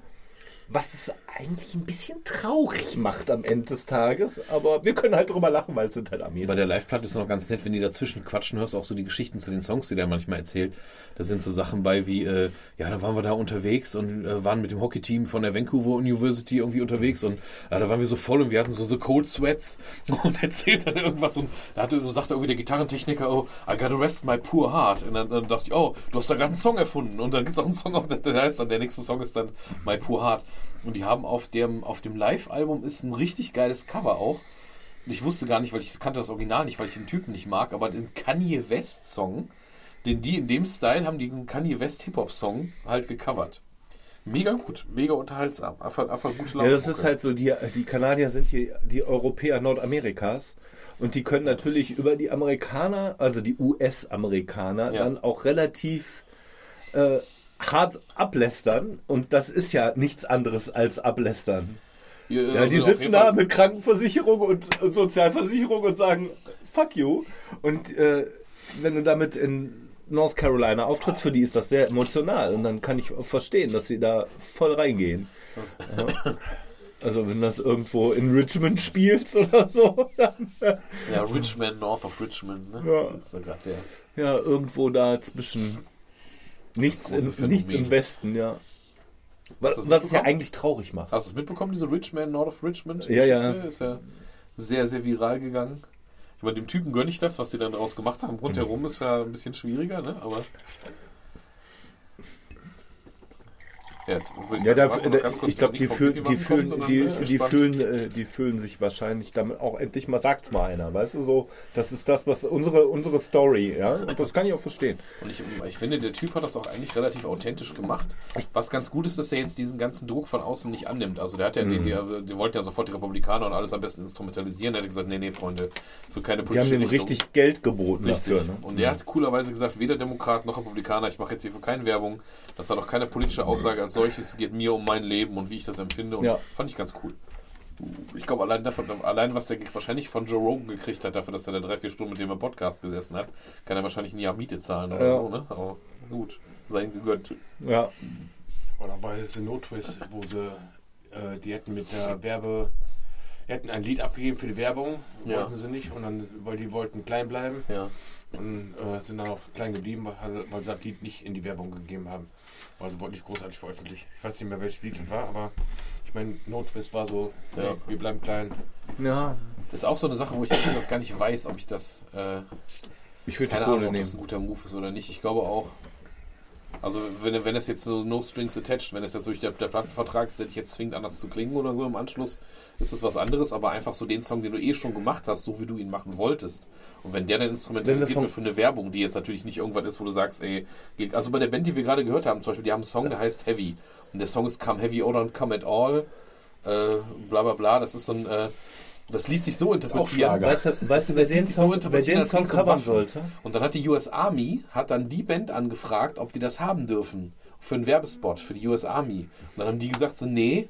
was es eigentlich ein bisschen traurig macht am Ende des Tages, aber wir können halt drüber lachen, weil es sind halt Amis. Bei der Live-Platte ist noch ganz nett, wenn die dazwischen quatschen, hörst auch so die Geschichten zu den Songs, die der manchmal erzählt. Da sind so Sachen bei wie, äh, ja, da waren wir da unterwegs und äh, waren mit dem Hockey-Team von der Vancouver University irgendwie unterwegs und äh, da waren wir so voll und wir hatten so so Cold Sweats und erzählt dann irgendwas und da hatte, sagte irgendwie der Gitarrentechniker, oh, I gotta rest my poor heart. Und dann, dann dachte ich, oh, du hast da gerade einen Song erfunden und dann gibt's auch einen Song, der, der heißt dann, der nächste Song ist dann My Poor Heart. Und die haben auf dem, auf dem Live-Album ist ein richtig geiles Cover auch. Und ich wusste gar nicht, weil ich kannte das Original nicht, weil ich den Typen nicht mag, aber den Kanye West Song den die in dem Style haben diesen Kanye West Hip-Hop-Song halt gecovert. Mega gut, mega unterhaltsam. Einfach, einfach gute Ja, das Mucke. ist halt so, die, die Kanadier sind die, die Europäer Nordamerikas. Und die können natürlich über die Amerikaner, also die US-Amerikaner, Ja. dann auch relativ äh, hart ablästern. Und das ist ja nichts anderes als ablästern. Ja, Ja, also die auf sitzen da mit Krankenversicherung und, und Sozialversicherung und sagen, fuck you. Und äh, wenn du damit in North Carolina auftrittst, für die ist das sehr emotional. Und dann kann ich verstehen, dass sie da voll reingehen. Ja. Also wenn das irgendwo in Richmond spielst oder so, dann, Ja, Richmond, North of Richmond, ne? Ja. Das ist ja gerade der. ja, irgendwo da zwischen nichts, Phänomen. nichts im Westen, ja. Was, was es ja eigentlich traurig macht. Hast du es mitbekommen, diese Richmond, North of Richmond Ja, ja. Ist ja sehr, sehr viral gegangen. Ich meine, dem Typen gönne ich das, was die dann daraus gemacht haben. Rundherum ist ja ein bisschen schwieriger, ne? Aber. Ja, ich Ja, da, ich glaube, die, Pipi die, fühlen, kommt, die, die, fühlen, äh, die fühlen sich wahrscheinlich damit auch endlich mal, sagt's mal einer, weißt du, so, das ist das, was unsere, unsere Story, ja, und das kann ich auch verstehen. Und ich, ich finde, der Typ hat das auch eigentlich relativ authentisch gemacht. Was ganz gut ist, dass er jetzt diesen ganzen Druck von außen nicht annimmt. Also der hat ja, Mhm. die, die, wollten ja sofort die Republikaner und alles am besten instrumentalisieren. Er hat gesagt, nee, nee, Freunde, für keine Die haben politische ihm richtig Geld geboten Richtig. dafür, ne? Und er hat coolerweise gesagt, weder Demokrat noch Republikaner, ich mache jetzt hier für keine Werbung. Das hat auch keine politische Aussage als solches. Es geht mir um mein Leben und wie ich das empfinde. Und Ja. fand ich ganz cool. Ich glaube, allein, davon, allein was der wahrscheinlich von Joe Rogan gekriegt hat, dafür, dass er da drei, vier Stunden mit dem im Podcast gesessen hat, kann er wahrscheinlich ein Jahr Miete zahlen oder Ja. so. Ne? Aber gut, sein gegönnt. Ja, Oder bei The No Twist, wo sie, äh, die hätten mit der Werbe, die hätten ein Lied abgegeben für die Werbung, Ja. wollten sie nicht, und dann, weil die wollten klein bleiben Ja. und äh, sind dann auch klein geblieben, weil, weil sie das Lied nicht in die Werbung gegeben haben. Also wollten nicht großartig veröffentlichen. Ich weiß nicht mehr, welches Lied das war, aber ich meine, No Twist war so, Ja. nee, wir bleiben klein. ja, Ist auch so eine Sache, wo ich ehrlich gesagt gar nicht weiß, ob ich das, äh, ich würde keine Ahnung, ob das ein guter Move ist oder nicht. Ich glaube auch, also wenn, wenn es jetzt so No Strings Attached, wenn es jetzt durch der, der Plattenvertrag ist, der dich jetzt zwingt, anders zu klingen oder so im Anschluss, ist das was anderes, aber einfach so den Song, den du eh schon gemacht hast, so wie du ihn machen wolltest. Und wenn der dann instrumentalisiert wir wird für eine Werbung, die jetzt natürlich nicht irgendwas ist, wo du sagst, ey, geht- also bei der Band, die wir gerade gehört haben, zum Beispiel, die haben einen Song, der heißt Heavy. Und der Song ist Come Heavy or Don't Come at All, äh, bla bla bla, das ist so ein, äh, das liest sich so interpretieren. Weißt du, weißt du wer Das den ließ sich so Song, wer interpretieren, den Song covern sollte? Und dann hat die US Army, hat dann die Band angefragt, ob die das haben dürfen. Für einen Werbespot für die US Army. Und dann haben die gesagt so, nee,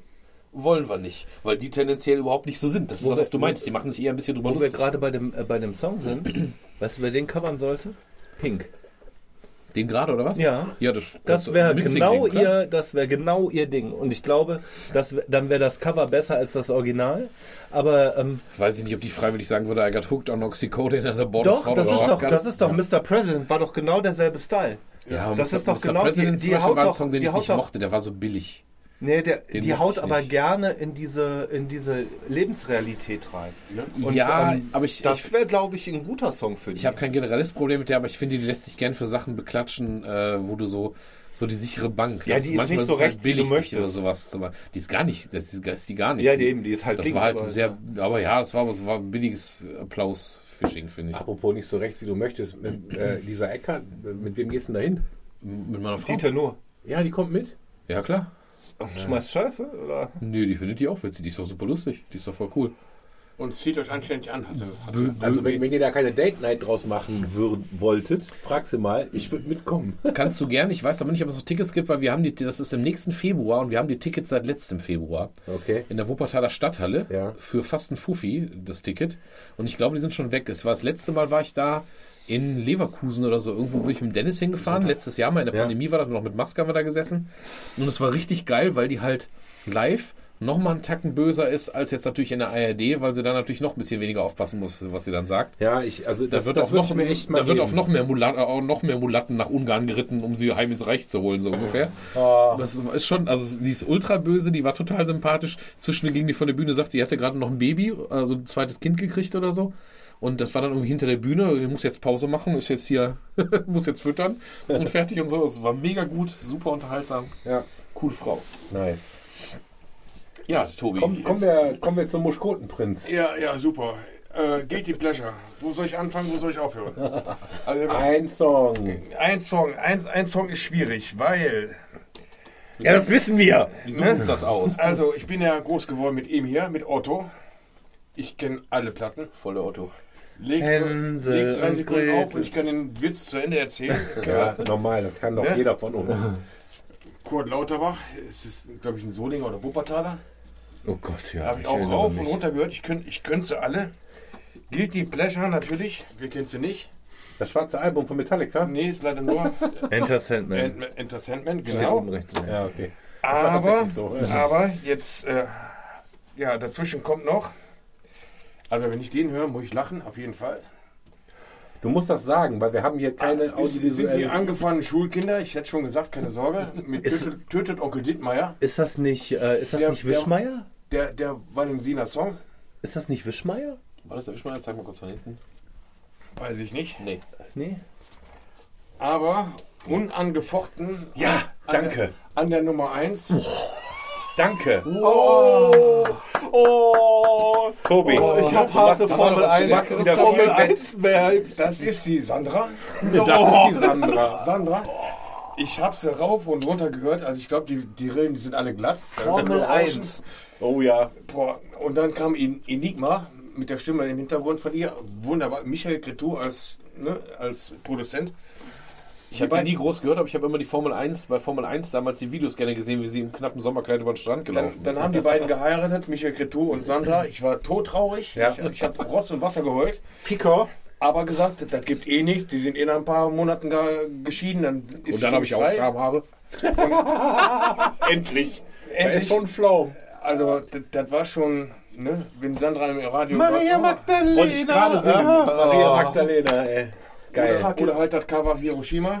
wollen wir nicht. Weil die tendenziell überhaupt nicht so sind. Das ist Wo das, wir- was du meinst. Die machen sich eher ein bisschen drüber Wo wir lustig. gerade bei dem, äh, bei dem Song sind, weißt du, wer den covern sollte? Pink. Den gerade, oder was? Ja. Ja, das, Das wäre genau klar. ihr, das wäre genau ihr Ding. Und ich glaube, das, dann wäre das Cover besser als das Original. Aber ähm, Weiß ich nicht, ob die freiwillig sagen würde, I got hooked on Oxycodone and the border doch, das ist doch, das ist doch Mr. President, war doch genau derselbe Style. ja, das Mr. ist doch Mr. genau- President die- die haut war ein Song, den ich nicht mochte. Der war so billig. Nee, der, Den die haut aber nicht. gerne in diese, in diese Lebensrealität rein. Und, ja, ähm, aber ich, ich, Das wäre, glaube ich, ein guter Song für die. Ich habe kein generelles Problem mit der, aber ich finde, die lässt sich gern für Sachen beklatschen, äh, wo du so so die sichere Bank. Ja, Das- die ist manchmal nicht so es halt rechts, wie du billig, möchtest. oder sowas. zu machen. Die ist gar nicht, das ist, das ist die gar nicht. ja, die, eben, die ist halt das links, war halt aber- ein sehr, aber ja, das war, das war ein billiges Applaus-Fishing, finde ich. Apropos nicht so rechts, wie du möchtest. Mit, äh, Lisa Eckert, mit wem gehst du denn da hin? Mit meiner Frau. Dieter nur. Ja, die kommt mit. Ja, klar. Schmeißt Scheiße, oder? Nö, die findet die auch witzig. Die ist doch super lustig. Die ist doch voll cool. Und zieht euch anständig an. Hat sie, Also wenn, wenn ihr da keine Date Night draus machen würd, wolltet, frag sie mal, ich würde mitkommen. Kannst du gern. Ich weiß aber nicht, ob es noch Tickets gibt, weil wir haben die, das ist im nächsten Februar und wir haben die Tickets seit letztem Februar. Okay. in der Wuppertaler Stadthalle Ja. für fast ein Fuffi, das Ticket. Und ich glaube, die sind schon weg. Es war das letzte Mal, war ich da in Leverkusen oder so. Irgendwo bin ich mit Dennis hingefahren. Letztes Jahr mal in der Ja. Pandemie war das noch mit Maske haben wir da gesessen. Und es war richtig geil, weil die halt live nochmal einen Tacken böser ist als jetzt natürlich in der ARD, weil sie da natürlich noch ein bisschen weniger aufpassen muss, was sie dann sagt. Ja, ich, also Da das, wird, das noch, mir echt mal da wird auch noch mehr, Mulatten, auch noch mehr Mulatten nach Ungarn geritten, um sie heim ins Reich zu holen, so ungefähr. Oh. Das ist schon, also die ist ultra böse, die war total sympathisch. Zwischendurch ging die von der Bühne, sagte, die hatte gerade noch ein Baby, also ein zweites Kind gekriegt oder so. Und das war dann irgendwie hinter der Bühne, die muss jetzt Pause machen, ist jetzt hier, muss jetzt füttern und fertig und so. Es war mega gut, super unterhaltsam. Ja, Coole Frau. nice. Ja, Tobi. Komm, kommen, wir, kommen wir zum Muschkotenprinz. ja, ja, super. Äh, Guilty Pleasure. Wo soll ich anfangen, wo soll ich aufhören? Also, Ein Song. ein Song, ein, ein Song ist schwierig, weil Ja, das wissen wir. Wie suchen uns das aus? Also, ich bin ja groß geworden mit ihm hier, mit Otto. Ich kenne alle Platten. Voller Otto. Leg, Hänsel leg drei und Sekunden auf Gretel. und ich kann den Witz zu Ende erzählen. Ja, normal, das kann doch Ne? jeder von uns. Kurt Lauterbach, es ist, glaube ich, ein Solinger oder Wuppertaler. Oh Gott, ja. Habe ich auch erinnere rauf mich. und runter gehört. Ich könnte ich könnt sie alle. Guilty Pleasure natürlich. Wer kennt sie nicht? Das schwarze Album von Metallica? Nee, ist leider nur Enter Sandman. Ent- Enter Sandman, Steht genau. unten rechts. Ja, okay. Aber, so. aber jetzt, äh, ja, dazwischen kommt noch. Also wenn ich den höre, muss ich lachen, auf jeden Fall. Du musst das sagen, weil wir haben hier keine Ah, Ist, sind die angefahrenen Schulkinder, ich hätte schon gesagt, keine Sorge, mit Ist- tötet, tötet Onkel Dittmeier, Ist das nicht, äh, ist das Der- nicht der- Wischmeier? der, der Valensiner Song, Ist das nicht Wischmeier? War das erwisch mal? Zeig mal kurz von hinten. weiß ich nicht. Nee. Nee. Aber unangefochten Ja, an danke. Der, an der Nummer 1. Danke. Oh, Tobi. oh ich habe harte Formel das- 1. das- wieder Formel voll 1 Vibes. Das ist die Sandra. Das ist die Sandra. Sandra. Ich habe sie rauf und runter gehört. Also ich glaube, die, die Rillen die sind alle glatt. Formel 1. Oh ja. Boah. Und dann kam En- Enigma mit der Stimme im Hintergrund von ihr. Wunderbar. Michael Cretou als, ne, als Produzent. Ich habe die nie groß gehört, aber ich habe immer die Formel 1, bei Formel 1 damals die Videos gerne gesehen, wie sie im knappen Sommerkleid über den Strand Dann, gelaufen dann ist. haben die beiden geheiratet, Michael Cretou und Sandra. Ich war todtraurig. Ja. Ich, ich habe Rotz und Wasser geheult. Ficker. Aber gesagt, das gibt eh nichts. Die sind eh nach ein paar Monaten ge- geschieden. Dann ist Und dann habe ich auch. Schamhaare. Endlich. Endlich. ist schon Flow. Also, das, das war schon, ne, wenn Sandra im Radio Maria sagt, Magdalena. Wollte ich gerade singen. Maria Magdalena, ey. Geil. oh, oder halt das Cover Hiroshima.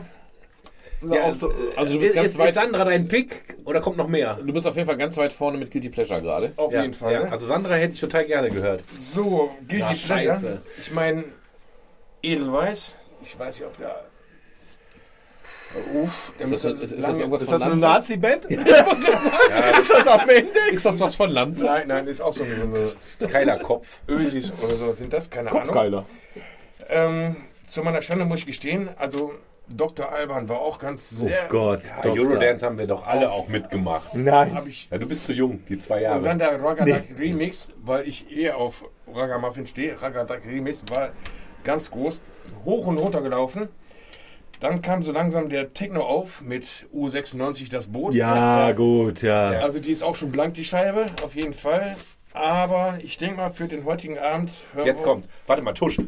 Ja, Also du bist ganz ist, weit- ist Sandra dein Pick oder kommt noch mehr? Du bist auf jeden Fall ganz weit vorne mit Guilty Pleasure gerade. Auf Ja, jeden Fall. Ja. Ne? Also Sandra hätte ich total gerne gehört. so, die Pleasure. scheiße. Ich meine, Edelweiß. Ich weiß nicht, ob der. Uff, Ist das, ist, ist das irgendwas Ist von das eine? Nazi-Band? Ist das am Ende? Ist das was von Lanze? Nein, nein, ist auch so eine, so eine Keilerkopf. Ösis oder so sind das, keine Ahnung. Kopfgeiler. Ähm, zu meiner Schande muss ich gestehen, also Dr. Alban war auch ganz Oh sehr. Gott. Ja. Eurodance haben wir doch alle auch mitgemacht. Nein. Ich Ja, du bist zu jung, die zwei Und dann Jahre. der Ragadak Remix, weil ich eher auf Ragamuffin stehe. Ragadak Remix war ganz groß, hoch und runter gelaufen. Dann kam so langsam der Techno auf mit U96 das Boot. Ja, gut, ja. Also die ist auch schon blank, die Scheibe, auf jeden Fall. Aber ich denke mal, für den heutigen Abend hören Jetzt wir kommt. Warte mal, Tusch.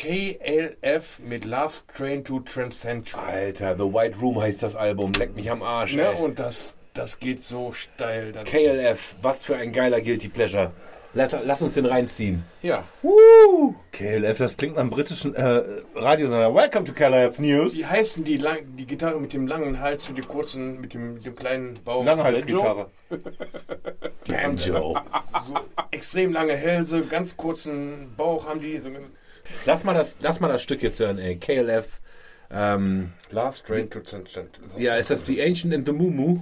KLF mit Last Train to Transcentral. Alter, The White Room heißt das Album. Leck mich am Arsch. Ne? ey. Und das, das geht so steil. KLF, was für ein geiler Guilty Pleasure. Lass, lass uns den reinziehen. Ja. KLF, das klingt nach einem britischen äh, Radiosender. Welcome to KLF News. Wie heißen die, lang, die Gitarre mit dem langen Hals und dem kurzen, mit dem, mit dem kleinen Bauch? Langhalsgitarre. Banjo. So extrem lange Hälse, ganz kurzen Bauch haben die. So Lass mal das, lass mal das Stück jetzt hören, ey. KLF. Ähm, Last Train to Transcent. ja, ist das The Ancient and the Mumu?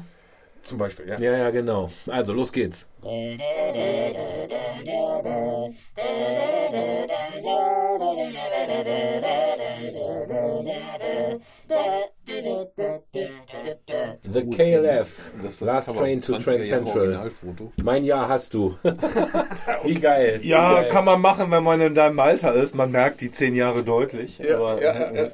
Zum Beispiel, ja. Ja, ja, genau. Also, los geht's. The KLF. Das ist Last Train to 20er Train Central. Mein Jahr hast du. Wie geil. Wie Ja, geil. kann man machen, wenn man in deinem Alter ist. Man merkt die zehn Jahre deutlich. Ja, aber, ja, ja, ja.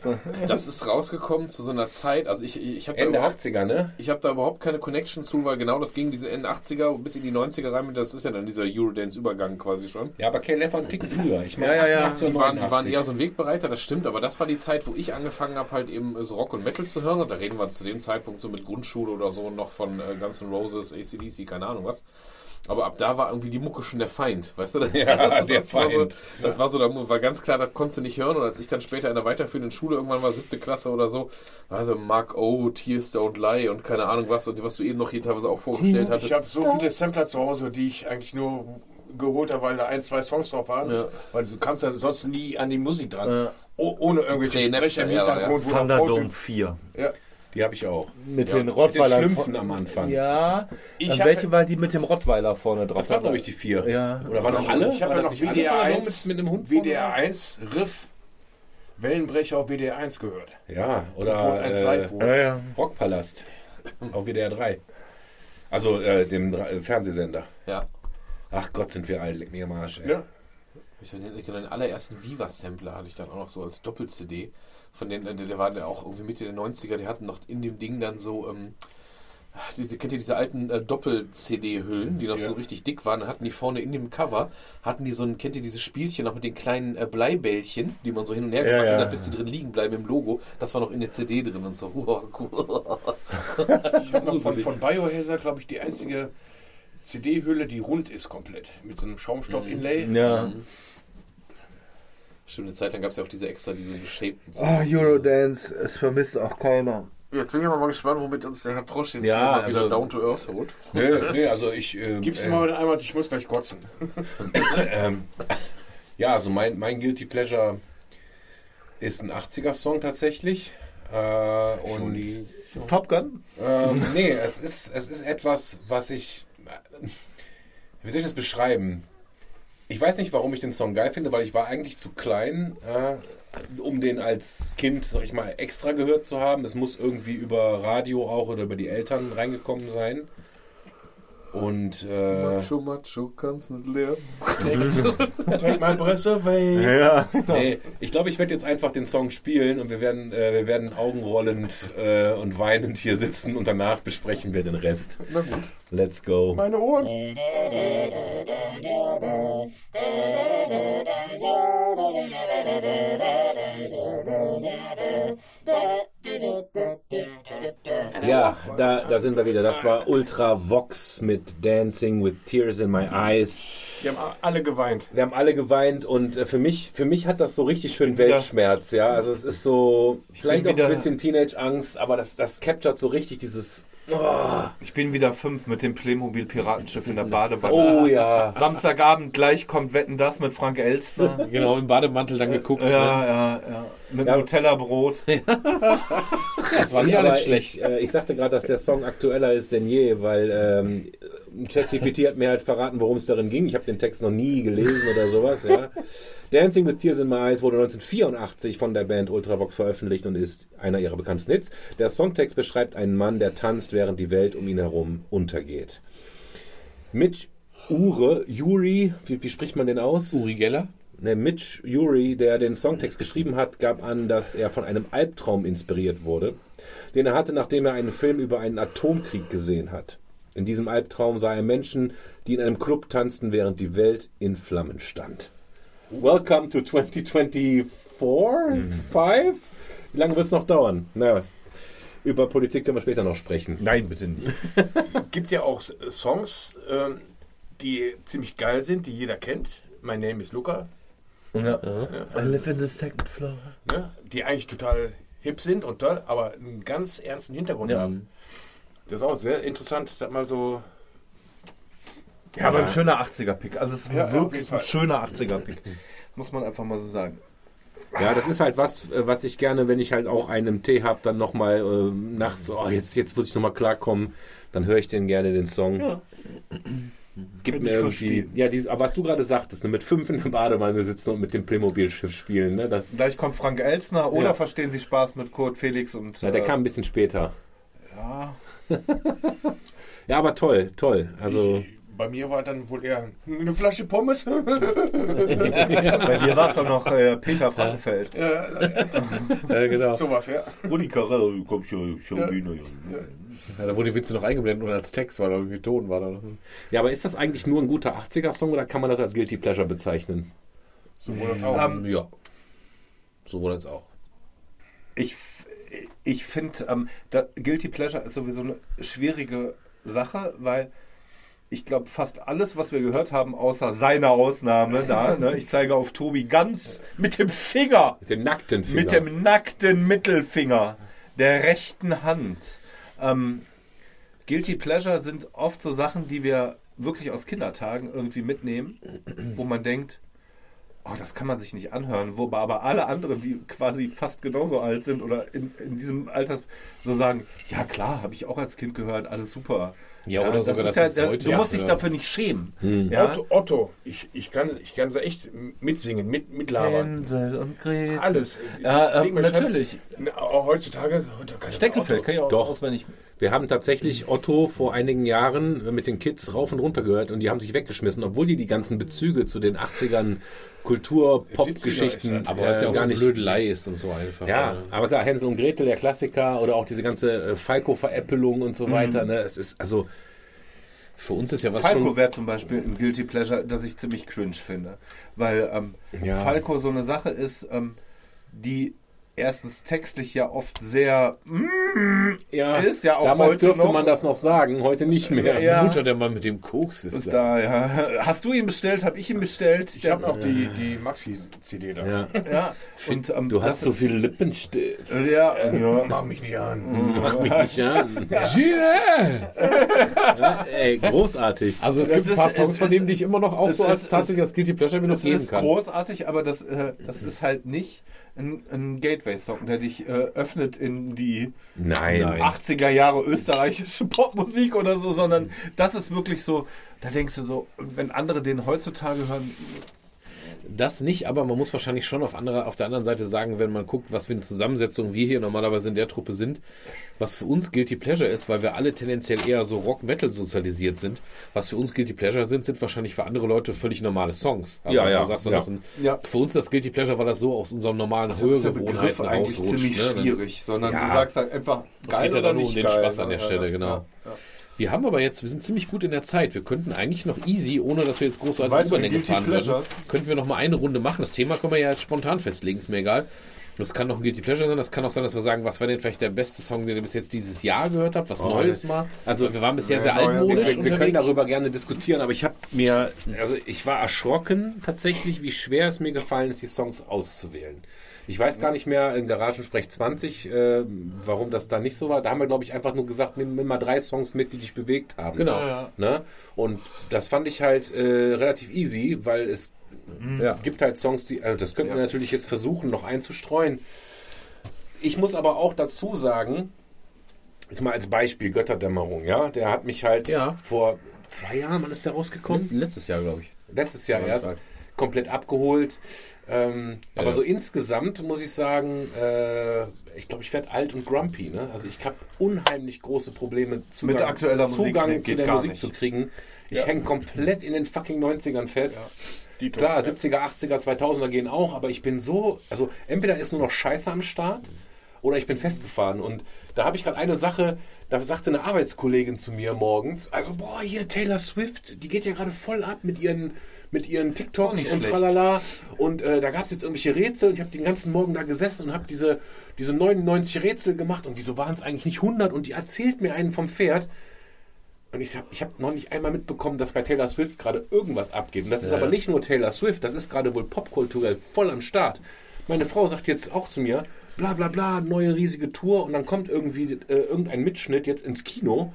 Das ist rausgekommen zu so einer Zeit, also ich, ich habe da, Ende überhaupt- 80er, ne? ich hab da überhaupt keine Connection zu, weil genau das ging diese Ende 80er bis in die 90er rein, das ist ja dann dieser Eurodance-Übergang quasi schon. Ja, aber KLF war ein Ticken früher. Ich meine, Ja, ja, ja. 88 Die waren, die waren 89. eher so ein Wegbereiter, das stimmt, aber das war die Zeit, wo ich angefangen habe, halt eben so Rock und Metal zu hören. Und da reden wir zu dem Zeitpunkt so mit Grundschule oder so noch von äh, Guns N' Roses, ACDC, keine Ahnung was. Aber ab da war irgendwie die Mucke schon der Feind, weißt du? Ja, das, der das War Feind. so, das war so, da war ganz klar, das konntest du nicht hören. Und als ich dann später in der weiterführenden Schule irgendwann war, siebte Klasse oder so, war so Mark O, Tears Don't Lie und keine Ahnung was und was du eben noch hier teilweise auch vorgestellt hattest. Ich habe so viele Sampler zu Hause, die ich eigentlich nur geholt habe, weil da ein, zwei Songs drauf waren. Ja. Weil du kamst ja sonst nie an die Musik dran. Ja. Oh, ohne irgendwelche Sprecher im Hintergrund. noch Thunderdome Post- 4. Ja. Die habe ich auch. Mit Ja, den mit Rottweilern. den Schlümpfen am Anfang. Ja. Ich hab- welche war die mit dem Rottweiler vorne drauf? Das waren, glaube ich, die vier. Ja. Oder waren das alle? Ich habe ja noch WDR vorne 1, mit, mit dem Hund? WDR 1 Riff Wellenbrecher auf WDR 1 gehört. Ja, oder äh. Ja, ja. Rockpalast auf WDR 3. Also äh, dem äh, Fernsehsender. Ja. Ach Gott, sind wir alt, leck mir am Arsch. Ey. Ja. Ich hatte den, den allerersten Viva-Sampler hatte ich dann auch noch so als Doppel-CD. Von den, der, der war der auch irgendwie Mitte der 90er, die hatten noch in dem Ding dann so, ähm, diese, kennt ihr diese alten äh, Doppel-CD-Hüllen, die noch Ja. so richtig dick waren? Dann hatten die vorne in dem Cover, hatten die so ein, kennt ihr dieses Spielchen noch mit den kleinen äh, Bleibällchen, die man so hin und her Ja, gemacht ja. hat, bis die drin liegen bleiben im Logo. Das war noch in der CD drin und so. Ich habe noch von, von Biohazard, glaube ich, die einzige CD-Hülle, die rund ist komplett. Mit so einem Schaumstoff-Inlay. Ja. Stimmt, eine Zeit lang gab es ja auch diese extra, diese geshapten Ah, Eurodance, es vermisst auch keiner. Jetzt bin ich aber mal gespannt, womit uns der Herr Prosch jetzt Ja, also- wieder down to earth holt. Nee, nee, also ich. Äh, Gib's äh, mal einmal, ich muss gleich kotzen. ähm, ja, also mein, mein Guilty Pleasure ist ein 80er-Song tatsächlich. Äh, und Top Gun? ähm, nee, es ist, es ist etwas, was ich. Wie soll ich das beschreiben? Ich weiß nicht, warum ich den Song geil finde, weil ich war eigentlich zu klein, äh, um den als Kind, sag ich mal, extra gehört zu haben. Es muss irgendwie über Radio auch oder über die Eltern reingekommen sein. Und äh, Macho, Macho, kannst nicht lernen. Take my breath away. Ja. nee, ich glaube, ich werde jetzt einfach den Song spielen und wir werden, äh, wir werden augenrollend äh, und weinend hier sitzen und danach besprechen wir den Rest. Na gut. Let's go. Meine Ohren. Ja, da, da sind wir wieder. Das war Ultra Vox mit Dancing with Tears in My Eyes. Die haben alle geweint. Wir haben alle geweint und äh, für mich, für mich hat das so richtig schön Weltschmerz, ja. Also es ist so, vielleicht auch ein bisschen Teenage-Angst, aber das, das captured so richtig dieses, Ich bin wieder fünf mit dem Playmobil-Piratenschiff in der Badewanne. oh ja. Samstagabend gleich kommt Wetten das mit Frank Elstner. Genau, im Bademantel dann geguckt. ja, Ne? ja, ja. Mit Ja. Nutella-Brot. Das war Aber alles ich, schlecht. äh, ich sagte gerade, dass der Song aktueller ist denn je, weil ähm, ChatGPT hat mir halt verraten, worum es darin ging. Ich habe den Text noch nie gelesen oder sowas. Ja. Dancing with Tears in My Eyes wurde 1984 von der Band Ultravox veröffentlicht und ist einer ihrer bekanntesten Hits. Der Songtext beschreibt einen Mann, der tanzt, während die Welt um ihn herum untergeht. Mitch Ure, Yuri, wie, wie spricht man den aus? Uri Geller? Ne, Mitch Uri, der den Songtext geschrieben hat, gab an, dass er von einem Albtraum inspiriert wurde, den er hatte, nachdem er einen Film über einen Atomkrieg gesehen hat. In diesem Albtraum sah er Menschen, die in einem Club tanzten, während die Welt in Flammen stand. Welcome to 2024? Five? Wie lange wird es noch dauern? Na, über Politik können wir später noch sprechen. Nein, bitte nicht. Gibt ja auch Songs, ähm, die ziemlich geil sind, die jeder kennt. My Name is Luca. Ja. Ja, I live in the second floor. ne? Die eigentlich total hip sind und toll, aber einen ganz ernsten Hintergrund Ja. haben. Das ist auch sehr interessant, das mal so. Ja, aber ein schöner 80er-Pick. Also es ist Ja, auf jeden wirklich Fall. ein schöner 80er-Pick. Muss man einfach mal so sagen. Ja, das ist halt was, äh, was ich gerne, wenn ich halt auch einen Tee habe, dann nochmal äh, nachts, oh, jetzt, jetzt muss ich nochmal klarkommen, dann höre ich den gerne, den Song. Gibt Kann mir ich irgendwie, verstehen. ja, dieses, aber was du gerade sagtest, ne, mit fünf in der Badewanne sitzen und mit dem Playmobil-Schiff spielen, ne, das, Gleich kommt Frank Elstner oder Ja. verstehen Sie Spaß mit Kurt Felix und. na, der äh, kam ein bisschen später. Ja. Ja, aber toll, toll. Also, Bei mir war dann wohl eher eine Flasche Pommes. Bei dir war es doch noch äh, Peter Frankenfeld. ja, äh, genau. sowas, ja. Rudi Carell, komm schon, schon Ja. wieder. Ja, da wurde die Witze noch eingeblendet und als Text war da irgendwie Ton war da. noch. Ja, aber ist das eigentlich nur ein guter 80er-Song oder kann man das als Guilty Pleasure bezeichnen? So wurde das auch. Ähm, Ja. So wurde es auch. Ich, ich finde, ähm, Guilty Pleasure ist sowieso eine schwierige Sache, weil ich glaube, fast alles, was wir gehört haben, außer seiner Ausnahme da, ne, ich zeige auf Tobi ganz mit dem Finger, Mit dem nackten Finger. mit dem nackten Mittelfinger der rechten Hand. Ähm, Guilty Pleasure sind oft so Sachen, die wir wirklich aus Kindertagen irgendwie mitnehmen, wo man denkt, oh, das kann man sich nicht anhören, wobei aber alle anderen, die quasi fast genauso alt sind oder in, in diesem Alters so sagen, ja klar, habe ich auch als Kind gehört, alles super. Ja, oder sogar, ist dass ja, es heute Du musst ja- dich dafür nicht schämen. Ja? Otto, Otto, ich, ich kann ich kann sie echt mitsingen, mit, mitlabern. Hänsel und Gretel. Alles. Ja, äh, natürlich. Scheibe- Na, auch heutzutage. heute kann ich Steckelfeld kann ich auch Doch. auswendig. Wir haben tatsächlich Otto vor einigen Jahren mit den Kids rauf und runter gehört und die haben sich weggeschmissen, obwohl die die ganzen Bezüge zu den 80ern Kultur, 70er Pop-Geschichten ist das. Aber weil es ja auch gar so nicht. Blödelei ist und so einfach. Ja, ne? aber klar, Hänsel und Gretel, der Klassiker oder auch diese ganze äh, Falco-Veräppelung und so weiter. Ne? Es ist also Für uns ist ja was Falco wäre zum Beispiel ein Guilty Pleasure, das ich ziemlich cringe finde. Weil ähm, Ja. Falco so eine Sache ist, ähm, die erstens textlich ja oft sehr ja, Ist ja auch damals heute dürfte noch- man das noch sagen, heute nicht mehr. Ja. Mutter, der Mann mit dem Koks ist, ist da. da, ja. Hast du ihn bestellt? Hab ich ihn bestellt? Ich habe noch die, die Maxi-CD da. Ja. Ja. Und, ähm, Du hast das- so viel Lippenstift. Ja, ja. Mach mich nicht an. Mach mich nicht an. Gine! Ey, großartig. Also es Das gibt ein paar Songs, von denen, die ich immer noch auch so als tatsächlich als Guilty Pleasure mir noch Das geben ist kann. großartig, aber das, äh, das ist halt nicht ein, ein Gateway-Song, der dich äh, öffnet in die Nein. Nein. 80er Jahre österreichische Popmusik oder so, sondern das ist wirklich so, da denkst du so, wenn andere den heutzutage hören, Das nicht, aber man muss wahrscheinlich schon auf, andere, auf der anderen Seite sagen, wenn man guckt, was für eine Zusammensetzung wir hier normalerweise in der Truppe sind, was für uns Guilty Pleasure ist, weil wir alle tendenziell eher so Rock-Metal sozialisiert sind. Was für uns Guilty Pleasure sind, sind wahrscheinlich für andere Leute völlig normale Songs. Also Ja, ja, Du sagst, ja. das sind, Ja. Für uns das Guilty Pleasure, weil das so aus unserem normalen ist der Begriff Hörgewohnheiten eigentlich ziemlich ne? Schwierig, sondern Ja. du sagst halt einfach Es geht ja dann nur um nicht den geil, Spaß an der Stelle, Ja, genau. Wir haben aber jetzt, wir sind ziemlich gut in der Zeit. Wir könnten eigentlich noch easy, ohne dass wir jetzt großartig Weitere Überlänge Guilty fahren würden, könnten wir noch mal eine Runde machen. Das Thema können wir ja jetzt spontan festlegen, ist mir egal. Das kann noch ein Guilty Pleasure sein, das kann auch sein, dass wir sagen, was war denn vielleicht der beste Song, den ihr bis jetzt dieses Jahr gehört habt, was Oh, Neues mal. also- wir waren bisher sehr altmodisch wir, wir unterwegs. können darüber gerne diskutieren, aber ich habe mir, also ich war erschrocken tatsächlich, wie schwer es mir gefallen ist, die Songs auszuwählen. Ich weiß gar nicht mehr in Garagensprech 20, äh, warum das da nicht so war. Da haben wir, glaube ich, einfach nur gesagt, nimm, nimm mal drei Songs mit, die dich bewegt haben. Genau. Ja, Ne? Und das fand ich halt äh, relativ easy, weil es Ja. gibt halt Songs, die, also das könnten wir natürlich jetzt versuchen, noch einzustreuen. Ich muss aber auch dazu sagen, jetzt mal als Beispiel Götterdämmerung, ja, der hat mich halt Ja. vor zwei Jahren, wann ist der rausgekommen? Letztes Jahr, glaube ich. Letztes Jahr erst, sagen. Komplett abgeholt. Ähm, Ja, aber ja. so insgesamt muss ich sagen, äh, ich glaube, ich werde alt und grumpy. Ne? Also ich habe unheimlich große Probleme, Zugang, Mit aktueller Musik, Zugang nee, zu der Musik nicht. zu kriegen. Ich hänge komplett in den fucking 90ern fest. Die Klar, Top, 70er, 80er, 2000er gehen auch, aber ich bin so, also entweder ist nur noch Scheiße am Start oder ich bin festgefahren. Und da habe ich gerade eine Sache, da sagte eine Arbeitskollegin zu mir morgens, also boah, hier Taylor Swift, die geht ja gerade voll ab mit ihren, mit ihren TikToks und tralala. Und äh, da gab es jetzt irgendwelche Rätsel und ich habe den ganzen Morgen da gesessen und habe diese, diese 99 Rätsel gemacht und wieso waren es eigentlich nicht 100 und die erzählt mir einen vom Pferd. Und ich habe ich hab noch nicht einmal mitbekommen, dass bei Taylor Swift gerade irgendwas abgeht. Und das ist Ja. aber nicht nur Taylor Swift, das ist gerade wohl popkulturell voll am Start. Meine Frau sagt jetzt auch zu mir, bla bla bla, neue riesige Tour und dann kommt irgendwie äh, irgendein Mitschnitt jetzt ins Kino.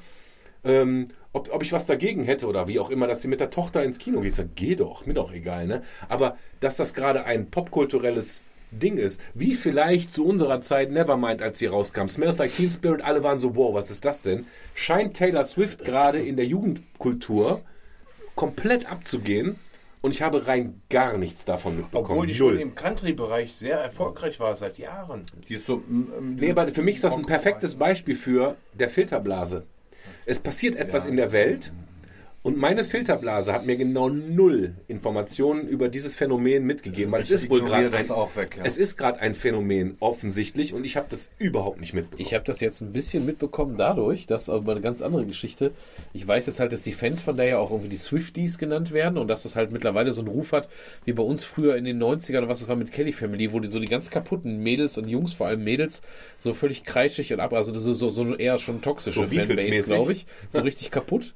Ähm, ob, ob ich was dagegen hätte oder wie auch immer, dass sie mit der Tochter ins Kino geht. Ich sag, geh doch, mir doch egal, ne? Aber dass das gerade ein popkulturelles Ding ist, wie vielleicht zu unserer Zeit Nevermind, als sie rauskam. Smells Like Teen Spirit, alle waren so, wow, was ist das denn? Scheint Taylor Swift gerade in der Jugendkultur komplett abzugehen und ich habe rein gar nichts davon mitbekommen. Obwohl die Null. schon im Country-Bereich sehr erfolgreich war seit Jahren. Die ist so, mm, Nee, aber für mich ist das ein perfektes Beispiel für der Filterblase. Es passiert etwas in der Welt und meine Filterblase hat mir genau null Informationen über dieses Phänomen mitgegeben, weil es ist wohl gerade ein, auch weg, ja. es ist gerade ein Phänomen offensichtlich und ich habe das überhaupt nicht mitbekommen. Ich habe das jetzt ein bisschen mitbekommen dadurch, dass aber eine ganz andere Geschichte. Ich weiß jetzt halt, dass die Fans von ja auch irgendwie die Swifties genannt werden und dass das halt mittlerweile so einen Ruf hat, wie bei uns früher in den 90ern, was es war mit Kelly Family, wo die so die ganz kaputten Mädels und Jungs, vor allem Mädels, so völlig kreischig und ab, also so, so, so eher schon toxische So Fanbase, glaube ich. So richtig kaputt.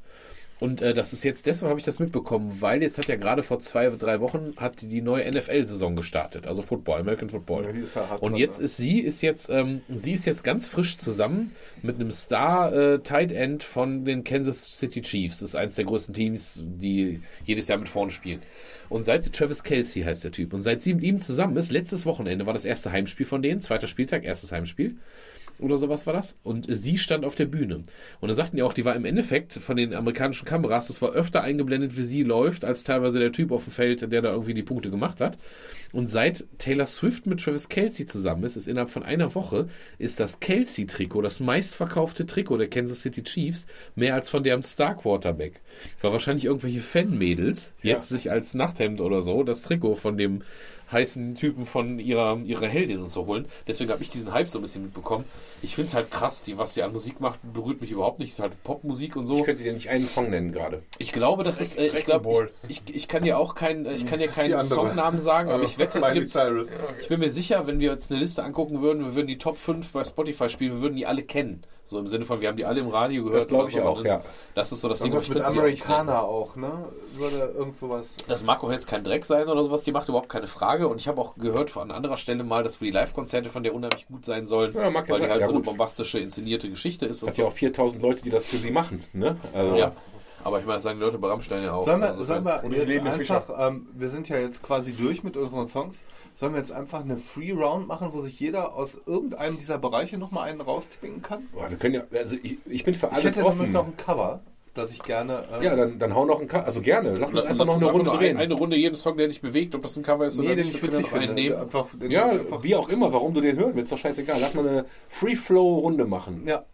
Und äh, das ist jetzt, deshalb habe ich das mitbekommen, weil jetzt hat ja gerade vor zwei, drei Wochen hat die neue NFL-Saison gestartet, also Football, American Football. Ja, hart Und jetzt ne? ist sie ist jetzt ähm, sie ist jetzt ganz frisch zusammen mit einem Star äh, Tight End von den Kansas City Chiefs. Das ist eines der größten Teams, die jedes Jahr mit vorne spielen. Und seit Travis Kelsey heißt der Typ und seit sie mit ihm zusammen ist, letztes Wochenende war das erste Heimspiel von denen, zweiter Spieltag, erstes Heimspiel oder sowas war das. Und sie stand auf der Bühne. Und dann sagten die auch, die war im Endeffekt von den amerikanischen Kameras, das war öfter eingeblendet, wie sie läuft, als teilweise der Typ auf dem Feld, der da irgendwie die Punkte gemacht hat. Und seit Taylor Swift mit Travis Kelsey zusammen ist, ist innerhalb von einer Woche, ist das Kelsey-Trikot das meistverkaufte Trikot der Kansas City Chiefs, mehr als von deren Star-Quarterback. Weil wahrscheinlich irgendwelche Fan-Mädels jetzt sich als Nachthemd oder so das Trikot von dem heißen Typen von ihrer, ihrer Heldin und so holen. Deswegen habe ich diesen Hype so ein bisschen mitbekommen. Ich finde es halt krass, die, was sie an Musik macht, berührt mich überhaupt nicht. Es ist halt Popmusik und so. Ich könnte dir nicht einen Song nennen gerade. Ich glaube, das ist, äh, ich glaube, ich, ich, ich kann dir auch keinen, ich kann dir keinen. Songnamen sagen, aber ich wette, es gibt, Cyrus. ich bin mir sicher, wenn wir uns eine Liste angucken würden, wir würden die Top 5 bei Spotify spielen, wir würden die alle kennen. So im Sinne von, wir haben die alle im Radio gehört. Das glaube ich so. auch, ja. Das ist so das Ding, Irgendwas ich mit. Amerikaner auch, ne? Würde irgend sowas. Das mag auch jetzt kein Dreck sein oder sowas, die macht überhaupt keine Frage. Und ich habe auch gehört von anderer Stelle mal, dass für die Live-Konzerte von der unheimlich gut sein sollen, Ja, weil die halt Ja, so eine bombastische, inszenierte Geschichte ist. Und Hat ja auch 4000 Leute, die das für sie machen. Ne? Also, ja. Aber ich meine, das sagen die Leute bei Rammstein ja auch. Sollen wir, Also, sollen wir Und jetzt einfach, ähm, wir sind ja jetzt quasi durch mit unseren Songs, sollen wir jetzt einfach eine Free Round machen, wo sich jeder aus irgendeinem dieser Bereiche nochmal einen rauspicken kann? Boah, wir können ja, also ich, ich bin für Ich alles hätte nämlich offen. noch ein Cover, das ich gerne. ähm, ja, dann, dann hau noch ein Ka Also gerne, lass uns Lass einfach noch eine Runde nur drehen. ein- Eine Runde jeden Song, der dich bewegt, ob das ein Cover ist nee, oder den nicht. ich wir können witzig noch einen finde. nehmen. Einfach, den ja, einfach, wie auch immer, warum du den hören willst, doch scheißegal. Lass mal eine Free-Flow-Runde machen. ja.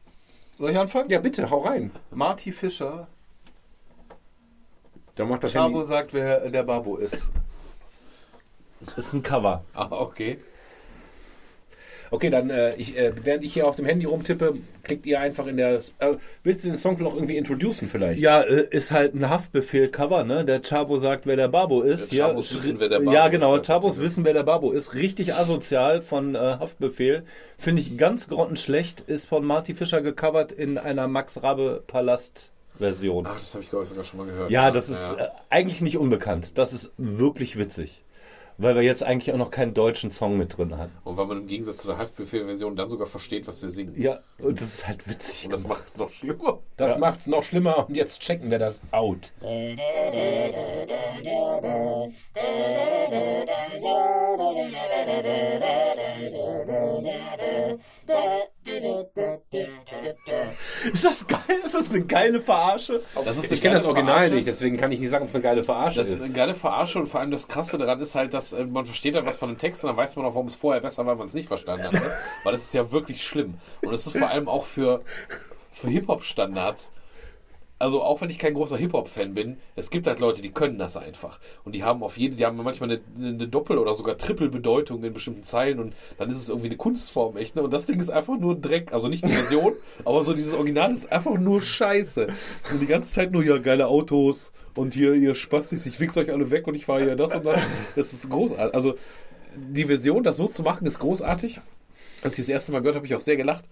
Soll ich anfangen? Ja, bitte, hau rein. Marty Fischer. Dann macht das Chabo Handy. sagt, wer der Babo ist. Ist ein Cover. Ah, okay. Okay, dann, äh, ich, äh, während ich hier auf dem Handy rumtippe, klickt ihr einfach in der. Äh, willst du den Song noch irgendwie introducen vielleicht? Ja, äh, ist halt ein Haftbefehl-Cover, ne? Der Chabo sagt, wer der Babo ist. Der Chabos ja, wissen, wer der Babo Ja, ist, genau, das ist Chabos das, wissen, wer der Babo ist. Richtig asozial von äh, Haftbefehl. Finde ich ganz grottenschlecht. Ist von Marty Fischer gecovert in einer Max Rabe Palast-Version. Ach, das habe ich, glaube ich, sogar schon mal gehört. Ja, das ist äh, eigentlich nicht unbekannt. Das ist wirklich witzig. Weil wir jetzt eigentlich auch noch keinen deutschen Song mit drin haben. Und weil man im Gegensatz zu der Haftbefehl-Version dann sogar versteht, was sie singen. Ja, und das ist halt witzig. Und das macht es noch schlimmer. Das macht's noch schlimmer und jetzt checken wir das out. Ist das geil? Ist das eine geile Verarsche? Das ist eine Ich kenne das Original Verarsche. nicht, deswegen kann ich nicht sagen, ob es eine geile Verarsche Das ist ist. eine geile Verarsche und vor allem das Krasse daran ist halt, dass äh, man versteht halt was von dem Text und dann weiß man auch, warum es vorher besser war, weil man es nicht verstanden hat. Ne? Weil das ist ja wirklich schlimm. Und es ist vor allem auch für, für Hip-Hop-Standards. Also auch wenn ich kein großer Hip-Hop-Fan bin, es gibt halt Leute, die können das einfach. Und die haben auf jede, die haben manchmal eine, eine Doppel- oder sogar Triple-Bedeutung in bestimmten Zeilen und dann ist es irgendwie eine Kunstform, echt. Ne? Und das Ding ist einfach nur Dreck. Also nicht die Version, aber so dieses Original ist einfach nur Scheiße. Und die ganze Zeit nur, ja, geile Autos und hier, ihr Spastis, ich wichs euch alle weg und ich fahre hier das und das. Das ist großartig. Also die Version, das so zu machen, ist großartig. Als ich das erste Mal gehört habe, habe ich auch sehr gelacht.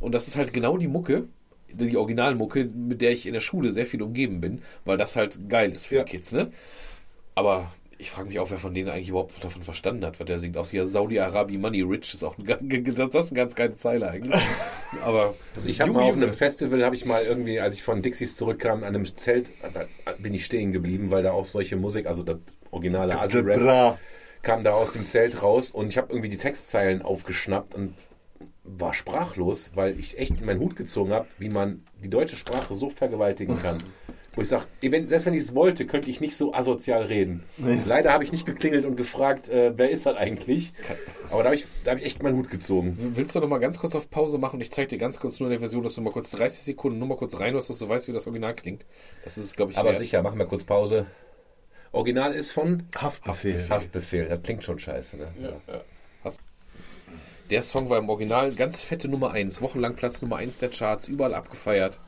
Und das ist halt genau die Mucke, die Originalmucke, mit der ich in der Schule sehr viel umgeben bin, weil das halt geil ist für Ja. die Kids, ne? Aber ich frage mich auch, wer von denen eigentlich überhaupt davon verstanden hat, was der singt. Aus hier Saudi-Arabi Money Rich ist auch ein, das das ist eine ganz geile Zeile eigentlich. Aber Also ich habe mal auf einem Festival, habe ich mal irgendwie, als ich von Dixies zurückkam, an einem Zelt, da bin ich stehen geblieben, weil da auch solche Musik, also das originale Asi-Rap, Bra. kam da aus dem Zelt raus und ich habe irgendwie die Textzeilen aufgeschnappt und war sprachlos, weil ich echt in meinen Hut gezogen habe, wie man die deutsche Sprache so vergewaltigen kann. Wo ich sage, selbst wenn ich es wollte, könnte ich nicht so asozial reden. Leider habe ich nicht geklingelt und gefragt, äh, wer ist das eigentlich? Aber da habe ich, da hab ich echt meinen Hut gezogen. willst du noch mal ganz kurz auf Pause machen? Ich zeige dir ganz kurz nur in der Version, dass du mal kurz 30 Sekunden nur mal kurz reinhörst, dass du weißt, wie das Original klingt. Das ist, glaube ich, Aber wert. sicher, machen wir kurz Pause. Original ist von Haftbefehl. Haftbefehl. Das klingt schon scheiße. Ne? Ja, ja. Der Song war im Original ganz fette Nummer 1, wochenlang Platz Nummer 1 der Charts, überall abgefeiert.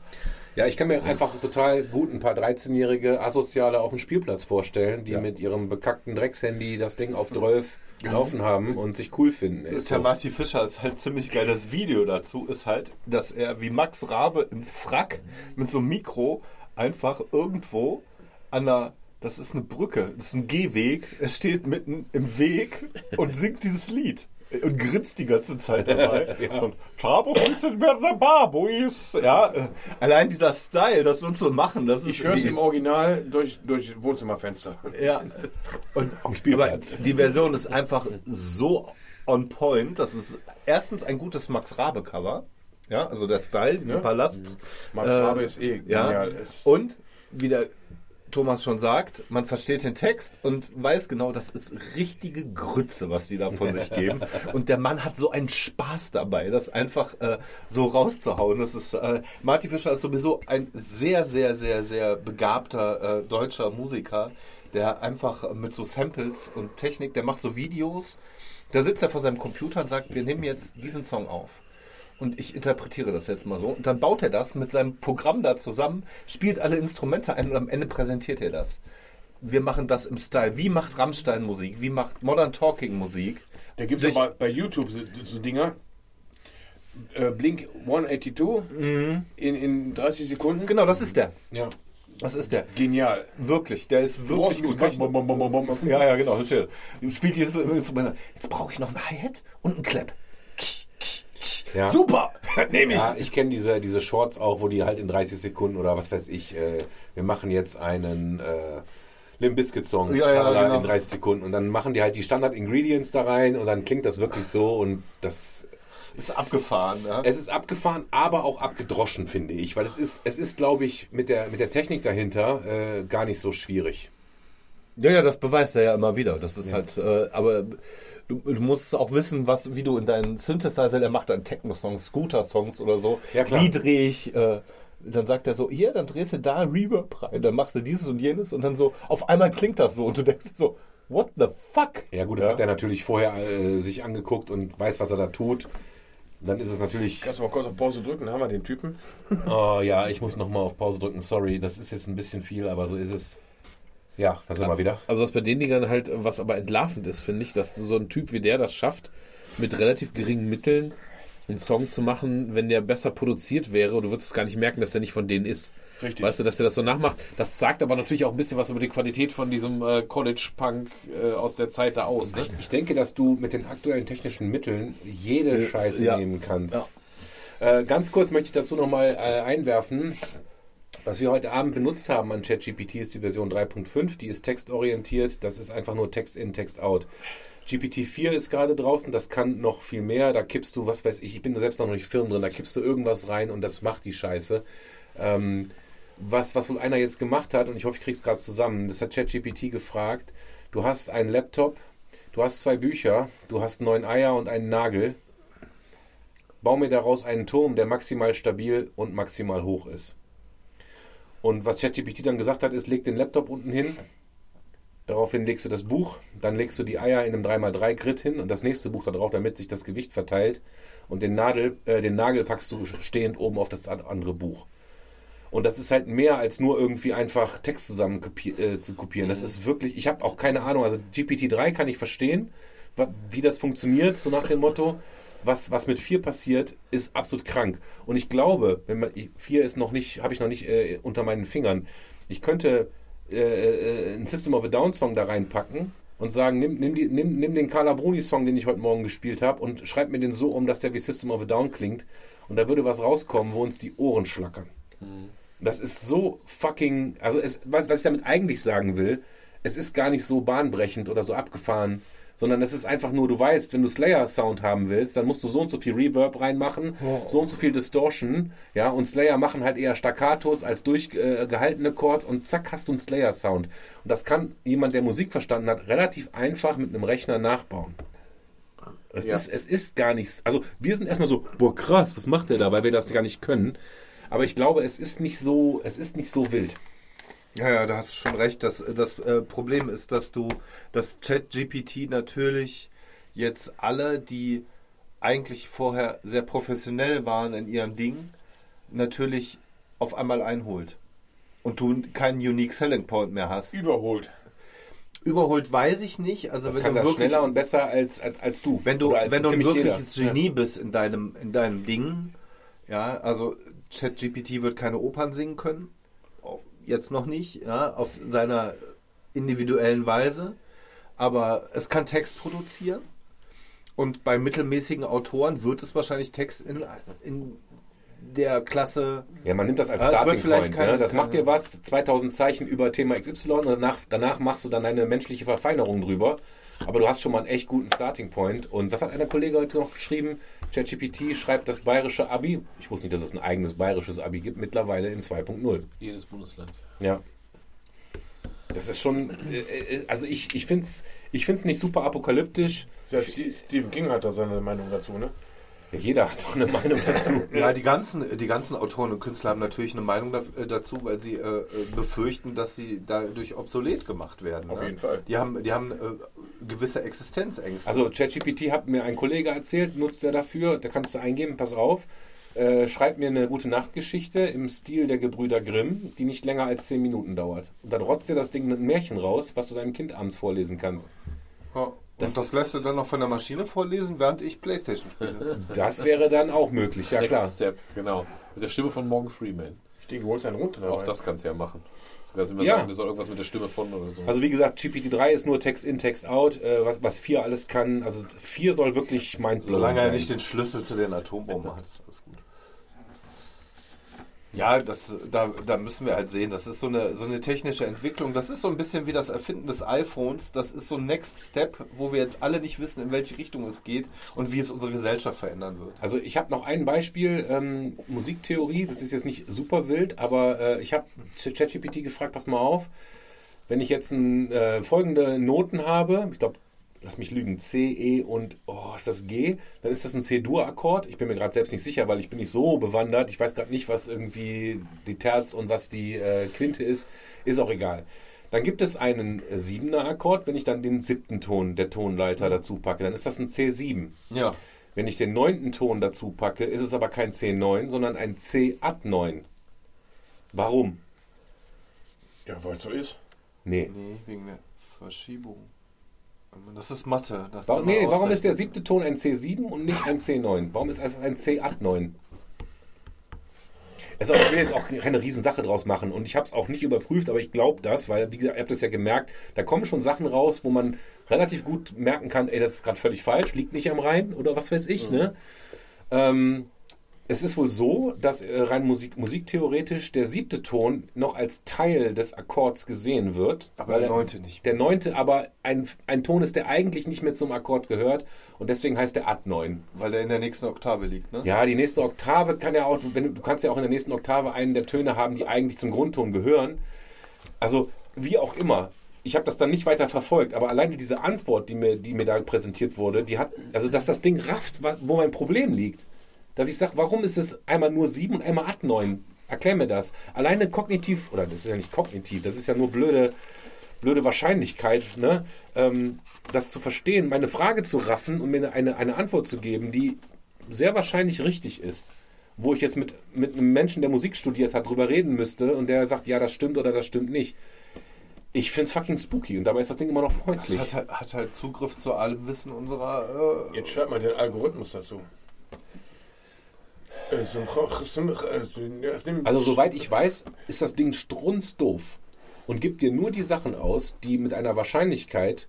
Ja, ich kann mir einfach total gut ein paar 13-jährige Asoziale auf dem Spielplatz vorstellen, die mit ihrem bekackten Dreckshandy das Ding auf 12 gelaufen haben und sich cool finden. Ja so. Marty Fischer, ist halt ziemlich geil. Das Video dazu ist halt, dass er wie Max Rabe im Frack mit so einem Mikro einfach irgendwo an einer, das ist eine Brücke, das ist ein Gehweg, er steht mitten im Weg und singt dieses Lied. Und grinst die ganze Zeit dabei. Ja. Und Chabos sind mehr der Barbois. Ja, äh, allein dieser Style, das wird so machen, das ist Ich höre es im Original durch, durch Wohnzimmerfenster. Ja. Und aber Spielplatz. die Version ist einfach so on point. Das ist erstens ein gutes Max Rabe Cover. Ja, also der Style, dieser Ja. Palast. Max Äh, Rabe ist eh Ja. genial. Es- Und wie der Thomas schon sagt, man versteht den Text und weiß genau, das ist richtige Grütze, was die da von sich geben. Und der Mann hat so einen Spaß dabei, das einfach äh, so rauszuhauen. Das ist äh, Marty Fischer ist sowieso ein sehr, sehr, sehr, sehr begabter äh, deutscher Musiker, der einfach mit so Samples und Technik, der macht so Videos. Da sitzt er vor seinem Computer und sagt, wir nehmen jetzt diesen Song auf. Und ich interpretiere das jetzt mal so. Und dann baut er das mit seinem Programm da zusammen, spielt alle Instrumente ein und am Ende präsentiert er das. Wir machen das im Style. Wie macht Rammstein Musik? Wie macht Modern Talking Musik? Da gibt es aber bei YouTube so, so Dinger. Äh, Blink 182 in, in 30 Sekunden. Genau, das ist der. Ja. Das ist der. Genial. Wirklich, der ist wirklich gut. Ja, ja, genau. Spielt dieses Instrument. Jetzt brauche ich noch ein Hi-Hat und ein Clap. Ja. Super! Nehme ich. Ja, ich kenne diese, diese Shorts auch, wo die halt in 30 Sekunden oder was weiß ich, äh, wir machen jetzt einen äh, Limp Bizkit Song Ja, ja, genau. in 30 Sekunden und dann machen die halt die Standard Ingredients da rein und dann klingt das wirklich so und das Ist abgefahren. Ja? es ist abgefahren, aber auch abgedroschen, finde ich, weil es ist, es ist, glaube ich, mit der, mit der Technik dahinter äh, gar nicht so schwierig. Ja, ja, das beweist er ja immer wieder. Das ist halt, äh, aber du, du musst auch wissen, was, wie du in deinen Synthesizer, der macht dann Techno-Songs, Scooter-Songs oder so. Ja, klar. Wie drehe ich, äh, dann sagt er so, hier, dann drehst du da Reverb rein, dann machst du dieses und jenes und dann so, auf einmal klingt das so und du denkst so, what the fuck? Ja gut, das hat er natürlich vorher äh, sich angeguckt und weiß, was er da tut. Dann ist es natürlich, Kannst du mal kurz auf Pause drücken, dann haben wir den Typen. oh ja, ich muss nochmal auf Pause drücken, sorry, das ist jetzt ein bisschen viel, aber so ist es. Ja, da sind wir wieder. Also was bei den Dingern halt, was aber entlarvend ist, finde ich, dass so ein Typ wie der das schafft, mit relativ geringen Mitteln einen Song zu machen, wenn der besser produziert wäre, und du würdest es gar nicht merken, dass der nicht von denen ist. Richtig. Weißt du, dass der das so nachmacht. Das sagt aber natürlich auch ein bisschen was über die Qualität von diesem äh, College-Punk äh, aus der Zeit da aus. Ne? Ich denke, dass du mit den aktuellen technischen Mitteln jede Scheiße ja. nehmen kannst. Äh, ganz kurz möchte ich dazu nochmal äh, einwerfen, was wir heute Abend benutzt haben an ChatGPT ist die Version 3.5, die ist textorientiert, das ist einfach nur Text in, Text out. GPT-4 ist gerade draußen, das kann noch viel mehr, da kippst du, was weiß ich, ich bin da selbst noch nicht firm drin, da kippst du irgendwas rein und das macht die Scheiße. Ähm, was, was wohl einer jetzt gemacht hat, und ich hoffe, ich krieg's gerade zusammen, das hat ChatGPT gefragt, du hast einen Laptop, du hast zwei Bücher, du hast neun Eier und einen Nagel, bau mir daraus einen Turm, der maximal stabil und maximal hoch ist. Und was ChatGPT dann gesagt hat, ist, leg den Laptop unten hin, daraufhin legst du das Buch, dann legst du die Eier in einem 3x3 Grid hin und das nächste Buch da drauf, damit sich das Gewicht verteilt. Und den, Nadel, äh, den Nagel packst du stehend oben auf das an- andere Buch. Und das ist halt mehr als nur irgendwie einfach Text zusammen kopi äh, zu kopieren. Das ist wirklich, ich habe auch keine Ahnung, also GPT-3 kann ich verstehen, wie das funktioniert, so nach dem Motto, was, was mit 4 passiert, ist absolut krank. Und ich glaube, wenn man 4 ist noch nicht, habe ich noch nicht äh, unter meinen Fingern. Ich könnte äh, äh, einen System of a Down Song da reinpacken und sagen, nimm, nimm, die, nimm, nimm den Carla Bruni Song, den ich heute Morgen gespielt habe und schreib mir den so um, dass der wie System of a Down klingt. Und da würde was rauskommen, wo uns die Ohren schlackern. Das ist so fucking, also es, was, was ich damit eigentlich sagen will, es ist gar nicht so bahnbrechend oder so abgefahren, sondern es ist einfach nur, du weißt, wenn du Slayer-Sound haben willst, dann musst du so und so viel Reverb reinmachen, so und so viel Distortion, ja, und Slayer machen halt eher Staccatos als durchgehaltene Chords und zack hast du einen Slayer-Sound. Und das kann jemand, der Musik verstanden hat, relativ einfach mit einem Rechner nachbauen. Es, Ja. ist, es ist gar nichts. Also wir sind erstmal so, boah krass, was macht der da, weil wir das gar nicht können. Aber ich glaube, es ist nicht so, es ist nicht so wild. Ja, ja, da hast du schon recht. Das, das äh, Problem ist, dass du das Chat-GPT natürlich jetzt alle, die eigentlich vorher sehr professionell waren in ihrem Ding, natürlich auf einmal einholt. Und du keinen Unique Selling Point mehr hast. Überholt. Überholt weiß ich nicht. Also Das wenn kann du das wirklich, schneller und besser als, als, als du. wenn du, wenn du ein wirkliches jeder. Genie bist in deinem, in deinem Ding, ja, also ChatGPT wird keine Opern singen können. Jetzt noch nicht, ja, auf seiner individuellen Weise, aber es kann Text produzieren. Und bei mittelmäßigen Autoren wird es wahrscheinlich Text in, in der Klasse. Ja, man nimmt das als Ja, Starting vielleicht Point. keine- ne? Das macht dir was, 2000 Zeichen über Thema XY und danach, danach machst du dann deine menschliche Verfeinerung drüber. Aber du hast schon mal einen echt guten Starting Point. Und was hat einer Kollege heute noch geschrieben? ChatGPT schreibt das bayerische Abi. Ich wusste nicht, dass es ein eigenes bayerisches Abi gibt, mittlerweile in 2.0. Jedes Bundesland. Ja. Das ist schon, äh, äh, also ich, ich finde es ich find's nicht super apokalyptisch. Selbst Ste- Stephen King hat da seine Meinung dazu, ne? Ja, jeder hat doch eine Meinung dazu. Ja, die ganzen, die ganzen Autoren und Künstler haben natürlich eine Meinung äh, dazu, weil sie äh, befürchten, dass sie dadurch obsolet gemacht werden. Auf ne? jeden Fall. Die haben, die haben äh, gewisse Existenzängste. Also ChatGPT hat mir ein Kollege erzählt, nutzt er dafür, da kannst du eingeben, pass auf, äh, schreib mir eine gute Nachtgeschichte im Stil der Gebrüder Grimm, die nicht länger als 10 Minuten dauert. Und dann rotzt dir das Ding ein Märchen raus, was du deinem Kind abends vorlesen kannst. Ja. Und das, lässt du dann noch von der Maschine vorlesen, während ich Playstation spiele. Das wäre dann auch möglich, ja Next klar. Step, genau. Mit der Stimme von Morgan Freeman. Ich denke, du holst einen runter. Auch dabei. das kannst du ja machen. Du kannst immer Ja. sagen, das soll irgendwas mit der Stimme von oder so. Also wie gesagt, GPT-3 ist nur Text in, Text out, äh, was, was 4 alles kann. Also 4 soll wirklich mein Solange er nicht den Schlüssel zu den Atombomben hat, ist alles gut. Ja, das, da, da müssen wir halt sehen, das ist so eine, so eine technische Entwicklung. Das ist so ein bisschen wie das Erfinden des iPhones. Das ist so ein Next Step, wo wir jetzt alle nicht wissen, in welche Richtung es geht und wie es unsere Gesellschaft verändern wird. Also ich habe noch ein Beispiel, ähm, Musiktheorie, das ist jetzt nicht super wild, aber äh, ich habe ChatGPT gefragt, pass mal auf, wenn ich jetzt ein, äh, folgende Noten habe, ich glaube, lass mich lügen, C, E und, oh, ist das G, dann ist das ein C-Dur-Akkord. Ich bin mir gerade selbst nicht sicher, weil ich bin nicht so bewandert. Ich weiß gerade nicht, was irgendwie die Terz und was die äh, Quinte ist. Ist auch egal. Dann gibt es einen siebener Akkord, wenn ich dann den siebten Ton der Tonleiter dazu packe, dann ist das ein C7. Ja. Wenn ich den neunten Ton dazu packe, ist es aber kein C9, sondern ein C-Ad9. Warum? Ja, weil es so ist. Nee. Nee, wegen der Verschiebung. Das ist Mathe. Das Warum, nee, warum ist der siebte Ton ein C7 und nicht ein C9? Warum ist es ein C-Ad9? Es ist auch, ich will jetzt auch keine Riesensache draus machen und ich habe es auch nicht überprüft, aber ich glaube das, weil, wie gesagt, ihr habt das ja gemerkt, da kommen schon Sachen raus, wo man relativ gut merken kann, ey, das ist gerade völlig falsch, liegt nicht am Rhein oder was weiß ich, ne? Ähm, es ist wohl so, dass äh, rein Musik, musiktheoretisch der siebte Ton noch als Teil des Akkords gesehen wird. Aber der er- neunte nicht. Der neunte aber ein, ein Ton ist, der eigentlich nicht mehr zum Akkord gehört und deswegen heißt der Ad9. Weil der in der nächsten Oktave liegt, ne? Ja, die nächste Oktave kann ja auch, wenn du, kannst ja auch in der nächsten Oktave einen der Töne haben, die eigentlich zum Grundton gehören. Also, wie auch immer. Ich habe das dann nicht weiter verfolgt, aber alleine diese Antwort, die mir, die mir da präsentiert wurde, die hat, also dass das Ding rafft, wo mein Problem liegt. Dass ich sage, warum ist es einmal nur 7 und einmal Ad 9? Erklär mir das. Alleine kognitiv, oder das ist ja nicht kognitiv, das ist ja nur blöde, blöde Wahrscheinlichkeit, ne? ähm, das zu verstehen, meine Frage zu raffen und mir eine, eine Antwort zu geben, die sehr wahrscheinlich richtig ist. Wo ich jetzt mit, mit einem Menschen, der Musik studiert hat, drüber reden müsste und der sagt, ja, das stimmt oder das stimmt nicht. Ich finde es fucking spooky und dabei ist das Ding immer noch freundlich. Das hat, halt- hat halt Zugriff zu allem Wissen unserer. Äh, Jetzt schreibt mal den Algorithmus dazu. Äh, so ein- äh, Also soweit ich weiß, ist das Ding strunzdoof und gibt dir nur die Sachen aus, die mit einer Wahrscheinlichkeit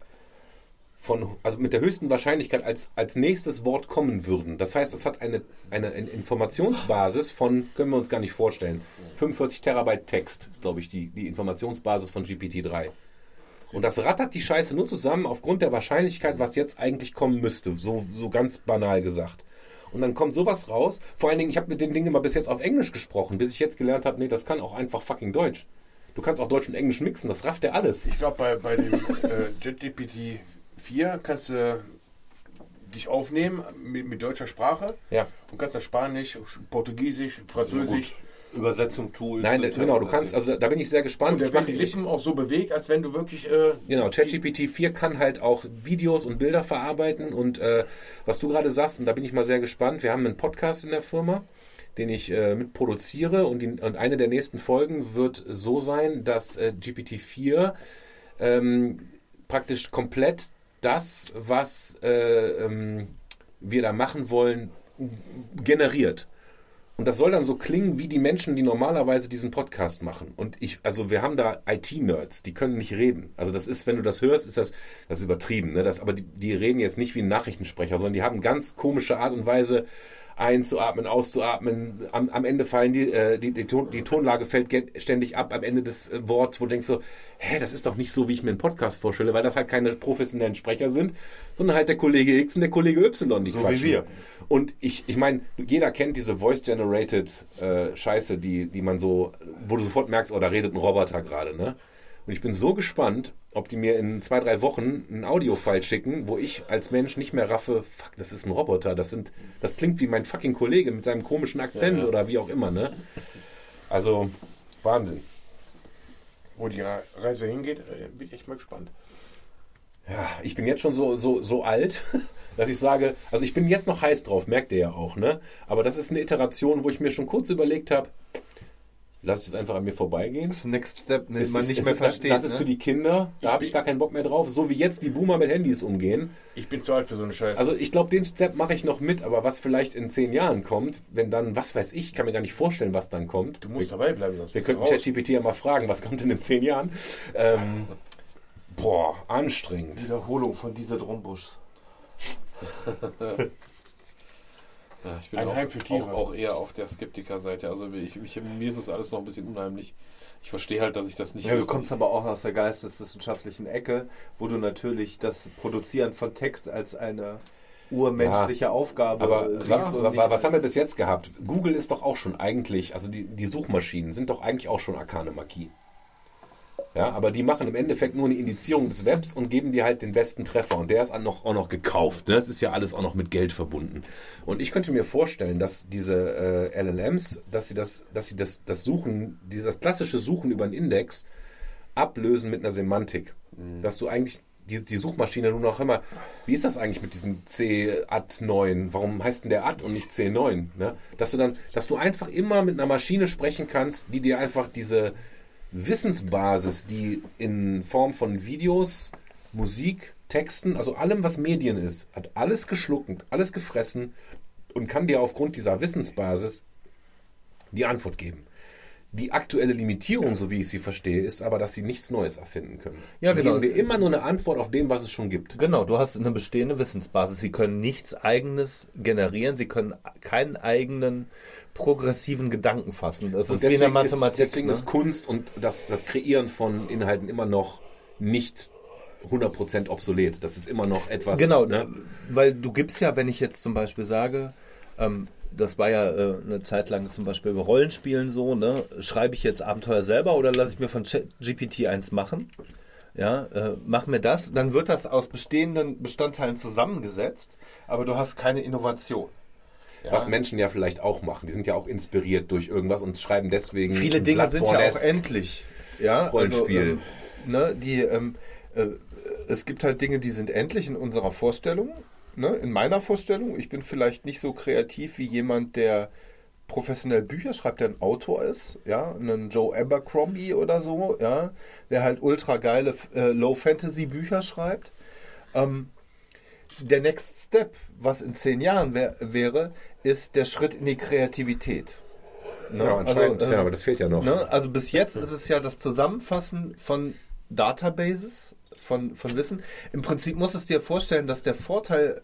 von, also mit der höchsten Wahrscheinlichkeit als, als nächstes Wort kommen würden. Das heißt, es hat eine, eine, eine Informationsbasis von, können wir uns gar nicht vorstellen, 45 Terabyte Text ist, glaube ich, die, die Informationsbasis von GPT-3. Und das rattert die Scheiße nur zusammen aufgrund der Wahrscheinlichkeit, was jetzt eigentlich kommen müsste. So, so ganz banal gesagt. Und dann kommt sowas raus. Vor allen Dingen, ich habe mit dem Ding immer bis jetzt auf Englisch gesprochen, bis ich jetzt gelernt habe, nee, das kann auch einfach fucking Deutsch. Du kannst auch Deutsch und Englisch mixen, das rafft er alles. Ich glaube, bei, bei dem äh, JetGPT 4 kannst du dich aufnehmen mit, mit deutscher Sprache Ja. und kannst dann Spanisch, Portugiesisch, Französisch. Übersetzung Tools. Nein, und genau, du kannst, also da, da bin ich sehr gespannt. Und der Ich die Lippen auch so bewegt, als wenn du wirklich. Äh, Genau, ChatGPT 4 kann halt auch Videos und Bilder verarbeiten und äh, was du gerade sagst, und da bin ich mal sehr gespannt, wir haben einen Podcast in der Firma, den ich äh, mitproduziere und, die, und eine der nächsten Folgen wird so sein, dass äh, GPT 4 ähm, praktisch komplett das, was äh, ähm, wir da machen wollen, generiert. Und das soll dann so klingen wie die Menschen, die normalerweise diesen Podcast machen. Und ich, also wir haben da IT-Nerds, die können nicht reden. Also das ist, wenn du das hörst, ist das, das ist übertrieben, ne? Das, aber die, die reden jetzt nicht wie ein Nachrichtensprecher, sondern die haben ganz komische Art und Weise, einzuatmen, auszuatmen. Am, am Ende fallen die, äh, die, die, Ton, die Tonlage fällt ständig ab am Ende des äh, Worts, wo du denkst so, hä, das ist doch nicht so, wie ich mir einen Podcast vorstelle, weil das halt keine professionellen Sprecher sind, sondern halt der Kollege X und der Kollege Y, die So quatschen. wie wir. Und ich, ich meine, jeder kennt diese Voice-Generated äh, Scheiße, die, die man so, wo du sofort merkst, oh, da redet ein Roboter gerade, ne? Und ich bin so gespannt, ob die mir in zwei, drei Wochen einen Audio-File schicken, wo ich als Mensch nicht mehr raffe, fuck, das ist ein Roboter, das sind, das klingt wie mein fucking Kollege mit seinem komischen Akzent Ja, ja. oder wie auch immer, ne? Also, Wahnsinn. Wo die Re- Reise hingeht, äh, bin ich echt mal gespannt. Ja, ich bin jetzt schon so, so, so alt, dass ich sage, also ich bin jetzt noch heiß drauf, merkt ihr ja auch, ne? Aber das ist eine Iteration, wo ich mir schon kurz überlegt habe, lass ich das einfach an mir vorbeigehen. Das Next Step, den Es man ist- nicht es mehr ist- versteht. Das ist ne? für die Kinder, da habe ich gar keinen Bock mehr drauf. So wie jetzt die Boomer mit Handys umgehen. Ich bin zu alt für so eine Scheiße. Also ich glaube, den Step mache ich noch mit, aber was vielleicht in zehn Jahren kommt, wenn dann, was weiß ich, kann mir gar nicht vorstellen, was dann kommt. du musst wir, dabei bleiben, sonst wir könnten. ChatGPT ja mal fragen, was kommt denn in zehn Jahren? Ähm, boah, anstrengend. Wiederholung von dieser Drombusch. Ja, ich bin Ein auch, Heim für Tiere. auch, auch eher auf der Skeptikerseite. Also ich, ich, mir ist das alles noch ein bisschen unheimlich. Ich verstehe halt, dass ich das nicht Ja, du so- kommst aber auch aus der geisteswissenschaftlichen Ecke, wo du natürlich das Produzieren von Text als eine urmenschliche Aufgabe Aber siehst wa- was haben wir bis jetzt gehabt? Google ist doch auch schon eigentlich, also die, die Suchmaschinen sind doch eigentlich auch schon arkane Magie. Ja, aber die machen im Endeffekt nur eine Indizierung des Webs und geben dir halt den besten Treffer. Und der ist auch noch, auch noch gekauft. Ne? Das ist ja alles auch noch mit Geld verbunden. Und ich könnte mir vorstellen, dass diese äh, LLMs, dass sie das, dass sie das, das Suchen, dieses das klassische Suchen über einen Index ablösen mit einer Semantik. Dass du eigentlich die, die Suchmaschine nur noch immer, wie ist das eigentlich mit diesem C-Ad9? Warum heißt denn der Ad und nicht C9? Ne? Dass du dann, dass du einfach immer mit einer Maschine sprechen kannst, die dir einfach diese Wissensbasis, die in Form von Videos, Musik, Texten, also allem, was Medien ist, hat alles geschluckt, alles gefressen und kann dir aufgrund dieser Wissensbasis die Antwort geben. Die aktuelle Limitierung, so wie ich sie verstehe, ist aber, dass sie nichts Neues erfinden können. Ja, genau. Geben dir immer nur eine Antwort auf dem, was es schon gibt. Genau, du hast eine bestehende Wissensbasis. Sie können nichts Eigenes generieren. Sie können keinen eigenen progressiven Gedanken fassen. Das ist wie in der Mathematik. Ist, deswegen ne? ist Kunst und das, das Kreieren von Inhalten immer noch nicht 100% obsolet. Das ist immer noch etwas. Genau, ne? weil du gibst ja, wenn ich jetzt zum Beispiel sage, ähm, das war ja äh, eine Zeit lang zum Beispiel bei Rollenspielen so, ne? Schreibe ich jetzt Abenteuer selber oder lasse ich mir von GPT eins machen? Ja, äh, mach mir das, dann wird das aus bestehenden Bestandteilen zusammengesetzt, aber du hast keine Innovation. Ja. Was Menschen ja vielleicht auch machen. Die sind ja auch inspiriert durch irgendwas und schreiben deswegen. Viele Dinge sind ja auch endlich. Ja, Rollenspiel. Also, ähm, ne, die, ähm, äh, es gibt halt Dinge, die sind endlich in unserer Vorstellung. Ne, in meiner Vorstellung. Ich bin vielleicht nicht so kreativ wie jemand, der professionell Bücher schreibt, der ein Autor ist, ja, einen Joe Abercrombie oder so, ja, der halt ultra geile äh, Low-Fantasy-Bücher schreibt. Ähm, der Next Step, was in zehn Jahren wär, wäre, ist der Schritt in die Kreativität. Ne? Ja, anscheinend, äh, ja, aber das fehlt ja noch. Ne? Also bis jetzt ist es ja das Zusammenfassen von Databases, von, von Wissen. Im Prinzip musst du es dir vorstellen, dass der Vorteil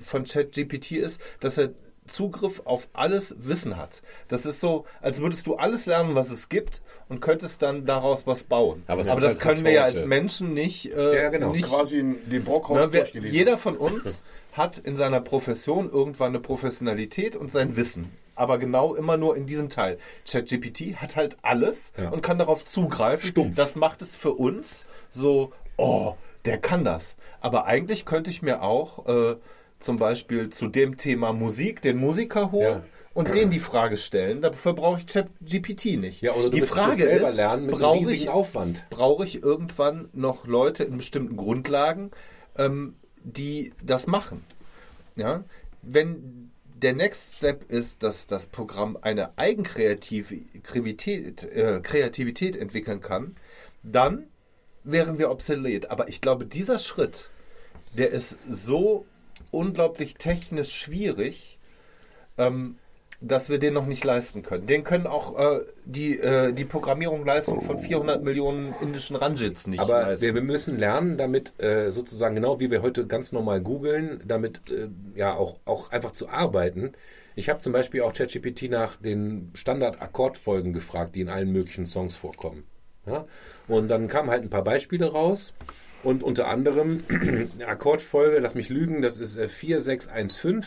von ChatGPT ist, dass er Zugriff auf alles Wissen hat. Das ist so, als würdest du alles lernen, was es gibt und könntest dann daraus was bauen. Aber Aber, es ist das halt können wir ja als Menschen nicht. Äh, Ja, genau. nicht Quasi den Brockhaus Ne, wer, durchgelesen. jeder von uns hat in seiner Profession irgendwann eine Professionalität und sein Wissen. Aber genau immer nur in diesem Teil. ChatGPT hat halt alles Ja. und kann darauf zugreifen. Stumpf. Das macht es für uns so, oh, der kann das. Aber eigentlich könnte ich mir auch äh, zum Beispiel zu dem Thema Musik den Musiker holen. Ja. Und denen die Frage stellen, dafür brauche ich ChatGPT nicht. Ja, oder du die Frage selber ist, lernen mit brauche ich, Aufwand. brauche ich irgendwann noch Leute in bestimmten Grundlagen, ähm, die das machen. Ja? Wenn der Next Step ist, dass das Programm eine Eigenkreativität äh, Kreativität entwickeln kann, dann wären wir obsolet. Aber ich glaube, dieser Schritt, der ist so unglaublich technisch schwierig, ähm, dass wir den noch nicht leisten können. Den können auch äh, die, äh, die Programmierung von 400 Millionen indischen Ranjits nicht Aber leisten. wir, wir müssen lernen, damit äh, sozusagen genau wie wir heute ganz normal googeln, damit äh, ja auch, auch einfach zu arbeiten. Ich habe zum Beispiel auch ChatGPT nach den Standard-Akkordfolgen gefragt, die in allen möglichen Songs vorkommen. Ja? Und dann kamen halt ein paar Beispiele raus. Und unter anderem eine Akkordfolge, lass mich lügen, das ist äh, 4615.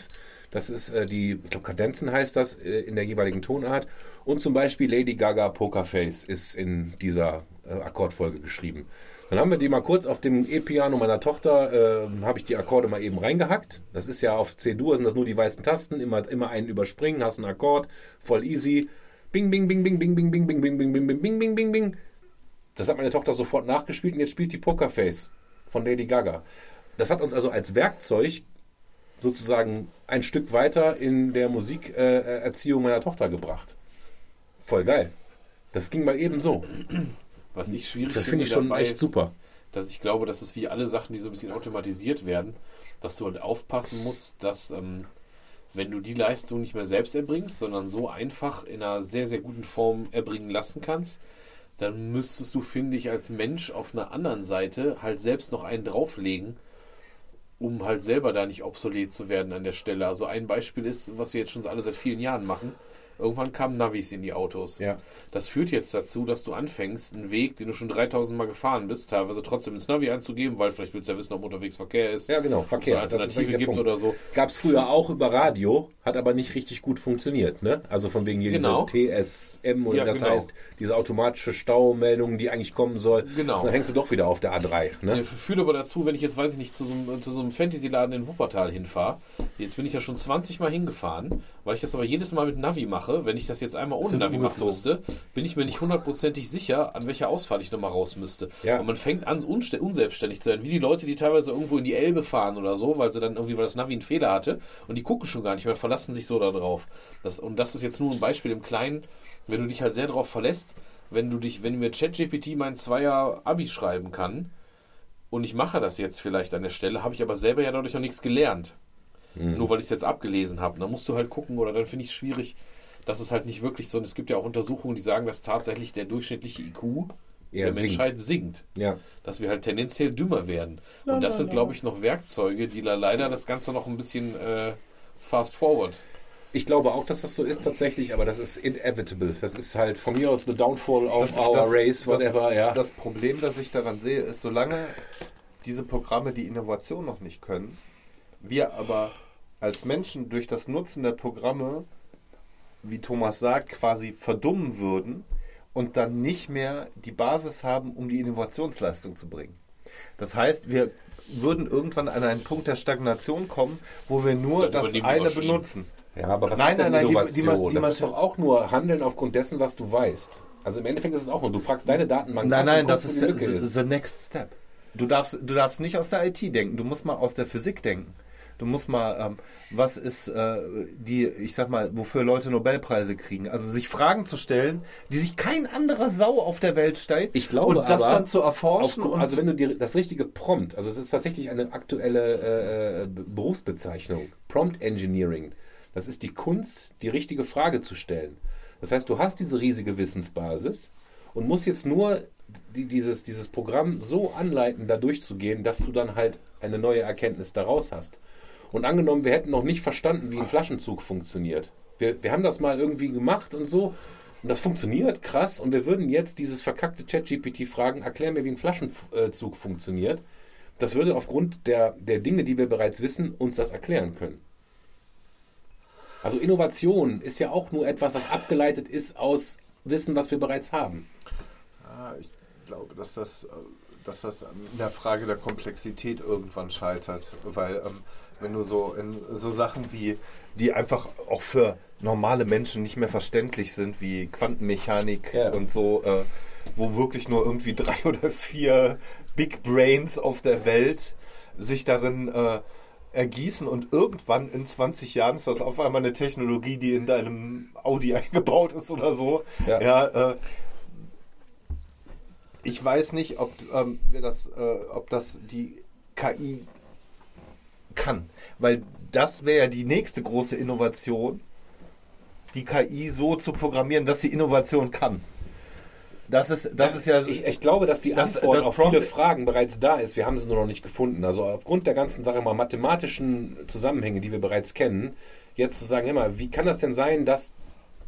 Das ist äh, die, ich glaube, Kadenzen heißt das äh, in der jeweiligen Tonart. Und zum Beispiel Lady Gaga Pokerface ist in dieser äh, Akkordfolge geschrieben. Dann haben wir die mal kurz auf dem E-Piano meiner Tochter, äh, habe ich die Akkorde mal eben reingehackt. Das ist ja auf C-Dur, sind das nur die weißen Tasten, immer, immer einen überspringen, hast einen Akkord, voll easy. Bing, bing, bing, bing, bing, bing, bing, bing, bing, bing, bing, bing, bing, bing, bing, bing. Das hat meine Tochter sofort nachgespielt und jetzt spielt die Pokerface von Lady Gaga. Das hat uns also als Werkzeug sozusagen ein Stück weiter in der Musikerziehung meiner Tochter gebracht. Voll geil. Das ging mal eben so. Was ich schwierig Das finde ich schon echt ist, super. dass ich glaube, dass es wie alle Sachen, die so ein bisschen automatisiert werden, dass du halt aufpassen musst, dass ähm, wenn du die Leistung nicht mehr selbst erbringst, sondern so einfach in einer sehr, sehr guten Form erbringen lassen kannst, dann müsstest du, finde ich, als Mensch auf einer anderen Seite halt selbst noch einen drauflegen, um halt selber da nicht obsolet zu werden an der Stelle. Also ein Beispiel ist, was wir jetzt schon alle seit vielen Jahren machen. Irgendwann kamen Navis in die Autos. Ja. Das führt jetzt dazu, dass du anfängst, einen Weg, den du schon 3000 Mal gefahren bist, teilweise trotzdem ins Navi einzugeben, weil vielleicht willst du ja wissen, ob unterwegs Verkehr ist. Ja, genau, ob es Verkehr. eine Alternative gibt Punkt. oder so. Gab es früher auch über Radio, hat aber nicht richtig gut funktioniert. Ne? Also von wegen hier Genau. diese TSM oder Ja, das genau. heißt, diese automatische Staumeldung, die eigentlich kommen soll. Genau. Dann hängst du doch wieder auf der A3. Ne? Ja, Führt aber dazu, wenn ich jetzt, weiß ich nicht, zu so einem, zu so einem Fantasy-Laden in Wuppertal hinfahre. Jetzt bin ich ja schon 20 Mal hingefahren, weil ich das aber jedes Mal mit Navi mache. Wenn ich das jetzt einmal ohne Navi machen müsste, bin ich mir nicht hundertprozentig sicher, an welcher Ausfahrt ich nochmal raus müsste. Ja. Und man fängt an, unselbstständig zu sein, wie die Leute, die teilweise irgendwo in die Elbe fahren oder so, weil sie dann irgendwie, weil das Navi einen Fehler hatte und die gucken schon gar nicht mehr, verlassen sich so da drauf. Das, und das ist jetzt nur ein Beispiel im Kleinen, wenn du dich halt sehr darauf verlässt, wenn du dich, wenn mir ChatGPT mein Zweier Abi schreiben kann, und ich mache das jetzt vielleicht an der Stelle, habe ich aber selber ja dadurch noch nichts gelernt. Nur weil ich es jetzt abgelesen habe. Dann musst du halt gucken, oder dann finde ich es schwierig, dass es halt nicht wirklich so. Und es gibt ja auch Untersuchungen, die sagen, dass tatsächlich der durchschnittliche IQ Eher der sinkt. Menschheit sinkt. Ja. Dass wir halt tendenziell dümmer werden. Und das sind, glaube ich, noch Werkzeuge, die da leider das Ganze noch ein bisschen äh, fast forward. Ich glaube auch, dass das so ist tatsächlich, aber das ist inevitable. Das ist halt von mir aus the downfall of Das- our das- race, whatever, das, ja. Das Problem, das ich daran sehe, ist, solange diese Programme die Innovation noch nicht können, wir aber als Menschen durch das Nutzen der Programme, wie Thomas sagt, quasi verdummen würden und dann nicht mehr die Basis haben, um die Innovationsleistung zu bringen. Das heißt, wir würden irgendwann an einen Punkt der Stagnation kommen, wo wir nur Dann das eine Maschinen. benutzen. Ja, aber was Nein, ist denn nein, nein, die- die Innovation? Die das ist doch auch nur Handeln aufgrund dessen, was du weißt. Also im Endeffekt ist es auch nur, du fragst deine Datenbank Nein, nein, das ist the, the next step. Du darfst, du darfst nicht aus der IT denken, du musst mal aus der Physik denken. Du musst mal, ähm, was ist äh, die, ich sag mal, wofür Leute Nobelpreise kriegen? Also sich Fragen zu stellen, die sich kein anderer Sau auf der Welt stellt. Ich glaube und das aber, dann zu erforschen. Auf, also wenn du dir das richtige Prompt, also das ist tatsächlich eine aktuelle äh, Be- Berufsbezeichnung, Prompt Engineering. Das ist die Kunst, die richtige Frage zu stellen. Das heißt, du hast diese riesige Wissensbasis und musst jetzt nur die, dieses, dieses Programm so anleiten, da durchzugehen, dass du dann halt eine neue Erkenntnis daraus hast. Und angenommen, wir hätten noch nicht verstanden, wie ein Flaschenzug funktioniert. Wir, wir haben das mal irgendwie gemacht und so. Und das funktioniert krass. Und wir würden jetzt dieses verkackte ChatGPT fragen, erklär mir, wie ein Flaschenzug funktioniert. Das würde aufgrund der, der Dinge, die wir bereits wissen, uns das erklären können. Also Innovation ist ja auch nur etwas, was abgeleitet ist aus Wissen, was wir bereits haben. Ah, ich glaube, dass das, äh, dass das in der Frage der Komplexität irgendwann scheitert. Weil ähm, wenn du so in so Sachen wie, die einfach auch für normale Menschen nicht mehr verständlich sind, wie Quantenmechanik Ja. und so, äh, wo wirklich nur irgendwie drei oder vier Big Brains auf der Welt sich darin äh, ergießen und irgendwann in 20 Jahren ist das auf einmal eine Technologie, die in deinem Audi eingebaut ist oder so. Ja. ja äh, ich weiß nicht, ob ähm, wir das, äh, ob das die KI kann, weil das wäre ja die nächste große Innovation, die KI so zu programmieren, dass sie Innovation kann. Das ist, das ist ja. Ich, ich glaube, dass die Das- Antwort das auf Prompt- viele Fragen bereits da ist. Wir haben sie nur noch nicht gefunden. Also aufgrund der ganzen, sage mal, mathematischen Zusammenhänge, die wir bereits kennen, jetzt zu sagen, immer, wie kann das denn sein, dass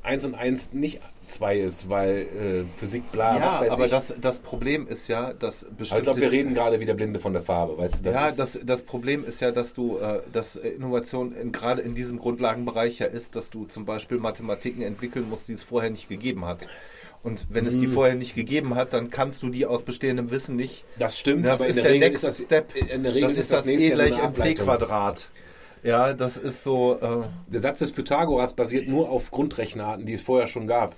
1 und 1 nicht 2 ist, weil äh, Physik bla, was ja, weiß aber ich. das, das Problem ist ja, dass aber bestimmte. ich glaube, wir reden gerade wie der Blinde von der Farbe, weißt du? ja, ist- das, das Problem ist ja, dass du, äh, dass Innovation in, gerade in diesem Grundlagenbereich ja ist, dass du zum Beispiel Mathematiken entwickeln musst, die es vorher nicht gegeben hat. Und wenn es die Mhm. vorher nicht gegeben hat, dann kannst du die aus bestehendem Wissen nicht. das stimmt, Das aber in ist der, der Regel Next ist das, Step. in der Regel das ist das nächste E ja gleich mc. Quadrat. Ja, das ist so. Äh, Der Satz des Pythagoras basiert nur auf Grundrechenarten, die es vorher schon gab.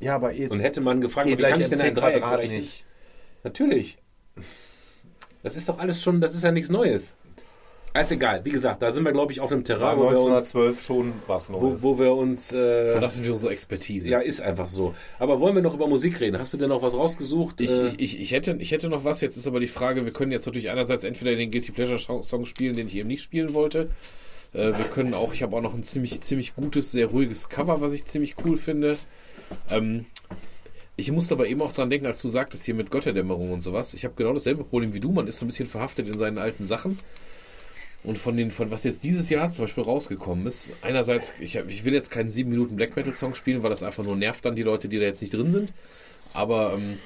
Ja, aber E, Und hätte man gefragt, e wie kann gleich ich denn ein Dreieck Quadrat berechnen? nicht. Natürlich. Das ist doch alles schon, das ist ja nichts Neues. Ist egal, wie gesagt, da sind wir, glaube ich, auf einem Terrain, wo wir uns, 1912 schon was wo, Neues. wo wir uns, äh, Verlassen wir unsere Expertise. ja, ist einfach so. Aber wollen wir noch über Musik reden? Hast du denn noch was rausgesucht? Ich, Äh, ich, ich, ich, hätte, ich hätte noch was, jetzt ist aber die Frage, wir können jetzt natürlich einerseits entweder den Guilty Pleasure Song spielen, den ich eben nicht spielen wollte. Äh, wir können auch, ich habe auch noch ein ziemlich, ziemlich gutes, sehr ruhiges Cover, was ich ziemlich cool finde. Ähm, ich musste aber eben auch dran denken, als du sagtest hier mit Götterdämmerung und sowas. Ich habe genau dasselbe Problem wie du, man ist so ein bisschen verhaftet in seinen alten Sachen. Und von den, von was jetzt dieses Jahr zum Beispiel rausgekommen ist, einerseits, ich, ich will jetzt keinen 7 Minuten Black Metal Song spielen, weil das einfach nur nervt dann die Leute, die da jetzt nicht drin sind. Aber ähm,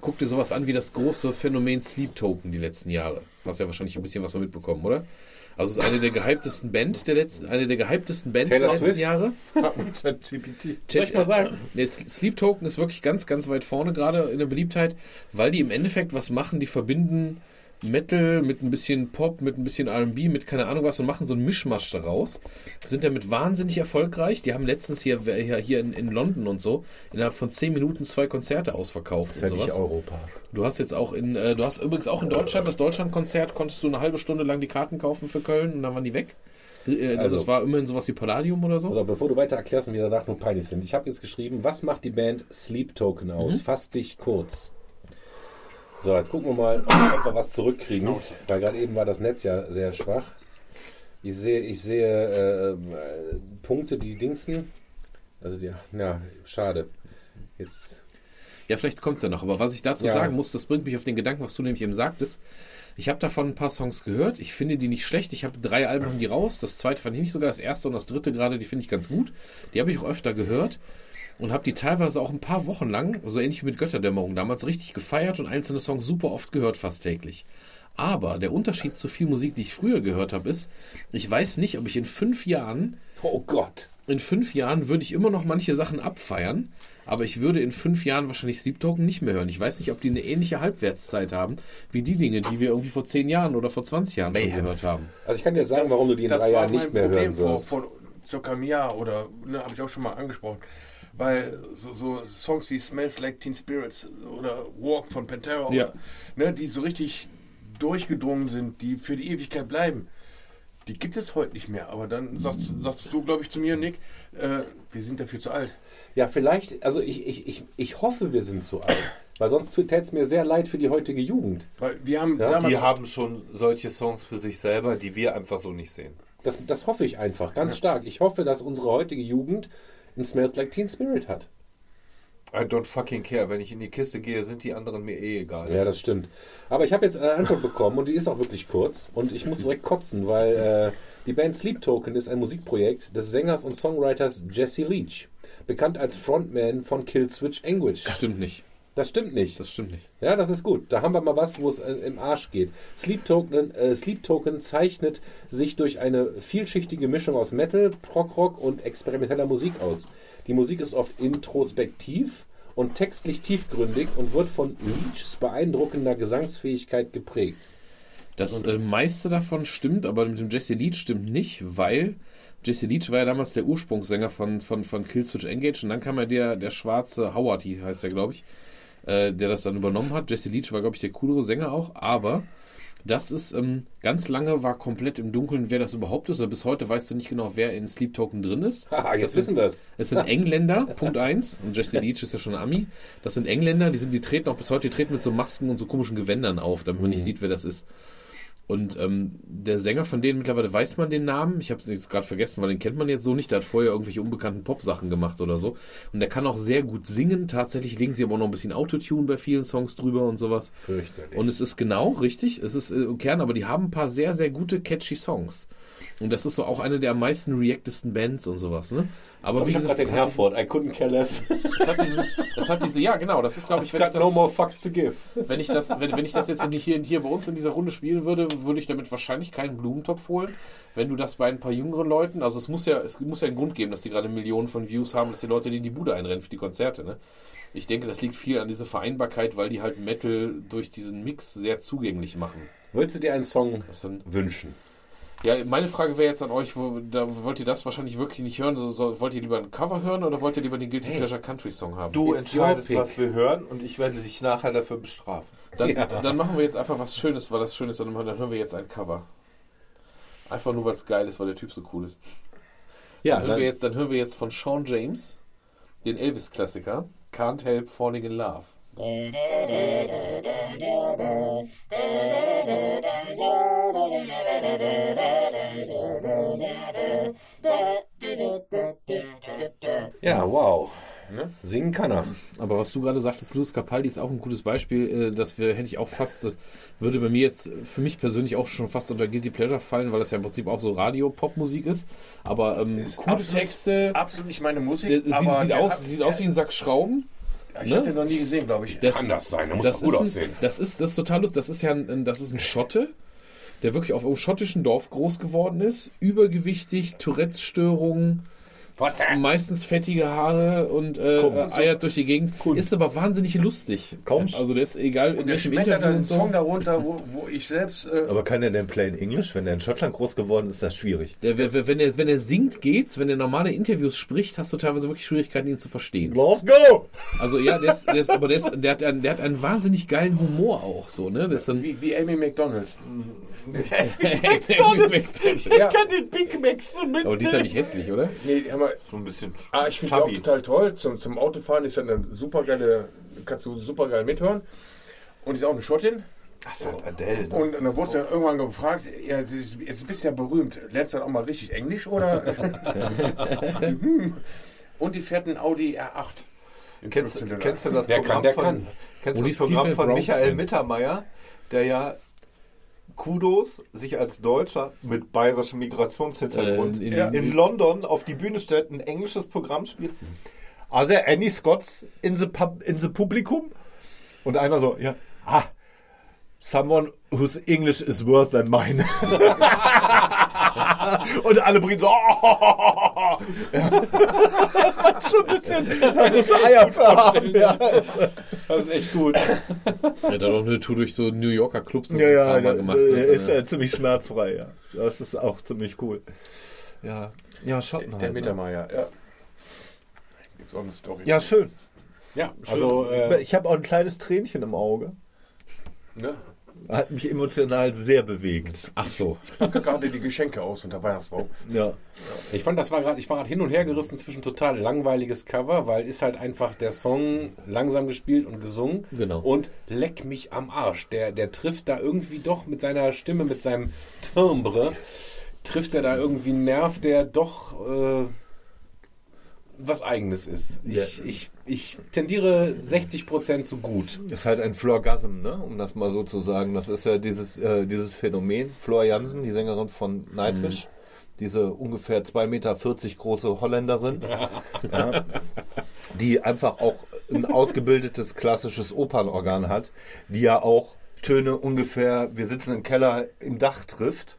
guck dir sowas an wie das große Phänomen Sleep Token die letzten Jahre. Hast ja wahrscheinlich ein bisschen was von mitbekommen, oder? Also es ist eine der gehyptesten Band der letzten, eine der gehyptesten Bands Taylor der letzten Swift? Jahre. ChatGPT. Soll ich mal sagen? Nee, Sleep Token ist wirklich ganz, ganz weit vorne gerade in der Beliebtheit, weil die im Endeffekt was machen, die verbinden Metal mit ein bisschen Pop, mit ein bisschen R&B, mit keine Ahnung was und machen so einen Mischmasch daraus. Sind damit wahnsinnig erfolgreich. Die haben letztens hier, hier, hier in, in London und so innerhalb von 10 Minuten zwei Konzerte ausverkauft ist und ja. Europa. Du hast jetzt auch in, äh, du hast übrigens auch in Deutschland, das Deutschlandkonzert, konntest du eine halbe Stunde lang die Karten kaufen für Köln und dann waren die weg. Äh, Also- das war immerhin sowas wie Palladium oder so. Also bevor du weiter erklärst und wir danach nur peinlich sind. Ich habe jetzt geschrieben, was macht die Band Sleep Token aus? Fass dich kurz. So, jetzt gucken wir mal, ob wir was zurückkriegen. Weil gerade eben war das Netz ja sehr schwach. Ich sehe, ich sehe äh, Punkte, die dingsen. Also die, ja, schade. Jetzt Ja, vielleicht kommt es ja noch. Aber was ich dazu Ja. sagen muss, das bringt mich auf den Gedanken, was du nämlich eben sagtest. Ich habe davon ein paar Songs gehört. Ich finde die nicht schlecht. Ich habe drei Alben haben die raus. Das zweite fand ich nicht sogar. Das erste und das dritte gerade, die finde ich ganz gut. Die habe ich auch öfter gehört. Und habe die teilweise auch ein paar Wochen lang, so ähnlich wie mit Götterdämmerung damals, richtig gefeiert und einzelne Songs super oft gehört, fast täglich. Aber der Unterschied zu viel Musik, die ich früher gehört habe, ist, ich weiß nicht, ob ich in fünf Jahren Oh Gott. in fünf Jahren würde ich immer noch manche Sachen abfeiern, aber ich würde in fünf Jahren wahrscheinlich Sleep Token nicht mehr hören. Ich weiß nicht, ob die eine ähnliche Halbwertszeit haben, wie die Dinge, die wir irgendwie vor zehn Jahren oder vor 20 Jahren schon gehört haben. Also ich kann dir sagen, warum du die in das drei Jahren nicht mehr Problem hören vor, wirst. vor circa einem Jahr oder ne, habe ich auch schon mal angesprochen. Weil so, so Songs wie Smells Like Teen Spirits oder Walk von Pantera, Ja. oder, ne, die so richtig durchgedrungen sind, die für die Ewigkeit bleiben, die gibt es heute nicht mehr. Aber dann sagst, sagst du, glaube ich, zu mir, Nick, äh, wir sind dafür zu alt. Ja, vielleicht, also ich, ich, ich, ich hoffe, wir sind zu alt. Weil sonst täte es mir sehr leid für die heutige Jugend. Weil wir haben Ja, damals Die haben schon solche Songs für sich selber, die wir einfach so nicht sehen. Das, das hoffe ich einfach, ganz stark. Ich hoffe, dass unsere heutige Jugend ein Smells Like Teen Spirit hat. I don't fucking care. Wenn ich in die Kiste gehe, sind die anderen mir eh egal. Ja, das stimmt. Aber ich habe jetzt eine Antwort bekommen und die ist auch wirklich kurz. Und ich muss direkt kotzen, weil äh, die Band Sleep Token ist ein Musikprojekt des Sängers und Songwriters Jesse Leach. Bekannt als Frontman von Killswitch Anguish. Stimmt nicht. Das stimmt nicht. Das stimmt nicht. Ja, das ist gut. Da haben wir mal was, wo es äh, im Arsch geht. Sleep Token, äh, Sleep Token zeichnet sich durch eine vielschichtige Mischung aus Metal, Prog-Rock und experimenteller Musik aus. Die Musik ist oft introspektiv und textlich tiefgründig und wird von Leachs beeindruckender Gesangsfähigkeit geprägt. Das äh, meiste davon stimmt, aber mit dem Jesse Leach stimmt nicht, weil Jesse Leach war ja damals der Ursprungssänger von, von, von Killswitch Engage und dann kam ja der, der schwarze Howard, heißt der, glaube ich, äh, der das dann übernommen hat. Jesse Leach war, glaube ich, der coolere Sänger auch, aber das ist ähm, ganz lange war komplett im Dunkeln, wer das überhaupt ist. Oder bis heute weißt du nicht genau, wer in Sleep Token drin ist. Haha, jetzt Das wissen wir es. Es sind Engländer, Punkt eins. Und Jesse Leach ist ja schon Ami. Das sind Engländer, die sind, die treten auch bis heute, die treten mit so Masken und so komischen Gewändern auf, damit man nicht sieht, wer das ist. Und ähm, der Sänger von denen, mittlerweile weiß man den Namen. Ich habe es jetzt gerade vergessen, weil den kennt man jetzt so nicht. Der hat vorher irgendwelche unbekannten Pop-Sachen gemacht oder so. Und der kann auch sehr gut singen. Tatsächlich legen sie aber auch noch ein bisschen Autotune bei vielen Songs drüber und sowas. Fürchterlich. Und es ist genau richtig, es ist äh, im Kern, aber die haben ein paar sehr, sehr gute, catchy Songs. Und das ist so auch eine der am meisten reactesten Bands und sowas, ne? Aber wie ich hab gesagt, den Herford, I couldn't care less. das, hat diesen, das hat diese, ja genau, das ist glaube ich, wenn ich das, no more fucks to give. wenn ich das, wenn, wenn ich das jetzt hier, hier bei uns in dieser Runde spielen würde, würde ich damit wahrscheinlich keinen Blumentopf holen. Wenn du das bei ein paar jüngeren Leuten, also es muss ja, es muss ja einen Grund geben, dass die gerade Millionen von Views haben, dass die Leute in die Bude einrennen für die Konzerte, ne? Ich denke, das liegt viel an dieser Vereinbarkeit, weil die halt Metal durch diesen Mix sehr zugänglich machen. Würdest du dir einen Song wünschen? Ja, meine Frage wäre jetzt an euch, wo, da wollt ihr das wahrscheinlich wirklich nicht hören? So, so, wollt ihr lieber ein Cover hören oder wollt ihr lieber den Guilty Pleasure Country Song haben? Du It's entscheidest, was wir hören und ich werde dich nachher dafür bestrafen. Dann, dann machen wir jetzt einfach was Schönes, weil das schön ist, dann, dann hören wir jetzt ein Cover. Einfach nur, weil es geil ist, weil der Typ so cool ist. Ja, Dann hören, wir jetzt, dann hören wir jetzt von Sean James den Elvis-Klassiker Can't Help Falling in Love. Ja, wow. Singen kann er. Aber was du gerade sagtest, Luis Capaldi ist auch ein gutes Beispiel. äh, Das wir, hätte ich auch fast, das würde bei mir jetzt für mich persönlich auch schon fast unter Guilty Pleasure fallen, weil das ja im Prinzip auch so Radio-Pop-Musik ist. Aber ähm, coole absolut- Texte. Absolut nicht meine Musik. Der, sieht, aber sieht, aus, hat- sieht aus wie ein Sack Schrauben. Ich ne? habe den noch nie gesehen, glaube ich. Das, Kann das sein? Da muss das gut ist ein, aussehen. Das ist, das ist total lustig. Das ist ja ein, ein- das ist ein Schotte, der wirklich auf einem schottischen Dorf groß geworden ist. Übergewichtig, Tourette-Störungen, meistens fettige Haare und äh, Komm, eiert durch die Gegend. Ist aber wahnsinnig lustig. Komm. Also der ist egal in der welchem Interview einen und so. Song darunter, wo, wo ich selbst. Äh, Aber kann er denn plain English? Wenn er in Schottland groß geworden ist, ist das schwierig. Der, wenn, er, wenn er singt, geht's. Wenn er normale Interviews spricht, hast du teilweise wirklich Schwierigkeiten, ihn zu verstehen. Let's go! Also ja, der, ist, der, ist, aber der, ist, der, hat einen, der hat einen wahnsinnig geilen Humor auch. So, ne? Dann, wie, wie Amy McDonalds. ja. kann den Big Mac so mit. Aber die ist ja nicht hässlich, oder? Nee, hör So ein bisschen Ah, ich finde die auch total toll. Zum, zum Autofahren ist ja eine super geile, kannst du super geil mithören. Und ist auch eine Schottin. Das ist halt Adele. Ne? Und dann wurde sie ja irgendwann gefragt, ja, jetzt bist du ja berühmt. Lernst du dann auch mal richtig Englisch oder? Und die fährt einen Audi R8. Im Kennst, kennst du das Wer Programm kann, der von, kann. Kennst das Programm von Michael. Mittermeier, der ja Kudos sich als Deutscher mit bayerischem Migrationshintergrund Äh, in- in, in- London auf die Bühne stellt, ein englisches Programm spielt. Are there any Scots in the, pub, in the Publikum? Und einer so, ja, ah, someone whose English is worse than mine. Und alle Briten so, oh, ja. Fand schon ein bisschen, das Eierfarben. Ja, Das ist echt gut. Er hat auch eine Tour durch so New Yorker Clubs und Ja, ja, der, gemacht. der Das ist äh, äh, ziemlich schmerzfrei, ja. Das ist auch ziemlich cool. Ja, ja, Schotten Der halt, ne? Mittermeier, ja. Gibt's auch eine Story. Ja, schön. Ja, also äh, Ich habe auch ein kleines Tränchen im Auge. Ne? Hat mich emotional sehr bewegt. Ach so. Ich packe gerade die Geschenke aus unter Weihnachtsbaum. Ja. ich fand, das war gerade, ich war gerade hin und her gerissen zwischen total langweiliges Cover, weil ist halt einfach der Song langsam gespielt und gesungen. Genau. Und leck mich am Arsch. Der, der trifft da irgendwie doch mit seiner Stimme, mit seinem Timbre, trifft er da irgendwie einen Nerv, der doch äh, was Eigenes ist. Ich, Ja. ich, ich tendiere 60% zu gut. Ist halt ein Florgasm, ne? um das mal so zu sagen. Das ist ja dieses, äh, dieses Phänomen. Flor Jansen, die Sängerin von Nightwish, diese ungefähr 2,40 Meter große Holländerin, ja, die einfach auch ein ausgebildetes klassisches Opernorgan hat, die ja auch Töne ungefähr, wir sitzen im Keller, im Dach trifft.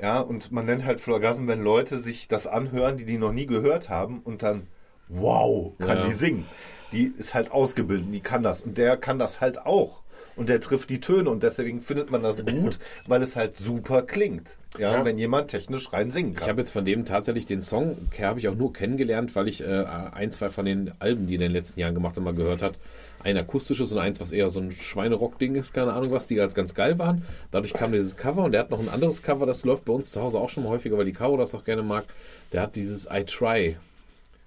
Ja, und man nennt halt Florgasm, wenn Leute sich das anhören, die die noch nie gehört haben und dann, wow, kann Ja. die singen. Die ist halt ausgebildet, die kann das. Und der kann das halt auch. Und der trifft die Töne und deswegen findet man das gut, weil es halt super klingt. Ja, wenn jemand technisch rein singen Ich kann. habe jetzt von dem tatsächlich den Song, habe ich auch nur kennengelernt, weil ich äh, ein, zwei von den Alben, die er in den letzten Jahren gemacht hat, mal gehört hat. Ein akustisches und eins, was eher so ein Schweinerock-Ding ist, keine Ahnung was, die halt ganz geil waren. Dadurch kam dieses Cover und der hat noch ein anderes Cover, das läuft bei uns zu Hause auch schon mal häufiger, weil die Caro das auch gerne mag. Der hat dieses I Try.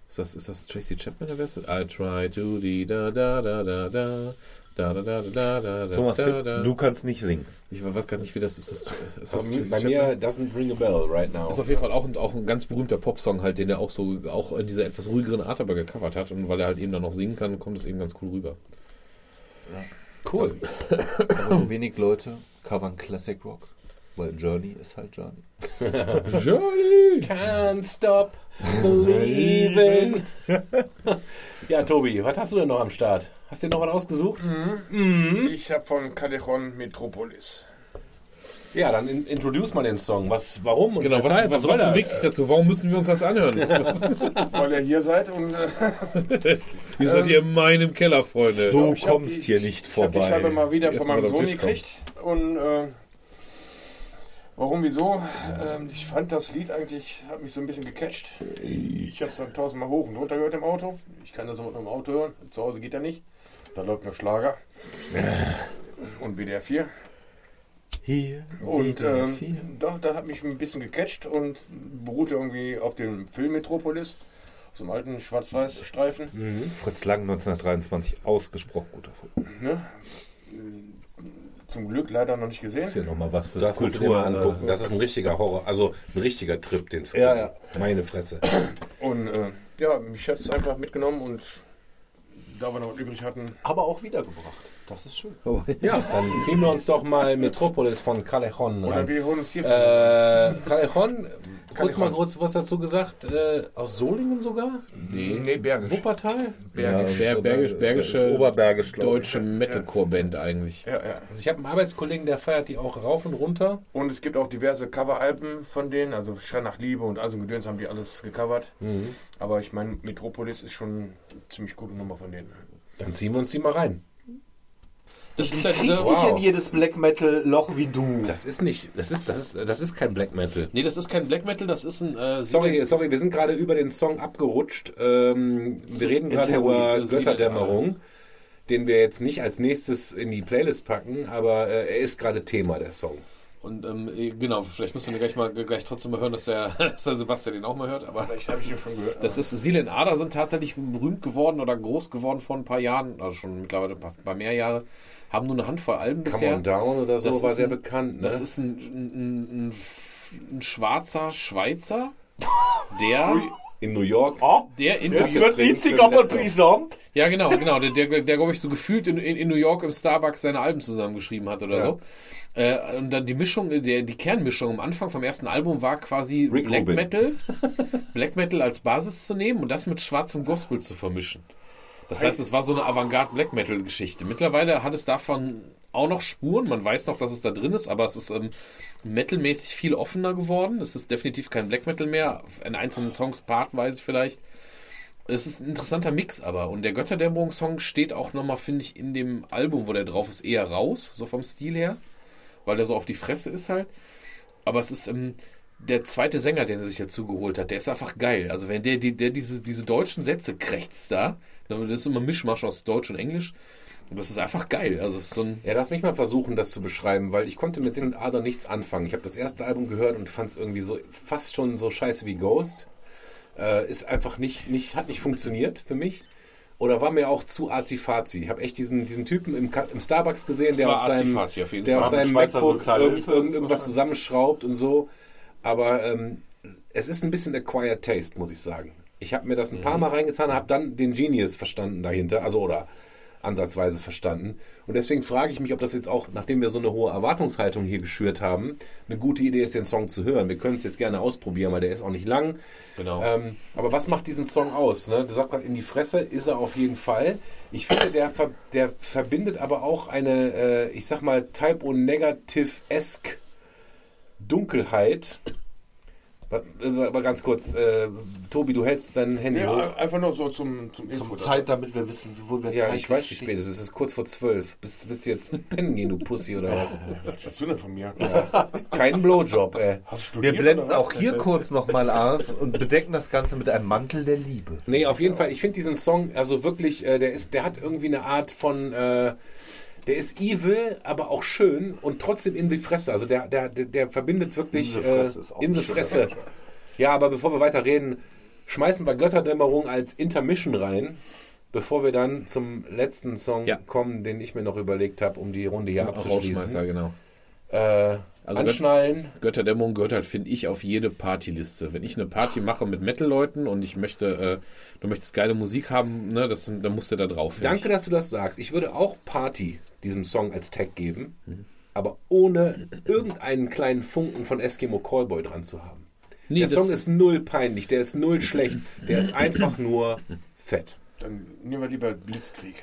Ist das, ist das Tracy Chapman ist das? I try to di da da da da da Da, da, da, da, da, da, Thomas, da, da. du kannst nicht singen. Ich weiß gar nicht, wie das ist. Das, ist das Bei mir doesn't ring a bell right now. Ist auf jeden Fall auch ein, auch ein ganz berühmter Popsong, halt, den er auch so auch in dieser etwas ruhigeren Art aber gecovert hat. Und weil er halt eben dann noch singen kann, kommt es eben ganz cool rüber. cool. Aber nur wenig Leute covern Classic Rock. Weil Journey ist halt Journey. Johnny! Can't stop believing. ja, Tobi, was hast du denn noch am Start? Hast du dir noch was ausgesucht? Ich habe von Callejon Metropolis. Ja, dann in, introduce mal den Song. Was, warum und Genau, was, weshalb? was, soll was das? bewegt dich dazu? Warum müssen wir uns das anhören? Weil ihr hier seid und äh, Ihr seid hier in meinem Keller, Freunde. Du kommst die- hier nicht ich habe die vorbei. Scheibe mal wieder Erst von meinem Sohn gekriegt. Und äh, warum, wieso? Ähm, ich fand das Lied eigentlich, hat mich so ein bisschen gecatcht. Ich habe es dann tausendmal hoch und runter gehört im Auto. Ich kann das auch im Auto hören. Zu Hause geht er nicht. Da läuft nur Schlager. Und WDR 4. Hier. Und ähm, doch, das hat mich ein bisschen gecatcht und beruhte irgendwie auf dem Film Metropolis. Auf so einem alten Schwarz-Weiß-Streifen. Fritz Lang 1923 ausgesprochen guter Film. Ne? Zum Glück leider noch nicht gesehen. Ist ja nochmal was für Das mal angucken. Das ist ein richtiger Horror, also ein richtiger Trip, den zu Ja, gucken. Meine Fresse. Und äh, ja, mich hat es einfach mitgenommen und da wir noch was übrig hatten, Aber auch wiedergebracht. Das ist schön. Ja, dann ziehen wir uns doch mal Metropolis von Callejon oder rein. wir holen uns hier Äh, Callejon, kurz mal kurz was dazu gesagt. Äh, aus Solingen sogar? Nee, nee, Bergisch. Wuppertal? Bergisch, Ber, Bergisch, bergische, Oberbergisch, deutsche Metalcore-Band eigentlich. Ja, ja. Also ich habe einen Arbeitskollegen, der feiert die auch rauf und runter. Und es gibt auch diverse Coveralben von denen, also Schein nach Liebe und also Gedöns haben die alles gecovert. Aber ich meine, Metropolis ist schon eine ziemlich gute Nummer von denen. Dann ziehen wir uns die mal rein. Das ist halt Krieg dieser, nicht in jedes Black Metal Loch wie du. Das ist nicht, das ist, das ist, das ist kein Black Metal. Nee, das ist kein Black Metal, das ist ein. Äh, Sorry, sorry, wir sind gerade über den Song abgerutscht. Ähm, wir reden gerade über Götterdämmerung, den wir jetzt nicht als nächstes in die Playlist packen, aber äh, er ist gerade Thema, der Song. Und ähm, eh, genau, vielleicht müssen wir gleich mal gleich trotzdem mal hören, dass der, dass der Sebastian den auch mal hört. Aber Vielleicht habe ich ihn schon gehört. das ist Silen Ader sind tatsächlich berühmt geworden oder groß geworden vor ein paar Jahren, also schon mittlerweile ein paar, paar mehr Jahre. Haben nur eine Handvoll Alben Come bisher. on Down oder so Das war ist sehr ein- bekannt. Ne? Das ist ein, ein, ein, ein schwarzer Schweizer, der, in New York. der in Jetzt New wird York, winzig, aber brisant. ja genau, genau, der, der, der glaube ich so gefühlt in, in, in New York im Starbucks seine Alben zusammengeschrieben hat oder Ja. so. Äh, und dann die Mischung, der, die Kernmischung am Anfang vom ersten Album war quasi Rick Black Rubin. Metal, Black Metal als Basis zu nehmen und das mit schwarzem Gospel zu vermischen. Das heißt, es war so eine Avantgarde Black Metal Geschichte. Mittlerweile hat es davon auch noch Spuren. Man weiß noch, dass es da drin ist, aber es ist ähm, metalmäßig viel offener geworden. Es ist definitiv kein Black Metal mehr. In einzelnen Songs partweise vielleicht. Es ist ein interessanter Mix aber. Und der Götterdämmerung-Song steht auch nochmal, finde ich, in dem Album, wo der drauf ist, eher raus, so vom Stil her. Weil der so auf die Fresse ist halt. Aber es ist ähm, der zweite Sänger, den er sich dazu geholt hat. Der ist einfach geil. Also wenn der, die, der diese, diese deutschen Sätze krächzt da, das ist immer ein Mischmasch aus Deutsch und Englisch. Und das ist einfach geil. Also so ein. Ja, lass mich mal versuchen, das zu beschreiben, weil ich konnte mit Sinn und Ader nichts anfangen. Ich habe das erste Album gehört und fand es irgendwie so fast schon so scheiße wie Ghost. Äh, ist einfach nicht, nicht, hat nicht funktioniert für mich. Oder war mir auch zu azi-fazi. Ich habe echt diesen, diesen Typen im, im Starbucks gesehen, Das der auf seinem, auf jeden der auf seinem Schweizer MacBook irgend, irgendwas zusammenschraubt und so. Aber ähm, es ist ein bisschen acquired taste, muss ich sagen. Ich habe mir das ein paar Mal reingetan, habe dann den Genius verstanden dahinter, also oder ansatzweise verstanden. Und deswegen frage ich mich, ob das jetzt auch, nachdem wir so eine hohe Erwartungshaltung hier geschürt haben, eine gute Idee ist, den Song zu hören. Wir können es jetzt gerne ausprobieren, weil der ist auch nicht lang. Genau. Ähm, aber was macht diesen Song aus? Ne? Du sagst gerade, in die Fresse ist er auf jeden Fall. Ich finde, der, ver der verbindet aber auch eine, äh, ich sag mal, Typo-Negative-esque Dunkelheit. Wa- ganz kurz, äh, Tobi, du hältst dein Handy Ja, hoch. einfach nur so zum, zum Info. Zum Zeit, damit wir wissen, wo wir Ja, Zeit ich weiß, wie spät es ist. Es ist kurz vor zwölf. Bist, willst du jetzt pennen gehen, du Pussy, oder was? Was willst du denn von mir? Kein Blowjob, ey. Hast du Wir blenden auch hier kurz nochmal aus und bedecken das Ganze mit einem Mantel der Liebe. Nee, auf jeden Fall. Ich finde diesen Song, also wirklich, äh, der ist, der hat irgendwie eine Art von, äh, der ist evil, aber auch schön und trotzdem in die Fresse. Also der, der, der, der verbindet wirklich In die äh, Fresse auch in die Fresse. Ja, aber bevor wir weiter reden, schmeißen wir Götterdämmerung als Intermission rein. bevor wir dann zum letzten Song Ja. kommen, den ich mir noch überlegt habe, um die Runde hier Zum abzuschließen. Genau. Äh, Also anschnallen. Götterdämmerung gehört halt, finde ich, auf jede Partyliste. Wenn ich eine Party mache mit Metal-Leuten und ich möchte, äh, du möchtest geile Musik haben, ne, das, dann musst du da drauf. Danke, ich. dass du das sagst. Ich würde auch Party diesem Song als Tag geben, Mhm. aber ohne irgendeinen kleinen Funken von Eskimo Callboy dran zu haben. Nee, der Song ist null peinlich, der ist null schlecht, der ist einfach nur fett. Dann nehmen wir lieber Blitzkrieg.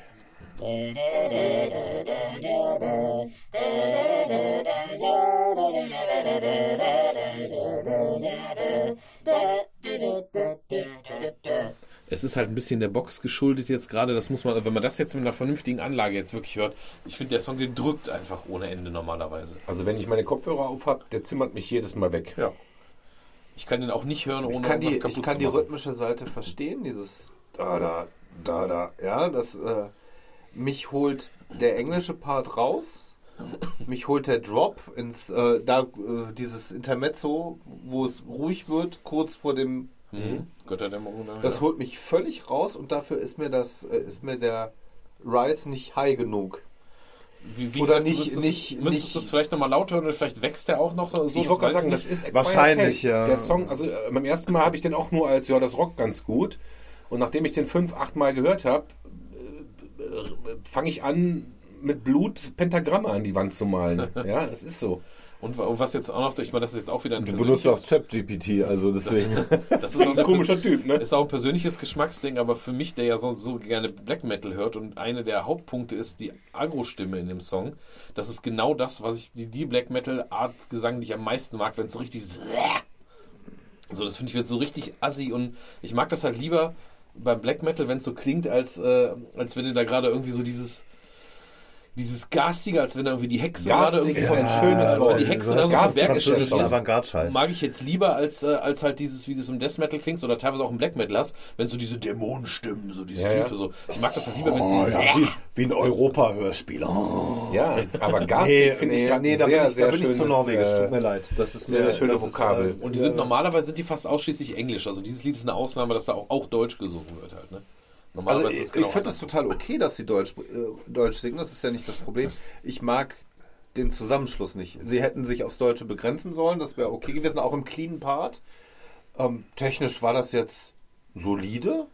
Es ist halt ein bisschen der Box geschuldet jetzt gerade. Das muss man, wenn man das jetzt mit einer vernünftigen Anlage jetzt wirklich hört, ich finde, der Song, den drückt einfach ohne Ende normalerweise. Also wenn ich meine Kopfhörer auf habe, der zimmert mich jedes Mal weg. Ja. Ich kann den auch nicht hören, ohne Ich kann die, kaputt ich kann zu die rhythmische Seite verstehen, dieses da, da, da, da. Ja, das, äh, mich holt der englische Part raus. Mich holt der Drop ins, äh, da, äh, dieses Intermezzo, wo es ruhig wird, kurz vor dem, Mhm. Götterdämmerung. dann, das ja. holt mich völlig raus und dafür ist mir das, äh, ist mir der Rise nicht high genug. Wie, wie oder gesagt, du nicht- müsstest, nicht- müsstest nicht- es vielleicht nochmal lauter hören oder vielleicht wächst der auch noch so. ich wollte gerade sagen, nicht. das ist Wahrscheinlich, ja. Der Song, also äh, beim ersten Mal habe ich den auch nur als, ja, das rockt ganz gut. Und nachdem ich den fünf, acht Mal gehört habe, fange ich an, mit Blut Pentagramme an die Wand zu malen. ja, das ist so. Und, wa- und was jetzt auch noch, ich meine, das ist jetzt auch wieder ein Du benutzt auch ChatGPT, also deswegen. das ist auch Ein komischer Typ, ne? Ist auch ein persönliches Geschmacksding, aber für mich, der ja sonst so gerne Black Metal hört und eine der Hauptpunkte ist die Agro-Stimme in dem Song, das ist genau das, was ich, die, die Black Metal-Art Gesang, die ich am meisten mag, wenn es so richtig so, so das finde ich wird so richtig assi und ich mag das halt lieber beim Black Metal, wenn es so klingt, als, äh, als wenn ihr da gerade irgendwie so dieses dieses Garstige, als wenn da irgendwie die Hexe gerade Garstig irgendwie ist ein schönes Wort. die Hexe da so Garstig Berg ist Avantgarde-Scheiß. mag ich jetzt lieber als, äh, als halt dieses, wie das im Death Metal klingt oder teilweise auch im Black Metal hast, wenn so diese Dämonenstimmen, so diese Ja, ja. Tiefe so. Ich mag das halt lieber, wenn es Oh, dieses ja, wie, wie ein Europa-Hörspiel. Oh. Ja, aber Gastig finde ich gerade nee, da bin sehr, ich, sehr da bin ich zu schönes, norwegisch. äh, Tut mir leid. Das ist sehr schöne das ist, Vokabel. äh, Und die sind normalerweise sind die fast ausschließlich Englisch. Also dieses Lied ist eine Ausnahme, dass da auch, auch Deutsch gesungen wird halt. Ne? Also ich, genau ich finde es total okay, dass sie Deutsch, äh, Deutsch singen, das ist ja nicht das Problem. Ich mag den Zusammenschluss nicht. Sie hätten sich aufs Deutsche begrenzen sollen, das wäre okay gewesen, auch im cleanen Part. Ähm, technisch war das jetzt solide,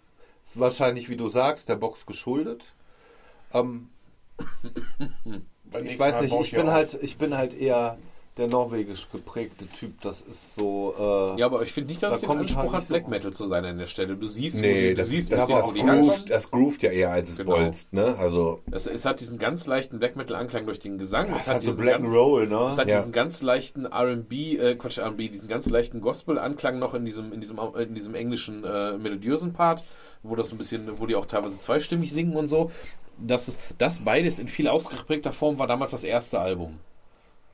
wahrscheinlich, wie du sagst, der Box geschuldet. Ähm, ich weiß Mal nicht, ich bin halt, ich bin halt eher der norwegisch geprägte Typ. Das ist so. Äh, Ja, aber ich finde nicht, dass Da es den Anspruch halt hat, so Black. Metal zu sein an der Stelle. Du siehst, Nee, die- das, du siehst, das, das, groovt, das groovt ja eher, als es Genau. bolzt. Ne? Also, Es, es hat diesen ganz leichten Black Metal Anklang durch den Gesang. das es hat hat so diesen Black ganz, and Roll, ne? Es hat Ja. diesen ganz leichten R&B, äh, Quatsch, R&B, diesen ganz leichten Gospel-Anklang noch in diesem, in diesem, in diesem englischen äh, melodiösen Part, wo das ein bisschen, wo die auch teilweise zweistimmig singen und so. Das ist, das beides in viel ausgeprägter Form war damals das erste Album.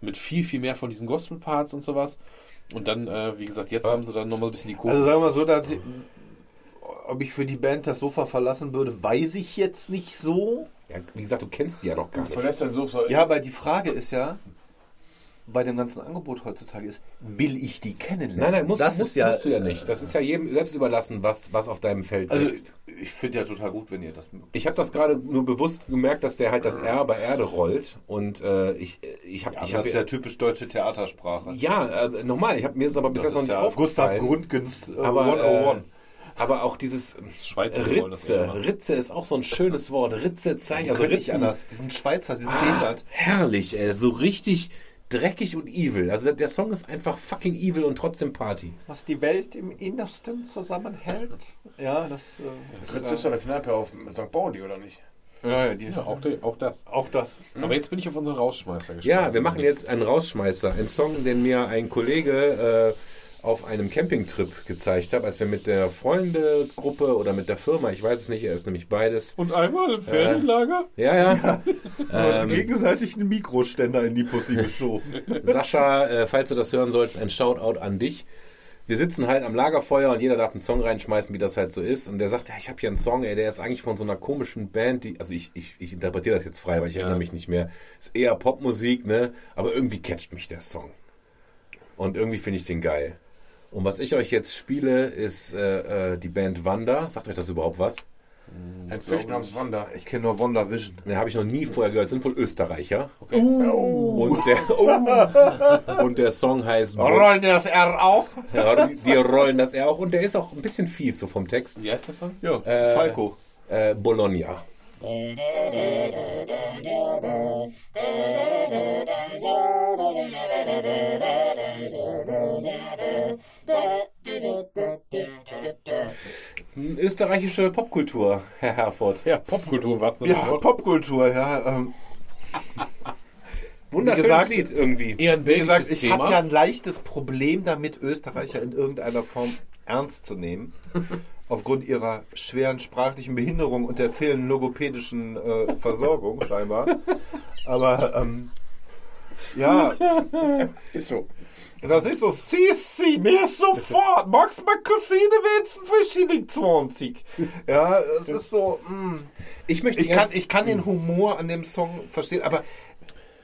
Mit viel, viel mehr von diesen Gospel-Parts und sowas. Und dann, äh, wie gesagt, jetzt haben sie dann nochmal ein bisschen die Kurve. Also sagen wir mal so, dass ich, ob ich für die Band das Sofa verlassen würde, weiß ich jetzt nicht so. ja, wie gesagt, du kennst die ja noch gar Du nicht. verlässt dein Sofa. Ja, aber die Frage ist ja, bei dem ganzen Angebot heutzutage ist, will ich die kennenlernen? Nein, nein, musst, das musst, ist ja, musst du ja nicht. Das ist ja jedem selbst überlassen, was, was auf deinem Feld Also wächst. ich finde ja total gut, wenn ihr das mögt. Ich habe das gerade nur bewusst gemerkt, dass der halt das R bei Erde rollt. Und äh, ich, ich habe Ja, ich das hab ist ja typisch deutsche Theatersprache. ja, äh, nochmal, ich hab, mir ist aber bis das jetzt noch nicht ja Gustav aufgefallen. Grundgens äh, aber, 101. äh, aber auch dieses Schweizer das Ritze. Ritze ist auch so ein schönes Wort. Ritze zeigt, also also Ritzen. anders. Diesen Schweizer, diesen Ah, herrlich, ey. So richtig dreckig und evil. Also der, der Song ist einfach fucking evil und trotzdem Party. Was die Welt im Innersten zusammenhält. Ja, das. Äh, Fritz ist doch eine Kneipe auf St. Pauli, oder nicht? ja, ja, die, ja, auch, der- auch das. auch das. Aber jetzt bin ich auf unseren Rausschmeißer gespannt. Ja, wir machen jetzt einen Rausschmeißer. Einen Song, den mir ein Kollege äh, auf einem Campingtrip gezeigt hat, als wir mit der Freundegruppe oder mit der Firma, ich weiß es nicht, er ist nämlich beides. Und einmal im Ferienlager? Ja, ja. Ähm, ähm, gegenseitig einen Mikroständer in die Pussy geschoben. Sascha, äh, falls du das hören sollst, ein Shoutout an dich. Wir sitzen halt am Lagerfeuer und jeder darf einen Song reinschmeißen, wie das halt so ist. Und der sagt, ja, ich habe hier einen Song, ey, der ist eigentlich von so einer komischen Band, die, also ich, ich, ich interpretiere das jetzt frei, weil ich erinnere mich nicht mehr. Ist eher Popmusik, ne? Aber irgendwie catcht mich der Song. Und irgendwie finde ich den geil. Und was ich euch jetzt spiele, ist äh, äh, die Band Wanda. Sagt euch das überhaupt was? Ein Fisch namens Wanda. Ich kenne nur Wonder Vision. Den habe ich noch nie vorher gehört. Sind wohl Österreicher. Und, der, oh. und der Song heißt Rollen die das R auch? Ja, die, die rollen das er auch. Und der ist auch ein bisschen fies so vom Text. Wie heißt das Song? Ja, Äh, Falco. Äh, Bologna. Österreichische Popkultur, Herr Herford. Ja, Popkultur war es Ja, Popkultur, ja. Ähm, Wunderschönes gesagt, Lied irgendwie. Eher ein wie gesagt, ich habe ja ein leichtes Problem damit, Österreicher in irgendeiner Form ernst zu nehmen. Aufgrund ihrer schweren sprachlichen Behinderung und der fehlenden logopädischen äh, Versorgung, scheinbar. Aber ähm, ja, Ist so. das ist so, Sissi, mir sofort, magst meine Cousine wenigstens für Schilling 20. Ja, es ist so, mh. Ich möchte Ich kann, ich kann den Humor an dem Song verstehen, aber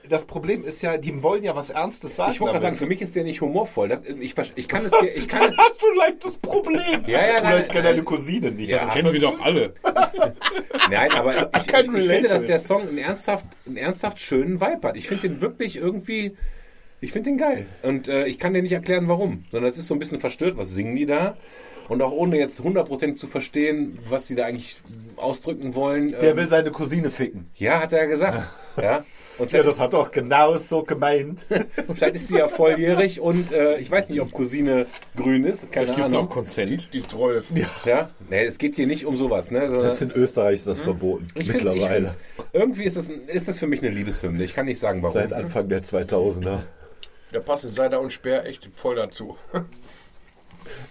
das Problem ist ja, die wollen ja was Ernstes sagen. Ich wollte gerade sagen, für mich ist der nicht humorvoll. Das, ich, ich kann es dir, ich kann es. hast du leicht das Problem. Ja, ja, Oder nein, ich kenne nein. deine Cousine nicht. Ja. Das Kennen wir doch alle. Nein, aber ich, ich, ich finde, dass der. Song einen ernsthaft, einen ernsthaft schönen Vibe hat. Ich finde den wirklich irgendwie, ich finde den geil. Und äh, ich kann dir nicht erklären, warum. Sondern es ist so ein bisschen verstört, was singen die da? Und auch ohne jetzt 100% zu verstehen, was sie da eigentlich ausdrücken wollen. Der ähm, will seine Cousine ficken. ja, hat er ja gesagt. ja. Und Ja, das hat doch genau so gemeint. vielleicht ist sie ja volljährig und äh, ich weiß nicht, ob Cousine grün ist. Keine Vielleicht gibt es auch Consent. Die ist 12. Ja, nee, es geht hier nicht um sowas. Ne, sondern Jetzt in Österreich ist das verboten. ich find, mittlerweile. find's- irgendwie ist das, ist das für mich eine Liebeshymne. Ich kann nicht sagen, warum. Seit Anfang der 2000er. Da passen Seider und Speer echt voll dazu.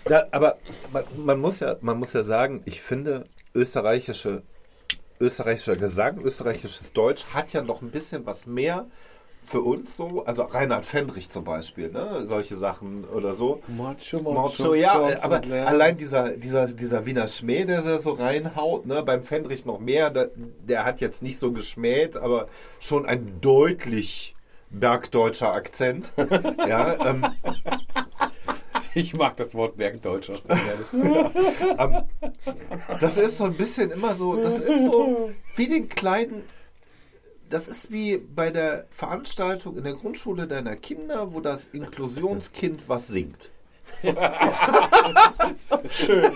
Ja, aber man, man, muss ja, man muss ja sagen, ich finde, österreichische, österreichischer Gesang, österreichisches Deutsch hat ja noch ein bisschen was mehr für uns so. Also Reinhard Fendrich zum Beispiel, ne? solche Sachen oder so. Macho, Macho, ja, aber allein dieser, dieser, dieser Wiener Schmäh, der so reinhaut, ne, beim Fendrich noch mehr, der, der hat jetzt nicht so geschmäht, aber schon ein deutlich bergdeutscher Akzent. ja, ähm, Ich mag das Wort Bergdeutsch auch sehr gerne. ähm, das ist so ein bisschen immer so, das ist so wie den kleinen, das ist wie bei der Veranstaltung in der Grundschule deiner Kinder, wo das Inklusionskind was singt. Schön.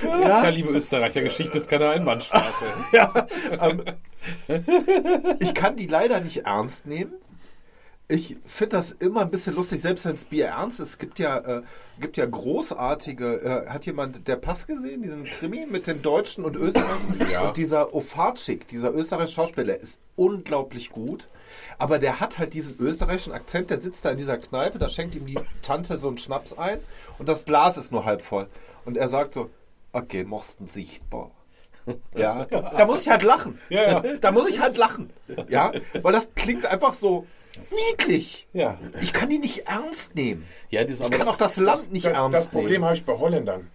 Tja, liebe Österreicher, Geschichte ist keine Einbahnstraße. ja, ähm, ich kann die leider nicht ernst nehmen. Ich finde das immer ein bisschen lustig, selbst wenn es Bier ernst ist. Es gibt ja, äh, gibt ja großartige. Äh, hat jemand der Pass gesehen, diesen Krimi mit den Deutschen und Österreichern? Ja. Und dieser Ofatschik, dieser österreichische Schauspieler, ist unglaublich gut. Aber der hat halt diesen österreichischen Akzent. Der sitzt da in dieser Kneipe, da schenkt ihm die Tante so einen Schnaps ein und das Glas ist nur halb voll. Und er sagt so: Okay, machst sichtbar. Ja, da muss ich halt lachen. Ja, ja. Da muss ich halt lachen. Ja, weil das klingt einfach so niedlich. Ja. Ich kann die nicht ernst nehmen. Ja, das ist Ich kann auch das Land nicht Das, ernst das Problem nehmen. habe ich bei Holländern.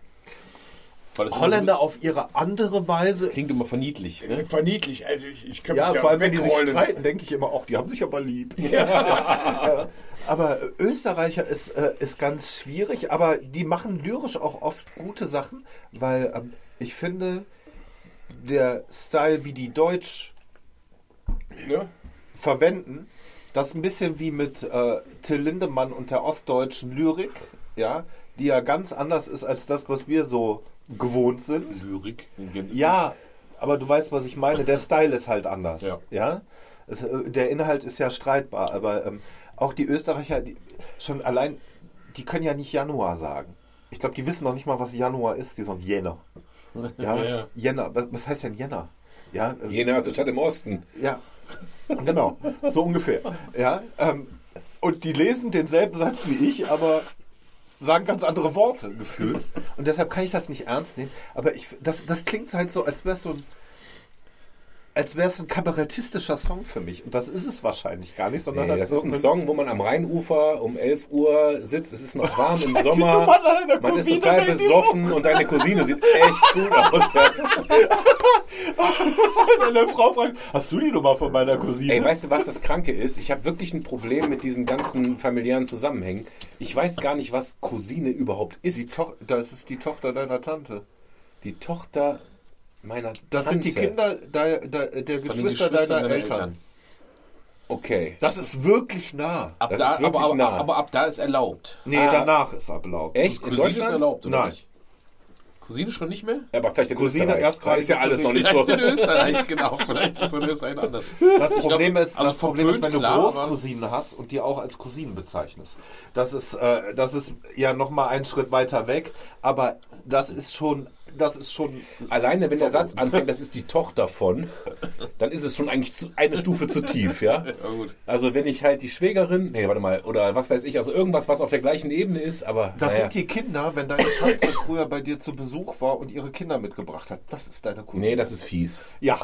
das Holländer auf ihre andere So, Weise. das klingt immer verniedlich. Ne? Verniedlich. Also ich, ich kann Ja, mich vor allem wenn die sich streiten, denke ich immer, auch die haben sich aber lieb. Ja. Aber Österreicher ist, äh, ist ganz schwierig, aber die machen lyrisch auch oft gute Sachen, weil ähm, ich finde, der Style, wie die Deutsch Ne? verwenden. Das ist ein bisschen wie mit äh, Till Lindemann und der ostdeutschen Lyrik, ja, die ja ganz anders ist als das, was wir so gewohnt sind. Lyrik. Ja, aber du weißt, was ich meine. Der Style ist halt anders. Ja. ja? Es, äh, der Inhalt ist ja streitbar, aber ähm, auch die Österreicher, die, schon allein, die können ja nicht Januar sagen. Ich glaube, die wissen noch nicht mal, was Januar ist. Die sagen Jänner. Ja, Ja, ja. Jänner. Was, was heißt denn Jänner? Ja, äh, Jena ist eine Stadt im Osten. ja, genau, so ungefähr. Ja, ähm, und die lesen denselben Satz wie ich, aber sagen ganz andere Worte gefühlt. Und deshalb kann ich das nicht ernst nehmen. Aber ich, das, das klingt halt so, als wäre es so ein, als wäre es ein kabarettistischer Song für mich. Und das ist es wahrscheinlich gar nicht, sondern Nee, das ist ein Song, wo man am Rheinufer um 11 Uhr sitzt. Es ist noch warm im Die Sommer. Man ist Cousine, total wenn die besoffen und deine Cousine sieht echt gut aus. Wenn eine Frau fragt, hast du die Nummer von meiner Cousine? Ey, weißt du, was das Kranke ist? Ich habe wirklich ein Problem mit diesen ganzen familiären Zusammenhängen. Ich weiß gar nicht, was Cousine überhaupt die ist. Toch das ist die Tochter deiner Tante. Die Tochter meiner Das sind die Tante. Kinder der, der, der Geschwister deiner Eltern. Okay. Das ist wirklich nah. Ab Das da, ist wirklich aber, nah. aber, aber ab da ist erlaubt. Nee, Ah. danach ist erlaubt. Echt? In Cousine ist Deutschland? erlaubt, oder Nein. nicht? Cousine schon nicht mehr? Ja, aber vielleicht in Cousine Österreich. erst Da gerade ist ja alles noch nicht Vielleicht so. in Österreich, genau. Vielleicht ist es in Österreich anders. Das Problem, glaub, ist, also das Problem ist, wenn du Großcousinen hast und die auch als Cousinen bezeichnest. Das ist, äh, das ist ja nochmal einen Schritt weiter weg, aber das ist schon, das ist schon, Alleine, wenn der Satz anfängt, das ist die Tochter von, dann ist es schon eigentlich zu, eine Stufe zu tief, ja? Ja, gut. Also wenn ich halt die Schwägerin, nee, warte mal, oder was weiß ich, also irgendwas, was auf der gleichen Ebene ist, aber das naja. sind die Kinder, wenn deine Tante früher bei dir zu Besuch war und ihre Kinder mitgebracht hat. Das ist deine Cousine. Nee, das ist fies. Ja.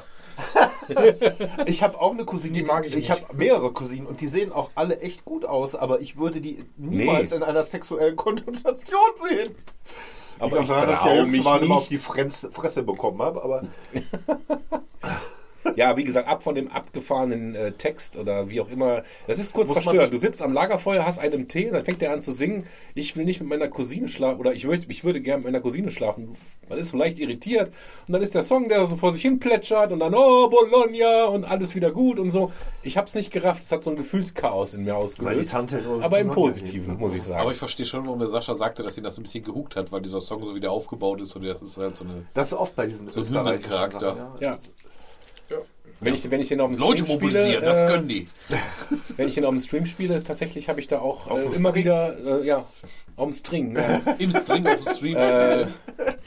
ich habe auch eine Cousine, die mag ich ich habe mehrere Cousinen und die sehen auch alle echt gut aus, aber ich würde die niemals Nee. in einer sexuellen Konnotation sehen. Aber ich daran, dass ich ja mich mal immer auf nicht. die Fresse, Fresse bekommen habe, aber Ja, wie gesagt, ab von dem abgefahrenen äh, Text oder wie auch immer. Das ist kurz Muss sich- Du sitzt am Lagerfeuer, hast einen Tee, dann fängt er an zu singen. Ich will nicht mit meiner Cousine schlafen oder ich, möchte, ich würde gerne mit meiner Cousine schlafen. Man ist so leicht irritiert und dann ist der Song, der so vor sich hin plätschert und dann, oh, Bologna und alles wieder gut und so. Ich hab's nicht gerafft. Es hat so ein Gefühlschaos in mir ausgelöst. aber im Positiven, muss ich sagen. Aber ich verstehe schon, warum der Sascha sagte, dass ihn das ein bisschen gehuckt hat, weil dieser Song so wieder aufgebaut ist und das ist halt so eine. das ist oft bei diesen So Hymnencharakter. Sachen, ja. Wenn ich, wenn ich den auf dem Leute Stream mobilisieren, spiele, das äh, können die. Wenn ich den auf dem Stream spiele, tatsächlich habe ich da auch äh, immer String? wieder, äh, ja, auf dem String, ja, Im String auf dem Stream äh,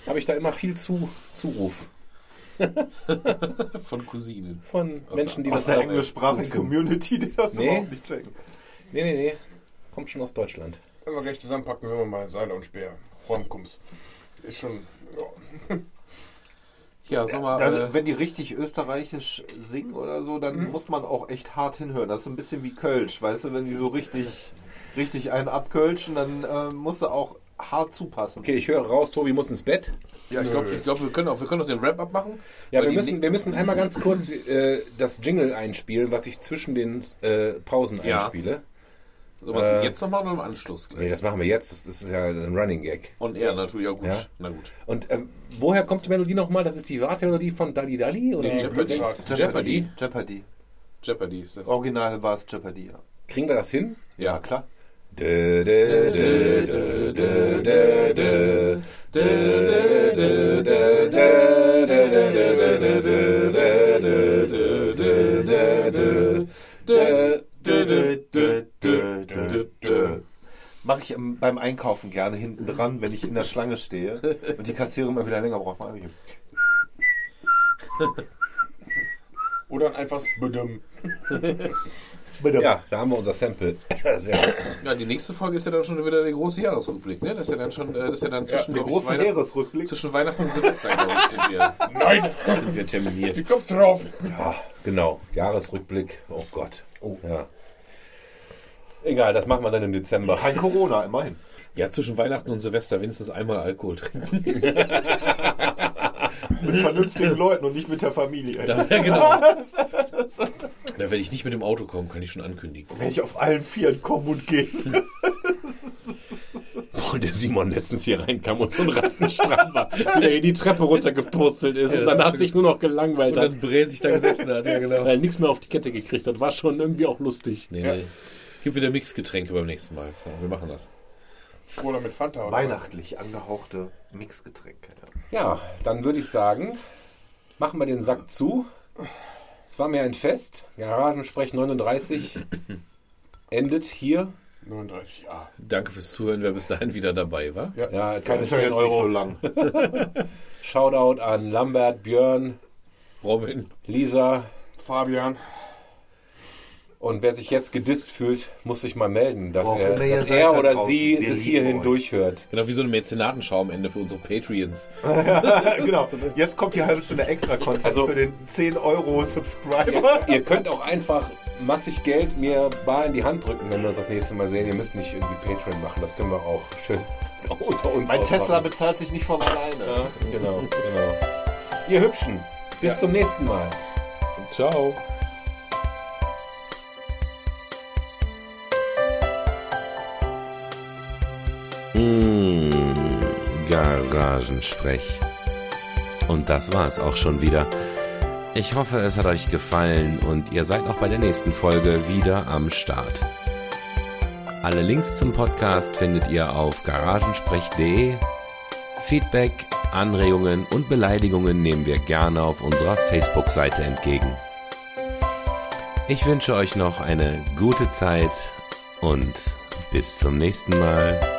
habe ich da immer viel zu, Zuruf von Cousinen. von Aus Menschen, die Aus das der englischsprachigen Community, die das Nee. überhaupt nicht checken. Nee, nee, nee. Kommt schon aus Deutschland. Wenn wir gleich zusammenpacken, hören wir mal Seiler und Speer. Formkums. Ist schon. Ja. Ja, sag mal, Also, äh, wenn die richtig österreichisch singen oder so, dann muss man auch echt hart hinhören. Das ist so ein bisschen wie Kölsch, weißt du? Wenn die so richtig, richtig einen abkölschen, dann äh, musst du auch hart zupassen. Okay, ich höre raus, Tobi muss ins Bett. ja, ich glaube, ich glaub, wir können auch, wir können auch den Rap abmachen. Ja, wir müssen, wir müssen einmal ganz kurz äh, das Jingle einspielen, was ich zwischen den äh, Pausen Ja. einspiele. Es äh, jetzt noch machen oder im Anschluss gleich? Nee, das machen wir jetzt. Das, das ist ja ein Running Gag. Und er natürlich, ja gut. Ja. Na gut. Und ähm, woher kommt die Melodie nochmal? Das ist die Wartemelodie von Dali Dali? Oder? Nee, Jeopardy. Blitzrad. Jeopardy. Jeopardy. Jeopardy ist das. Original war es Jeopardy, ja. Kriegen wir das hin? Ja, klar. Mache ich beim Einkaufen gerne hinten dran, wenn ich in der Schlange stehe und die Kassiere immer wieder länger braucht. Oder einfach einfaches Ja, da haben wir unser Sample. Sehr. Ja, die nächste Folge ist ja dann schon wieder der große Jahresrückblick, ne? Das ist ja dann schon, äh, das ist ja dann zwischen ja, der große Weihnacht, Jahresrückblick. Zwischen Weihnachten und Silvester, glaube ich, sind wir. Nein! Da sind wir terminiert. Die kommt drauf. Ja, genau. Jahresrückblick. Oh Gott. Oh. Ja. Egal, das machen wir dann im Dezember. Kein Corona, immerhin. Ja, zwischen Weihnachten und Silvester wenigstens einmal Alkohol trinken. Mit vernünftigen Leuten und nicht mit der Familie. Da, ja, genau. Da werde ich nicht mit dem Auto kommen, kann ich schon ankündigen. Wenn ich auf allen Vieren komme und gehe. Boah, der Simon letztens hier reinkam und schon rattenstramm war. Der in die Treppe runtergepurzelt ist und danach sich nur noch gelangweilt Und hat. dann bräsig da gesessen hat, ja genau. Weil er nichts mehr auf die Kette gekriegt hat. War schon irgendwie auch lustig. Nee, nee. Gibt wieder Mixgetränke beim nächsten Mal. So, wir machen das. Oder mit Fanta. Oder? Weihnachtlich angehauchte Mixgetränke. Ja. Ja, dann würde ich sagen, machen wir den Sack zu. Es war mir ein Fest. Garagensprech 39 endet hier. 39a. Danke fürs Zuhören, wer bis dahin wieder dabei war. Ja, keine ist ja 10 jetzt Euro. so lang. Shoutout an Lambert, Björn, Robin. Lisa. Fabian. Und wer sich jetzt gedisst fühlt, muss sich mal melden, dass auch er, ihr dass er oder draußen. sie Wir bis hierhin euch. durchhört. Genau wie so eine Mäzenatenschau am Ende für unsere Patreons. genau. Jetzt kommt die halbe Stunde extra Content Also- für den 10 Euro Subscriber. Ihr könnt auch einfach massig Geld mir bar in die Hand drücken, wenn wir uns das nächste Mal sehen. Ihr müsst nicht irgendwie Patreon machen, das können wir auch schön unter uns Mein ausmachen. Tesla bezahlt sich nicht von alleine. Genau, genau. Ihr Hübschen, bis zum nächsten Mal. Ciao. Mmh, Garagensprech. Und das war's auch schon wieder. Ich hoffe, es hat euch gefallen und ihr seid auch bei der nächsten Folge wieder am Start. Alle Links zum Podcast findet ihr auf garagensprech.de. Feedback, Anregungen und Beleidigungen nehmen wir gerne auf unserer Facebook-Seite entgegen. Ich wünsche euch noch eine gute Zeit und bis zum nächsten Mal.